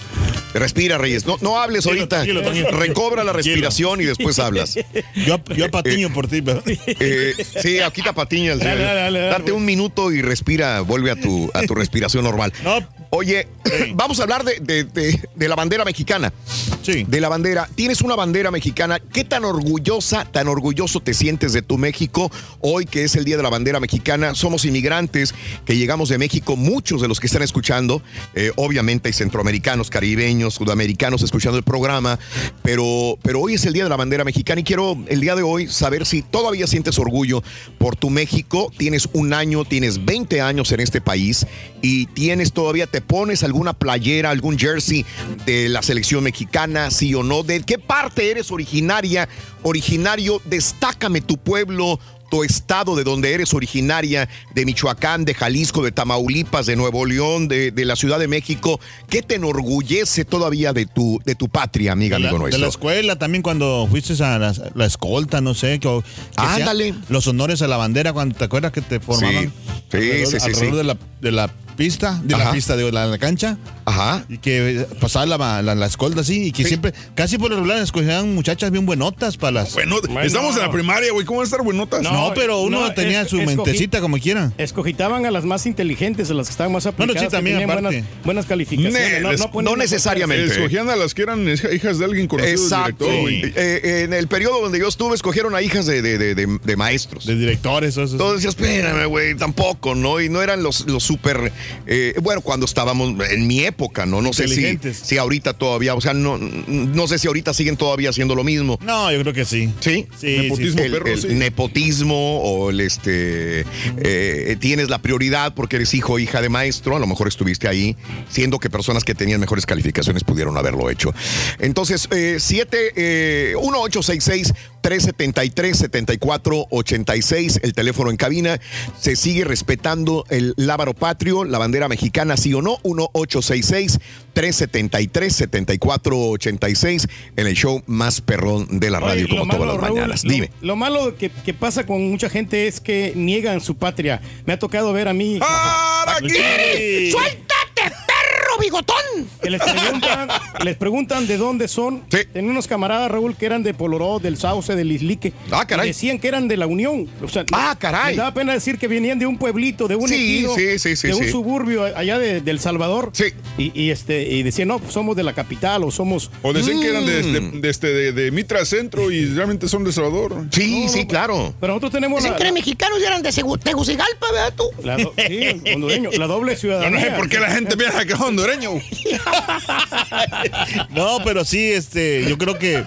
Respira, Reyes. No, no hables ahorita. tranquilo, tranquilo. Recobra la respiración y después hablas. Yo, yo apatiño por ti, pero. Eh, sí, aquí está patiña el Dale, dale, dale, dale, Date un minuto y respira, vuelve a tu, a tu respiración normal. No. Oye, vamos a hablar de, de- de- de la bandera mexicana. Sí. De la bandera. Tienes una bandera mexicana. ¿Qué tan orgullosa, tan orgulloso te sientes de tu México hoy que es el Día de la Bandera Mexicana? Somos inmigrantes que llegamos de México, muchos de los que están escuchando, eh, obviamente hay centroamericanos, caribeños, sudamericanos escuchando el programa, pero, pero hoy es el Día de la Bandera Mexicana y quiero el día de hoy saber si todavía sientes orgullo por tu México. Tienes un año, tienes 20 años en este país y tienes todavía, te pones alguna playera, algún jersey de la selección mexicana, sí o no. ¿De qué parte eres originaria? Originario, destácame tu pueblo tu estado de donde eres originaria, de Michoacán, de Jalisco, de Tamaulipas, de Nuevo León, de, de la Ciudad de México, ¿qué te enorgullece todavía de tu, de tu patria, amiga, De la, amigo de la nuestro? escuela también cuando fuiste a la, la escolta, no sé. Que, que sea Ándale. Los honores a la bandera, cuando te acuerdas que te formaban Sí, sí, alrededor, sí, sí, alrededor sí. De, la, de la pista, de Ajá. la pista, de la, la cancha. Ajá. Y que pasaba la, la, la escolta así, y que Sí. siempre, casi por lo regular, escogían muchachas bien buenotas para las. Bueno, Bueno. estamos en la primaria, güey. ¿Cómo van a estar buenotas? no, pero uno no, tenía es- su escogí- mentecita como quiera. Escogitaban a las más inteligentes, a las que estaban más no, aplicadas, sí, que también, aparte. buenas, buenas calificaciones. Ne, no, les- no necesariamente. Escogían a las que eran hija- hijas de alguien conocido Exacto. director, güey. Eh, en el periodo donde yo estuve, escogieron a hijas de, de- de- de- de maestros. De directores, eso. eso. Entonces espérame, güey, tampoco, ¿no? Y no eran los, los súper, eh, bueno, cuando estábamos en mi época, ¿no? No sé si, si ahorita todavía, o sea, no, no sé si ahorita siguen todavía haciendo lo mismo. No, yo creo que sí. ¿Sí? Sí, Nepotismo, sí. el, perro, el sí. nepotismo o el este eh, tienes la prioridad porque eres hijo o hija de maestro, a lo mejor estuviste ahí, siendo que personas que tenían mejores calificaciones pudieron haberlo hecho. Entonces, eh, 7, eh, 1866 1-866-373-7486, el teléfono en cabina. Se sigue respetando el lábaro patrio, la bandera mexicana, sí o no. 1-866-373-7486 en el show más perrón de la radio, Oye, como todas las Raúl, mañanas. lo- Dime. Lo, malo que, que pasa con mucha gente es que niegan su patria. Me ha tocado ver a mí. ¡Suéltate, perro bigotón! Que les preguntan, les preguntan de dónde son. Tenía unos camaradas, Raúl, que eran de Poloró, del Sauce, del Islique. Ah, caray. Y decían que eran de la Unión. O sea, ah, caray. Les daba pena decir que venían de un pueblito, de un Sí, ejido, sí, sí, sí, de un sí. suburbio allá de, del Salvador. Sí. Y, y, este, y decían, no, pues somos de la capital o somos... O decían que eran de, Mm. de, de este, de, de Mitra Centro y realmente son de Salvador. Sí, sí, claro. Pero nosotros tenemos Dicen la, que eran mexicanos y eran de Tegucigalpa, ¿verdad tú? la do- sí, hondureño, la doble <laughs> Yo ciudadanía. no sé por qué la gente piensa que es hondureño. <laughs> No, pero sí, este, yo creo que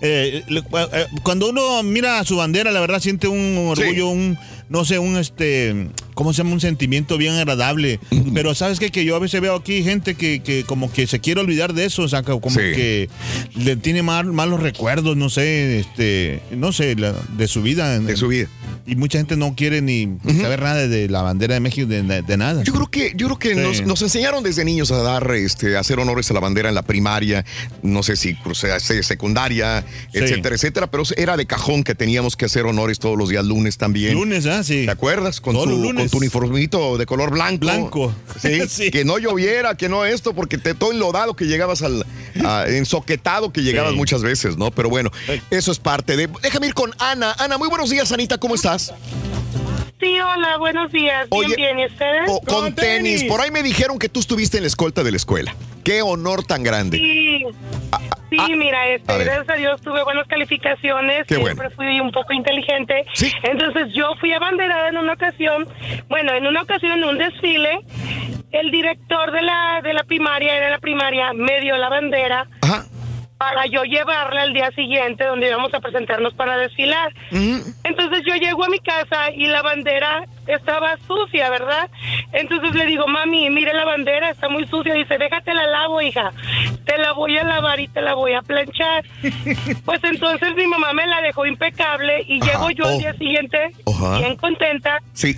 eh, eh, cuando uno mira su bandera, la verdad siente un orgullo, un, no sé, un este, ¿cómo se llama? Un sentimiento bien agradable. Pero sabes qué? que yo a veces veo aquí gente que, que como que se quiere olvidar de eso, o sea, que como Sí. que le tiene mal, malos recuerdos, no sé, este, no sé, la- de su vida. De su vida. Y mucha gente no quiere ni saber nada de la bandera de México, de, nada. Yo creo que, yo creo que Sí. nos, nos enseñaron desde niños a dar, este, a hacer honores a la bandera en la primaria, no sé si crucé secundaria, Sí. etcétera, etcétera, pero era de cajón que teníamos que hacer honores todos los días lunes también. Lunes, ah, sí. ¿Te acuerdas? Con tu, con uniformito de color blanco. Blanco. Sí, <laughs> Sí. Que no lloviera, que no esto, porque te todo enlodado que llegabas al a- ensoquetado que llegabas muchas veces, ¿no? Pero bueno, eso es parte de. Déjame ir con Ana. Ana, muy buenos días, Anita, ¿cómo estás? Sí, hola, buenos días. Oye, bien, bien. ¿Y ustedes? Con tenis. Por ahí me dijeron que tú estuviste en la escolta de la escuela. Qué honor tan grande. Sí. Sí, mira, este, a gracias a Dios tuve buenas calificaciones, Qué siempre fui un poco inteligente. Entonces yo fui abanderada en una ocasión, bueno, en una ocasión en un desfile, el director de la de la primaria, era la primaria, me dio la bandera para yo llevarla al día siguiente donde íbamos a presentarnos para desfilar. Entonces yo llego a mi casa y la bandera estaba sucia, ¿verdad? Entonces le digo, mami, mire la bandera, está muy sucia. Dice, déjate la lavo, hija. Te la voy a lavar y te la voy a planchar. <laughs> pues entonces mi mamá me la dejó impecable y llego yo al oh. día siguiente Ajá. bien contenta. Sí.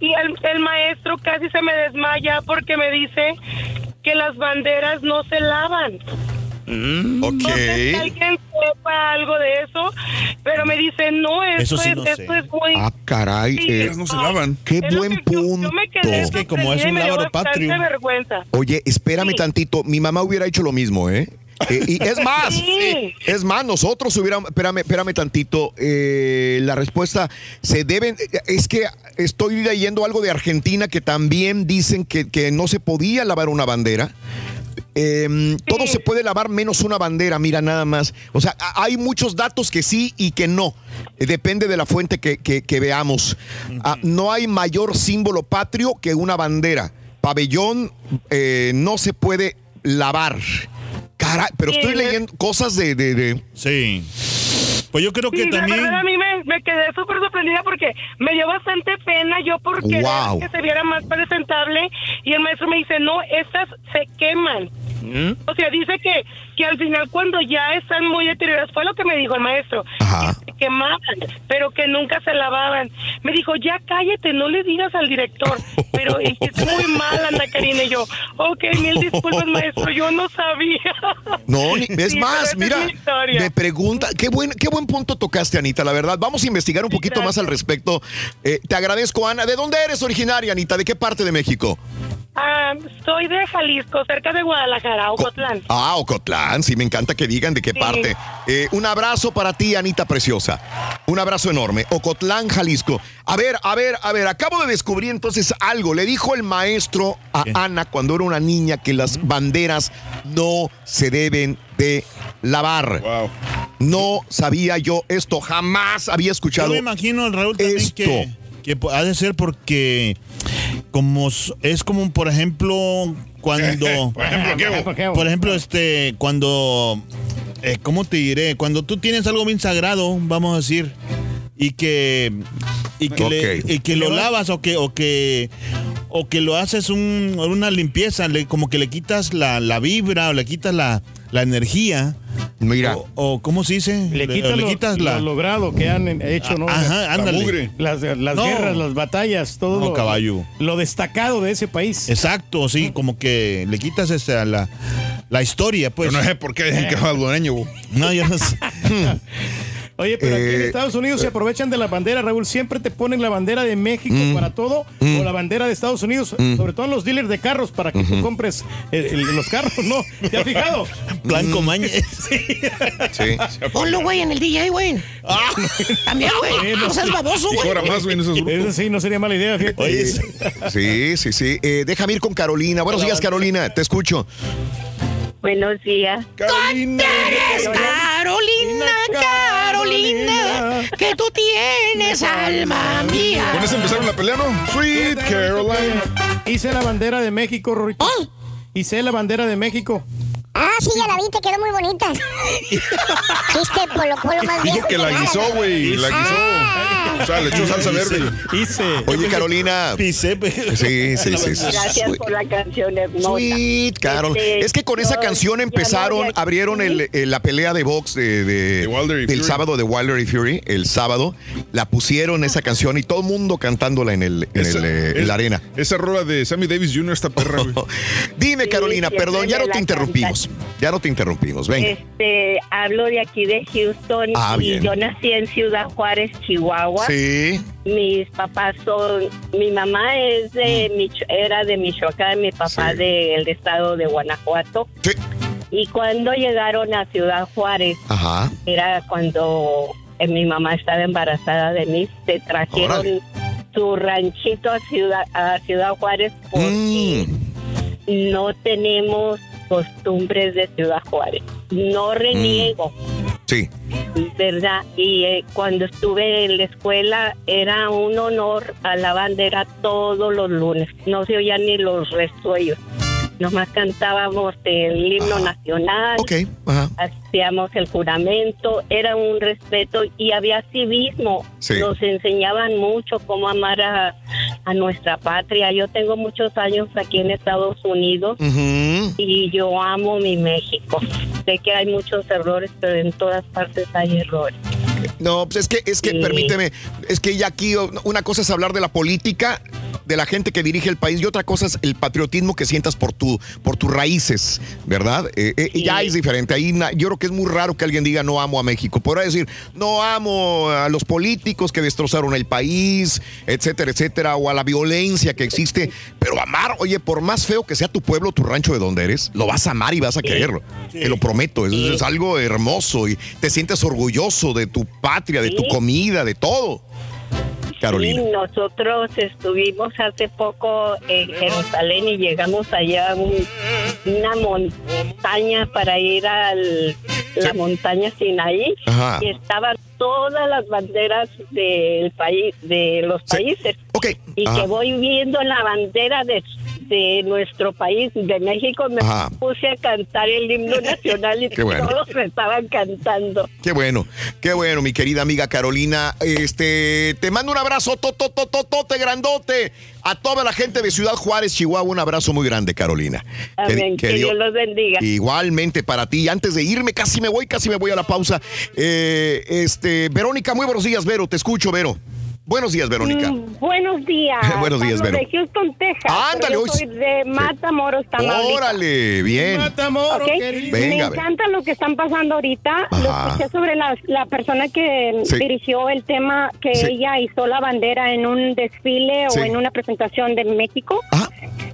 Y el, el maestro casi se me desmaya porque me dice que las banderas no se lavan. No sé si Ok. alguien sepa algo de eso, pero me dice, no, esto, Eso sí es, no esto sé. es muy... Ah, caray. Sí, eh, no se lavan. Qué Es buen punto. Yo me quedé Es que como es un bastante patrio. vergüenza. Oye, espérame tantito. Mi mamá hubiera hecho lo mismo, ¿eh? Eh, y es más, Sí. es más, nosotros hubiéramos, espérame, espérame tantito, eh, la respuesta se deben, es que estoy leyendo algo de Argentina que también dicen que, que no se podía lavar una bandera. Eh, Todo se puede lavar menos una bandera, mira nada más. O sea, hay muchos datos que sí y que no. Eh, Depende de la fuente que, que- que veamos. Ah, no hay mayor símbolo patrio que una bandera. Pabellón eh, no se puede lavar. Caray, pero Sí, estoy leyendo cosas de... de- de- Sí. Pues yo creo que Sí, la también... verdad a mí me, me quedé súper sorprendida porque me dio bastante pena yo por querer Wow. que se viera más presentable y el maestro me dice, no, estas se queman. O sea, dice que, que al final cuando ya están muy deterioradas, fue lo que me dijo el maestro, que se quemaban, pero que nunca se lavaban. Me dijo, ya cállate, no le digas al director, <laughs> pero es es muy mal, Ana Karina. Y yo, ok, mil disculpas, maestro, yo no sabía. No, <laughs> es Sí, más, mira, es me pregunta, qué buen, qué buen punto tocaste, Anita, la verdad. Vamos a investigar un poquito más al respecto. Eh, te agradezco, Ana. ¿De dónde eres originaria, Anita? ¿De qué parte de México? Ah, soy de Jalisco, cerca de Guadalajara, Ocotlán. Ah, Ocotlán, sí, me encanta que digan de qué Sí. parte. Eh, un abrazo para ti, Anita Preciosa. Un abrazo enorme. Ocotlán, Jalisco. A ver, a ver, a ver, acabo de descubrir entonces algo. Le dijo el maestro a Ana cuando era una niña que las banderas no se deben de lavar. No sabía yo esto, jamás había escuchado. Yo me imagino, Raúl, también que, que ha de ser porque como es como, por ejemplo, cuando... <laughs> Por ejemplo, ¿qué? Por ejemplo, este, cuando... eh, ¿Cómo te diré? Cuando tú tienes algo bien sagrado, vamos a decir, y que... Y que, le- Ok. y que lo lavas o que... O que o que lo haces un- una limpieza, le- como que le quitas la, la vibra o le quitas la, la energía. Mira. O, o ¿cómo se dice? Le quitas, le lo, quitas lo la. logrado que han hecho, ¿no? Ajá, La- ándale. la mugre. Las, las No. guerras, las batallas, todo No, caballo. lo destacado de ese país. Exacto, sí, como que le quitas este, a la, la historia, pues. Yo no sé por qué dicen que es salvadoreño. No, yo no sé. <laughs> Oye, pero aquí en Eh, Estados Unidos se aprovechan de la bandera, Raúl. Siempre te ponen la bandera de México Mm. para todo Mm. o la bandera de Estados Unidos, Mm. sobre todo en los dealers de carros para que tú compres eh, el- los carros, ¿no? ¿Te has fijado? <laughs> Blanco Mañez. <laughs> Sí. Ponlo, güey, en el DJ, güey. <laughs> También, güey. No seas baboso, güey. cobra más, güey, en esos grupos. Eso sí, no sería mala idea, fíjate. Oye, sí, sí, sí. Eh, déjame ir con Carolina. Buenos días, Carolina. Te escucho. Buenos días. Carolina. Carolina, Carolina, que tú tienes alma mía. Con eso empezaron la pelea, ¿no? Sweet Caroline. Hice la bandera de México, Rorito. Hice la bandera de México. Ah, sí, ya la vi, te quedó muy bonita. <laughs> Chiste polo polo más bien. Dijo que la guisó, güey. La guisó. O sea, le echó salsa verde. Hice. Oye, Carolina. Pisé, pe- Sí, sí, sí. sí. Gracias por la canción hermosa. Sweet Carol. Este, Es que con esa canción empezaron, abrieron el- el- la pelea de box de, de- De Wilder y del sábado de Wilder y Fury, el sábado. La pusieron esa canción y todo el mundo cantándola en, el, en, Esa- el, eh, en es- la arena. Esa rola de Sammy Davis Jr. esta perra, güey. <laughs> Dime, Carolina, perdón, ya no te la Ya no te interrumpimos. Venga. Este, hablo de aquí de Houston Ah, y bien. yo nací en Ciudad Juárez, Chihuahua. Sí. Mis papás son, mi mamá es de Mich- era de Michoacán, mi papá Mm. Sí. del estado de Guanajuato. Sí. Y cuando llegaron a Ciudad Juárez, Ajá. era cuando eh, mi mamá estaba embarazada de mí, se trajeron Órale. su ranchito a Ciudad, a Ciudad Juárez porque Mm. no tenemos costumbres de Ciudad Juárez. No reniego, Sí. ¿verdad? Y eh, cuando estuve en la escuela era un honor a la bandera todos los lunes. No se oían ni los resuellos. Nomás cantábamos el himno Ajá. nacional. Ajá. hacíamos el juramento, era un respeto y había civismo. Sí. Nos enseñaban mucho cómo amar a, a nuestra patria. Yo tengo muchos años aquí en Estados Unidos y yo amo mi México. Sé que hay muchos errores, pero en todas partes hay errores. No, pues es que, es que, Sí. permíteme, es que ya aquí oh, una cosa es hablar de la política, de la gente que dirige el país, y otra cosa es el patriotismo que sientas por tu, por tus raíces, ¿verdad? Eh, eh, Ya es diferente. Ahí yo creo que es muy raro que alguien diga no amo a México. Podrá decir no amo a los políticos que destrozaron el país, etcétera, etcétera, o a la violencia que existe. Pero amar, oye, por más feo que sea tu pueblo, tu rancho de donde eres, lo vas a amar y vas a quererlo. Te lo prometo. Es, es algo hermoso y te sientes orgulloso de tu patria, de tu comida, de todo. Carolina. Sí, nosotros estuvimos hace poco en Jerusalén y llegamos allá a un- una montaña para ir a la montaña Sinaí Ajá. y estaban todas las banderas del país, de los países. Y Ajá. que voy viendo la bandera de, de nuestro país, de México, me Ajá. puse a cantar el himno <laughs> nacional y bueno. todos me estaban cantando. Qué bueno, qué bueno, mi querida amiga Carolina. Este, te mando un abrazo, totototote, grandote. A toda la gente de Ciudad Juárez, Chihuahua, un abrazo muy grande, Carolina. Amén. Que, Dios los bendiga. Igualmente para ti. Antes de irme, casi me voy, casi me voy a la pausa. Eh, este, Verónica, muy buenos días, Vero. Te escucho, Vero. Buenos días, Verónica. Mm, buenos días. <laughs> Buenos días, Vero. De Houston, Texas. Ándale, hoy yo soy de Matamoros, Tamaulipas. Órale, bien. Ok, querido. Me Venga, ver. encanta lo que están pasando ahorita. Lo Ajá. escuché sobre la, la persona que Sí. dirigió el tema que Sí. ella hizo la bandera en un desfile Sí. o en una presentación de México.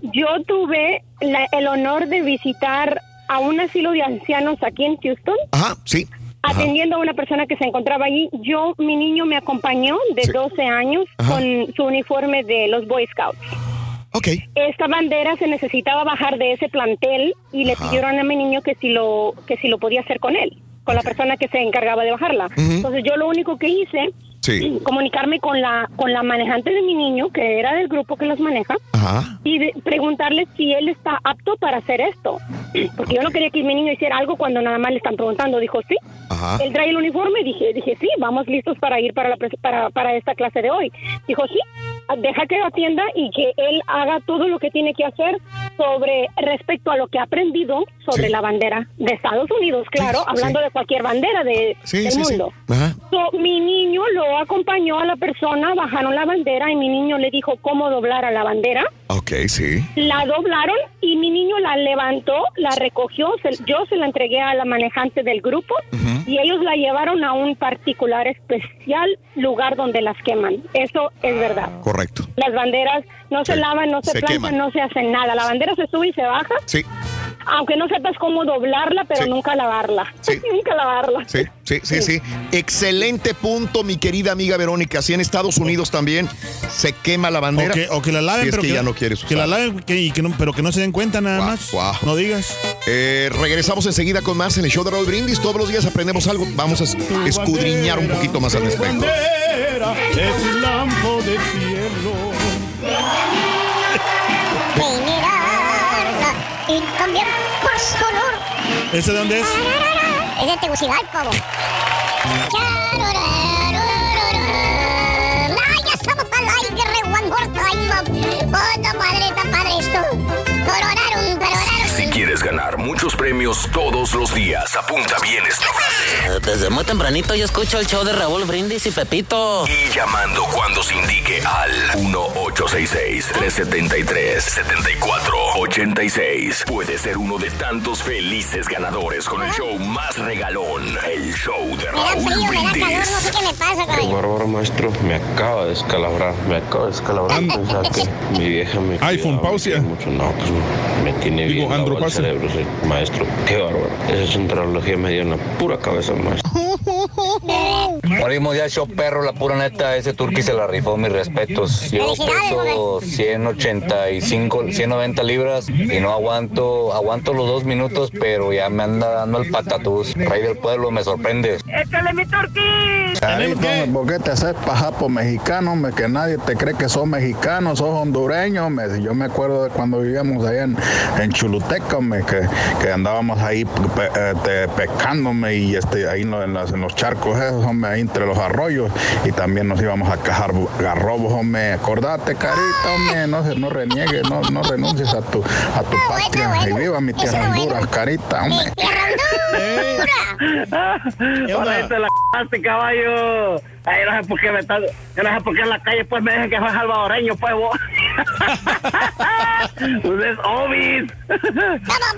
Yo tuve la- el honor de visitar a un asilo de ancianos aquí en Houston. Ajá, sí. Ajá. Atendiendo a una persona que se encontraba allí, yo, mi niño me acompañó de 12 años Ajá. con su uniforme de los Boy Scouts. Ok. Esta bandera se necesitaba bajar de ese plantel y le Ajá. pidieron a mi niño que si lo que si lo podía hacer con él, con la persona que se encargaba de bajarla. Entonces yo lo único que hice Sí. comunicarme con la con la manejante de mi niño, que era del grupo que los maneja, Ajá. y de- preguntarle si él está apto para hacer esto. Porque yo no quería que mi niño hiciera algo cuando nada más le están preguntando. Dijo, sí. Ajá. Él trae el uniforme. Dije, dije sí, vamos listos para ir para, la, para, para esta clase de hoy. Dijo, sí, deja que lo atienda y que él haga todo lo que tiene que hacer sobre respecto a lo que ha aprendido sobre Sí. la bandera de Estados Unidos, claro, Sí, hablando sí. de cualquier bandera de, del mundo. Ajá. So, mi niño lo acompañó a la persona, bajaron la bandera y mi niño le dijo cómo doblar a la bandera. Ok, sí. La doblaron y mi niño la levantó, la recogió, se- yo se la entregué a la manejante del grupo y ellos la llevaron a un particular especial lugar donde las queman. Eso es verdad. Correcto. Las banderas no se lavan, no se, se planchan, queman. no se hacen nada. La bandera se sube y se baja, Sí, aunque no sepas cómo doblarla, pero Sí. nunca lavarla. <laughs> nunca lavarla. sí, sí, sí, sí. Excelente punto, mi querida amiga Verónica. Si en Estados Unidos también se quema la bandera. O que, o que la laven, si es pero que, que, ya no quieres usar. que la laven, que- y que no- pero que no se den cuenta nada más. No digas. Eh, regresamos enseguida con más en el show de Raúl Brindis. Todos los días aprendemos algo. Vamos a es- escudriñar un poquito más al respecto. bandera es un lampo de cielo. Y cambiar más color. ¿Ese de dónde es? Es de Tegucigalpa, bo. ¡Ay, ya estamos al aire, re one more time, bo. ¡Oh, no, padre, está padre esto! Coronaron, coronaron. Ganar muchos premios todos los días, apunta bien esta frase. Desde muy tempranito yo escucho el show de Raúl Brindis y Pepito. Y llamando cuando se indique al 1-866-373-7486. Puede ser uno de tantos felices ganadores con el show más regalón, el show de Raúl frío, calor, no Brindis. sé qué me pasa, caballo. bárbaro, maestro. Me acaba de descalabrar. Me acaba de descalabrar. Pensaba que mi vieja me. <laughs> iPhone, pausia. Mucho. No, pues me tiene Digo, bien andropausia. Cerebro, sí. Maestro, qué bárbaro. Esa centralogía me dio en la pura cabeza, maestro. <laughs> Morimos ya show perro, la pura neta, ese turqui se la rifó, mis respetos. Yo peso 185, 190 libras y no aguanto, aguanto los dos minutos, pero ya me anda dando el patatús. Rey del pueblo, me sorprende. ¡Échale mi turquí! Carito, hombre, ¿por qué te haces pajapo mexicano, hombre? Que nadie te cree que sos mexicano, sos hondureño, Yo me acuerdo de cuando vivíamos allá en, en Chuluteca, que, que andábamos ahí pe- eh, te- pescando, hombre, y este, ahí en, lo- en las- en los charcos esos, hombre, ahí entre los arroyos, y también nos íbamos a cajar garrobos, hombre. Acordate, carita, hombre, no, se- no reniegues, no, no renuncies a tu, a tu patria. Y viva mi tierra Honduras, carita, hombre. Ahora esto la c***aste, caballo. Ay, no sé por qué me están, yo no sé por qué en la calle pues me dicen que soy salvadoreño, pues vos. <laughs> <laughs> Pues es obis.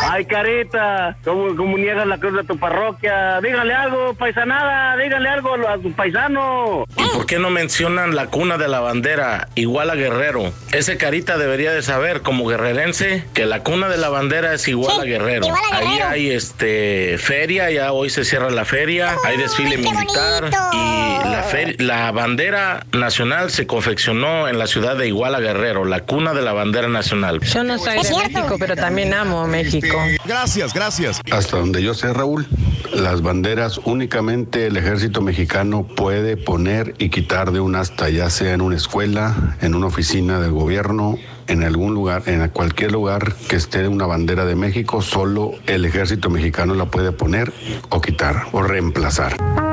Ay, carita, ¿cómo, cómo niegas la cruz de tu parroquia? Dígale algo, paisanada, dígale algo a tu paisano. ¿Y por qué no mencionan la cuna de la bandera, igual a Guerrero? Ese carita debería de saber, como guerrerense, que la cuna de la bandera es igual a Guerrero. igual a Ahí Guerrero. hay este feria, ya hoy se cierra la feria, hay desfile militar y la, fer- la bandera nacional se confeccionó en la ciudad de Iguala Guerrero, la cuna de la bandera nacional. Yo no soy de México, pero también amo México. Gracias, gracias. Hasta donde yo sé, Raúl, las banderas únicamente el ejército mexicano puede poner y quitar de un asta, ya sea en una escuela, en una oficina del gobierno, en algún lugar, en cualquier lugar que esté una bandera de México, solo el ejército mexicano la puede poner o quitar o reemplazar.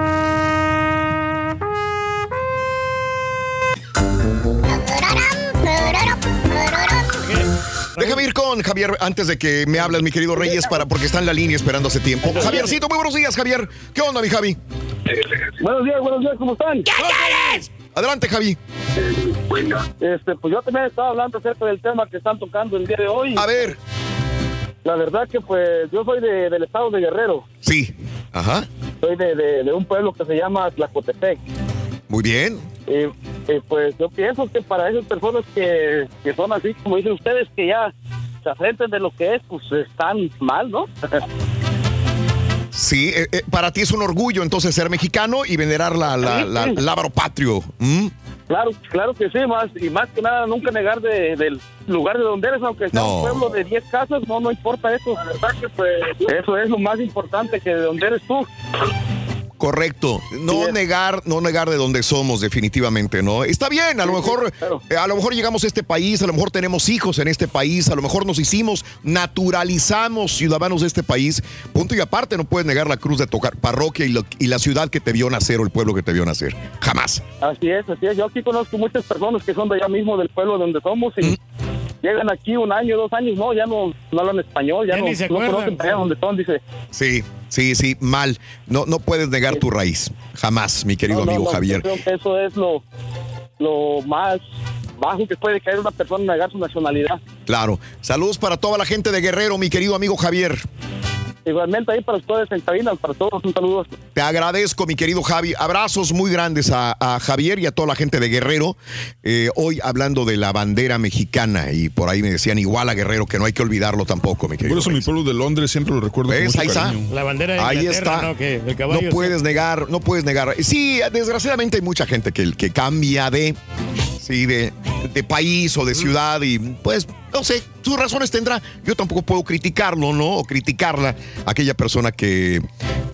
Javier antes de que me hables, mi querido Reyes, para, porque está en la línea esperando hace tiempo. Javiercito, muy buenos días, Javier. ¿Qué onda, mi Javi? Buenos días, buenos días, ¿cómo están? Adelante, Javi. Este, pues yo también estaba hablando acerca del tema que están tocando el día de hoy. A ver. La verdad que pues yo soy de- del estado de Guerrero. Sí. Ajá. Soy de, de- de un pueblo que se llama Tlacotepec. Muy bien. Y, y, pues yo pienso que para esas personas que, que son así, como dicen ustedes, que ya se afrentan de lo que es, pues están mal, ¿no? Sí, eh, eh, para ti es un orgullo entonces ser mexicano y venerar la, la, la, Sí, sí. lábaro patrio. ¿Mm? Claro, claro que sí, más y más que nada nunca negar de- del lugar de donde eres, aunque sea No. un pueblo de 10 casas, no, no importa eso. La verdad que pues, eso es lo más importante que de donde eres tú. Correcto. No negar, no negar de dónde somos, definitivamente, ¿no? Está bien, a lo mejor, eh, a lo mejor llegamos a este país, a lo mejor tenemos hijos en este país, a lo mejor nos hicimos, naturalizamos ciudadanos de este país. Punto y aparte, no puedes negar la cruz de tocar parroquia y, lo- y la ciudad que te vio nacer o el pueblo que te vio nacer. Jamás. Así es, así es. Yo aquí conozco muchas personas que son de allá mismo, del pueblo donde somos y, llegan aquí un año, dos años, no, ya no, no hablan español, ya, Ya no, ni se no conocen para allá donde son, dice. Sí, sí, sí, mal. No, no puedes negar tu raíz. Jamás, mi querido No, no, amigo no, Javier. Yo creo que eso es lo, lo más bajo que puede caer una persona negar su nacionalidad. Claro. Saludos para toda la gente de Guerrero, mi querido amigo Javier. Igualmente ahí para ustedes en cabina, para todos un saludo. Te agradezco, mi querido Javi. Abrazos muy grandes a, a Javier y a toda la gente de Guerrero. Eh, hoy hablando de la bandera mexicana y por ahí me decían igual a Guerrero que no hay que olvidarlo tampoco, mi querido. Por eso mi pueblo de Londres siempre lo recuerdo con ¿Ves? mucho Ahí está. La bandera de Ahí está. ¿no? Que el No caballo puedes negar, no puedes negar. Sí, desgraciadamente hay mucha gente que, que cambia de, sí, de, de país o de ciudad y pues, no sé, sus razones tendrá. Yo tampoco puedo criticarlo, ¿no? O criticarla, aquella persona que,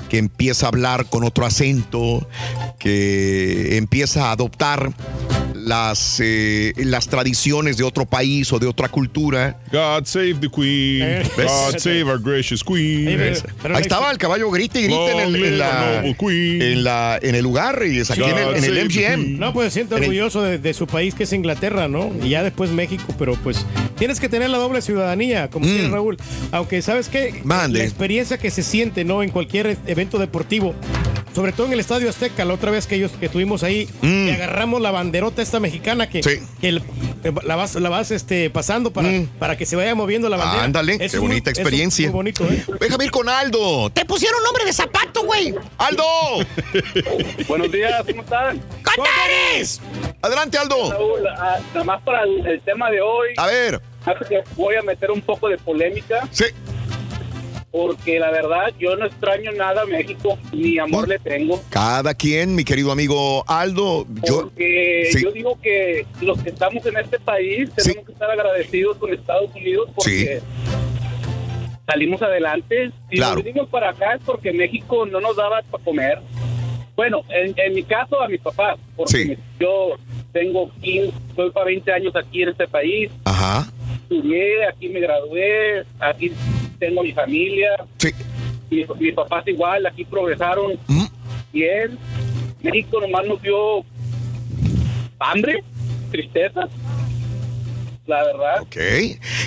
que empieza a hablar con otro acento, que empieza a adoptar las, eh, las tradiciones de otro país o de otra cultura. God save the queen. ¿Ves? God save our gracious queen. ¿Ves? Ahí estaba el caballo grite y grite en, el, en la, en, la- en el lugar y es aquí en el, en el MGM. No, pues siento En el- orgulloso de, de su país que es Inglaterra, ¿no? Y ya después México, pero pues tienes que tener la doble ciudadanía, como quiere Raúl. Aunque, ¿sabes qué? Mm. Mande. La experiencia que se siente, ¿no? En cualquier evento deportivo. Sobre todo en el Estadio Azteca, la otra vez que ellos que estuvimos ahí, Mm. que agarramos la banderota esta mexicana que, que el- eh, la vas, la vas este, pasando para, para que se vaya moviendo la bandera. Mm. Ándale, Es qué bonita es experiencia. muy bonito, ¿eh? Déjame ir con Aldo. Te pusieron nombre de zapato, güey. ¡Aldo! Buenos días, ¿cómo están? ¡Contares! Adelante, Aldo. Raúl, ah, nada más para el, el tema de hoy. A ver. Hace que voy a meter un poco de polémica. Sí. Porque la verdad, yo no extraño nada a México, ni amor le tengo. Cada quien, mi querido amigo Aldo, yo Porque Sí. yo digo que los que estamos en este país tenemos que estar agradecidos con Estados Unidos porque salimos adelante. Si Claro. nos vinimos para acá es porque México no nos daba para comer. Bueno, en, en mi caso a mis papás, porque yo tengo 15, estoy para 20 años aquí en este país. Ajá. Estudié, aquí me gradué, aquí tengo mi familia. Sí. Mis, mis papás igual, aquí progresaron bien. México nomás nos dio hambre, tristeza. La verdad. Ok.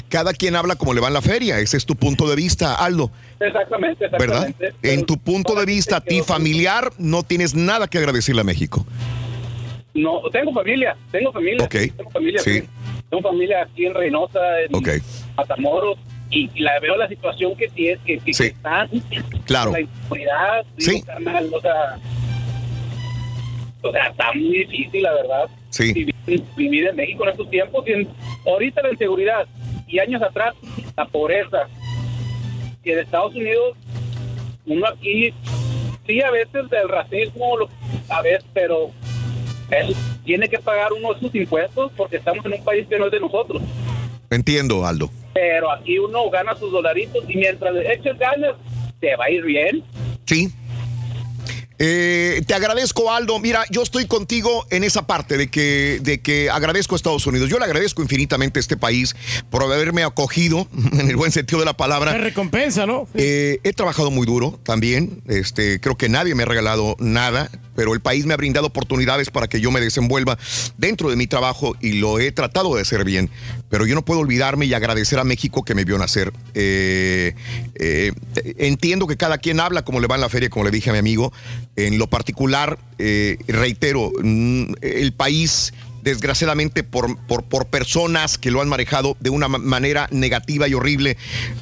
Cada quien habla como le va en la feria. Ese es tu punto de vista, Aldo. Exactamente, ¿Verdad? exactamente. En tu punto de vista, a ti familiar, no tienes nada que agradecerle a México. No, tengo familia, tengo familia. Ok. Tengo familia, Sí. Tengo familia aquí en Reynosa, en Ok. Matamoros, y, la veo la situación que tiene, que, que, Sí. que están, Claro. la inseguridad, digo, Sí. carnal, o sea, o sea, está muy difícil, la verdad. Sí. Vivir, vivir en México en estos tiempos, y en- ahorita la inseguridad, y años atrás, la pobreza. Y en Estados Unidos, uno aquí, sí, a veces del racismo, lo- a veces, pero él tiene que pagar uno de sus impuestos porque estamos en un país que no es de nosotros. Entiendo, Aldo. Pero aquí uno gana sus dolaritos y mientras le eches ganas, te va a ir bien. Sí. Eh, te agradezco, Aldo. Mira, yo estoy contigo en esa parte de que, de que agradezco a Estados Unidos. Yo le agradezco infinitamente a este país por haberme acogido, <laughs> en el buen sentido de la palabra. Te recompensa, ¿no? Eh, he trabajado muy duro también. Este, creo que nadie me ha regalado nada, pero el país me ha brindado oportunidades para que yo me desenvuelva dentro de mi trabajo y lo he tratado de hacer bien. Pero yo no puedo olvidarme y agradecer a México que me vio nacer. Eh, eh, entiendo que cada quien habla como le va en la feria, como le dije a mi amigo. En lo particular, eh, reitero, mm, el país desgraciadamente por, por, personas que lo han manejado de una ma- manera negativa y horrible,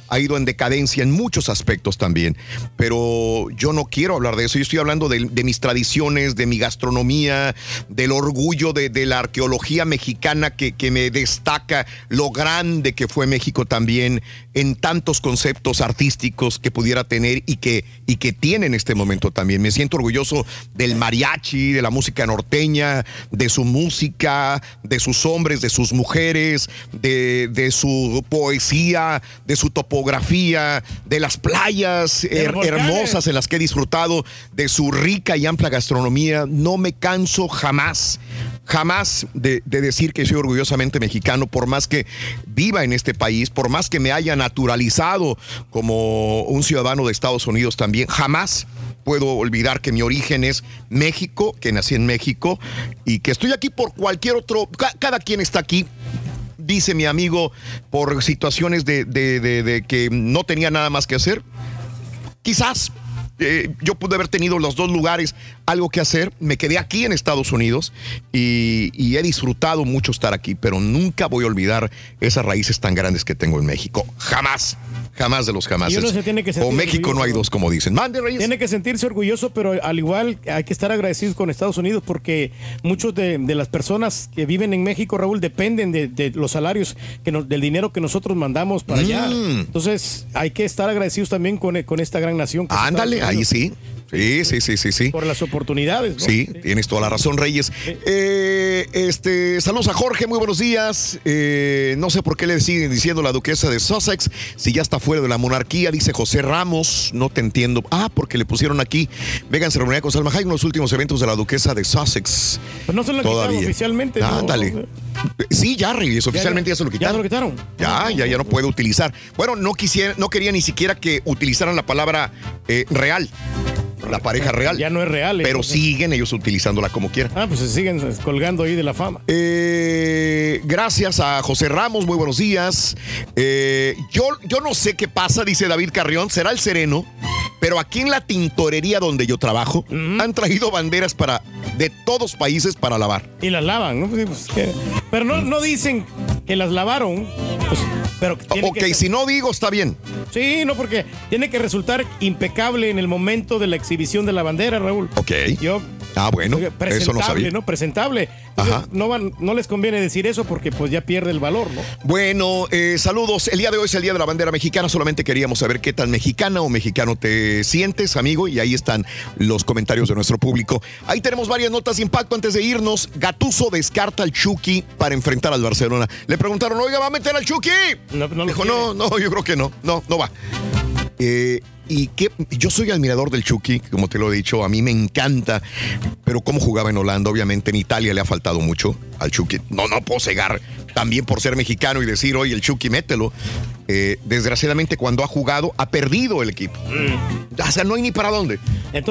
ha ido en decadencia en muchos aspectos también. Pero yo no quiero hablar de eso, yo estoy hablando de, de mis tradiciones, de mi gastronomía, del orgullo de, de la arqueología mexicana que, que me destaca lo grande que fue México también en tantos conceptos artísticos que pudiera tener y que, y que tiene en este momento también. Me siento orgulloso del mariachi, de la música norteña, de su música, de sus hombres, de sus mujeres, de, de su poesía, de su topografía, de las playas her- hermosas en las que he disfrutado, de su rica y amplia gastronomía. No me canso jamás, jamás de, de decir que soy orgullosamente mexicano, por más que viva en este país, por más que me haya naturalizado como un ciudadano de Estados Unidos también, jamás puedo olvidar que mi origen es México, que nací en México y que estoy aquí por cualquier otro, ca- cada quien está aquí dice mi amigo, por situaciones de, que no tenía nada más que hacer. Quizás eh, yo pude haber tenido los dos lugares algo que hacer. Me quedé aquí en Estados Unidos y he disfrutado mucho estar aquí, pero nunca voy a olvidar esas raíces tan grandes que tengo en México. Jamás, jamás de los jamás. O México no hay dos, como dicen. Mande, Reyes. Tiene que sentirse orgulloso, pero al igual hay que estar agradecidos con Estados Unidos porque muchos de, de las personas que viven en México, Raúl, dependen de, de los salarios, que nos- del dinero que nosotros mandamos para allá. Mm. Entonces hay que estar agradecidos también con, con esta gran nación. Ándale, ahí sí. Sí, sí, sí, sí, sí. Por las oportunidades. ¿no? Sí, tienes toda la razón, Reyes. Eh, este, saludos a Jorge, muy buenos días. Eh, no sé por qué le siguen diciendo la duquesa de Sussex, si ya está fuera de la monarquía, dice José Ramos, no te entiendo. Ah, porque le pusieron aquí, Megan se reunirá con Salma Hayek en los últimos eventos de la duquesa de Sussex. Pues no se lo quitaron oficialmente. ¿no? Ándale. Sí, ya, Reyes, oficialmente ya, se lo quitaron. Ya se lo quitaron. Ya, ya, ya no puede utilizar. Bueno, no quisiera, no quería ni siquiera que utilizaran la palabra eh, real. La pareja real. Ya no es real. Pero entonces. siguen ellos utilizándola como quieran. Ah, pues se siguen colgando ahí de la fama. Eh, gracias a José Ramos, muy buenos días. Eh, yo, yo no sé qué pasa, dice David Carrión, será el sereno, pero aquí en la tintorería donde yo trabajo han traído banderas para de todos países para lavar. Y las lavan, ¿no? Pues, que- pero no, no dicen que las lavaron. pues, pero Ok, que- si no digo, está bien. Sí, no, porque tiene que resultar impecable en el momento de la exhibición de la bandera, Raúl. Ok. Yo, Ah, bueno, presentable, eso no sabía. ¿no? Presentable. Entonces, No, van, no les conviene decir eso porque pues ya pierde el valor, ¿no? Bueno, eh, saludos. El día de hoy es el Día de la Bandera Mexicana. Solamente queríamos saber qué tan mexicana o mexicano te sientes, amigo. Y ahí están los comentarios de nuestro público. Ahí tenemos varias notas de impacto antes de irnos. Gatuso descarta al Chucky para enfrentar al Barcelona. Le preguntaron, oiga, ¿va a meter al Chucky? Dijo, no, no, yo creo que no. No, no va. Eh, y que yo soy admirador del Chucky, como te lo he dicho, a mí me encanta, pero cómo jugaba en Holanda, obviamente en Italia le ha faltado mucho al Chucky. No, no puedo cegar también por ser mexicano y decir, oye, el Chucky, mételo. Eh, desgraciadamente, cuando ha jugado, ha perdido el equipo. O sea, no hay ni para dónde.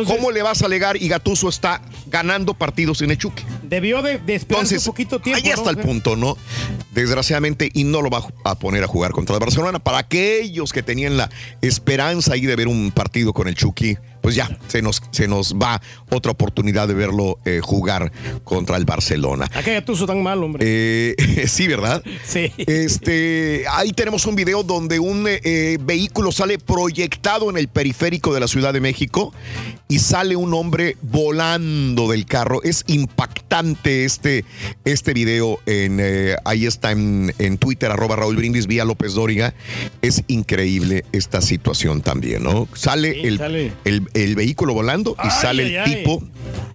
¿Cómo le vas a alegar y Gatuso está ganando partidos sin el Chucky? Debió de, de Entonces, un poquito tiempo. Ahí está ¿no? el punto, ¿no? Desgraciadamente, y no lo va a poner a jugar contra el Barcelona. Para aquellos que tenían la esperanza ahí de ver un partido con el Chucky, pues ya, se nos, se nos va otra oportunidad de verlo eh, jugar contra el Barcelona. ¿A qué Gattuso tan mal, hombre? Eh, <laughs> sí, ¿verdad? Sí. Este, ahí tenemos un video donde un eh, eh, vehículo sale proyectado en el periférico de la Ciudad de México y sale un hombre volando del carro. Es impactante este, este video. En, ahí está en, en Twitter, arroba Raúl Brindis, vía López Dóriga. Es increíble esta situación también, ¿no? Sale, el, sale. el- el vehículo volando y Ay, sale ay, el ay. tipo.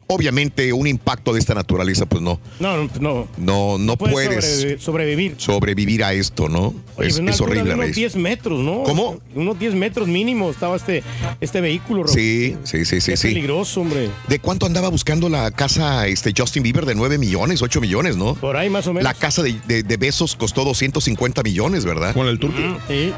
Obviamente, un impacto de esta naturaleza, pues no. No, no, no. No, no Puede puedes sobrevi- sobrevivir. sobrevivir a esto, ¿no? Oye, es una es horrible, unos Reyes. 10 metros, ¿no? ¿Cómo? Unos 10 metros mínimo estaba este, este vehículo. Sí, sí, sí, sí, Qué sí. peligroso, hombre. ¿De cuánto andaba buscando la casa este Justin Bieber? De 9 millones, 8 millones, ¿no? Por ahí más o menos. La casa de, de- de besos costó 250 millones, ¿verdad? Con el turco.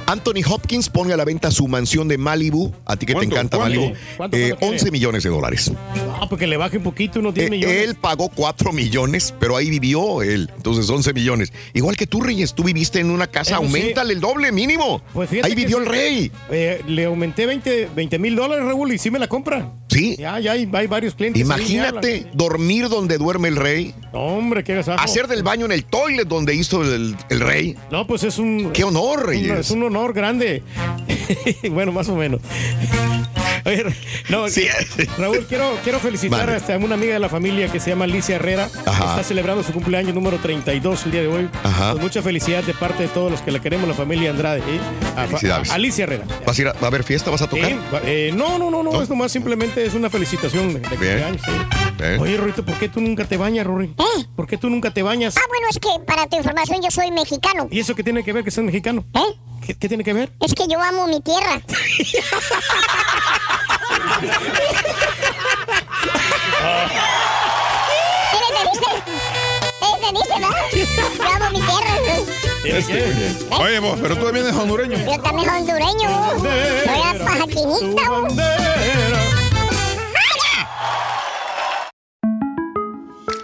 Anthony Hopkins pone a la venta su mansión de Malibu. A ti que te encanta ¿Cuánto? Malibu. ¿Cuánto, Eh, cuánto quiere? 11 millones de dólares. Ah, porque le baje un poquito, unos 10 Eh, millones. él pagó 4 millones, pero ahí vivió él. Entonces 11 millones. Igual que tú, Reyes, tú viviste en una casa, Eh, pues sí. aumentale el doble mínimo. Pues ahí vivió sí. el rey. Eh, le aumenté 20 mil dólares, Raúl, y sí me la compra. Sí. Ya, ya hay, hay varios clientes. Imagínate dormir donde duerme el rey. No, hombre, qué agasajo. Hacer del baño en el toilet donde hizo el, el rey. No, pues es un. Qué honor, un- Reyes. Es un honor grande. <laughs> bueno, más o menos. Oye, no, Raúl, quiero, quiero felicitar Vale. a una amiga de la familia que se llama Alicia Herrera. que. Está celebrando su cumpleaños número 32 el día de hoy. Ajá. Con mucha felicidad de parte de todos los que la queremos, la familia Andrade. ¿eh? A-. Alicia Herrera. ¿Vas a ir a, va a haber fiesta? ¿Vas a tocar? Eh, no, no, no, no, es nomás simplemente es una felicitación de, de cumpleaños. Oye, Rorito, ¿por qué tú nunca te bañas, Rory? ¿Por qué tú nunca te bañas? Ah, bueno, es que para tu información yo soy mexicano. ¿Y eso qué tiene que ver que seas mexicano? ¿Eh? ¿Qué, qué tiene que ver? Es que yo amo mi tierra. ¿Entendiste? ¿Entendiste, no? Yo amo mi tierra. Este, Oye, vos, pero tú también eres hondureño. Yo también soy hondureño. Soy la pajaquinita.